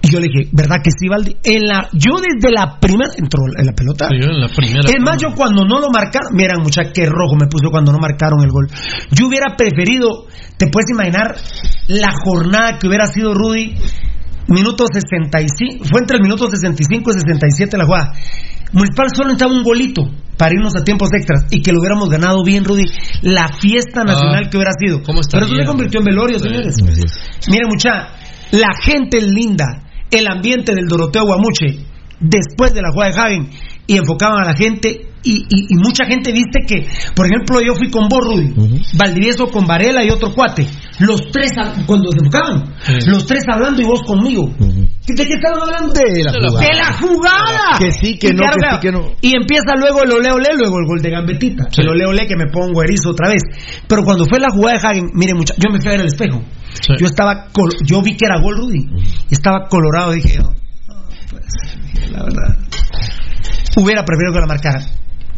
Y yo le dije, ¿verdad que sí, Valdi? En la, yo desde la primera, entró en la pelota. Cayó en la primera. Es más, yo cuando no lo marcaron, miren mucha qué rojo me puso cuando no marcaron el gol. Yo hubiera preferido, te puedes imaginar la jornada que hubiera sido Rudy, minuto 65, fue entre el minuto 65 y 67 la jugada. Municipal solo necesitaba un golito para irnos a tiempos extras y que lo hubiéramos ganado bien, Rudy. La fiesta nacional Ah, que hubiera sido. ¿cómo Pero eso se convirtió en velorio, Sí. señores. Así es. Mire, mucha, la gente es linda, el ambiente del Doroteo Guamuche, después de la jugada de Hagen, y enfocaban a la gente, y, y- y mucha gente viste que, por ejemplo, yo fui con vos, Rudy, Ujú. Valdivieso con Varela y otro cuate, los tres, cuando se enfocaban, los tres hablando y vos conmigo. Ujú. ¿De qué estaban hablando? De la jugada. ¡De la jugada! Que sí, que Y no, que sí, que no. Y empieza luego el ole ole, luego el gol de Gambetita. Sí. El ole ole que me pongo erizo otra vez. Pero cuando fue la jugada de Hagen, mire, mucha, yo me fui a ver el espejo. Sí. Yo estaba, col- yo vi que era gol Rudy. Y estaba colorado, dije, no, no dije, la verdad. Hubiera preferido que la marcaran.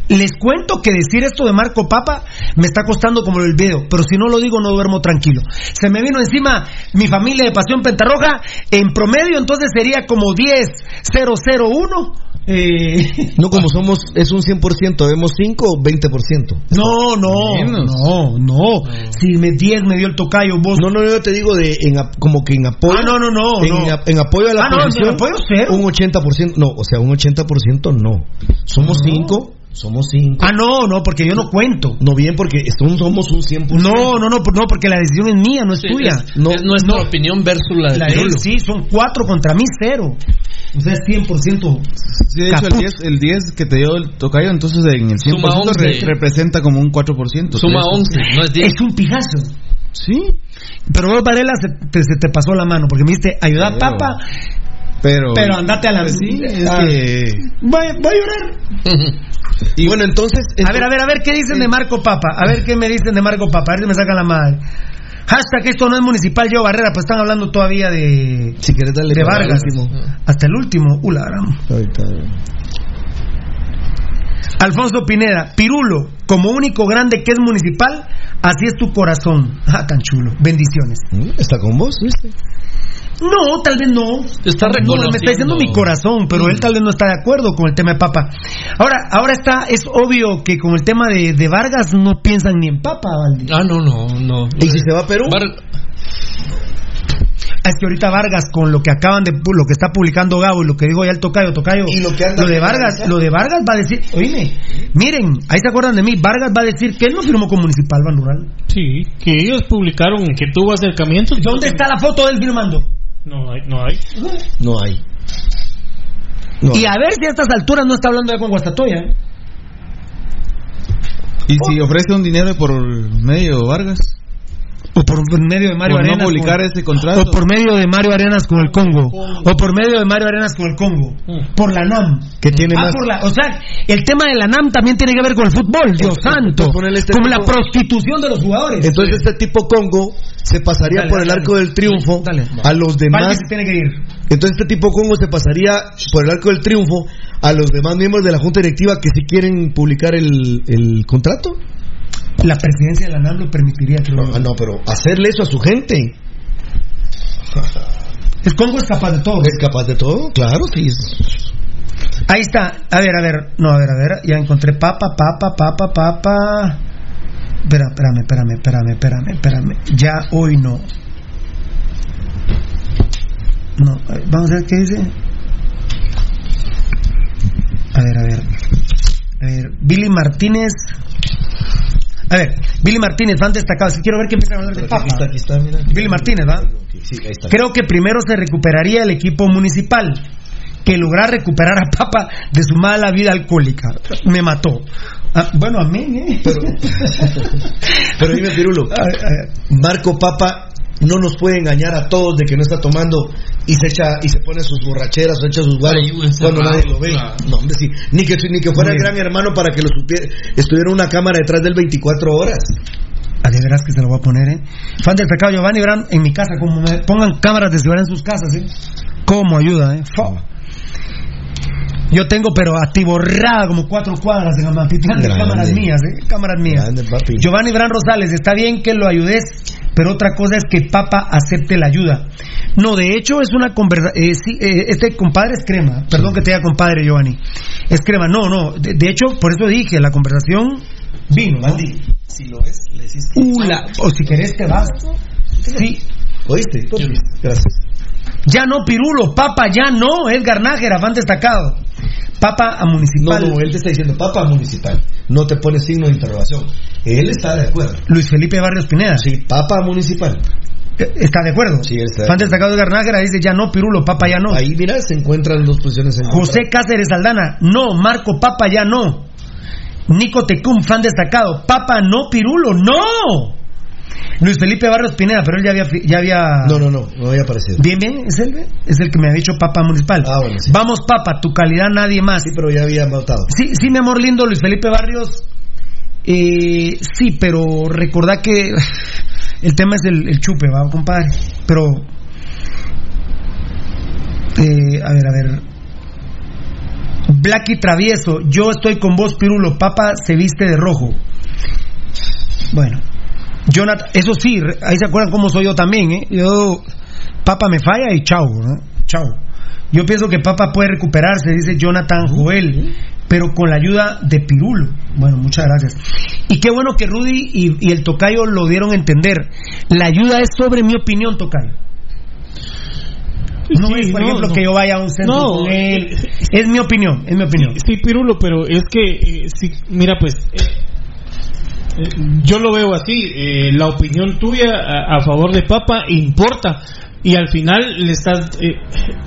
Les cuento que decir esto de Marco Papa me está costando como el video, pero si no lo digo no duermo tranquilo. Se me vino encima mi familia de Pasión Pentarroja, en promedio entonces sería como 10-001. Eh, No como somos, es un 100%, vemos 5 o 20%. no, no, Menos. no, no. Si me 10 me dio el tocayo, vos No, no, yo te digo de en, como que en apoyo. Ah, no, no, no, En, no. a- en apoyo a la Ah, no, en apoyo cero. Un 80%, no, o sea, un 80% no. Somos 5, somos 5. Ah, no, no, porque yo no cuento. No bien porque son- somos un 100%. No, no, no, no, porque la decisión es mía, no es Sí, tuya. es, No, es nuestra no. opinión versus la de La de él sí, son cuatro contra mí, cero. O sea, es 100%. Sí, de hecho, el Caput. 10, el 10 que te dio el tocayo, entonces en el 100% Suma 11. re- representa como un 4%. Suma Tres. 11, no es 10. Es un pijazo. Sí, Pero vos, Varela, se te, se te pasó la mano, porque me dijiste, ayuda Pero- papa, pero... pero andate a la... Sí, es Ah, que... voy, voy a llorar. Y bueno, entonces. A ver, a ver, a ver, ¿qué dicen de Marco Papa? A ver, ¿qué me dicen de Marco Papa? A ver si me sacan la madre. Hashtag esto no es municipal, yo Barrera, pues están hablando todavía de, Si quieres darle de Vargas. Hasta el último, uh, la gran. Alfonso Pineda, Pirulo, como único grande que es municipal, así es tu corazón. Ah, tan chulo. Bendiciones. ¿Mm? ¿Está con vos? ¿Viste? No, tal vez no. Está No, reconociendo. me está diciendo mi corazón, pero él tal vez no está de acuerdo con el tema de Papa. Ahora, ahora está, es obvio que con el tema de, de Vargas no piensan ni en Papa, Valdi. Ah, no, no, no. ¿Y si se va a Perú? Var- Es que ahorita Vargas con lo que acaban de lo que está publicando Gabo y lo que dijo ya el Tocayo, Tocayo. Y lo que anda de Vargas, lo de Vargas va a decir, oíme, miren, ahí se acuerdan de mí, Vargas va a decir que él no firmó con Municipal Ban Rural. Sí, que ellos publicaron que tuvo acercamientos. ¿Dónde está la foto de él firmando? No hay, no hay. No hay. No Y hay. a ver si a estas alturas no está hablando ya con Guastatoya. ¿eh? ¿Y si ofrece un dinero por medio Vargas? O por medio de Mario por Arenas. no publicar con- ese contrato. O por medio de Mario Arenas con el Congo. O por medio de Mario Arenas con el Congo. Mm. Por la NAM. Que tiene Ah, más. por la- o sea, el tema de la NAM también tiene que ver con el fútbol, Dios santo. este Como tipo- la prostitución de los jugadores. Entonces este tipo Congo se pasaría Dale, por el dale, arco dale. del triunfo a los demás. se tiene que ir. Entonces este tipo Congo se pasaría por el arco del triunfo a los demás miembros de la junta directiva que si quieren publicar el, el contrato. La presidencia de la NAM lo permitiría, creo. Ah, no, pero hacerle eso a su gente. El Congo es capaz de todo. ¿Es capaz de todo? Claro, sí. Ahí está. A ver, a ver. No, a ver, a ver. Ya encontré papa, papa, papa, papa. Espera, espérame, espérame, espérame, espérame, espérame. Ya hoy no. No, vamos a ver qué dice. A ver, a ver. A ver, Billy Martínez. A ver, Billy Martínez, fan destacado. Si quiero ver que empiezan a hablar de Aquí papa. está, aquí está, mira. Billy Martínez, ¿va? Sí, ahí está. Creo que primero se recuperaría el equipo municipal que lograr recuperar a Papa de su mala vida alcohólica. Me mató. Ah, bueno, amén, ¿eh? Pero, pero dime, Pirulo, Marco Papa no nos puede engañar a todos de que no está tomando y se echa y se pone sus borracheras o echa sus guaros cuando nadie lo ve. claro. No, hombre, sí. Ni que, ni que fuera el gran hermano para que lo supiera, estuviera una cámara detrás del 24 horas. Ah, de veras que se lo voy a poner, ¿eh? Fan del pecado, Giovanni Verán, en mi casa, como me pongan cámaras de seguridad en sus casas, ¿eh? ¿Cómo ayuda, eh? Fa. Yo tengo, pero atiborrada como cuatro cuadras de cámaras mías, ¿eh? Cámaras mías. Grande, papi. Giovanni Bran Rosales, está bien que lo ayudes, pero otra cosa es que Papa acepte la ayuda. No, de hecho es una conversación. este compadre es crema. Perdón que te diga compadre, Giovanni. Es crema. No, no. De, de hecho, por eso dije, la conversación vino. ¿no? si lo ves, le decís que- Uh, la- o si querés te vas. Sí. ¿Oíste? Gracias. Ya no, Pirulo, Papa, ya no, Edgar Nájera, fan destacado. Papa a Municipal. no, él te está diciendo Papa Municipal. No te pone signo de interrogación. Él está de acuerdo. Luis Felipe Barrios Pineda. Sí, Papa Municipal. Eh, ¿Está de acuerdo? Sí, está Fan destacado de Garnájera dice ya no, Pirulo, Papa ya no. Ahí, mira, se encuentran dos posiciones en José Cáceres Aldana, no, Marco Papa ya no. Nico Tecum, fan destacado, Papa no, Pirulo, no. Luis Felipe Barrios Pineda, pero él ya había, ya había... No, no, no, no había aparecido. Bien, bien, es él, es el que me ha dicho Papa Municipal. Ah, bueno, sí. Vamos, Papa, tu calidad nadie más. Sí, pero ya había votado. Sí, sí, mi amor lindo, Luis Felipe Barrios. Eh, sí, pero recordá que el tema es el, el chupe, va, compadre. Pero. eh, a ver, a ver. Blacky Travieso, yo estoy con vos, Pirulo. Papa se viste de rojo. Bueno, Jonathan, eso sí, ahí se acuerdan cómo soy yo también, ¿eh? Yo, Papa me falla y chao, ¿no? Chao. Yo pienso que Papa puede recuperarse, dice Jonathan Joel, pero con la ayuda de Pirulo. Bueno, muchas gracias. Y qué bueno que Rudy y, y el Tocayo lo dieron a entender. La ayuda es sobre mi opinión, Tocayo. No Sí, es, por no, ejemplo, no. que yo vaya a un centro No, con él. Es mi opinión, es mi opinión. Sí, Pirulo, pero es que, eh, sí, mira, pues, eh, eh, yo lo veo así, eh, la opinión tuya a, a favor de Papa importa. Y al final le estás, eh,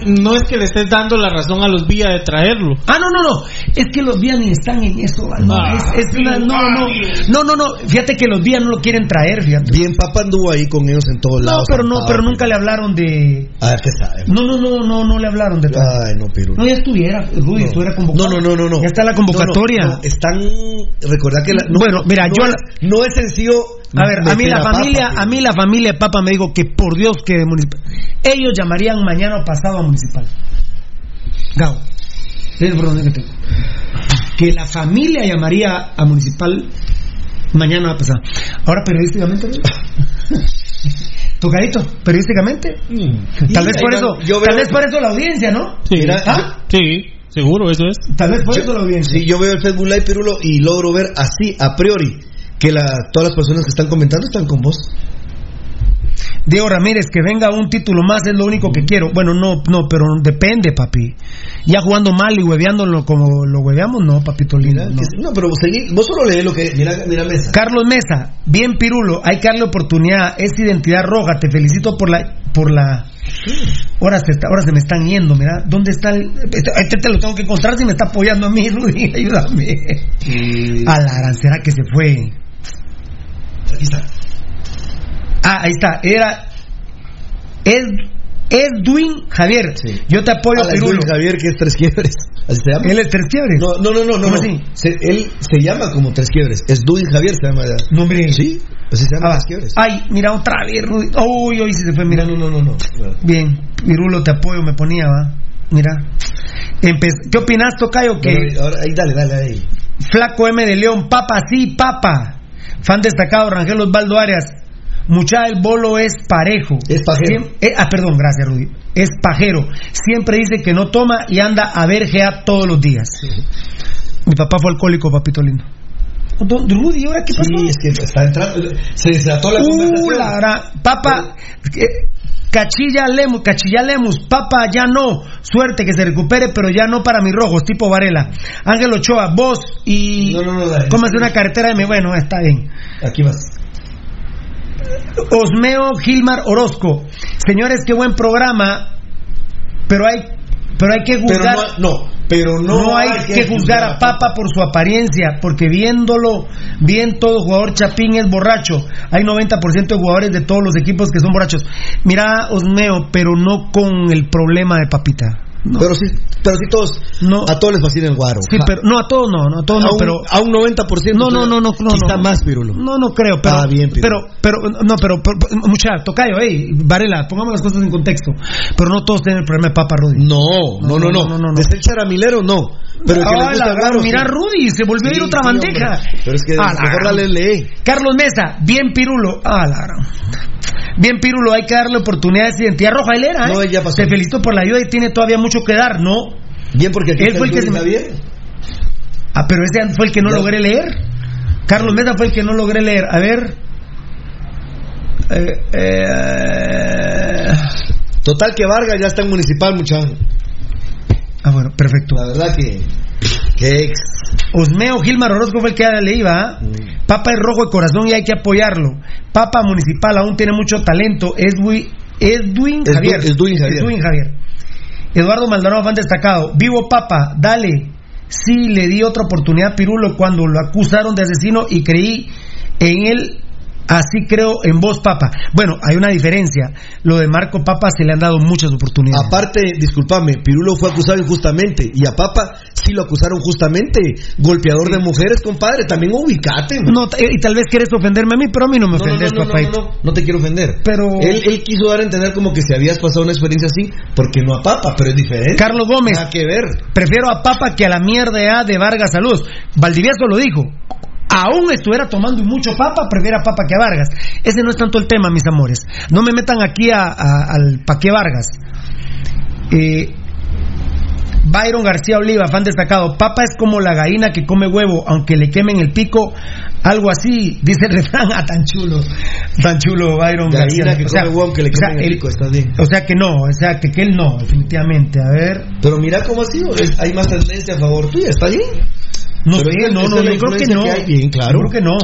no es que le estés dando la razón a los Villa de traerlo. Ah, no, no, no. Es que los días ni están en eso. No, Ah, es, es una- no, no, no, no, no. Fíjate que los días no lo quieren traer, fíjate. Bien, Papa anduvo ahí con ellos en todos No, lados. pero no, pero nunca le hablaron de. A ver, ¿qué sabe? No, no, no, no, no le hablaron de. Ay, no, Pirulo. No, ya estuviera, Rudy, No. estuviera convocado. No, no, no, no, no. Ya está la convocatoria. No, no, no, están. Recordad que la. no- Bueno, mira, no yo la- No es sencillo. A ver, a mí la familia, a mí la familia de Papa me dijo que por Dios que de municipal. Ellos llamarían mañana o pasado a municipal. Es problema que tengo. Que la familia llamaría a municipal mañana o pasado. Ahora periodísticamente. Tocadito, periodísticamente. Tal Y vez por eso, yo tal vez por eso la audiencia, ¿no? Sí, Mira, ¿Ah? sí, seguro, eso es. Tal vez por Yo- eso la audiencia. Sí, yo veo el Facebook Live, Pirulo, y logro ver así, a priori, que la, todas las personas que están comentando están con vos. Diego Ramírez, que venga un título más es lo único que quiero. Bueno, no, no, pero depende, papi. Ya jugando mal y hueveándolo como lo hueveamos, no, papito lindo. No. pero vos, seguí- vos solo lees lo que. Mira, mira, mesa. Carlos Mesa, bien Pirulo, hay que darle oportunidad, es identidad roja, te felicito por la por la ahora se, está- ahora se me están yendo, mira, ¿dónde está el este, este te lo tengo que encontrar si me está apoyando a mí, Rudy, ayúdame. A la gran, ¿será que se fue? Aquí está. Ah, ahí está, era Ed, Edwin Javier. Sí. Yo te apoyo, Ah. Luis Javier, que es Tres Quiebres. Así se llama. Él es tres quiebres. No, no, no, no. no, ¿Cómo no. así? Se- él se llama como Tres Quiebres. Es Duin Javier, se llama. No, hombre. Sí, así se llama Ah, Tres Quiebres. ay, mira otra vez, Rudy. Uy, hoy sí se fue, mira. no, no, no, no. no. Bien, Pirulo, te apoyo, me ponía, va. Mira. Empe- ¿Qué opinas, Tocayo? Que Bueno, ahora, ahí, dale, dale, ahí. Flaco M de León, papa, sí, papa. Fan destacado, Rangel Osvaldo Arias. Mucha el bolo es parejo. Es pajero. Siem- eh, ah, perdón, gracias, Rudy. Es pajero. Siempre dice que no toma y anda a ver GA todos los días. Mi papá fue alcohólico, papito lindo. Don- Rudy, ¿ahora qué pasó? Sí, es que está entrando. Se desató la Uh, conversación. la gran- Papa, eh, Cachilla Lemus, Cachilla Lemus, Papa ya no, suerte que se recupere, pero ya no para mis rojos, tipo Varela. Ángel Ochoa, vos y. No, no, no, dale. Cómase una carretera de mi. Bueno, está bien. Aquí vas. Osmeo Gilmar Orozco. Señores, qué buen programa, pero hay, pero hay que Pero juzgar. no, no, pero no, No, hay, que juzgar a Papa por su apariencia, porque viéndolo bien todo jugador chapín es borracho. Hay 90% de jugadores de todos los equipos que son borrachos. Mira, Osmeo, pero no con el problema de Papita. No, Pero sí, pero sí todos. No. A todos les fascina el guaro. Sí, pero, no a todos no, no a todos a, no, un, pero a un 90%. no, no, no, no, no, Quizá no. más, Pirulo. No, no creo, pero, Ah, bien, pero, Pirulo. pero, no, pero, pero, mucha, tocayo, hey, Varela, pongamos las cosas en contexto. Pero no todos tienen el problema de Papa, Rudy. No, no, no, no. no, no, no. De ser charamilero, no. Pero el que le Ah, gusta la el gran- guaro, mira, sí. Rudy, se volvió a ir Sí, otra sí, bandeja. hombre. Pero es que Ah, mejor gran- dale lee. Carlos Mesa, bien Pirulo. Ah, la. Bien Pirulo, hay que darle oportunidad de identidad roja. Él era, ¿eh? No, ya pasó. Te felicito por la ayuda y tiene todavía mucho que dar, ¿no? Bien, porque aquí Él fue el que se me-. Ah, pero ese fue el que no Ya. logré leer. Carlos Mesa fue el que no logré leer. A ver. Eh, eh, Total que Vargas ya está en municipal, muchacho. Ah, bueno, perfecto. La verdad que ex. Osmeo Gilmar Orozco fue el que le iba. ¿ah? Mm. Papa es rojo de corazón y hay que apoyarlo. Papa Municipal aún tiene mucho talento. Edwin, Edwin Javier. Edwin Javier. Edwin Javier. Eduardo Maldonado fan destacado. Vivo Papa, dale. Sí, le di otra oportunidad a Pirulo cuando lo acusaron de asesino y creí en él. Así creo en vos, Papa. Bueno, hay una diferencia. Lo de Marco Papa se le han dado muchas oportunidades. Aparte, discúlpame, Pirulo fue acusado injustamente y a Papa sí lo acusaron justamente. Golpeador de mujeres, compadre, también ubicate. man. No, eh, y tal vez quieres ofenderme a mí, pero a mí no me No, ofendes, no, no, no, papaito. no, no te quiero ofender. Pero- él, él quiso dar a entender como que si habías pasado una experiencia así, porque no a Papa, pero es diferente. Carlos Gómez. Nada que ver. Prefiero a Papa que a la mierda de Vargas. Saludos. Valdivieso lo dijo. Aún estuviera tomando mucho Papa, prefiero a Papa que a Vargas. Ese no es tanto el tema, mis amores. No me metan aquí a- a- al Paque Vargas. Eh, Byron García Oliva, fan destacado. Papa es como la gallina que come huevo, aunque le quemen el pico. Algo así, dice el refrán. Ah, tan chulo. Tan chulo, Byron García. que O sea, come huevo, aunque le o sea, quemen el pico, está bien. O sea que no, o sea que, que él no, definitivamente. A ver. Pero mira cómo ha sido. hay más tendencia a favor tuya, ¿está bien? No sé, no, no, yo creo que no. que bien, claro. Yo creo que no.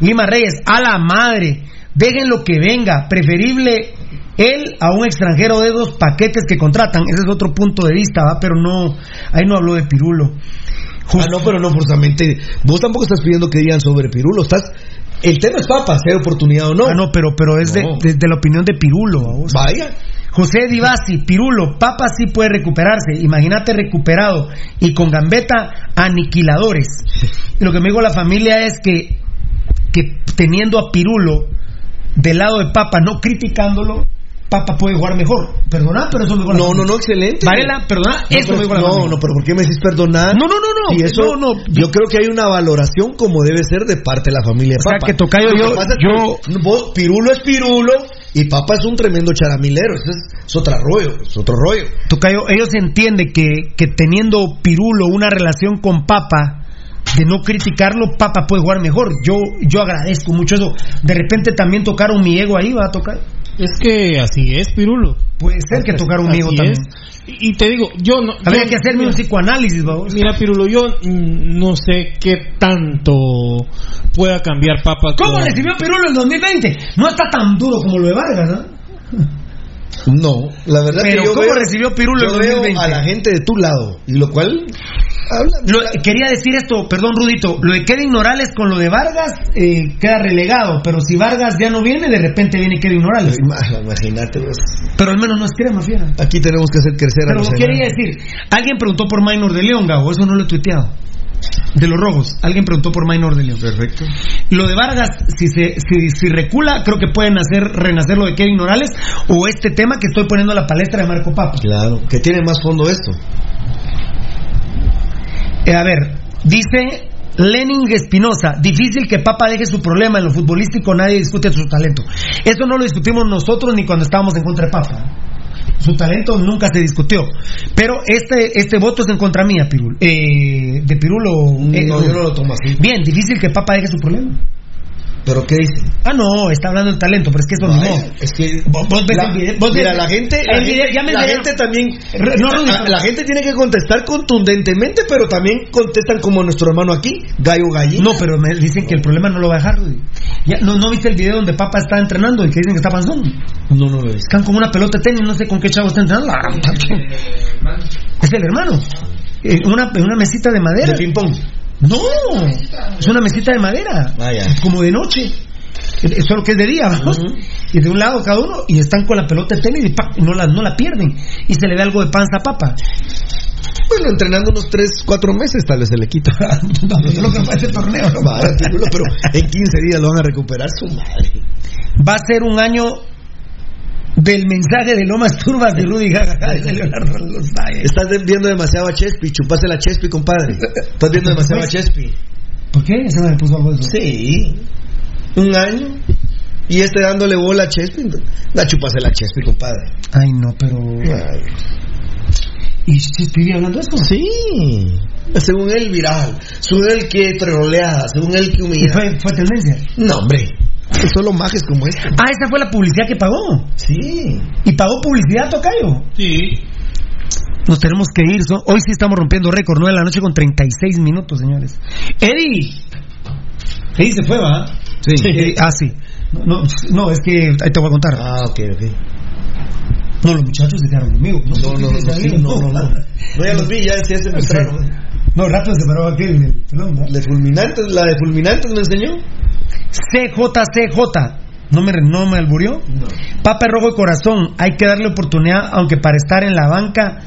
Lima Reyes, a la madre. Dejen lo que venga. Preferible él a un extranjero de esos paquetes que contratan. Ese es otro punto de vista, ¿va? Pero no, ahí no habló de Pirulo. Ah, no, pero no forzosamente. Vos tampoco estás pidiendo que digan sobre Pirulo. Estás. El tema es Papa, si hay oportunidad o no. Ah, no, pero, pero es de, No. de- de la opinión de Pirulo. Vaya. José Divasi, Pirulo, Papa sí puede recuperarse. Imagínate recuperado y con gambeta aniquiladores. Y lo que me dijo la familia es que, que teniendo a Pirulo del lado de Papa, no criticándolo, Papa puede jugar mejor. Perdona, pero eso me No, no, no, excelente. Varela, perdona, No, eso pero- me dijo la no, no, pero ¿por qué me decís perdonar? No, no, no, no, Y eso, no, no. Yo creo que hay una valoración como debe ser de parte de la familia O sea, Papa. que Tocayo, yo- yo- que vos- Pirulo es Pirulo y Papa es un tremendo charamilero. Ese es, es otro rollo, es otro rollo. Tocayo, ellos entienden que, que teniendo Pirulo una relación con Papa, de no criticarlo, Papa puede jugar mejor. Yo, yo agradezco mucho eso. De repente también tocaron mi ego ahí, va a tocar. Es que así es, Pirulo. Puede ser que tocaron mi ego Así también. es. Y te digo, yo no. Habría yo- que hacerme un psicoanálisis, vamos. Mira, Pirulo, yo no sé qué tanto pueda cambiar Papa. ¿Cómo recibió Pirulo el 2020? No está tan duro como lo de Vargas, ¿no? No, la verdad Pero que yo ¿cómo veo, recibió Pirulo yo veo 2020? a la gente de tu lado, y lo cual habla. Lo- quería decir esto, perdón Rudito, lo de Kevin Morales con lo de Vargas eh, queda relegado, pero si Vargas ya no viene, de repente viene Kevin Morales. Ima- Imagínate vos. Pero al menos no es crema, fiera. Aquí tenemos que hacer crecer a Pero los lo quería decir, alguien preguntó por Minor de León, Gabo, eso no lo he tuiteado. De los rojos, alguien preguntó por Minor de León. Perfecto. Lo de Vargas, si se si, si recula, creo que pueden hacer renacer lo de Kevin Morales o este tema que estoy poniendo a la palestra de Marco Papa. Claro, que tiene más fondo esto. Eh, a ver, dice Lenin Espinosa, difícil que Papa deje su problema en lo futbolístico, nadie discute su talento. Eso no lo discutimos nosotros ni cuando estábamos en contra de Papa. Su talento nunca se discutió. Pero este este voto es en contra mía, Pirul. Eh, de Pirulo. eh, no, yo no lo tomo así. Bien, difícil que Papa deje su problema. ¿Pero qué dice? Ah, no, está hablando del talento, pero es que eso no. Vaya, Es que Vos- vos ves la, el video- vos mira, ves- la gente, el la, video- gente- ya me la gente también, no, Rudy, la, la gente tiene que contestar contundentemente, pero también contestan como nuestro hermano aquí, gallo gallina. No, pero me dicen que el problema no lo va a dejar, Rudy. Ya, no, ¿No viste el video donde Papa está entrenando y que dicen que está panzón? no, no lo ves. Están con una pelota de tenis, no sé con qué chavo está entrenando. La gran puta. Es el hermano. Eh, una, una mesita de madera. De ping pong. No, es una mesita de madera. Vaya. Como de noche. Eh, Solo que es de día, vamos. Y de un lado cada uno, y están con la pelota de tenis y ¡pac! no la, no la pierden. Y se le ve algo de panza a Papa. Bueno, entrenando unos 3, 4 meses tal vez se le quita. No, yo lo que fue ese torneo. ¿no? Pirulo, pero en 15 días lo van a recuperar su madre. Va a ser un año del mensaje de Lomas Turbas de Rudy Gaga de Leonardo Lozaya. Estás viendo demasiado a Chespi, chupase la Chespi, compadre. Estás viendo demasiado a Chespi. ¿Por qué? ¿Se me puso algo de eso? Sí. Un año. Y este dándole bola a Chespi. La chupase la Chespi, compadre. Ay, no, pero. Ay. ¿Y estoy hablando de eso? Sí. Según él, viral. Según él, que troleada. Según él, que ¿Y humillada. fue, fue tendencia? No, hombre. Que solo majes como este. Ah, esa fue la publicidad que pagó. Sí. ¿Y pagó publicidad, Tocayo? Sí. Nos tenemos que ir. hoy sí estamos rompiendo récord, 9 de la noche con 36 minutos, señores. Eddie. Eddie se fue, ¿va? Sí. Eddie- ah, sí. No, no, no, es que ahí te voy a contar. Ah, ok, ok. No, los muchachos se quedaron conmigo. No, no, no, no, sí, no, no, no. No, ya los vi, ya, ya se mostraron. No, rápido se paró aquí el de fulminantes, la de fulminantes me enseñó. CJCJ. ¿No me, no me alburió? Papa Rojo de Corazón. Hay que darle oportunidad, aunque para estar en la banca.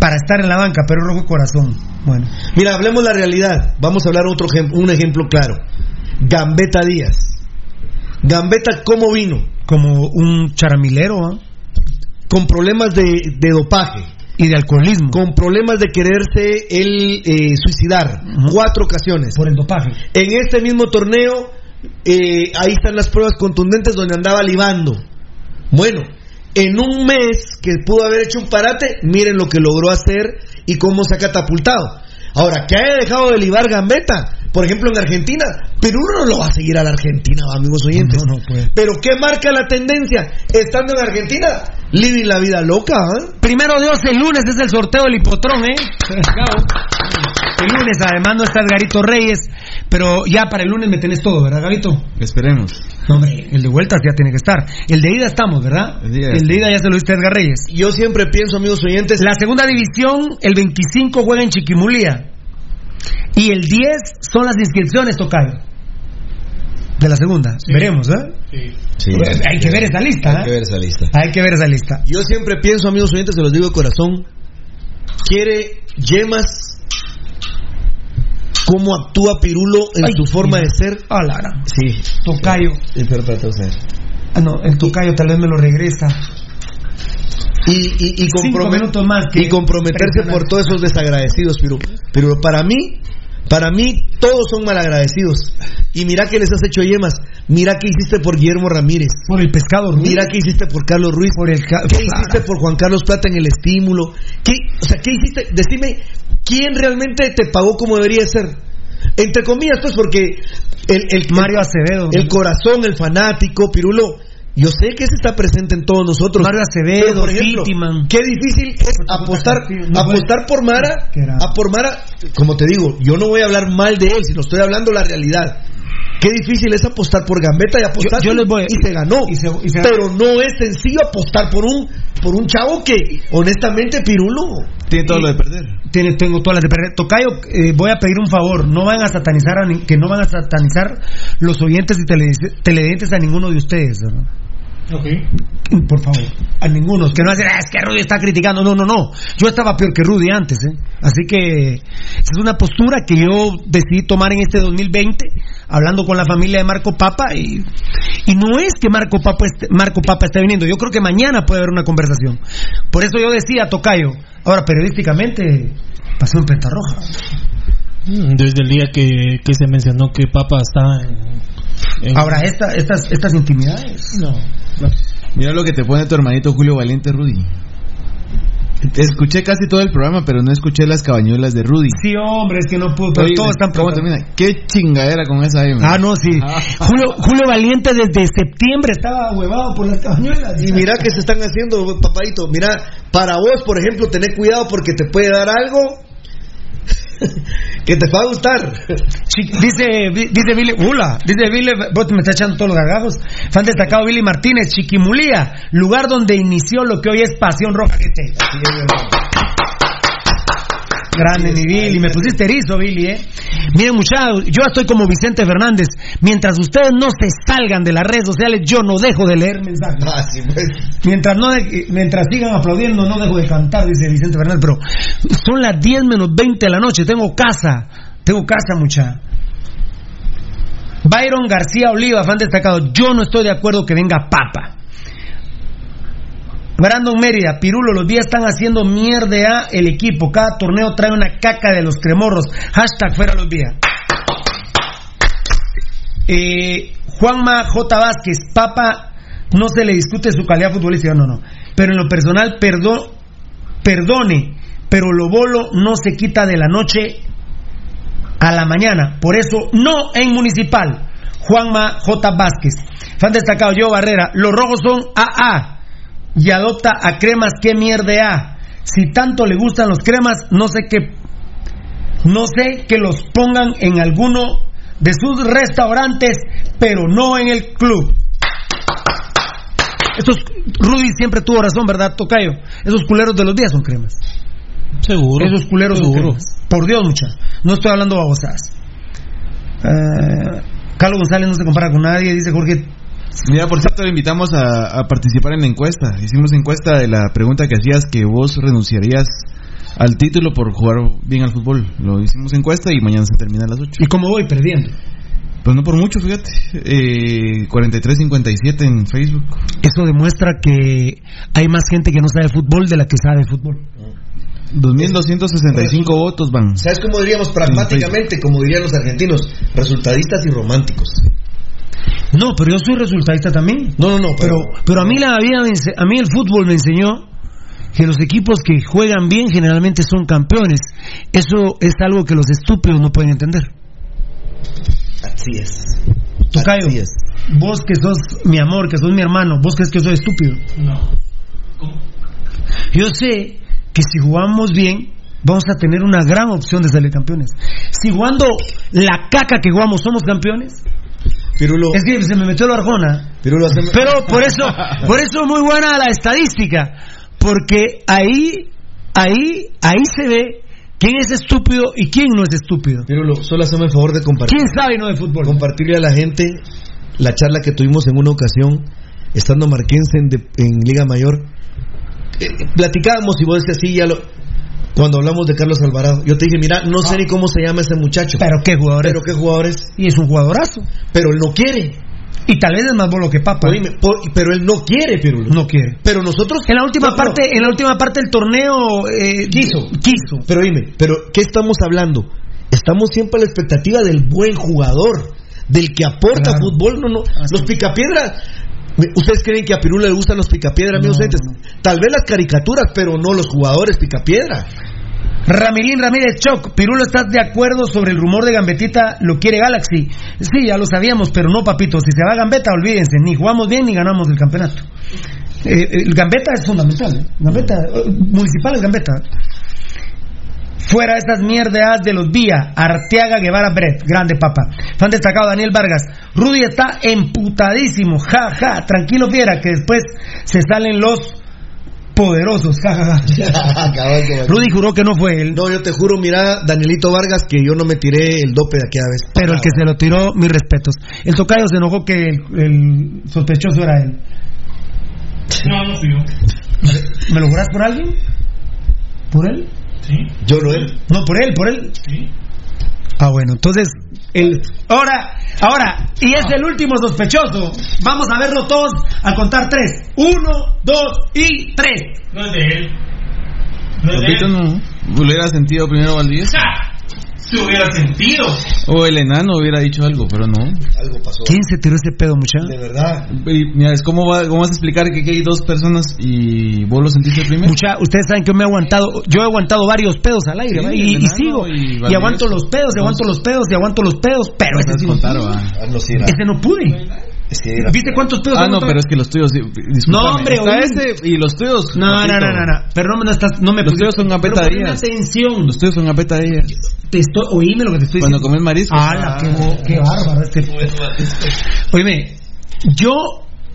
Para estar en la banca, pero Rojo de Corazón. Bueno. Mira, hablemos la realidad. Vamos a hablar otro ejemplo, un ejemplo claro. Gambetta Díaz. Gambetta, ¿cómo vino? Como un charamilero, ¿ah? Con problemas de, de dopaje, Y de alcoholismo. con problemas de quererse él eh, suicidar. Cuatro ocasiones. Por el dopaje. En este mismo torneo, eh, ahí están las pruebas contundentes donde andaba libando. Bueno, en un mes que pudo haber hecho un parate, miren lo que logró hacer y cómo se ha catapultado. Ahora, que haya dejado de libar Gambetta, por ejemplo en Argentina, pero uno no lo va a seguir a la Argentina, amigos oyentes. No, no puede. Pero ¿qué marca la tendencia? Estando en Argentina, living la vida loca, ¿ah? Primero Dios, el lunes es el sorteo del hipotrón, ¿eh? El lunes, además, no está Edgarito Reyes. Pero ya para el lunes me tenés todo, ¿verdad, Gabito? Esperemos. No, hombre, el de vueltas ya tiene que estar. El de ida estamos, ¿verdad? El de ida El de ida ya se lo diste a Edgar Reyes. Yo siempre pienso, amigos oyentes, La segunda división, el 25 juega en Chiquimulía. Y el 10 son las inscripciones, Tocayo. De la segunda. Veremos, ¿eh? Sí, Hay que ver esa lista, hay que ¿eh? ver esa lista. Hay que ver esa lista. Yo siempre pienso, amigos oyentes, se los digo de corazón, quiere yemas cómo actúa Pirulo en Ay, su forma mira. de ser. Ah, la gran. Sí. Tocayo. Pero para todos, Ah, no, el Tocayo tal vez me lo regresa. Y, y, y, compromet- más y comprometerse por todos esos desagradecidos, Pirulo. Pero para mí, para mí, todos son malagradecidos. Y mira que les has hecho yemas. Mira que hiciste por Guillermo Ramírez. Por el pescado Ruiz. Mira que hiciste por Carlos Ruiz. Por el ca- ¿Qué hiciste por Juan Carlos Plata en el estímulo? ¿Qué, o sea, ¿qué hiciste? Decime, ¿quién realmente te pagó como debería ser? Entre comillas, pues, porque el, el, Mario Acevedo. el corazón, el fanático, Pirulo, yo sé que ese está presente en todos nosotros. Mario Acevedo, Pero, por ejemplo, Fittiman. qué difícil es apostar, apostar por Mara, a por Mara, como te digo, yo no voy a hablar mal de él, sino estoy hablando la realidad. Qué difícil es apostar por Gambetta y apostar Yo- yo les voy- y se ganó. y se- y se- pero no es sencillo apostar por un por un chavo que honestamente Pirulo Tiene todo lo de perder. Tiene- tengo todas las de perder. Tocayo, eh, voy a pedir un favor. No van a satanizar, a ni- que no van a satanizar los oyentes y televidentes a ninguno de ustedes. ¿Verdad? Por favor, a ninguno. Que no hacen, "Ah, es que Rudy está criticando. No, no, no. Yo estaba peor que Rudy antes. ¿eh? Así que es una postura que yo decidí tomar en este 2020, hablando con la familia de Marco Papa. Y, y no es que Marco Papa, Marco Papa esté viniendo. Yo creo que mañana puede haber una conversación. Por eso yo decía, Tocayo, ahora periodísticamente pasó en Pentarroja. Desde el día que, que se mencionó que Papa está en... en- Ahora, esta, estas, estas intimidades. No. Mira lo que te pone tu hermanito Julio Valiente, Rudy. Escuché casi todo el programa, pero no escuché las cabañuelas de Rudy. Sí, hombre, es que no pudo, pero Oye, todos están ¿Cómo termina? Qué chingadera con esa M. Ah, no, sí. Ah. Julio, Julio Valiente desde septiembre estaba huevado por las cabañuelas. y mira que se están haciendo papadito mira para vos por ejemplo tener cuidado porque te puede dar algo que te va a gustar dice, dice Billy, hola, dice Billy, vos me estás echando todos los gargajos. Fan destacado Billy Martínez, Chiquimulía, lugar donde inició lo que hoy es Pasión Roja. ¿Qué te- Grande mi Billy, me pusiste erizo, Billy, eh. Miren, muchachos, yo estoy como Vicente Fernández. Mientras ustedes no se salgan de las redes sociales, yo no dejo de leer mensajes. Ah, sí, pues. Mientras no de- mientras sigan aplaudiendo, no dejo de cantar, dice Vicente Fernández. Pero son las 10 menos 20 de la noche. Tengo casa. Tengo casa, mucha. Byron García Oliva, fan destacado. Yo no estoy de acuerdo que venga Papa. Brandon Mérida, Pirulo, los días están haciendo mierda el equipo. Cada torneo trae una caca de los cremorros. Hashtag fuera los días. Eh, Juanma J. Vázquez, Papa, no se le discute su calidad futbolística, no, no. Pero en lo personal, perdone, pero lo bolo no se quita de la noche a la mañana. Por eso, no en municipal. Juanma J. Vázquez. Fan destacado, yo Barrera. Los rojos son AA. Y adopta a cremas, qué mierda A. si tanto le gustan los cremas, no sé qué, no sé que los pongan en alguno de sus restaurantes, pero no en el club. Estos, Rudy siempre tuvo razón, ¿verdad, Tocayo? Esos culeros de los días son cremas. Seguro. Esos culeros son cremas. Por Dios, mucha. No estoy hablando babosadas. Eh, Carlos González no se compara con nadie, dice Jorge. Mira, por cierto, le invitamos a, a participar en la encuesta. Hicimos encuesta de la pregunta que hacías que vos renunciarías al título por jugar bien al fútbol. Lo hicimos encuesta y mañana se termina a las 8. ¿Y cómo voy perdiendo? Pues no por mucho, fíjate. Eh, 43-57 en Facebook. Eso demuestra que hay más gente que no sabe fútbol de la que sabe fútbol. 2.265 votos van. ¿Sabes cómo diríamos pragmáticamente? Como dirían los argentinos, resultadistas y románticos. No, pero yo soy resultadista también. No, no, no, Pero, pero, pero a mí la vida, a mí el fútbol me enseñó que los equipos que juegan bien generalmente son campeones. Eso es algo que los estúpidos no pueden entender. así es. Tocayo, Así es. vos que sos mi amor, que sos mi hermano, vos crees que soy estúpido. No. Yo sé que si jugamos bien, vamos a tener una gran opción de salir campeones. Si jugando la caca que jugamos somos campeones, Pirulo, es que se me metió la arjona. Pirulo, haceme- Pero por eso, por eso muy buena la estadística, porque ahí, ahí, ahí se ve quién es estúpido y quién no es estúpido. Pirulo, solo haceme el favor de compartir. ¿Quién sabe no de fútbol? compartirle a la gente la charla que tuvimos en una ocasión, estando Marquense en, de- en Liga Mayor. Eh, platicábamos y vos decías así, ya lo, cuando hablamos de Carlos Alvarado. Yo te dije, mira, no sé ni cómo se llama ese muchacho. Pero qué jugadores. Pero qué jugadores. Y es un jugadorazo. Pero él no quiere. Y tal vez es más bolo que Papa. Oíme, por- pero él no quiere, Pirulo. No quiere. Pero nosotros. En la última No, no. parte, en la última parte del torneo eh, Quiso. quiso. Pero dime, pero ¿qué estamos hablando? Estamos siempre a la expectativa del buen jugador, del que aporta Claro. fútbol, no, no. Así. Los picapiedras. ¿Ustedes creen que a Pirula le gustan los picapiedras, amigos No, oyentes? no, Tal vez las caricaturas, pero no los jugadores picapiedra. Ramirín Ramírez Choc, Pirulo, ¿estás de acuerdo sobre el rumor de Gambetita lo quiere Galaxy? Sí, ya lo sabíamos, pero no, papito. Si se va Gambetta, olvídense, ni jugamos bien ni ganamos el campeonato. Eh, el Gambetta es fundamental. ¿eh? Gambetta, eh, municipal es Gambetta. Fuera esas mierdas de los Vía, Arteaga Guevara Brett, grande papa. Fan destacado Daniel Vargas. Rudy está emputadísimo, ja, ja. Tranquilo, fiera, que después se salen los poderosos, ja, ja, ja. Rudy juró que no fue él. No, yo te juro, mira, Danielito Vargas, que yo no me tiré el dope de aquella vez. Pero el que se lo tiró, mis respetos. El tocayo se enojó que el, el sospechoso era él. No, no fui yo. ¿Me lo jurás por alguien? ¿Por él? Sí, Yo no él. No, por él, por él. sí. Ah, bueno, entonces, el, ahora, ahora, y es el último sospechoso. Vamos a verlo todos al contar tres. Uno, dos y tres. No es de él. No es de él. no. Hubiera sentido primero Valdés. Hubiera sentido. O el enano hubiera dicho algo, pero no. Algo pasó. ¿Quién se tiró ese pedo, muchacho? De verdad. Y, mira, es como, va- cómo vas a explicar que aquí hay dos personas y vos lo sentiste primero. Mucha, ustedes saben que me he aguantado, yo he aguantado varios pedos al aire, Sí, y, y sigo, y y, aguanto los pedos, y aguanto los pedos, y aguanto los pedos, pero ese sí contar, no. Ese no pude. ¿Viste cuántos pedos Ah, no, pero es que los tuyos. No, hombre, Está ese y los tuyos. No, no, no, no, no, pero no me, estás, no me Los tuyos son ponme atención, Los tuyos son apetadillas. te estoy, oíme lo que te estoy Cuando diciendo. comes mariscos. ¡Hala, qué, bárbaro este! Oíme, yo,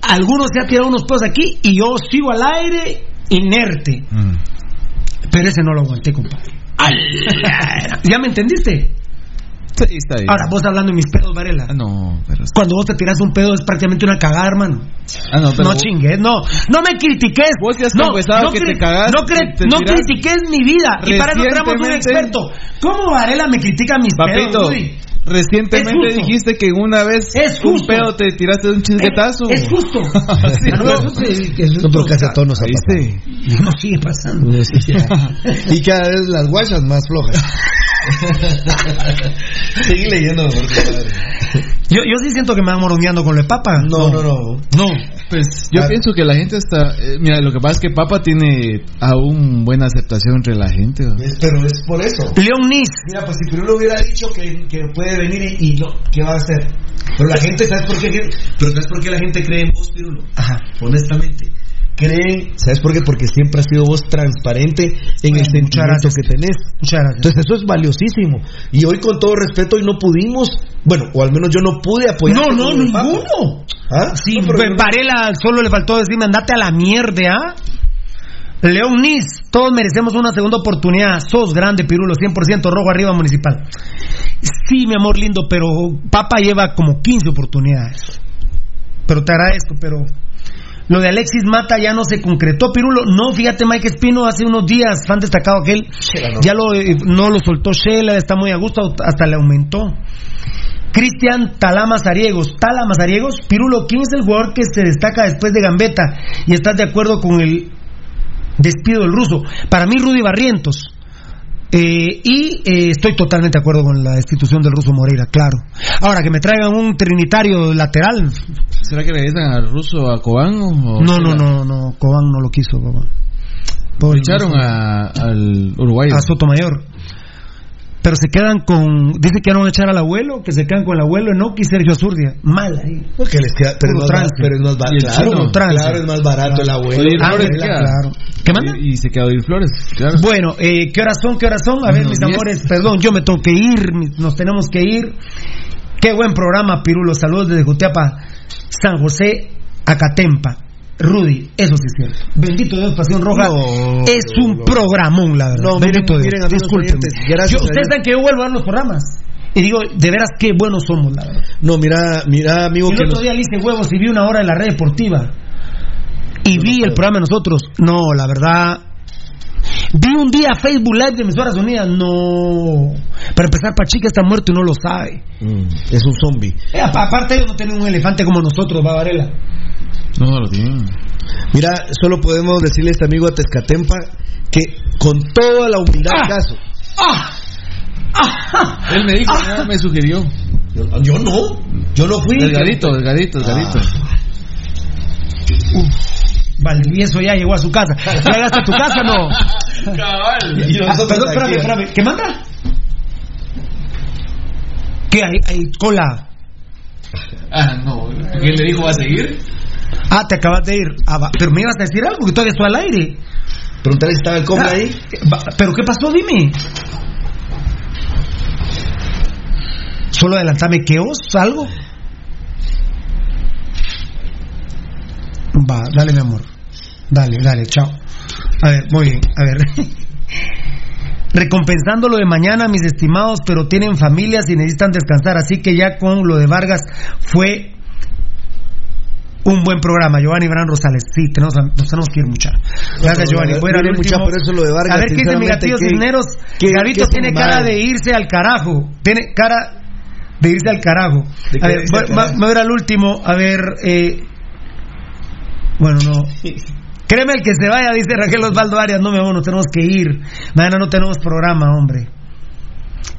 algunos se ha tirado unos pedos aquí y yo sigo al aire inerte, Mm. pero ese no lo aguanté, compadre. ¿Ya me entendiste? Sí, está bien. Ahora, vos hablando de mis pedos, Varela. Ah, no, pero. Cuando vos te tiras un pedo es prácticamente una cagada, hermano. Ah, no, pero. no chingues, no, no me critiques. Vos ya has no, que te cagás, No, cre- te no critiques mi vida. Y para eso tenemos un experto. ¿Cómo Varela me critica mis Papito, pedos? Recientemente dijiste que una vez Es un justo. pedo te tiraste de un chisguetazo. Es, es justo. Sí, No, no. No, pero es casi a todos nos ha ¿Viste? pasado. No sigue pasando. y cada vez las guachas más flojas. Seguí leyendo, por favor. Yo, yo sí siento que me van morongueando con lo de papa. No, no, no. No. Pues yo pienso que la gente está. eh, mira, lo que pasa es que Papa tiene aún buena aceptación entre la gente. Pero es por eso. León Nis. Mira, pues si Pirulo hubiera dicho que, que puede venir y, y no, ¿qué va a hacer? Pero la gente, ¿sabes por qué? Pero ¿sabes por qué la gente cree en vos, Pirulo? Ajá. Honestamente. Creen, ¿sabes por qué? Porque siempre has sido vos transparente en el Bueno, muchas sentimiento que tenés. Muchas gracias. Entonces eso es valiosísimo. Y hoy con todo respeto hoy no pudimos, bueno, o al menos yo no pude apoyar. No, no, ninguno. ¿Ah? Sí, No, pero- Varela solo le faltó decirme, andate a la mierda, ¿ah? León Nis, todos merecemos una segunda oportunidad. Sos grande, Pirulo, 100% rojo arriba municipal. Sí, mi amor lindo, pero Papa lleva como 15 oportunidades. Pero te agradezco, pero lo de Alexis Mata ya no se concretó, Pirulo. No, fíjate, Mike Espino, hace unos días, fan destacado aquel, ya lo, eh, no lo soltó Shela, está muy a gusto, hasta le aumentó. Cristian Talama Zariegos. Talama Zariegos, Pirulo, ¿quién es el jugador que se destaca después de Gambetta? Y estás de acuerdo con el despido del ruso. Para mí, Rudy Barrientos. Eh, y eh, estoy totalmente de acuerdo con la destitución del ruso Moreira, claro. Ahora, que me traigan un trinitario lateral. ¿Será que regresan al ruso a Cobán? O No, no, no, no, Cobán no lo quiso, Cobán. Pobre Echaron a- al uruguayo. a Sotomayor. Pero se quedan con. Dice que ya no van a echar al abuelo, que se quedan con el abuelo Enoki y Sergio Azurdia. Mal ahí. Porque les queda, pero, es más, trance. pero es más barato. Claro, chino, claro, trance. es más barato el abuelo. Oye, Ah, Flores, claro. ¿Qué manda? Y, y se quedó ir Flores, claro. Bueno, eh, ¿qué horas son? ¿Qué horas son? A ver, mis diez. amores, perdón, yo me tengo que ir, nos tenemos que ir. Qué buen programa, Pirulo. Saludos desde Jutiapa, San José, Acatempa. Rudy, eso sí es cierto. Bendito Dios, Pasión Roja. No, es un no. programón, la verdad. No, miren, Bendito Dios. miren, amigos Discúlpenme. oyentes, gracias ustedes Dios. saben que yo vuelvo a ver los programas. Y digo, de veras, qué buenos somos, la verdad. No, mira, mira, amigo, Y el que otro día le hice huevos y vi una hora en la red deportiva. Y vi el programa de nosotros. No, la verdad. Vi un día Facebook Live de Emisoras Unidas. No. Para empezar, Pachica está muerto y no lo sabe. Mm, es un zombie. Eh, apa- aparte, ellos no tienen un elefante como nosotros, va Varela. No, no lo tienen. Mira, solo podemos decirle a este amigo a Tezcatempa que con toda la humildad Ah. caso. ¡Ah! ¡Ah! Él me dijo, ya me sugirió. Yo, yo no, yo no fui. Delgadito, delgadito, delgadito. Valdivieso ya llegó a su casa. ¿Ya llegaste a tu casa no? Ah, nosotros perdón, espérame, espérame. ¿Qué manda? ¿Qué hay? ¿Hay cola? Ah, no. ¿Quién le dijo va a seguir? Ah, te acabas de ir. Ah, va. Pero me ibas a decir algo que todavía estoy al aire. Preguntarle si estaba el compa Ah, ahí. ¿Pero qué pasó? Dime. Solo adelantame que os algo. Va, dale mi amor. Dale, dale, chao. A ver, muy bien, a ver. Recompensando lo de mañana, mis estimados, pero tienen familias y necesitan descansar, así que ya con lo de Vargas fue un buen programa. Giovanni Bran Rosales, sí, tenemos, nos tenemos que ir mucha. Gracias, Giovanni. miren, mucha, último. por eso lo de Vargas, A ver qué dice mi gatillo Cisneros. qué- Gavito qué tiene cara de irse al carajo. Tiene cara de irse al carajo. ¿De A ver, voy- va- carajo? me voy a al último. A ver, eh, bueno, no. Créeme el que se vaya, dice Raquel Osvaldo Arias. No, mi amor, nos tenemos que ir. Mañana no tenemos programa, hombre.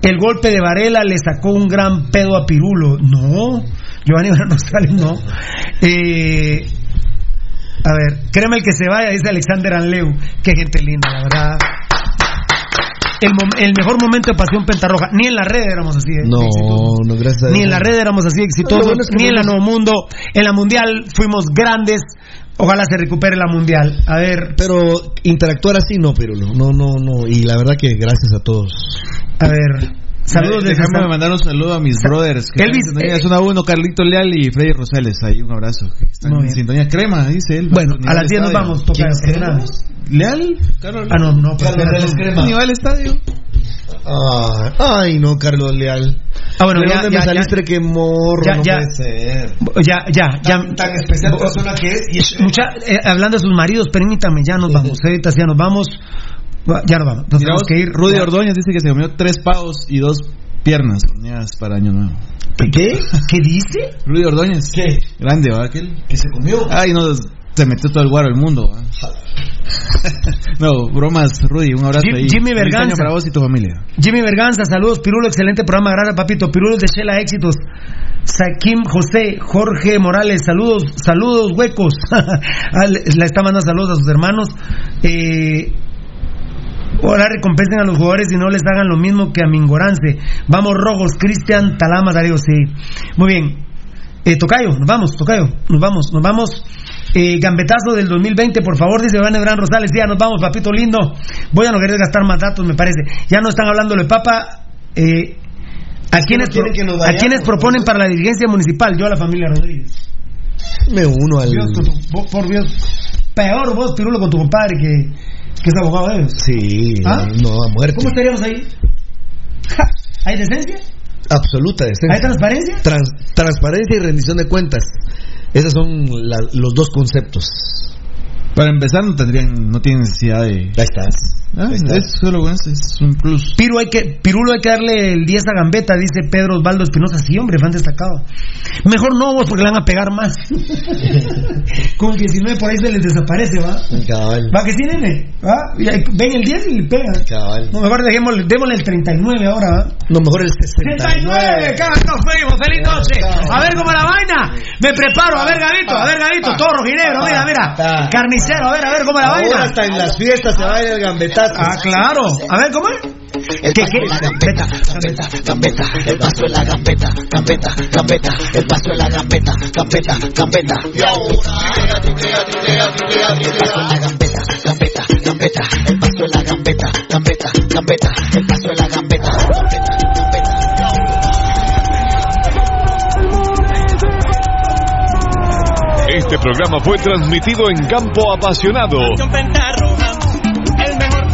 El golpe de Varela le sacó un gran pedo a Pirulo. No, Giovanni Rosales, no. Eh, a ver, créeme el que se vaya, dice Alexander Anleu. Qué gente linda, la verdad. El, mom- el mejor momento de Pasión Pentarroja. Ni en la red éramos así. de No, exitosos. no, gracias a Dios. Ni en la red éramos así exitosos, Lo bueno es que ni en la Nuevo Mundo. En la Mundial fuimos grandes. Ojalá se recupere la Mundial. A ver, Pero interactuar así no, pero no, no, no, no. Y la verdad que gracias a todos. a ver. Saludos de Déjame mandar un saludo a mis brothers. Que Elvis, sintonía. eh, zona 1, Carlito Leal y Freddy Rosales. Ahí un abrazo. que Están Muy en bien. sintonía crema, dice él. Bueno, a las al 10 nos vamos. Toca ¿Quién ¿Leal? Carlos Ah, no, no. Carlos Leal es no. crema. Ni va al estadio. Ah, ay, no, Carlos Leal. Ah, bueno, ¿De ya, dónde ya, me ya, saliste que morro? ya, no ya. puede ser. ya, ya, ya. Tan especial persona que es. Y Mucha, eh, hablando de sus maridos, permítame, ya nos vamos. Ahorita ya nos vamos. Ya nos vamos. Nos tenemos que ir. Rudy Ya. Ordóñez dice que se comió tres pavos y dos piernas horneadas para Año Nuevo. ¿Qué? ¿Qué dice? Rudy Ordóñez. ¿Qué? Grande, ¿va? Aquel. ¿Que se comió? Ay, no, se metió todo el guaro del mundo. no, bromas, Rudy, un abrazo Jim- ahí. Jimmy año para vos y tu familia. Jimmy Berganza, saludos. Pirulo, excelente programa. Gracias, papito. Pirulo de Shela, éxitos. Saquim José, Jorge Morales, saludos, saludos huecos. Ah, le le está mandando saludos a sus hermanos. Eh, Ahora recompensen a los jugadores y no les hagan lo mismo que a Mingorance. Vamos rojos, Cristian Talama Darío, sí. Muy bien. Eh, tocayo, nos vamos, Tocayo, nos vamos, nos vamos. Eh, gambetazo del 2020, por favor, dice Iván Ebrán Rosales. Ya nos vamos, papito lindo. Voy a no querer gastar más datos, me parece. Ya no están hablando de Papa. Eh, ¿A quiénes, no quieren que nos ¿A vayamos, quiénes por proponen para la dirigencia municipal? Yo a la familia Rodríguez. Me uno al. Dios, con tu- vos- por Dios. Peor vos, Pirulo, con tu compadre que, que es abogado de ellos. Sí, ¿Ah? no a muerte. ¿Cómo estaríamos ahí? Ja, ¿Hay decencia? Absoluta decencia. ¿Hay transparencia? Trans- transparencia y rendición de cuentas. Esos son la- los dos conceptos. Para empezar, no tendrían, no tienen necesidad de. Ahí estás. Ah, es solo es un plus. Piru hay que, Pirulo hay que darle el 10 a Gambetta, dice Pedro Osvaldo Espinosa. Sí, hombre, fan destacado. Mejor no vos porque le van a pegar más. Con el 19 por ahí se les desaparece, ¿va? Cabal. ¿Va que sí, nene? ¿Va? Ven el 10 y le pegan. Cabal. No, mejor dejémosle, démosle el 39 ahora, ¿va? No, mejor el 39, 69. cada nos fuimos, feliz noche. A ver cómo la vaina. Me preparo, a ver, Gavito, a ver, Gavito, todo rojinegro, mira, mira. Carnicero, a ver, a ver cómo la Ahora vaina. hasta en las fiestas se va a ir el Ah, claro. A ver, ¿cómo es? El ¿Qué, paso qué? de la gambeta, gambeta, gambeta, el paso de la gambeta, gambeta, gambeta, el paso de la gambeta, gambeta, gambeta. Y ahora, el paso de la gambeta, gambeta, gambeta, el paso de la gambeta, gambeta, gambeta, el paso de la gambeta, gambeta, gambeta. Este programa fue transmitido en Campo Apasionado.